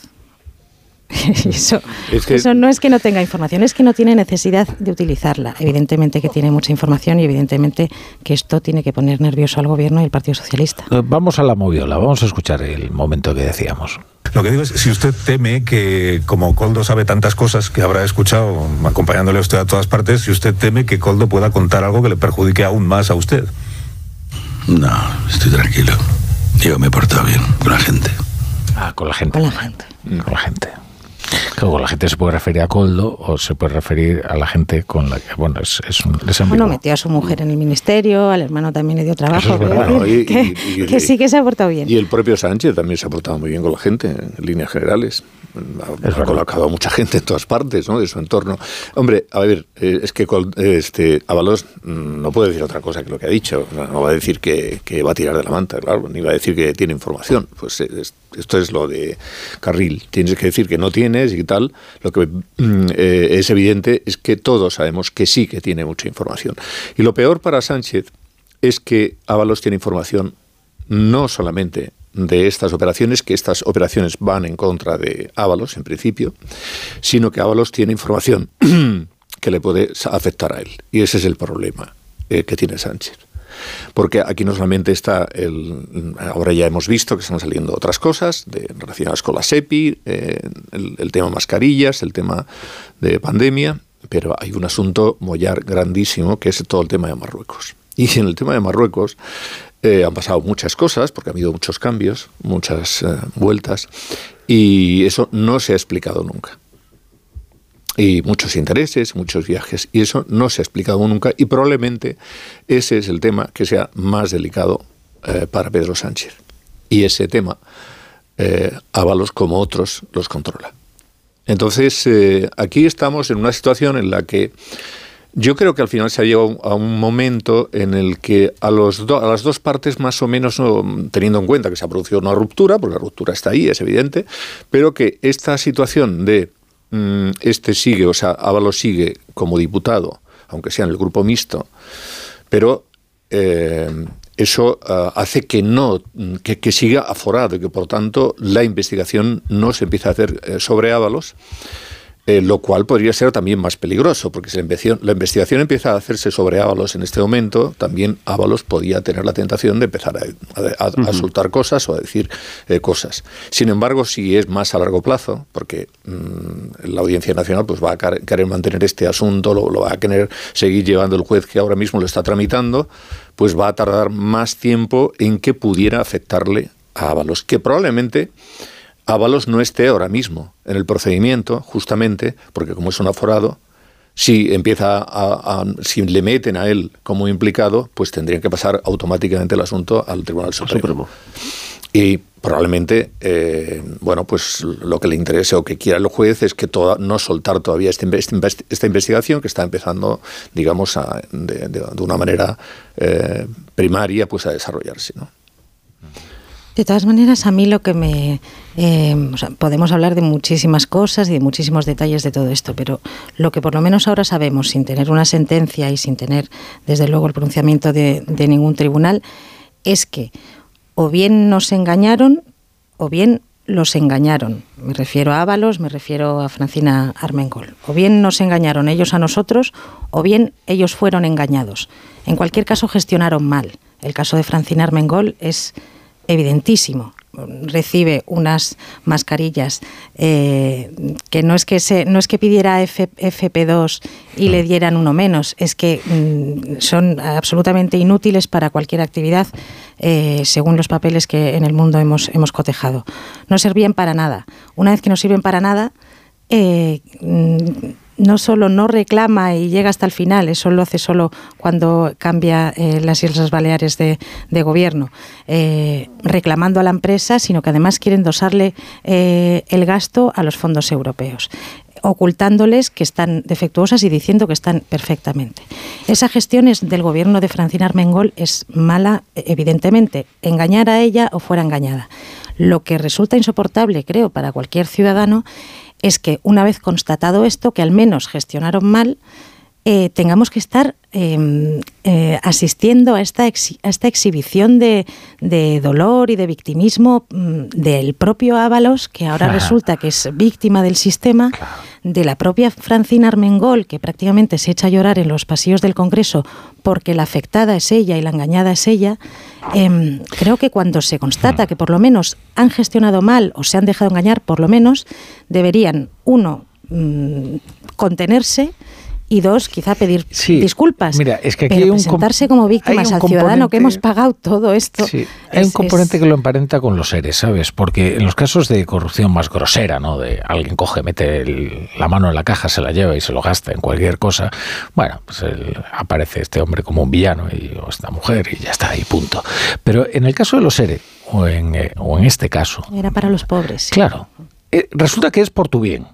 eso, es que, eso, no es que no tenga información, es que no tiene necesidad de utilizarla. Evidentemente que tiene mucha información y evidentemente que esto tiene que poner nervioso al gobierno y al Partido Socialista. Vamos a la moviola, vamos a escuchar el momento que decíamos. Lo que digo es, si usted teme que, como Coldo sabe tantas cosas que habrá escuchado acompañándole a usted a todas partes, si usted teme que Coldo pueda contar algo que le perjudique aún más a usted. No, estoy tranquilo. Yo me he portado bien con la gente. Ah, con la gente. Con la gente. Con la gente. Claro, la gente se puede referir a Coldo o se puede referir a la gente con la que, bueno, es, es un es Bueno, metió a su mujer en el ministerio, al hermano también le dio trabajo. Es bueno, y, que, y, y, que, sí que se ha portado bien. Y el propio Sánchez también se ha portado muy bien con la gente, en líneas generales. Ha, colocado a mucha gente en todas partes, ¿no? De su entorno. Hombre, a ver, eh, es que este Avalos no puede decir otra cosa que lo que ha dicho. No va a decir que, que va a tirar de la manta, claro, ni va a decir que tiene información. Pues es, esto es lo de Carril. Tienes que decir que no tienes y tal. Lo que eh, es evidente es que todos sabemos que sí que tiene mucha información. Y lo peor para Sánchez es que Ábalos tiene información no solamente de estas operaciones, que estas operaciones van en contra de Ábalos en principio, sino que Ábalos tiene información que le puede afectar a él. Y ese es el problema eh, que tiene Sánchez. Porque aquí no solamente está el. Ahora ya hemos visto que están saliendo otras cosas de, relacionadas con la SEPI, eh, el, el, tema mascarillas, el tema de pandemia, pero hay un asunto mollar grandísimo que es todo el tema de Marruecos. Y en el tema de Marruecos eh, han pasado muchas cosas, porque ha habido muchos cambios, muchas eh, vueltas, y eso no se ha explicado nunca. Y muchos intereses, muchos viajes, y eso no se ha explicado nunca, y probablemente ese es el tema que sea más delicado eh, para Pedro Sánchez. Y ese tema, Ábalos como otros, los controla. Entonces, aquí estamos en una situación en la que yo creo que al final se ha llegado a un momento en el que a, los a las dos partes, más o menos, teniendo en cuenta que se ha producido una ruptura, porque la ruptura está ahí, es evidente, pero que esta situación de mm, este sigue, o sea, Ábalos sigue como diputado, aunque sea en el grupo mixto, pero eh, eso uh, hace que no que, siga aforado y que por tanto la investigación no se empiece a hacer eh, sobre Ábalos eh, lo cual podría ser también más peligroso, porque si la investigación, la investigación, empieza a hacerse sobre Ábalos en este momento, también Ábalos podía tener la tentación de empezar a, a, a, uh -huh. a soltar cosas o a decir eh, cosas. Sin embargo, si es más a largo plazo, porque mmm, la Audiencia Nacional pues va a querer mantener este asunto, lo, lo va a querer seguir llevando el juez que ahora mismo lo está tramitando, pues va a tardar más tiempo en que pudiera afectarle a Ábalos, que probablemente Ábalos no esté ahora mismo en el procedimiento, justamente porque como es un aforado, si empieza a, a, si le meten a él como implicado, pues tendrían que pasar automáticamente el asunto al Tribunal Supremo. Y probablemente, eh, bueno, pues lo que le interese o que quiera el juez es que toda, no soltar todavía esta, esta, investigación que está empezando, digamos, a, de, de, de, una manera eh, primaria, pues a desarrollarse, ¿no? De todas maneras, a mí lo que me... Eh, podemos hablar de muchísimas cosas y de muchísimos detalles de todo esto, pero lo que por lo menos ahora sabemos, sin tener una sentencia y sin tener, desde luego, el pronunciamiento de, de ningún tribunal, es que o bien nos engañaron o bien los engañaron. Me refiero a Ábalos, me refiero a Francina Armengol. O bien nos engañaron ellos a nosotros, o bien ellos fueron engañados. En cualquier caso, gestionaron mal. El caso de Francina Armengol es evidentísimo. Recibe unas mascarillas eh, que no es que se, no es que pidiera F, FP2 y le dieran uno menos, es que mm, son absolutamente inútiles para cualquier actividad, eh, según los papeles que en el mundo hemos, hemos cotejado. No servían para nada. Una vez que no sirven para nada, eh, no solo no reclama y llega hasta el final, eso lo hace solo cuando cambia eh, las Islas Baleares de, gobierno, eh, reclamando a la empresa, sino que además quieren dosarle eh, el gasto a los fondos europeos ocultándoles que están defectuosas y diciendo que están perfectamente. Esa gestión es del gobierno de Francina Armengol es mala, evidentemente, engañar a ella o fuera engañada. Lo que resulta insoportable, creo, para cualquier ciudadano es que una vez constatado esto, que al menos gestionaron mal, eh, tengamos que estar eh, eh, asistiendo a esta, ex, a esta exhibición de, de, dolor y de victimismo mm, del propio Ábalos, que ahora claro. resulta que es víctima del sistema, claro. De la propia Francina Armengol, que prácticamente se echa a llorar en los pasillos del Congreso porque la afectada es ella y la engañada es ella. Eh, creo que cuando se constata que por lo menos han gestionado mal o se han dejado engañar, por lo menos deberían, uno, mmm, contenerse y dos, quizá pedir sí, disculpas. Mira, es que aquí pero hay un presentarse como víctimas al ciudadano que hemos pagado todo esto. Sí, hay es, un componente es... que lo emparenta con los seres, ¿sabes? Porque en los casos de corrupción más grosera, ¿no? De alguien coge, mete el, la mano en la caja, se la lleva y se lo gasta en cualquier cosa, bueno, pues el, aparece este hombre como un villano y, o esta mujer y ya está, y punto. Pero en el caso de los seres, o en, eh, o en este caso... Era para los pobres. Sí. Claro. Eh, resulta que es por tu bien.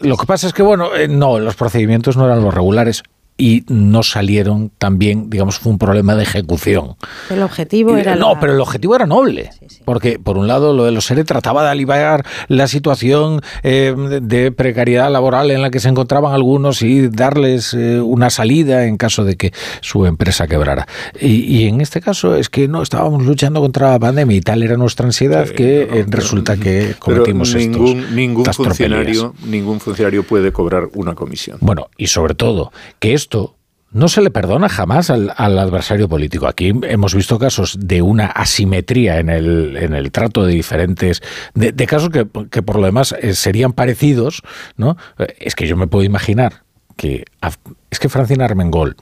Lo que pasa es que, bueno, eh, no, los procedimientos no eran los regulares y no salieron también, digamos, fue un problema de ejecución. El objetivo era. No, la... pero el objetivo era noble. Sí. Porque, por un lado, lo de los ERE trataba de aliviar la situación eh, de precariedad laboral en la que se encontraban algunos y darles eh, una salida en caso de que su empresa quebrara. Y, y, en este caso es que no estábamos luchando contra la pandemia y tal era nuestra ansiedad que eh, resulta que cometimos pero ningún, estos, ningún funcionario ningún funcionario puede cobrar una comisión. Bueno, y sobre todo, que esto no se le perdona jamás al, adversario político. Aquí hemos visto casos de una asimetría en el, en el trato de diferentes, de, casos que, que, por lo demás eh, serían parecidos, ¿no? Es que yo me puedo imaginar que es que Francina Armengol,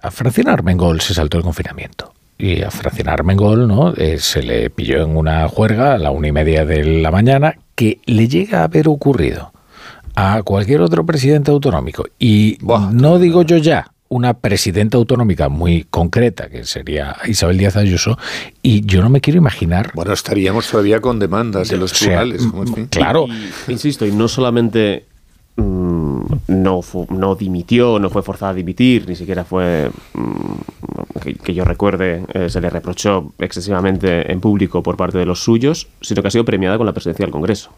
a Francina Armengol se saltó el confinamiento. Y a Francina Armengol ¿no? Eh, se le pilló en una juerga a la una y media de la mañana que le llega a haber ocurrido a cualquier otro presidente autonómico. Y Buah. no digo yo ya una presidenta autonómica muy concreta, que sería Isabel Díaz Ayuso, y yo no me quiero imaginar... Bueno, estaríamos todavía con demandas de los tribunales. O sea, claro. Y, insisto, y no solamente mmm, no, fu, no dimitió, no fue forzada a dimitir, ni siquiera fue, mmm, que, que, yo recuerde, eh, se le reprochó excesivamente en público por parte de los suyos, sino que ha sido premiada con la presidencia del Congreso.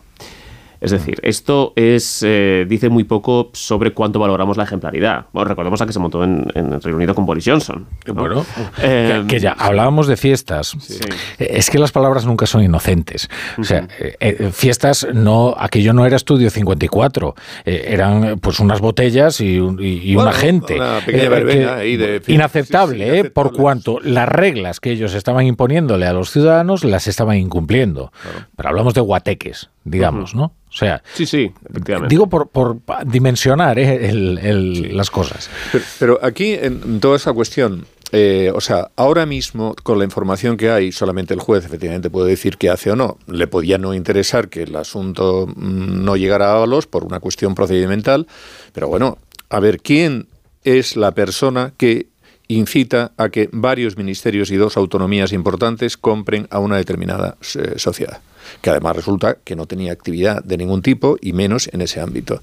Es decir, esto es eh, dice muy poco sobre cuánto valoramos la ejemplaridad. Bueno, recordemos a que se montó en, en el Reino Unido con Boris Johnson. ¿no? Bueno, eh, que, que, ya hablábamos de fiestas. Sí. Es que las palabras nunca son inocentes. Uh -huh. O sea, eh, fiestas no, aquello no era estudio 54, eran pues unas botellas y, y, y bueno, una gente. Una pequeña verbena ahí de fiestas, inaceptable, sí, por cuanto las reglas que ellos estaban imponiéndole a los ciudadanos las estaban incumpliendo. Claro. Pero hablamos de guateques, digamos, uh -huh. ¿no? O sea, sí, sí, efectivamente. Digo por, por dimensionar ¿eh? el, el, sí. las cosas. Pero, pero, aquí, en toda esa cuestión, eh, o sea, ahora mismo, con la información que hay, solamente el juez efectivamente puede decir qué hace o no. Le podía no interesar que el asunto mm, no llegara a Ábalos por una cuestión procedimental, pero bueno, a ver, ¿quién es la persona que incita a que varios ministerios y dos autonomías importantes compren a una determinada eh, sociedad? Que además resulta que no tenía actividad de ningún tipo y menos en ese ámbito.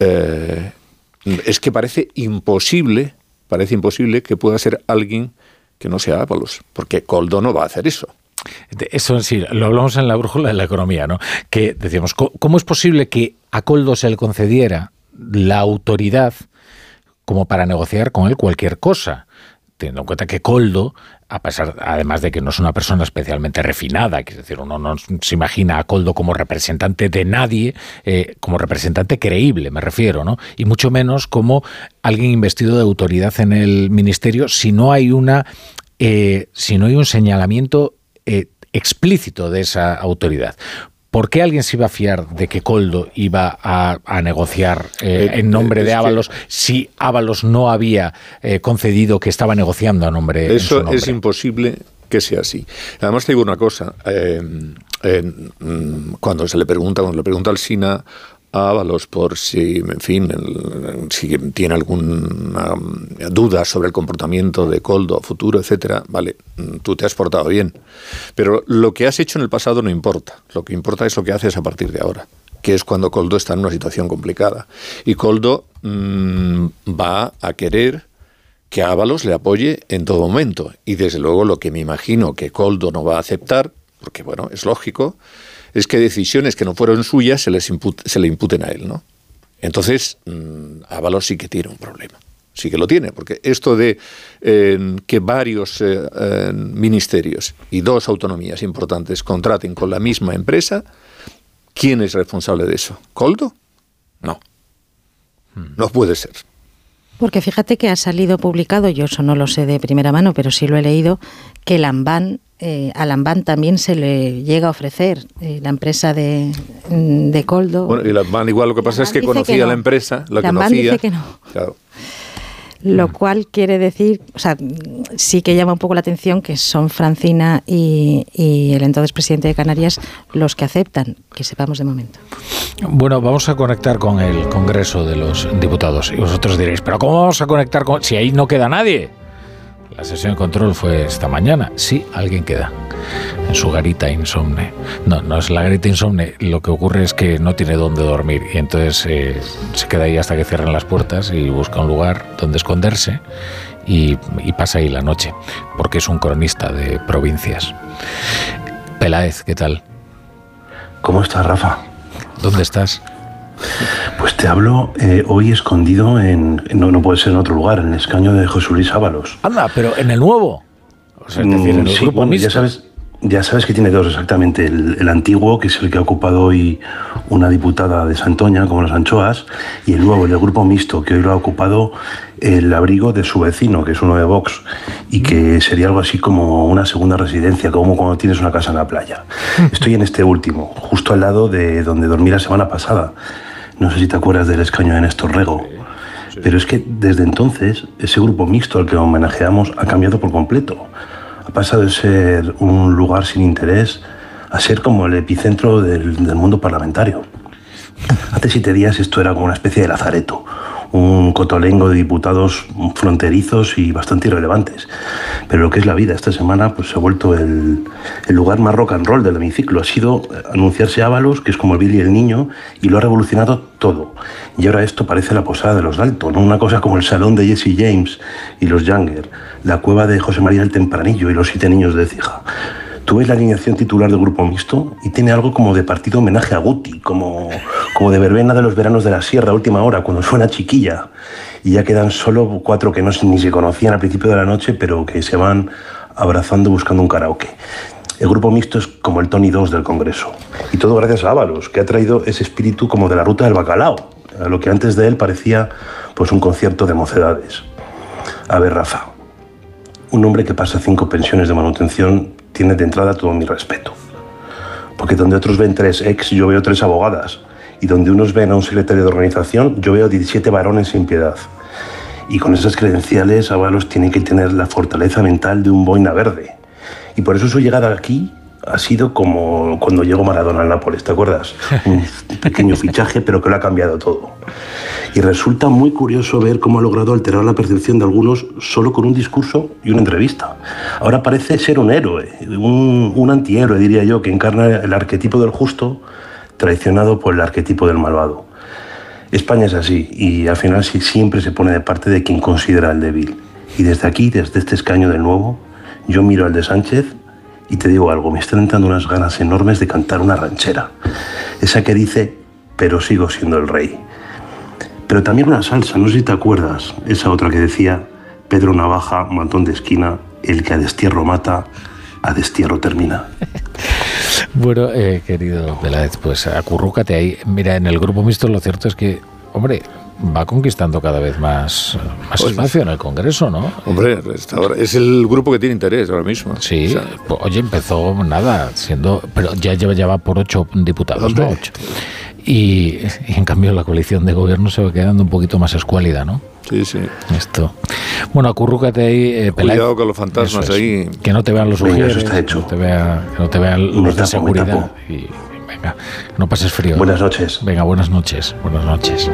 Eh, es que parece imposible, parece imposible que pueda ser alguien que no sea Ábalos, porque Coldo no va a hacer eso. Eso sí, lo hablamos en la brújula de la economía, ¿no? Que decíamos, ¿cómo es posible que a Coldo se le concediera la autoridad como para negociar con él cualquier cosa? teniendo en cuenta que Coldo, a pesar, además de que no es una persona especialmente refinada, es decir, uno no se imagina a Coldo como representante de nadie, eh, como representante creíble, me refiero, ¿no? Y mucho menos como alguien investido de autoridad en el ministerio, si no hay una, eh, si no hay un señalamiento eh, explícito de esa autoridad. ¿Por qué alguien se iba a fiar de que Coldo iba a, a negociar eh, en nombre de Ábalos si Ábalos no había eh, concedido que estaba negociando a nombre Eso en nombre? es imposible que sea así. Además te digo una cosa, eh, cuando se le pregunta, cuando le pregunta al SINA a Ábalos por si, en fin, si tiene alguna duda sobre el comportamiento de Coldo futuro, etcétera, vale, tú te has portado bien. Pero lo que has hecho en el pasado no importa. Lo que importa es lo que haces a partir de ahora, que es cuando Coldo está en una situación complicada. Y Coldo mmm, va a querer que Ábalos le apoye en todo momento. Y desde luego lo que me imagino que Coldo no va a aceptar, porque bueno, es lógico, es que decisiones que no fueron suyas se, les se le imputen a él, ¿no? Entonces, Ábalos sí que tiene un problema. Sí que lo tiene, porque esto de eh, que varios eh, eh, ministerios y dos autonomías importantes contraten con la misma empresa, ¿quién es responsable de eso? ¿Coldo? No. No puede ser. Porque fíjate que ha salido publicado, yo eso no lo sé de primera mano, pero sí lo he leído, que Lambán eh, a Lambán también se le llega a ofrecer eh, la empresa de, de, Coldo. Bueno, y Lambán igual lo que pasa Lambán es que conocía que no. la empresa, la Lambán conocía. dice que no. Claro. Lo cual quiere decir, o sea, sí que llama un poco la atención que son Francina y, y, el entonces presidente de Canarias los que aceptan, que sepamos de momento. Bueno, vamos a conectar con el Congreso de los Diputados y vosotros diréis, pero ¿cómo vamos a conectar con si ahí no queda nadie? La sesión de control fue esta mañana. Sí, alguien queda en su garita insomne. No, no es la garita insomne. Lo que ocurre es que no tiene dónde dormir y entonces eh, se queda ahí hasta que cierren las puertas y busca un lugar donde esconderse y, y pasa ahí la noche, porque es un cronista de provincias. Peláez, ¿qué tal? ¿Cómo estás, Rafa? ¿Dónde estás? Pues te hablo eh, hoy escondido en. No, no puede ser en otro lugar, en el escaño de José Luis Ábalos. Anda, pero en el nuevo. O sea, es decir, en el Mm, sí, grupo bueno, ya sabes, ya sabes que tiene dos exactamente. El, el antiguo, que es el que ha ocupado hoy una diputada de Santoña, como las anchoas, y el nuevo, el del grupo mixto, que hoy lo ha ocupado el abrigo de su vecino, que es uno de Vox, y que sería algo así como una segunda residencia, como cuando tienes una casa en la playa. Estoy en este último, justo al lado de donde dormí la semana pasada. No sé si te acuerdas del escaño de Néstor Rego. Pero es que desde entonces ese grupo mixto al que homenajeamos ha cambiado por completo. Ha pasado de ser un lugar sin interés a ser como el epicentro del, del mundo parlamentario. Hace siete días esto era como una especie de lazareto, un cotolengo de diputados fronterizos y bastante irrelevantes. Pero lo que es la vida esta semana pues, se ha vuelto el, el lugar más rock and roll del hemiciclo. Ha sido anunciarse Ábalos, que es como el Billy el Niño, y lo ha revolucionado todo. Y ahora esto parece la posada de los Dalton, ¿no? una cosa como el salón de Jesse James y los Younger, la cueva de José María el Tempranillo y los siete niños de Cija. Tú ves la alineación titular del grupo mixto y tiene algo como de partido homenaje a Guti, como, como de verbena de los veranos de la sierra, última hora, cuando suena chiquilla. Y ya quedan solo cuatro que no ni se conocían al principio de la noche, pero que se van abrazando buscando un karaoke. El grupo mixto es como el Tony 2 del Congreso. Y todo gracias a Ábalos, que ha traído ese espíritu como de la ruta del bacalao, a lo que antes de él parecía pues un concierto de mocedades. A ver, Rafa, un hombre que pasa cinco pensiones de manutención tiene de entrada todo mi respeto. Porque donde otros ven tres ex, yo veo tres abogadas. Y donde unos ven a un secretario de organización, yo veo 17 varones sin piedad. Y con esas credenciales, Ábalos tiene que tener la fortaleza mental de un boina verde. Y por eso su llegada aquí ha sido como cuando llegó Maradona al Nápoles, ¿te acuerdas? Un pequeño fichaje, pero que lo ha cambiado todo. Y resulta muy curioso ver cómo ha logrado alterar la percepción de algunos solo con un discurso y una entrevista. Ahora parece ser un héroe, un, un antihéroe, diría yo, que encarna el arquetipo del justo traicionado por el arquetipo del malvado. España es así y al final sí, siempre se pone de parte de quien considera el débil. Y desde aquí, desde este escaño del nuevo, yo miro al de Sánchez y te digo algo, me están entrando unas ganas enormes de cantar una ranchera. Esa que dice, pero sigo siendo el rey. Pero también una salsa, no sé si te acuerdas, esa otra que decía, Pedro Navaja, matón de esquina, el que a destierro mata, a destierro termina. Bueno, eh, querido Peláez, pues acurrúcate ahí. Mira, en el grupo mixto lo cierto es que, hombre, va conquistando cada vez más, más Oye. espacio en el Congreso, ¿no? Hombre, hasta ahora- es el grupo que tiene interés ahora mismo. Sí, po- oye, empezó nada, siendo, pero ya lleva, ya va por ocho diputados, ¿no? Ocho. Y, y en cambio la coalición de gobierno se va quedando un poquito más escuálida, ¿no? Sí, sí. Esto. Bueno, acurrúcate ahí, eh, Peláez. Cuidado con los fantasmas es. ahí. Que no te vean los Venga, eso está hecho. Que, no te vea- que no te vean los de tapo, seguridad. Y, venga, no pases frío. Buenas noches. Venga, buenas noches. Buenas noches.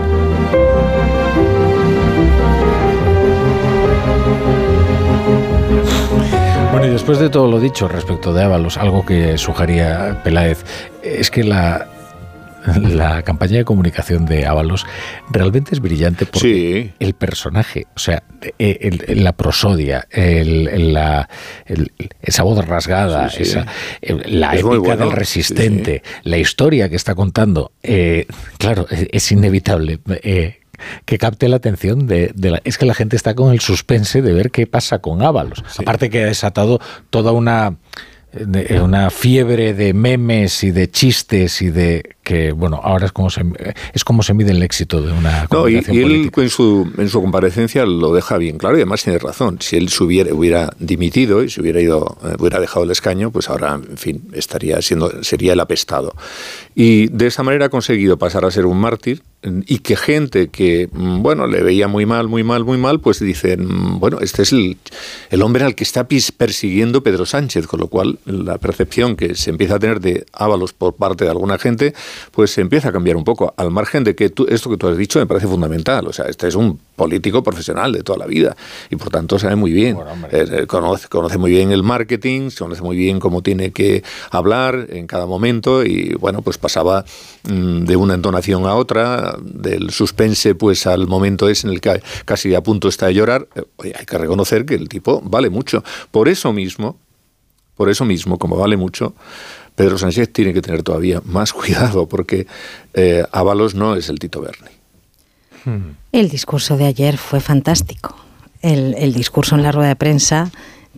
Bueno, y después de todo lo dicho respecto de Ábalos, algo que sugería Peláez, es que la, la campaña de comunicación de Ábalos realmente es brillante porque el personaje, o sea, eh, el- el- la prosodia, el- la- esa voz rasgada, Sí, sí. esa, la Es épica bueno, del resistente, la historia que está contando, eh, claro, es, es inevitable. eh, que capte la atención de, de la, es que la gente está con el suspense de ver qué pasa con Ábalos. Aparte que ha desatado toda una de- una fiebre de memes y de chistes y de que bueno ahora es como se es como se mide el éxito de una No, y, comunicación y él política. en su, en su comparecencia lo deja bien claro y además tiene razón. Si él se hubiera, hubiera dimitido y se hubiera ido, eh, hubiera dejado el escaño, pues ahora, en fin, estaría siendo, sería el apestado. Y de esa manera ha conseguido pasar a ser un mártir y que gente que, mm, bueno, le veía muy mal, muy mal, muy mal, pues dicen, mm, bueno, este es el, el hombre al que está persiguiendo Pedro Sánchez, con lo cual la percepción que se empieza a tener de Ábalos por parte de alguna gente pues empieza a cambiar un poco, al margen de que tú, esto que tú has dicho me parece fundamental, o sea, este es un político profesional de toda la vida y por tanto sabe muy bien, eh, eh, conoce, conoce muy bien el marketing, conoce muy bien cómo tiene que hablar en cada momento y bueno, pues pasaba mm, de una entonación a otra, del suspense pues al momento es en el que casi a punto está de llorar, Oye, hay que reconocer que el tipo vale mucho. Por eso mismo, por eso mismo, como vale mucho, Pedro Sánchez tiene que tener todavía más cuidado porque eh, Ábalos no es el Tito Berni. Hmm. El discurso de ayer fue fantástico. El, el, discurso en la rueda de prensa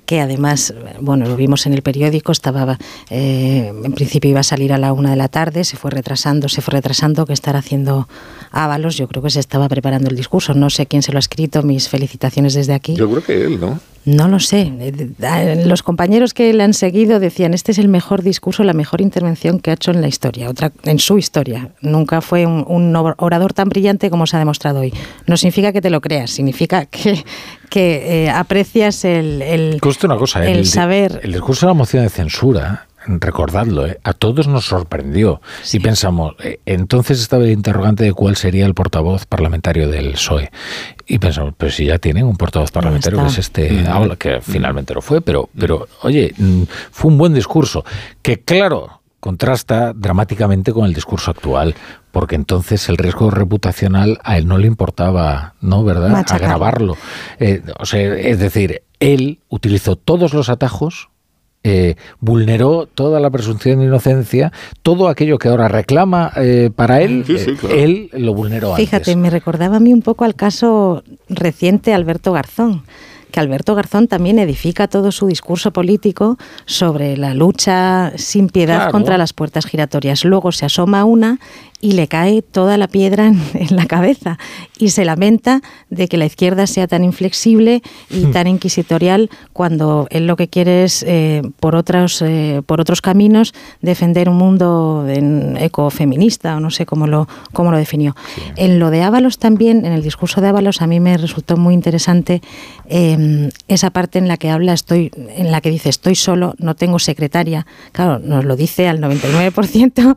que además, bueno, lo vimos en el periódico, estaba, eh, en principio iba a salir a la una de la tarde, se fue retrasando, se fue retrasando, que estará haciendo Ábalos, yo creo que se estaba preparando el discurso, no sé quién se lo ha escrito, mis felicitaciones desde aquí. Yo creo que él, ¿no? No lo sé. Los compañeros que le han seguido decían, este es el mejor discurso, la mejor intervención que ha hecho en la historia, otra, en su historia. Nunca fue un, orador tan brillante como se ha demostrado hoy. No significa que te lo creas, significa que, que eh, aprecias el, el, una cosa, el, saber. El discurso de la moción de censura recordadlo, ¿eh? a todos nos sorprendió. Si pensamos, eh, entonces estaba el interrogante de cuál sería el portavoz parlamentario del PSOE. Y pensamos, pero si ya tienen un portavoz parlamentario que es este que finalmente lo fue, pero, pero oye, mm, fue un buen discurso, que claro, contrasta dramáticamente con el discurso actual, porque entonces el riesgo reputacional a él no le importaba, ¿no? ¿Verdad? Agravarlo. Eh, o sea, es decir, él utilizó todos los atajos eh, vulneró toda la presunción de inocencia, todo aquello que ahora reclama eh, para él, eh, él lo vulneró Fíjate, me recordaba a mí un poco al caso reciente Alberto Garzón que Alberto Garzón también edifica todo su discurso político sobre la lucha sin piedad contra las puertas giratorias. Luego se asoma una y le cae toda la piedra en, la cabeza y se lamenta de que la izquierda sea tan inflexible y hmm. tan inquisitorial cuando él lo que quiere es eh, por otros eh, por otros caminos defender un mundo ecofeminista o no sé cómo lo cómo lo definió. En lo de Ábalos también en el discurso de Ábalos a mí me resultó muy interesante em, esa parte en la que habla estoy en la que dice estoy solo no tengo secretaria claro nos lo dice al 99%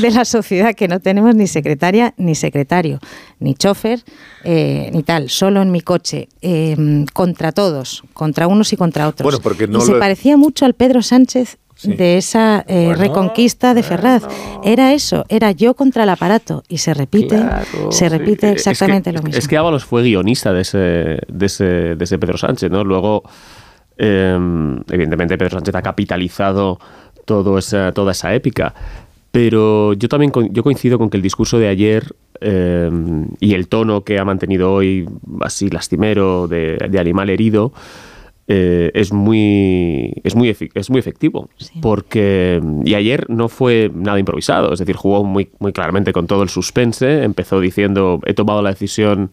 de la sociedad que no tenemos ni secretaria ni secretario, ni chofer, eh, ni tal, solo en mi coche, em, contra todos, contra unos y contra otros. Bueno, porque no y se parecía mucho al Pedro Sánchez de esa eh, reconquista de Ferraz. Era eso, era yo contra el aparato. Y se repite, se repite exactamente lo mismo. Es que Ábalos fue guionista de ese, de ese, de ese Pedro Sánchez, ¿no? Luego, em, evidentemente, Pedro Sánchez ha capitalizado todo esa, toda esa épica. Pero yo también yo coincido con que el discurso de ayer eh, y el tono que ha mantenido hoy, así lastimero, de, animal herido, eh, es muy es muy es muy efectivo. Porque y ayer no fue nada improvisado es decir jugó muy muy claramente con todo el suspense empezó diciendo he tomado la decisión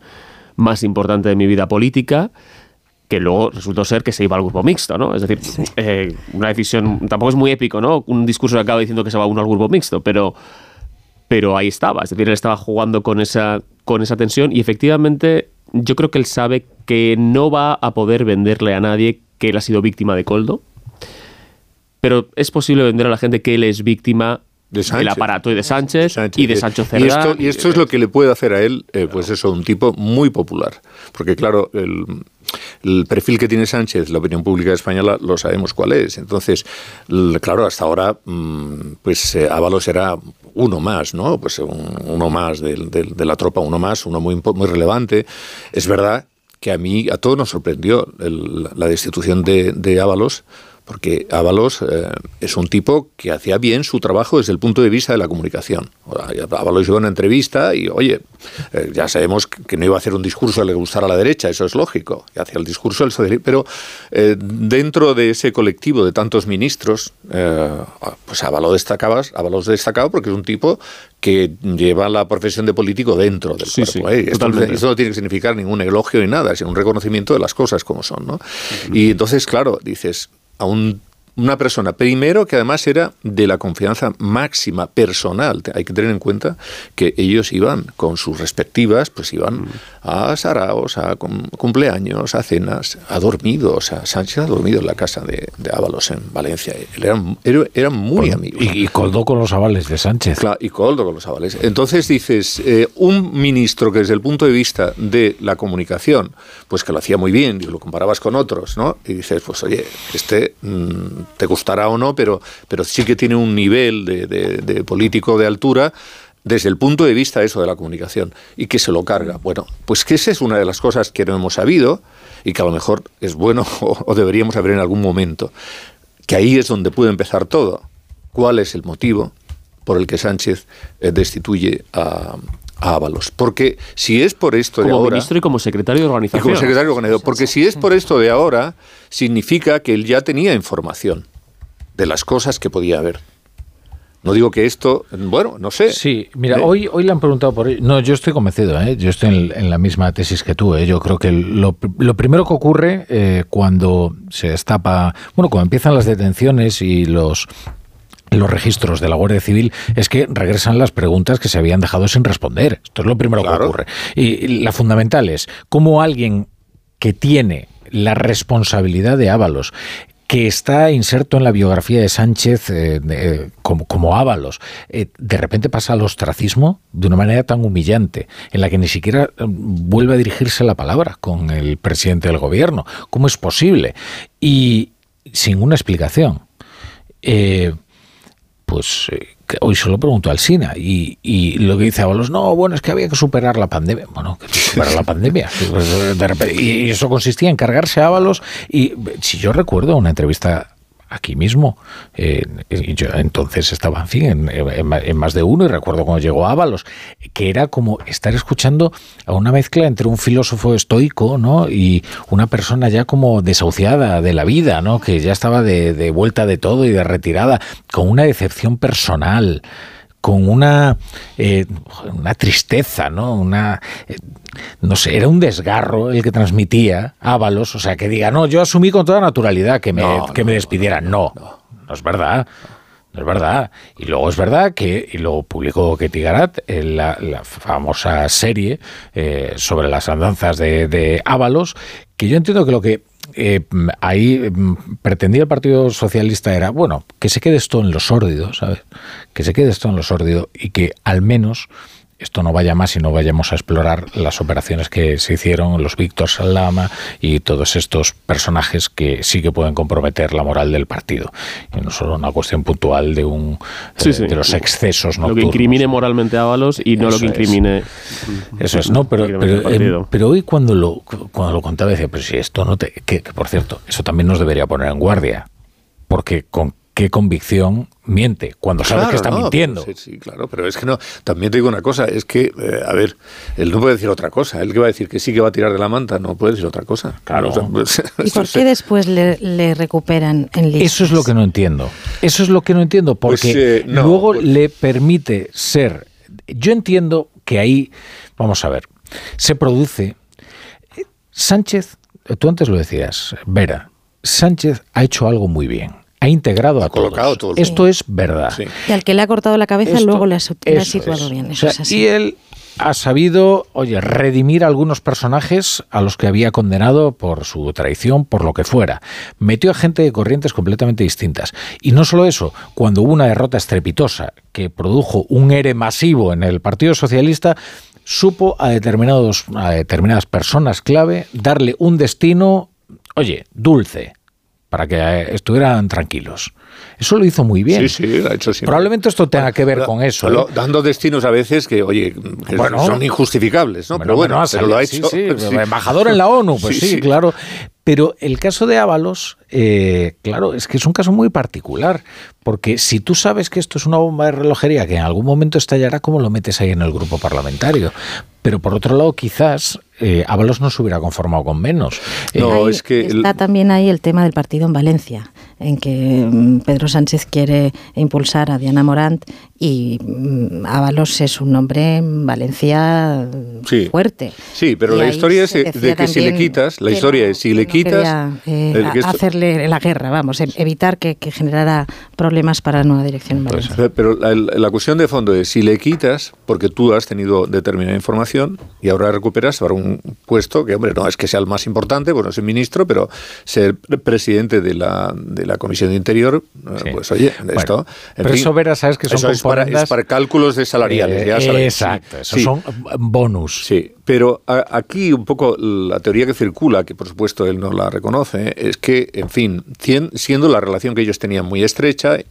más importante de mi vida política que luego resultó ser que se iba al grupo mixto, ¿no? Es decir, eh, una decisión, tampoco es muy épico, ¿no? Un discurso que acaba diciendo que se va uno al grupo mixto, pero, pero ahí estaba, es decir, él estaba jugando con esa, con esa tensión y efectivamente yo creo que él sabe que no va a poder venderle a nadie que él ha sido víctima de Coldo, pero es posible vender a la gente que él es víctima del aparato y de Sánchez, y de Sancho Cerdá. Y esto, es lo que le puede hacer a él, eh, pues eso, un tipo muy popular. Porque claro, el, el perfil que tiene Sánchez, la opinión pública española, lo sabemos cuál es. Entonces, claro, hasta ahora, mm, pues eh, Ábalos era uno más, ¿no? Pues uno más de, la tropa, uno más, uno muy, muy relevante. Es verdad que a mí, a todos nos sorprendió la destitución de, de Ábalos, porque Ábalos eh, es un tipo que hacía bien su trabajo desde el punto de vista de la comunicación. Ábalos llegó a una entrevista y, oye, eh, ya sabemos que no iba a hacer un discurso que le gustara a la derecha, eso es lógico, y hacía el discurso del socialismo, pero eh, dentro de ese colectivo de tantos ministros, pues Ábalos destacaba, Ábalos destacado porque es un tipo que lleva la profesión de político dentro del cuerpo. esto, no tiene que significar ningún elogio ni nada, sino un reconocimiento de las cosas como son. ¿no? Y entonces, claro, dices, a un una persona, primero que además era de la confianza máxima personal. Hay que tener en cuenta que ellos iban con sus respectivas, pues iban Mm. a saraos, a cum- cumpleaños, a cenas, ha dormido, o sea, Sánchez ha dormido en la casa de, de Ábalos en Valencia. Él era, era- era muy amigo. Y, y con los avales de Sánchez. Claro, y coldo con los avales. Entonces dices, eh, un ministro que desde el punto de vista de la comunicación, pues que lo hacía muy bien y lo comparabas con otros, ¿no? Y dices, pues oye, este mm, te gustará o no, pero, pero sí que tiene un nivel de, de- político de altura desde el punto de vista eso de la comunicación y que se lo carga. Bueno, pues que esa es una de las cosas que no hemos sabido y que a lo mejor es bueno o, o deberíamos saber en algún momento. Que ahí es donde puede empezar todo. ¿Cuál es el motivo por el que Sánchez eh, destituye a, a Ábalos? Porque si es por esto de Como ahora... ministro y como secretario de Y organización. como secretario organizador. Porque si es por esto de ahora, significa que él ya tenía información de las cosas que podía haber. No digo que esto, bueno, no sé. Sí, mira, Eh, hoy, hoy le han preguntado por ello. No, yo estoy convencido, ¿eh? yo estoy en, en la misma tesis que tú. ¿eh? Yo creo que lo, lo primero que ocurre eh, cuando se destapa, bueno, cuando empiezan las detenciones y los los registros de la Guardia Civil es que regresan las preguntas que se habían dejado sin responder. Esto es lo primero que ocurre. Y, la fundamental es cómo alguien que tiene la responsabilidad de Ábalos, que está inserto en la biografía de Sánchez eh, de- como, como Ábalos, eh, de repente pasa al ostracismo de una manera tan humillante, en la que ni siquiera eh, vuelve a dirigirse la palabra con el presidente del gobierno. ¿Cómo es posible? Y sin una explicación. Eh, pues eh, hoy se lo pregunto al Sina y, y lo que dice Ábalos, no, bueno, es que había que superar la pandemia. Bueno, que superar la pandemia. De repente- y eso consistía en cargarse a Ábalos y si yo recuerdo una entrevista aquí mismo, eh, y yo entonces estaba, en más de uno y recuerdo cuando llegó Ábalos, que era como estar escuchando a una mezcla entre un filósofo estoico, ¿no? Y una persona ya como desahuciada de la vida, ¿no? Que ya estaba de vuelta de todo y de retirada, con una decepción personal, con una, eh, una tristeza, ¿no? Una, eh, no sé, era un desgarro el que transmitía Ábalos, o sea, que diga, no, yo asumí con toda naturalidad que me, que me despidieran. No, no, es verdad. No es verdad. Y luego es verdad que, y lo publicó Ketty Garat, en la, la famosa serie eh, sobre las andanzas de, de Ábalos, que yo entiendo que lo que eh, ahí mm, pretendía el Partido Socialista era, bueno, que se quede esto en lo sórdido, ¿sabes? Que se quede esto en lo sórdido y que al menos esto no vaya más y no vayamos a explorar las operaciones que se hicieron, los Víctor Salama y todos estos personajes que sí que pueden comprometer la moral del partido. Y no solo una cuestión puntual de un Sí, eh, sí. de los excesos Lo que nocturnos. incrimine moralmente a Ábalos y no lo que es. incrimine. Eso es, no, pero, em, pero hoy cuando lo, cuando lo contaba decía, pero si esto no te... Que, que, por cierto, eso también nos debería poner en guardia, porque con qué convicción miente cuando sabe Claro, que está no, mintiendo. Sí, sí, claro, pero es que no. También te digo una cosa, es que, eh, a ver, él no puede decir otra cosa. Él que va a decir que sí que va a tirar de la manta, no puede decir otra cosa. Claro. ¿Y por qué después le, le recuperan en listas? Eso es lo que no entiendo. Eso es lo que no entiendo, porque Pues, eh, no, luego le permite ser. Yo entiendo que ahí, vamos a ver, se produce. Sánchez, tú antes lo decías, Vera, Sánchez ha hecho algo muy bien. Ha integrado a colocado todos. todo el Esto es verdad. Y al que le ha cortado la cabeza Esto- luego le ha, le ha situado es. bien. O Eso sea, es así. y él ha sabido, oye, redimir a algunos personajes a los que había condenado por su traición, por lo que fuera. Metió a gente de corrientes completamente distintas. Y no solo eso, cuando hubo una derrota estrepitosa que produjo un ERE masivo en el Partido Socialista, supo a, determinados, a determinadas personas clave darle un destino, oye, dulce, para que eh, estuvieran tranquilos. Eso lo hizo muy bien. Sí, sí, lo ha hecho siempre. Probablemente esto tenga que ver con eso. ¿eh? dando destinos a veces que, oye, que Bueno. son injustificables, ¿no? pero bueno, pero lo ha hecho. sí, sí, embajador en la ONU, pues sí, claro. Pero el caso de Ábalos, eh, claro, es que es un caso muy particular, porque si tú sabes que esto es una bomba de relojería que en algún momento estallará, ¿cómo lo metes ahí en el grupo parlamentario? Pero por otro lado, quizás eh, Ábalos no se hubiera conformado con menos. Eh, Ahí Está también ahí el tema del partido en Valencia. En que mm, Pedro Sánchez quiere impulsar a Diana Morant y mm, Ábalos es un nombre en Valencia Sí. fuerte. Sí, pero Y la historia es de que si le quitas, la historia es si le quitas, quería, eh, el hacerle la guerra, vamos, e- evitar que, que generara problemas para la nueva dirección en Valencia. Pues, Pero la, la cuestión de fondo es si le quitas, porque tú has tenido determinada información y ahora recuperas para un puesto que, hombre, no es que sea el más importante, bueno, es el ministro, pero ser presidente de la, de la Comisión de Interior, eh, pues oye, Bueno, esto... en pero fin, eso verás, sabes que son eso es para, componendas- es para cálculos de salariales, Eh, ya sabes. exacto, esos son bonus. Sí, pero a- aquí un poco la teoría que circula, que por supuesto él no la reconoce, es que, en fin, siendo la relación que ellos tenían muy estrecha, eh,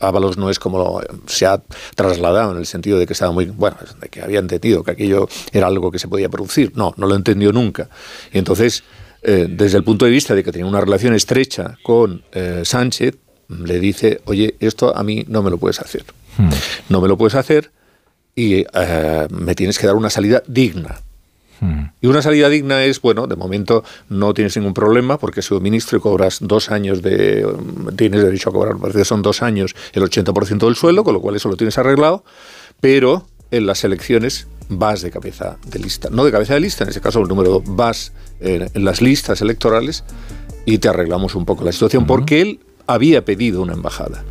Ábalos no es como lo- se ha trasladado en el sentido de que estaba muy, bueno, de que había entendido que aquello era algo que se podía producir. No, no lo entendió nunca. Y entonces, eh, desde el punto de vista de que tenía una relación estrecha con eh, Sánchez, le dice, oye, esto a mí no me lo puedes hacer. No me lo puedes hacer y eh, me tienes que dar una salida digna. Y una salida digna es, bueno, de momento no tienes ningún problema porque sido ministro y cobras dos años de... Tienes derecho a cobrar, parece que son dos años el 80% del sueldo, con lo cual eso lo tienes arreglado, pero en las elecciones vas de cabeza de lista. No de cabeza de lista, en ese caso el número dos, vas en, en las listas electorales y te arreglamos un poco la situación porque él había pedido una embajada.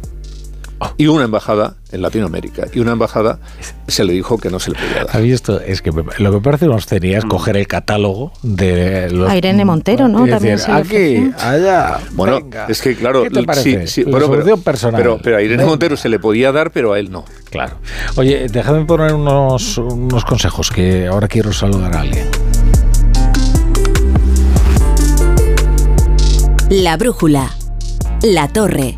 Y una embajada en Latinoamérica. Y una embajada se le dijo que no se le podía dar. ¿Has visto? Es que me- lo que parece una obscenidad es coger el catálogo de los... A Irene Montero, ¿no? También decir, se le aquí, allá, Bueno, venga. es que claro, ¿Qué te sí, parece? sí, La bueno, pero, personal. pero, pero a Irene Venga. Montero se le podía dar, pero a él no. Claro. Oye, déjame poner unos, unos consejos que ahora quiero saludar a alguien. La brújula. La torre.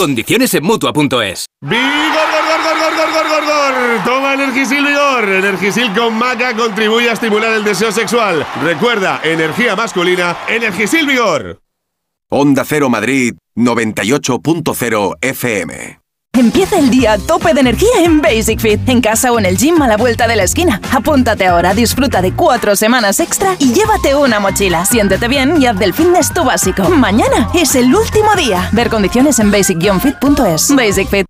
Condiciones en Mutua.es ¡Vigor, gor, gor, gor, gor, gor, gor, Toma Energisil Vigor. Energisil con maca contribuye a estimular el deseo sexual. Recuerda, energía masculina, Energisil Vigor. Onda Cero Madrid, 98.0 FM. Empieza el día a tope de energía en Basic Fit, en casa o en el gym a la vuelta de la esquina. Apúntate ahora, disfruta de cuatro semanas extra y llévate una mochila. Siéntete bien y haz del fitness tu básico. Mañana es el último día. Ver condiciones en basic-fit.es. Basic Fit.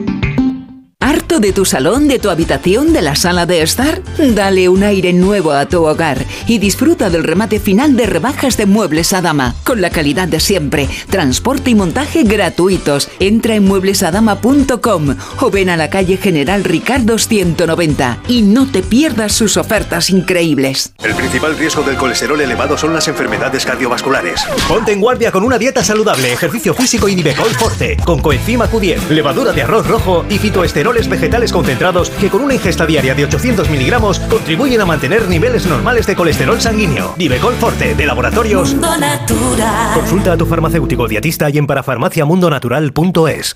¿Harto de tu salón, de tu habitación, de la sala de estar? Dale un aire nuevo a tu hogar y disfruta del remate final de rebajas de muebles a dama, con la calidad de siempre, transporte y montaje gratuitos. Entra en mueblesadama.com o ven a la calle General Ricardo 190 y no te pierdas sus ofertas increíbles. El principal riesgo del colesterol elevado son las enfermedades cardiovasculares. Ponte en guardia con una dieta saludable, ejercicio físico y Nivecol Forte, con coenzima Q10, levadura de arroz rojo y fitoesteroles vegetales concentrados que con una ingesta diaria de 800 miligramos contribuyen a mantener niveles normales de colesterol sanguíneo. Nivecol Forte, de laboratorios. Consulta a tu farmacéutico dietista y en parafarmaciamundonatural.es.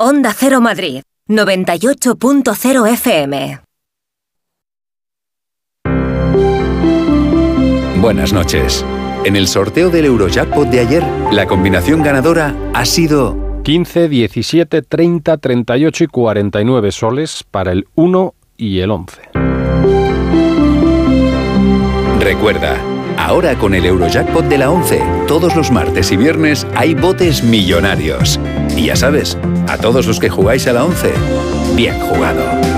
Onda Cero Madrid, 98.0 FM. Buenas noches. En el sorteo del Eurojackpot de ayer, la combinación ganadora ha sido 15, 17, 30, 38 y 49 soles para el 1 y el 11. Recuerda, ahora con el Eurojackpot de la 11, todos los martes y viernes hay botes millonarios. Y ya sabes, a todos los que jugáis a la 11, bien jugado.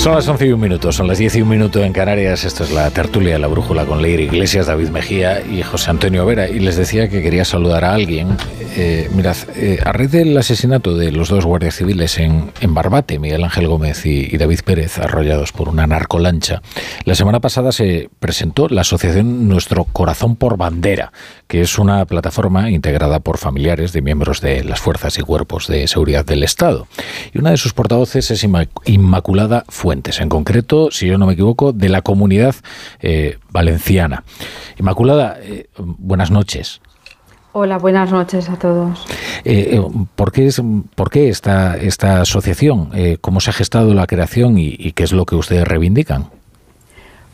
Son las 11 y un minuto, son las 10 y un minuto en Canarias. Esto es la tertulia la brújula con Leir Iglesias, David Mejía y José Antonio Vera. Y les decía que quería saludar a alguien. Eh, mirad, eh, a raíz del asesinato de los dos guardias civiles en, Barbate, Miguel Ángel Gómez y, David Pérez, arrollados por una narcolancha, la semana pasada se presentó la asociación Nuestro Corazón por Bandera, que es una plataforma integrada por familiares de miembros de las fuerzas y cuerpos de seguridad del Estado. Y una de sus portavoces es Inma- Inmaculada Fuentes, en concreto, si yo no me equivoco, de la comunidad eh, valenciana. Inmaculada, buenas noches. Hola, buenas noches a todos. Eh, eh, ¿por, qué es, ¿Por qué esta, esta asociación? Eh, ¿Cómo se ha gestado la creación y, y qué es lo que ustedes reivindican?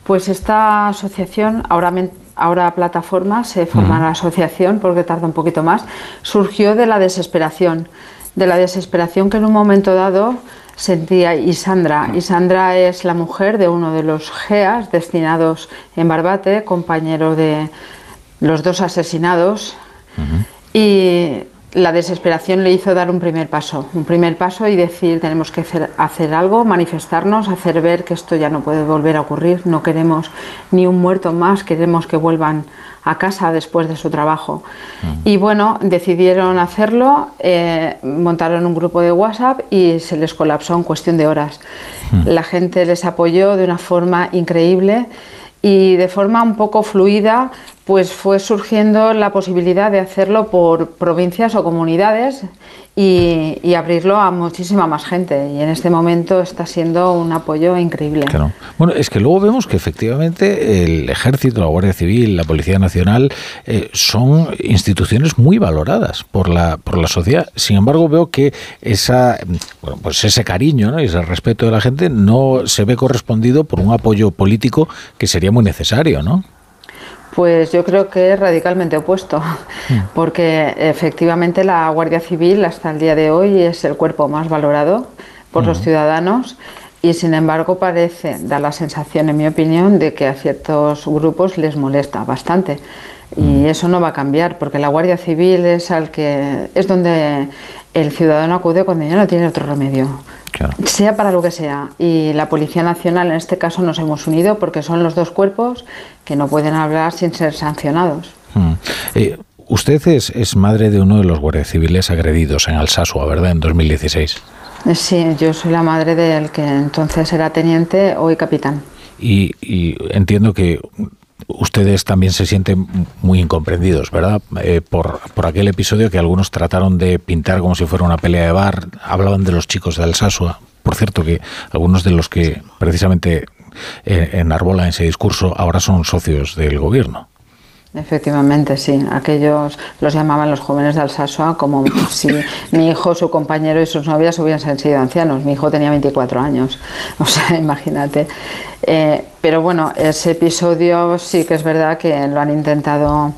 Pues esta asociación, ahora, ahora plataforma, se forma la asociación porque tarda un poquito más, surgió de la desesperación, de la desesperación que en un momento dado sentía Isandra. Isandra es la mujer de uno de los GEAS destinados en Barbate, compañero de los dos asesinados, y la desesperación le hizo dar un primer paso, un primer paso y decir tenemos que hacer, hacer algo, manifestarnos, hacer ver que esto ya no puede volver a ocurrir, no queremos ni un muerto más, queremos que vuelvan a casa después de su trabajo. Y bueno, decidieron hacerlo, eh, montaron un grupo de WhatsApp y se les colapsó en cuestión de horas. La gente les apoyó de una forma increíble y de forma un poco fluida pues fue surgiendo la posibilidad de hacerlo por provincias o comunidades y, abrirlo a muchísima más gente y en este momento está siendo un apoyo increíble. Bueno, es que luego vemos que efectivamente el Ejército, la Guardia Civil, la Policía Nacional eh, son instituciones muy valoradas por la, por la sociedad. Sin embargo, veo que esa, bueno, pues ese cariño y ese respeto de la gente no se ve correspondido por un apoyo político que sería muy necesario, ¿no? Pues yo creo que es radicalmente opuesto, porque efectivamente la Guardia Civil hasta el día de hoy es el cuerpo más valorado por los Ujú. ciudadanos y sin embargo parece, da la sensación en mi opinión, de que a ciertos grupos les molesta bastante. Y eso no va a cambiar, porque la Guardia Civil es al que es donde el ciudadano acude cuando ya no tiene otro remedio. Sea para lo que sea. Y la Policía Nacional en este caso nos hemos unido porque son los dos cuerpos que no pueden hablar sin ser sancionados. Mm. Eh, usted es, es madre de uno de los guardias civiles agredidos en Alsasua, ¿verdad? En 2016. Eh, Sí, yo soy la madre del que entonces era teniente, hoy capitán. Y, y entiendo que ustedes también se sienten muy incomprendidos, ¿verdad? Eh, por, por aquel episodio que algunos trataron de pintar como si fuera una pelea de bar, hablaban de los chicos de Alsasua. Por cierto, que algunos de los que precisamente eh, enarbolan ese discurso ahora son socios del gobierno. Efectivamente, sí. Aquellos los llamaban los jóvenes de Alsasua como si mi hijo, su compañero y sus novias hubiesen sido ancianos. Mi hijo tenía 24 años. O sea, imagínate. Eh, pero bueno, ese episodio sí que es verdad que lo han intentado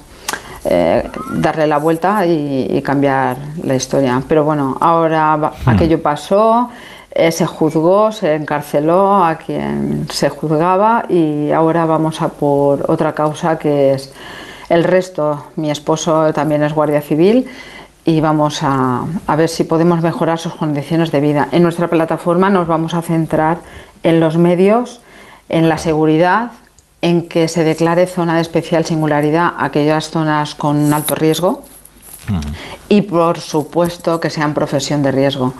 eh, darle la vuelta y, cambiar la historia. Pero bueno, ahora hmm. aquello pasó. Eh, se juzgó, se encarceló a quien se juzgaba y ahora vamos a por otra causa que es el resto, mi esposo también es guardia civil y vamos a, ver si podemos mejorar sus condiciones de vida. En nuestra plataforma nos vamos a centrar en los medios, en la seguridad, en que se declare zona de especial singularidad aquellas zonas con alto riesgo y por supuesto que sean profesión de riesgo,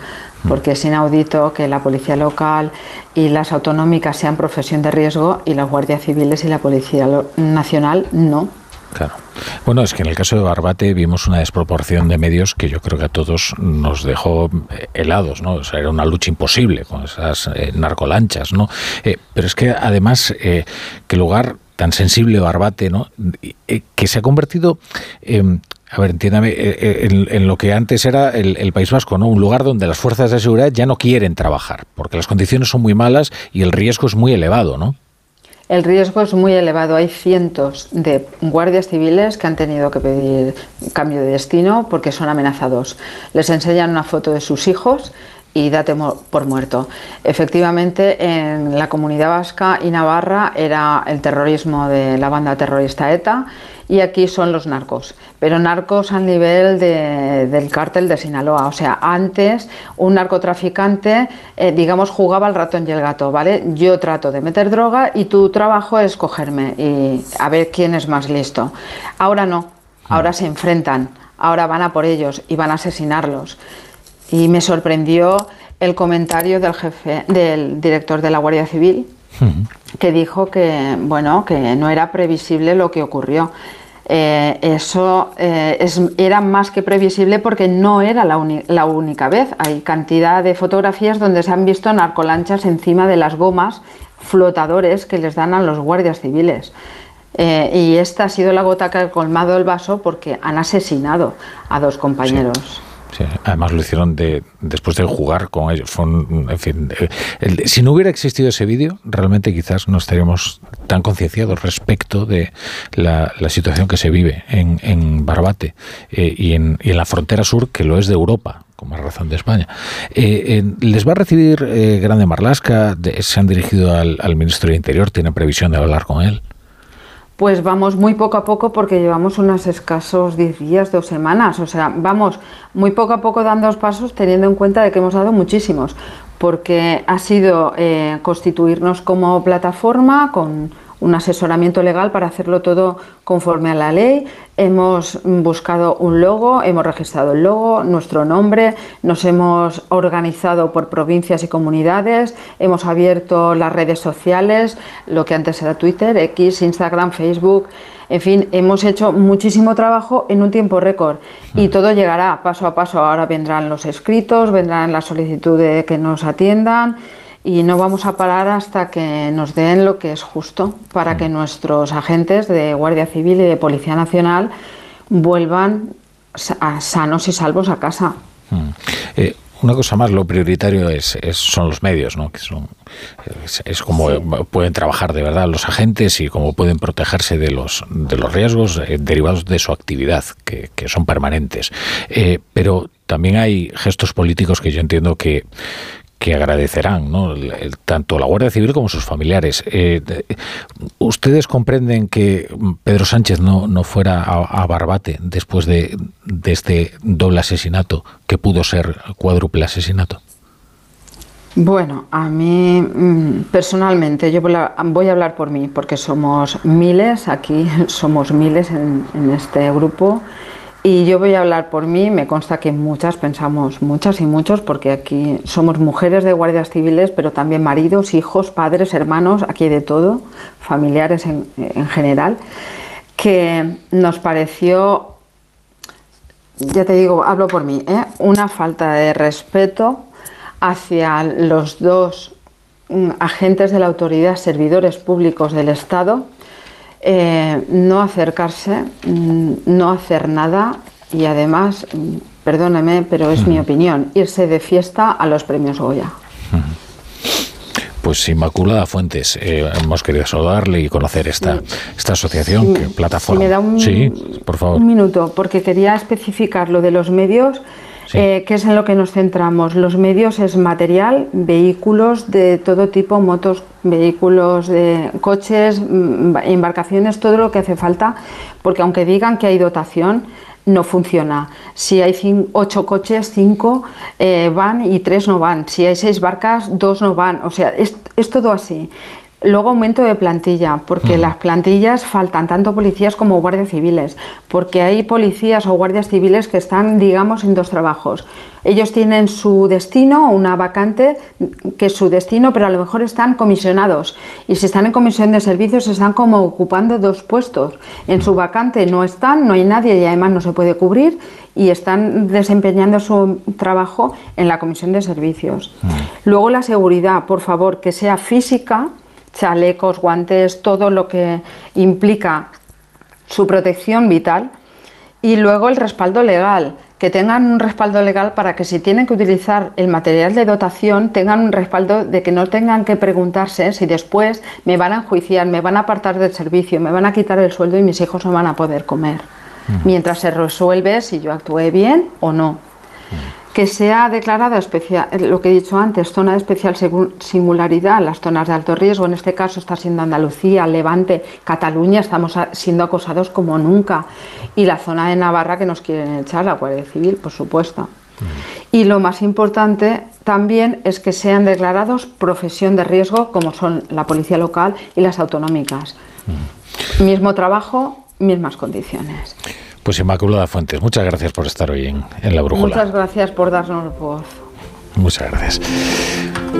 porque es inaudito que la policía local y las autonómicas sean profesión de riesgo y las guardias civiles y la policía nacional no. Claro. Bueno, es que en el caso de Barbate vimos una desproporción de medios que yo creo que a todos nos dejó eh, helados, ¿no? O sea, era una lucha imposible con esas eh, narcolanchas, ¿no? Eh, pero es que además, eh, que lugar tan sensible Barbate, ¿no? que se ha convertido a ver, entiéndame, en, lo que antes era el, el, País Vasco, ¿no? Un lugar donde las fuerzas de seguridad ya no quieren trabajar, porque las condiciones son muy malas y el riesgo es muy elevado, ¿no? El riesgo es muy elevado. Hay cientos de guardias civiles que han tenido que pedir cambio de destino porque son amenazados. Les enseñan una foto de sus hijos y date por muerto. Efectivamente, en la comunidad vasca y Navarra era el terrorismo de la banda terrorista ETA y aquí son los narcos, pero narcos al nivel del cártel de Sinaloa. O sea, antes un narcotraficante, eh, digamos, jugaba al ratón y el gato, ¿vale? Yo trato de meter droga y tu trabajo es cogerme y a ver quién es más listo. Ahora no, ahora se enfrentan, ahora van a por ellos y van a asesinarlos. Y me sorprendió el comentario del jefe, del director de la Guardia Civil, que dijo que bueno que no era previsible lo que ocurrió. Eh, eso eh, era más que previsible porque no era la, la, única vez. Hay cantidad de fotografías donde se han visto narcolanchas encima de las gomas flotadores que les dan a los guardias civiles. Eh, y esta ha sido la gota que ha colmado el vaso porque han asesinado a dos compañeros además lo hicieron de, después de jugar con ellos. eh, si no hubiera existido ese vídeo, realmente quizás no estaríamos tan concienciados respecto de la, situación que se vive en, Barbate eh, y, en, la frontera sur, que lo es de Europa con más razón de España. Eh, ¿Les va a recibir Grande Marlasca? ¿Se han dirigido al, al ministro de Interior? ¿Tienen previsión de hablar con él? Pues vamos muy poco a poco porque llevamos unos escasos 10 días, dos semanas. O sea, vamos muy poco a poco dando pasos teniendo en cuenta de que hemos dado muchísimos. Porque ha sido eh, constituirnos como plataforma con un asesoramiento legal para hacerlo todo conforme a la ley. Hemos buscado un logo, hemos registrado el logo, nuestro nombre, nos hemos organizado por provincias y comunidades, hemos abierto las redes sociales, lo que antes era Twitter, X, Instagram, Facebook. En fin, hemos hecho muchísimo trabajo en un tiempo récord y todo llegará paso a paso. Ahora vendrán los escritos, vendrán las solicitudes de que nos atiendan y no vamos a parar hasta que nos den lo que es justo para que nuestros agentes de Guardia Civil y de Policía Nacional vuelvan sanos y salvos a casa. Mm. Eh, una cosa más, lo prioritario es, son los medios, ¿no? Que son, es, como pueden trabajar de verdad los agentes y cómo pueden protegerse de los, de los riesgos eh, derivados de su actividad, que, son permanentes. Eh, pero también hay gestos políticos que yo entiendo que, que agradecerán, ¿no? tanto la Guardia Civil como sus familiares. Eh, ¿Ustedes comprenden que Pedro Sánchez no, no fuera a, Barbate después de, este doble asesinato que pudo ser cuádruple asesinato? Bueno, a mí mm, personalmente, yo voy a, hablar por mí, porque somos miles, aquí somos miles en, en este grupo y yo voy a hablar por mí, me consta que muchas pensamos, muchas y muchos, porque aquí somos mujeres de guardias civiles, pero también maridos, hijos, padres, hermanos, aquí de todo, familiares en, general, que nos pareció, ya te digo, hablo por mí, ¿eh? una falta de respeto hacia los dos mm, agentes de la autoridad, servidores públicos del Estado, eh, no acercarse, mm, no hacer nada y además, mm, perdóneme, pero es mi opinión, irse de fiesta a los premios Goya. Pues Inmaculada Fuentes, eh, hemos querido saludarle y conocer esta, esta asociación, que plataforma. Si me da un, sí, por favor. un minuto, porque quería especificar lo de los medios, eh, que es en lo que nos centramos. Los medios es material, vehículos de todo tipo, motos, vehículos, de coches, mm, embarcaciones, todo lo que hace falta, porque aunque digan que hay dotación, no funciona. Si hay cin- ocho coches, cinco eh, van y tres no van. Si hay seis barcas, dos no van. O sea, es todo así. Luego aumento de plantilla, porque las plantillas faltan tanto policías como guardias civiles, porque hay policías o guardias civiles que están, digamos, en dos trabajos. Ellos tienen su destino, una vacante que es su destino, pero a lo mejor están comisionados. Y si están en comisión de servicios, están como ocupando dos puestos. En su vacante no están, no hay nadie y además no se puede cubrir y están desempeñando su trabajo en la comisión de servicios. Luego la seguridad, por favor, que sea física, chalecos, guantes, todo lo que implica su protección vital. Y luego el respaldo legal, que tengan un respaldo legal para que si tienen que utilizar el material de dotación, tengan un respaldo de que no tengan que preguntarse si después me van a enjuiciar, me van a apartar del servicio, me van a quitar el sueldo y mis hijos no van a poder comer. Mientras se resuelve si yo actué bien o no que sea declarada especial, lo que he dicho antes, zona de especial singularidad, las zonas de alto riesgo, en este caso está siendo Andalucía, Levante, Cataluña, estamos siendo acosados como nunca, y la zona de Navarra que nos quieren echar, la Guardia Civil, por supuesto. Y lo más importante también es que sean declarados profesión de riesgo, como son la policía local y las autonómicas. Mismo trabajo, mismas condiciones. Pues Inmaculada Fuentes, muchas gracias por estar hoy en, en La Brújula. Muchas gracias por darnos voz. Muchas gracias.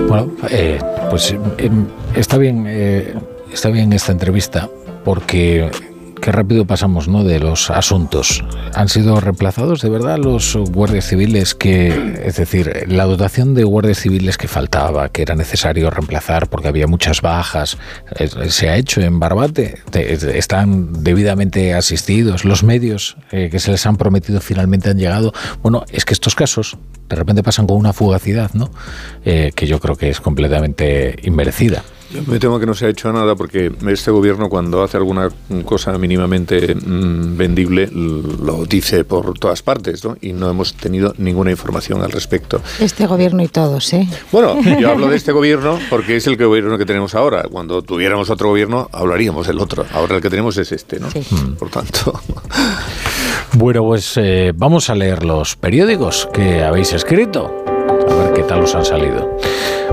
Bueno, eh, pues eh, está bien, eh, está bien esta entrevista porque qué rápido pasamos, ¿no? De los asuntos. Han sido reemplazados de verdad los guardias civiles que, es decir, la dotación de guardias civiles que faltaba, que era necesario reemplazar porque había muchas bajas, se ha hecho en Barbate. Te- Están debidamente asistidos. Los medios eh, que se les han prometido finalmente han llegado. Bueno, es que estos casos de repente pasan con una fugacidad, ¿no? Eh, que yo creo que es completamente inmerecida. Yo me temo que no se ha hecho nada porque este gobierno cuando hace alguna cosa mínimamente mm, vendible lo dice por todas partes ¿no? y no hemos tenido ninguna información al respecto. Este gobierno y todos, ¿eh? Bueno, yo hablo de este gobierno porque es el gobierno que tenemos ahora. Cuando tuviéramos otro gobierno hablaríamos del otro. Ahora el que tenemos es este, ¿no? Por tanto... Bueno, pues eh, vamos a leer los periódicos que habéis escrito. A ver qué tal os han salido.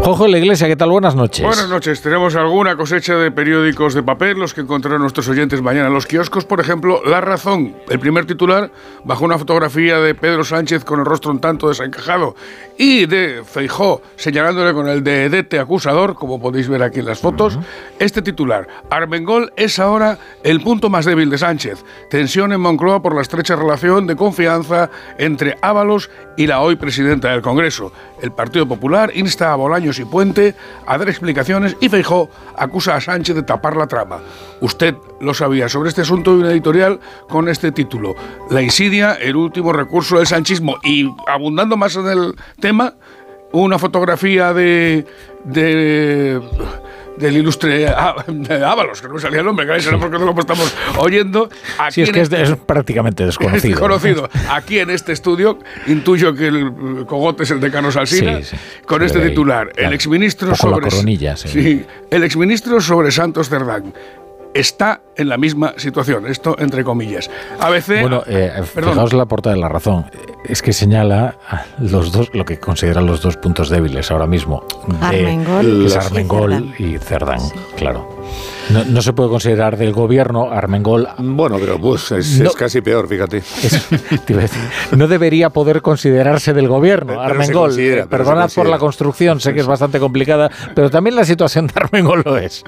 Jojo de la Iglesia, ¿qué tal? Buenas noches. Buenas noches. Tenemos alguna cosecha de periódicos de papel, los que encontrarán nuestros oyentes mañana en los kioscos. Por ejemplo, La Razón. El primer titular, bajo una fotografía de Pedro Sánchez con el rostro un tanto desencajado y de Feijó señalándole con el dedete acusador, como podéis ver aquí en las fotos. Este titular, Armengol es ahora el punto más débil de Sánchez. Tensión en Moncloa por la estrecha relación de confianza entre Ábalos y la hoy presidenta del Congreso. El Partido Popular insta a Bolaños y Puente a dar explicaciones y Feijó acusa a Sánchez de tapar la trama. Usted lo sabía. Sobre este asunto hay una editorial con este título. La insidia, el último recurso del sanchismo. Y abundando más en el tema, una fotografía de... de del ilustre Ábalos, que no me salía el nombre, que será porque no lo estamos oyendo. Aquí Sí, es que es, este- es prácticamente desconocido. es conocido. Aquí en este estudio, intuyo que el cogote es el de Carlos Alsina, Sí, sí. con este ahí, titular. claro. El exministro sobre. sí, el exministro sobre Santos Cerdán está en la misma situación. Esto entre comillas. ABC. Bueno, eh, fijaos la portada de la razón. Es que señala a los dos, lo que consideran los dos puntos débiles ahora mismo. de- Armengol que es y Armengol Cerdán. y Cerdán, claro. No, no se puede considerar del gobierno Armengol. Bueno, pero pues es, No. es casi peor, fíjate. Decir, no debería poder considerarse del gobierno, Pero Armengol. pero se Perdonad por la construcción, sé que es bastante complicada, pero también la situación de Armengol lo es.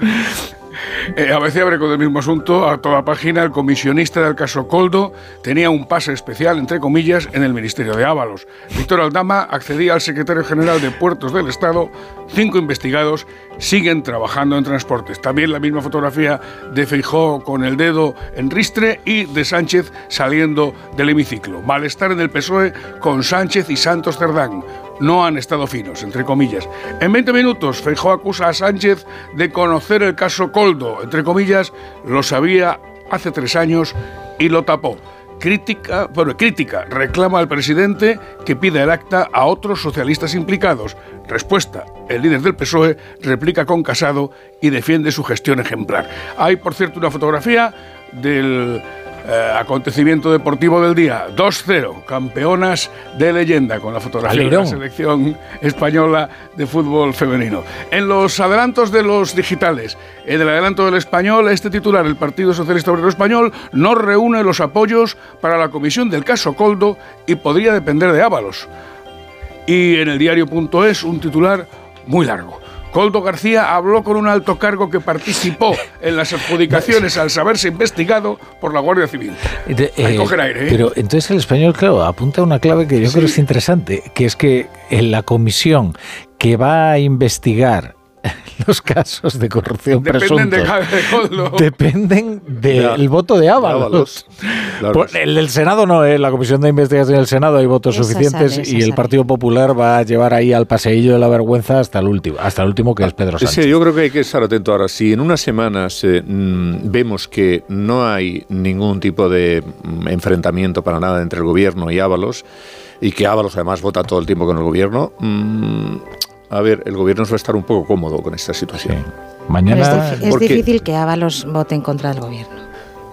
Eh, ABC abre con el mismo asunto a toda página. El comisionista del caso Coldo tenía un pase especial, entre comillas, en el Ministerio de Ábalos. Víctor Aldama accedía al secretario general de Puertos del Estado cinco investigados siguen trabajando en transportes. También la misma fotografía de Feijó con el dedo en ristre y de Sánchez saliendo del hemiciclo. Malestar en el PSOE con Sánchez y Santos Cerdán. No han estado finos, entre comillas. En 20 minutos, Feijó acusa a Sánchez de conocer el caso Coldo. Entre comillas, lo sabía hace tres años y lo tapó. Crítica, bueno, crítica, reclama al presidente que pida el acta a otros socialistas implicados. Respuesta, el líder del PSOE replica con Casado y defiende su gestión ejemplar. Hay, por cierto, una fotografía del eh, acontecimiento deportivo del día. 2-0, campeonas de leyenda, con la fotografía de la selección española de fútbol femenino. En los adelantos de los digitales, en el adelanto del español, este titular, el Partido Socialista Obrero Español, no reúne los apoyos para la comisión del caso Coldo y podría depender de Ábalos. Y en el diario.es, un titular muy largo. Coldo García habló con un alto cargo que participó en las adjudicaciones al saberse investigado por la Guardia Civil. Eh, coger aire, ¿eh? Pero entonces el español, claro, apunta una clave que yo creo que es interesante, que es que en la comisión que va a investigar los casos de corrupción Dependen de, presuntos de dependen del voto de Ábalos. Por- el del Senado no, en la comisión de investigación del Senado hay votos suficientes sale, y el sale. Partido Popular va a llevar ahí al paseillo de la vergüenza hasta el último, hasta el último que es Pedro Sánchez. que yo creo que hay que estar atento ahora. Si en unas semanas eh, mm, vemos que no hay ningún tipo de mm, enfrentamiento para nada entre el gobierno y Ábalos, y que Ábalos además vota todo el tiempo con el gobierno, mm, a ver, el gobierno va a estar un poco cómodo con esta situación. Mañana. es, difí- es Porque- difícil que Ábalos vote en contra del gobierno.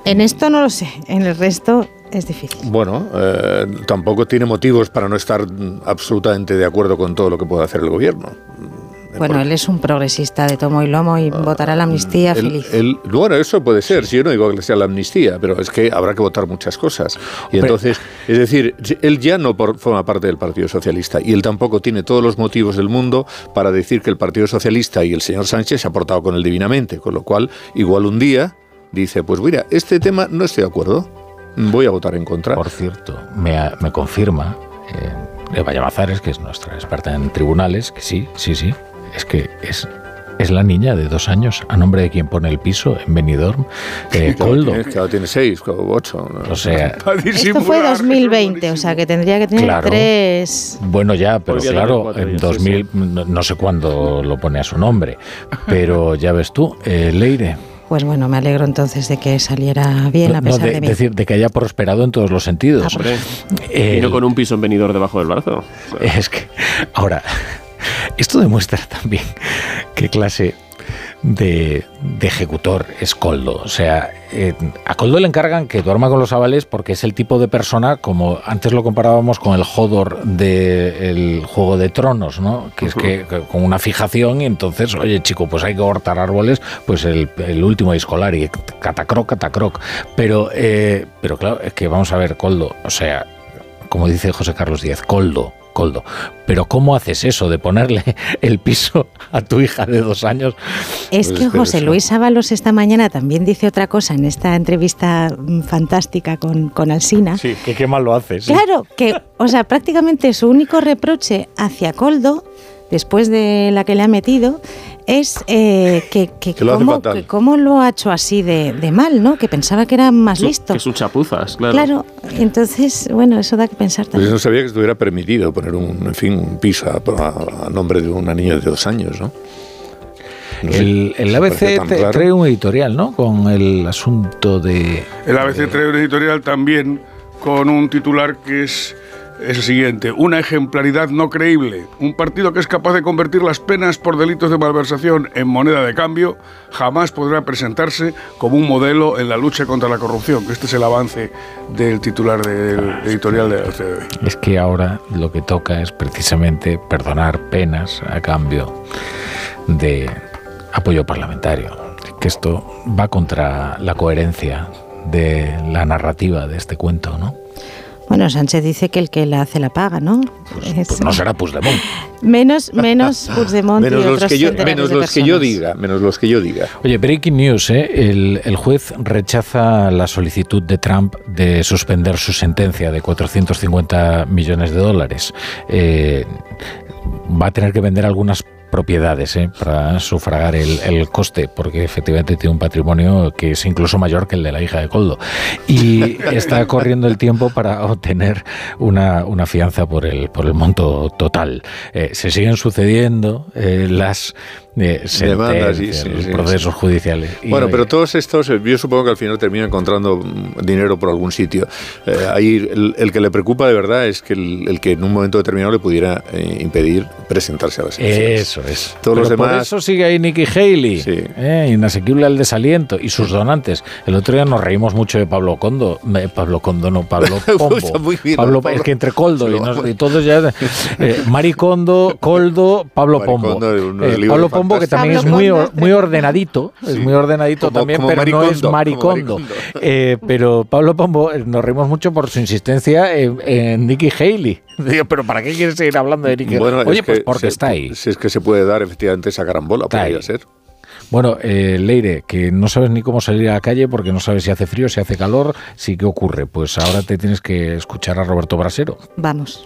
En esto no lo sé, en el resto es difícil. Bueno, eh, tampoco tiene motivos para no estar absolutamente de acuerdo con todo lo que puede hacer el gobierno. Bueno, él es un progresista de tomo y lomo y votará la amnistía Él- feliz. él- bueno, eso puede ser, si yo no digo que sea la amnistía, pero es que habrá que votar muchas cosas. Y entonces, es decir, él ya no por- forma parte del Partido Socialista y él tampoco tiene todos los motivos del mundo para decir que el Partido Socialista y el señor Sánchez se ha portado con él divinamente, con lo cual, igual un día dice, pues mira, este tema no estoy de acuerdo, voy a votar en contra. Por cierto, me, me confirma eh, Eva Llamazares, que es nuestra experta en tribunales, que sí, sí, sí, es que es, es la niña de dos años, a nombre de quien pone el piso en Benidorm, eh, Claro, Coldo. tiene, claro, tiene seis o ocho. ¿no? O sea, Esto fue 2020, o sea que tendría que tener Claro. tres. Bueno, ya, pero Podría claro, en años, sí, 2000, no, no sé cuándo lo pone a su nombre, pero ya ves tú, eh, Leire. Pues bueno, me alegro entonces de que saliera bien a No, pesar de, de mí. decir, de que haya prosperado en todos los sentidos. Hombre, El- Vino con un piso en venidor debajo del brazo. Es que, ahora, esto demuestra también qué clase de, de ejecutor es Coldo. O sea, eh, a Coldo le encargan que duerma con los avales porque es el tipo de persona, como antes lo comparábamos con el Hodor del Juego de Tronos, ¿no? Que es que, que con una fijación y entonces, oye chico, pues hay que cortar árboles, pues el, el último escolar y catacroc, catacroc. Pero, eh, pero claro, es que vamos a ver, Coldo, o sea, como dice José Carlos Díaz, Coldo, Coldo. Pero ¿cómo haces eso de ponerle el piso a tu hija de dos años? Es Pues que José. Luis Ábalos esta mañana también dice otra cosa en esta entrevista mm, fantástica con, con Alsina. Sí, que qué mal lo haces. sí. Claro, que, o sea, prácticamente su único reproche hacia Coldo, después de la que le ha metido, es eh, que, que, Que lo cómo, que cómo lo ha hecho así de, de mal, ¿no? Que pensaba que era más listo. Que son chapuzas, claro. Claro, entonces, bueno, eso da que pensar Pues también. yo no sabía que estuviera permitido poner un, en fin, un piso a, a- nombre de una niña de dos años, ¿no? No sé, El, el ABC claro. trae un editorial, ¿no? Con el asunto de... El ABC trae un editorial también con un titular que es, es el siguiente. Una ejemplaridad no creíble. Un partido que es capaz de convertir las penas por delitos de malversación en moneda de cambio jamás podrá presentarse como un modelo en la lucha contra la corrupción. Este es el avance del titular del editorial de la hoy. Es que ahora lo que toca es precisamente perdonar penas a cambio de apoyo parlamentario. Que esto va contra la coherencia de la narrativa de este cuento, ¿no? Bueno, Sánchez dice que el que la hace la paga, ¿no? Es- Pues no será Puigdemont. menos, menos Puigdemont Menos y los, otros que yo, menos los que yo diga, menos los que yo diga. Oye, breaking news, ¿eh? el, el juez rechaza la solicitud de Trump de suspender su sentencia de 450 millones de dólares. Eh, va a tener que vender algunas propiedades ¿eh? para sufragar el, el coste, porque efectivamente tiene un patrimonio que es incluso mayor que el de la hija de Coldo. Y está corriendo el tiempo para obtener una, una fianza por el, por el monto total. Eh, se siguen sucediendo eh, las eh, Demandas, sentencias, sí, sí, los sí, procesos judiciales. Y, Bueno, pero todos estos, eh, yo supongo que al final termina encontrando mm, dinero por algún sitio. Eh, ahí el, el que le preocupa de verdad es que el, el que en un momento determinado le pudiera eh, impedir presentarse a las elecciones. Eso es. Todos los Pero Por demás. eso sigue ahí Nikki Haley, eh, inasequible al desaliento, y sus donantes. El otro día nos reímos mucho de Pablo Condo. Pablo Condo, no, Pablo Pombo. Está muy bien, Pablo, Pablo. Es que entre Coldo y, nos- y todos ya. Eh, Mari Condo, Coldo, Pablo Pombo. Pablo Pombo, que también es muy, or- muy ordenadito, es muy ordenadito como- también, como pero no es Kondo, Mari como Mari Kondo. Kondo. Eh, pero Pablo Pombo, eh, nos reímos mucho por su insistencia en, en Nikki Haley. Digo, pero ¿para qué quieres seguir hablando de Nikki Bueno, Oye, es pues que porque se- está ahí. Si es que se puede dar efectivamente esa carambola, podría ser. Bueno, eh, Leire, que no sabes ni cómo salir a la calle porque no sabes si hace frío, si hace calor, si qué ocurre. Pues ahora te tienes que escuchar a Roberto Brasero. Vamos.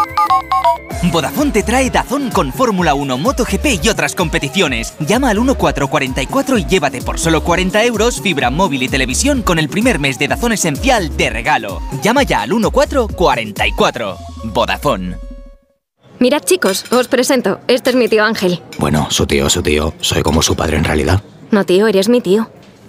Vodafone te trae Dazón con Fórmula 1, MotoGP y otras competiciones. Llama al 1444 y llévate por solo 40 euros fibra móvil y televisión con el primer mes de Dazón Esencial de regalo. Llama ya al 1444. Vodafone. Mirad chicos, os presento. Este es mi tío Ángel. Bueno, su tío, su tío. Soy como su padre en realidad. No tío, eres mi tío.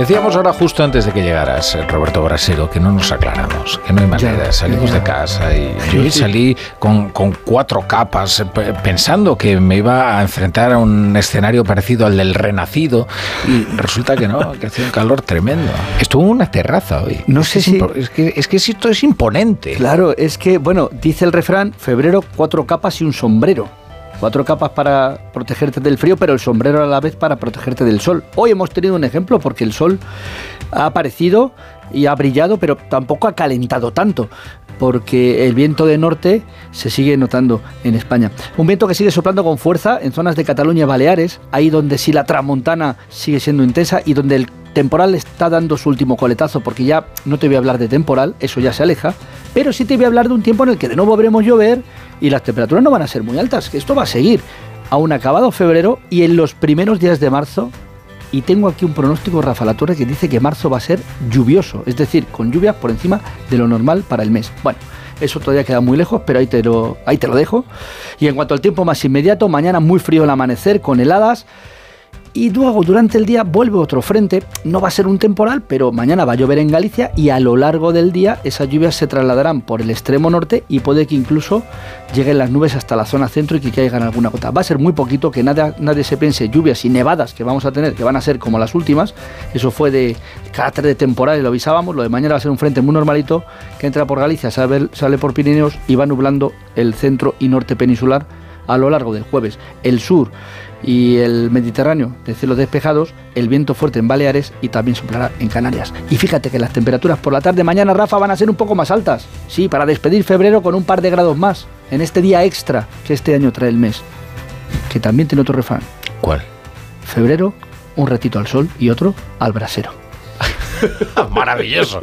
Decíamos ahora justo antes de que llegaras, eh, Roberto Brasero, que no nos aclaramos, que no hay manera. Salimos ya. de casa y yo salí con, con cuatro capas, eh, pe- pensando que me iba a enfrentar a un escenario parecido al del Renacido y resulta que no, que hacía un calor tremendo. Estuvo en una terraza hoy. No Es sé si- Es que, es que esto es imponente. Claro, es que, bueno, dice el refrán, febrero, cuatro capas y un sombrero. Cuatro capas para protegerte del frío, pero el sombrero a la vez para protegerte del sol. Hoy hemos tenido un ejemplo porque el sol ha aparecido y ha brillado, pero tampoco ha calentado tanto, porque el viento de norte se sigue notando en España. Un viento que sigue soplando con fuerza en zonas de Cataluña y Baleares, ahí donde sí la tramontana sigue siendo intensa y donde el temporal está dando su último coletazo, porque ya no te voy a hablar de temporal, eso ya se aleja, pero sí te voy a hablar de un tiempo en el que de nuevo veremos llover y las temperaturas no van a ser muy altas, que esto va a seguir. Aún acabado febrero y en los primeros días de marzo, y tengo aquí un pronóstico Rafa La Torre que dice que marzo va a ser lluvioso, es decir, con lluvias por encima de lo normal para el mes. Bueno, eso todavía queda muy lejos, pero ahí te lo, ahí te lo dejo. Y en cuanto al tiempo más inmediato, mañana muy frío el amanecer con heladas Y luego durante el día vuelve otro frente, no va a ser un temporal, pero mañana va a llover en Galicia y a lo largo del día esas lluvias se trasladarán por el extremo norte y puede que incluso lleguen las nubes hasta la zona centro y que caigan alguna gota. Va a ser muy poquito, que nadie, nadie se piense lluvias y nevadas que vamos a tener, que van a ser como las últimas. Eso fue de carácter de temporal y lo avisábamos. Lo de mañana va a ser un frente muy normalito que entra por Galicia, sale por Pirineos y va nublando el centro y norte peninsular a lo largo del jueves. El sur y el Mediterráneo de cielos despejados, el viento fuerte en Baleares y también soplará en Canarias. Y fíjate que las temperaturas por la tarde mañana, Rafa, van a ser un poco más altas. Sí, para despedir febrero con un par de grados más, en este día extra que este año trae el mes. Que también tiene otro refrán. ¿Cuál? Febrero, un ratito al sol y otro al brasero. Maravilloso,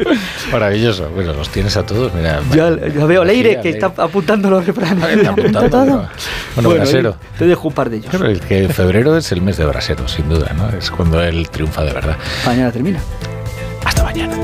maravilloso. Bueno, los tienes a todos, mira. Ya, ya veo Leire que está apuntando los refranes. Está apuntando, todo. Bueno, bueno brasero. Te dejo un par de ellos. Claro, el que febrero es el mes de brasero, sin duda, ¿no? Es cuando él triunfa de verdad. Mañana termina. Hasta mañana.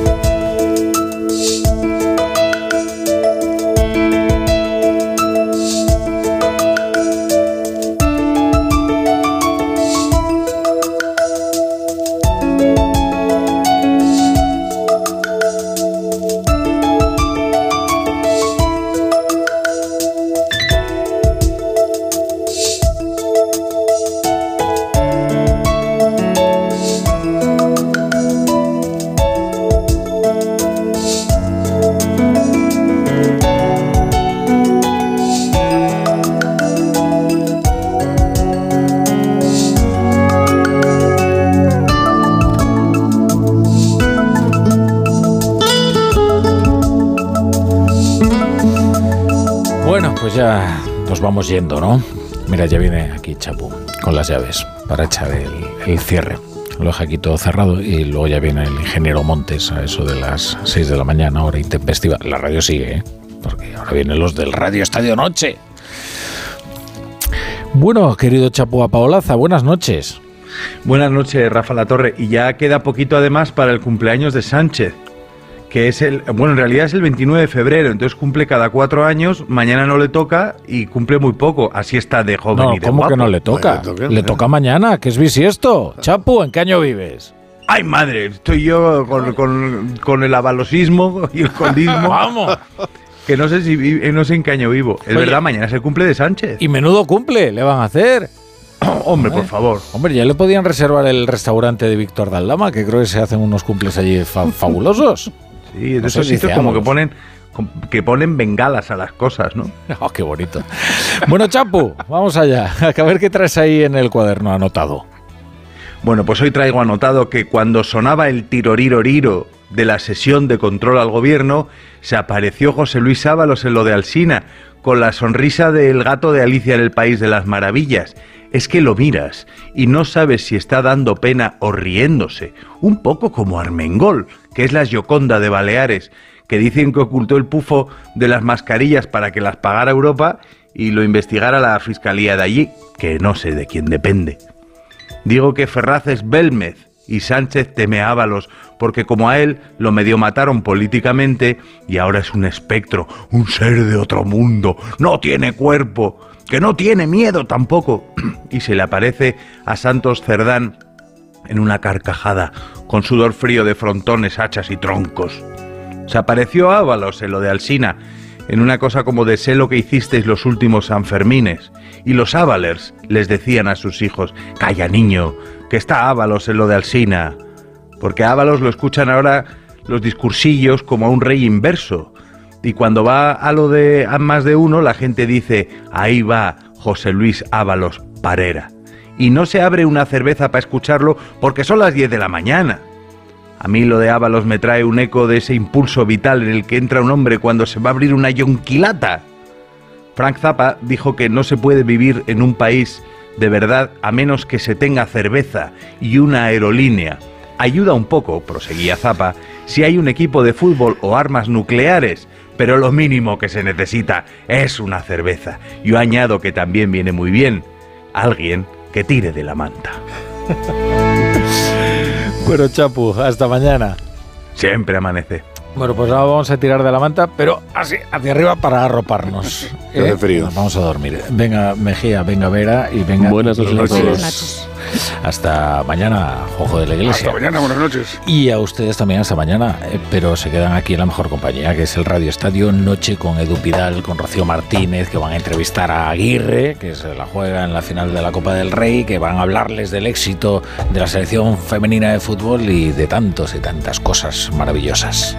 Yendo, ¿no? Mira, ya viene aquí Chapu con las llaves para echar el, el cierre. Lo deja aquí todo cerrado y luego ya viene el ingeniero Montes a eso de las 6 de la mañana, hora intempestiva. La radio sigue, ¿eh? Porque ahora vienen los del Radio Estadio Noche. Bueno, querido Chapu Paolaza, buenas noches. Buenas noches, Rafa La Torre. Y ya queda poquito además para el cumpleaños de Sánchez, que es el, bueno, en realidad es el 29 de febrero, entonces cumple cada cuatro años, mañana no le toca y cumple muy poco, así está de joven No, y de ¿cómo que guapo. no le toca? Le toca mañana, que es bisiesto. Chapu, ¿en qué año vives? Ay, madre, estoy yo con, con- con el avalosismo y el condismo. Vamos. Que no sé si eh, no sé en qué año vivo. Es Oye. verdad, mañana es el cumple de Sánchez. Y menudo cumple, le van a hacer. Hombre, por favor. Hombre, ya le podían reservar el restaurante de Víctor Daldama, que creo que se hacen unos cumples allí fa- fabulosos. Sí, de esos sitios como que ponen que ponen bengalas a las cosas, ¿no? Oh, qué bonito. Bueno, Chapu, vamos allá. A ver qué traes ahí en el cuaderno anotado. Bueno, pues hoy traigo anotado que cuando sonaba el tiroriroriro de la sesión de control al gobierno, se apareció José Luis Ábalos en lo de Alsina, con la sonrisa del gato de Alicia en el País de las Maravillas. Es que lo miras y no sabes si está dando pena o riéndose, un poco como Armengol, que es la Gioconda de Baleares, que dicen que ocultó el pufo de las mascarillas para que las pagara Europa y lo investigara la fiscalía de allí, que no sé de quién depende. Digo que Ferraz es Belmez y Sánchez teme a Ábalos, porque como a él lo medio mataron políticamente y ahora es un espectro, un ser de otro mundo, no tiene cuerpo, que no tiene miedo tampoco, y se le aparece a Santos Cerdán en una carcajada, con sudor frío de frontones, hachas y troncos. Se apareció Ábalos en lo de Alsina, en una cosa como de sé que hicisteis los últimos Sanfermines. Y los Ábalers les decían a sus hijos, calla niño, que está Ábalos en lo de Alsina. Porque Ábalos lo escuchan ahora los discursillos como a un rey inverso. Y cuando va a lo de a más de uno, la gente dice, ahí va José Luis Ábalos Parera. Y no se abre una cerveza para escucharlo porque son las 10 de la mañana. A mí lo de Ábalos me trae un eco de ese impulso vital en el que entra un hombre cuando se va a abrir una yonquilata. Frank Zappa dijo que no se puede vivir en un país de verdad a menos que se tenga cerveza y una aerolínea. Ayuda un poco, proseguía Zappa, si hay un equipo de fútbol o armas nucleares, pero lo mínimo que se necesita es una cerveza. Yo añado que también viene muy bien alguien que tire de la manta. Bueno, Chapu, hasta mañana. Siempre amanece. Bueno, pues ahora vamos a tirar de la manta, pero así, hacia arriba para arroparnos. Que hace frío. Nos vamos a dormir. Venga, Mejía, venga, Vera y venga. Buenas noches. Buenas noches. Hasta mañana, Jojo de la Iglesia. Hasta mañana, buenas noches. Y a ustedes también hasta mañana, eh, pero se quedan aquí en la mejor compañía, que es el Radio Estadio Noche con Edu Pidal, con Rocío Martínez, que van a entrevistar a Aguirre, que se la juega en la final de la Copa del Rey, que van a hablarles del éxito de la selección femenina de fútbol y de tantos y tantas cosas maravillosas.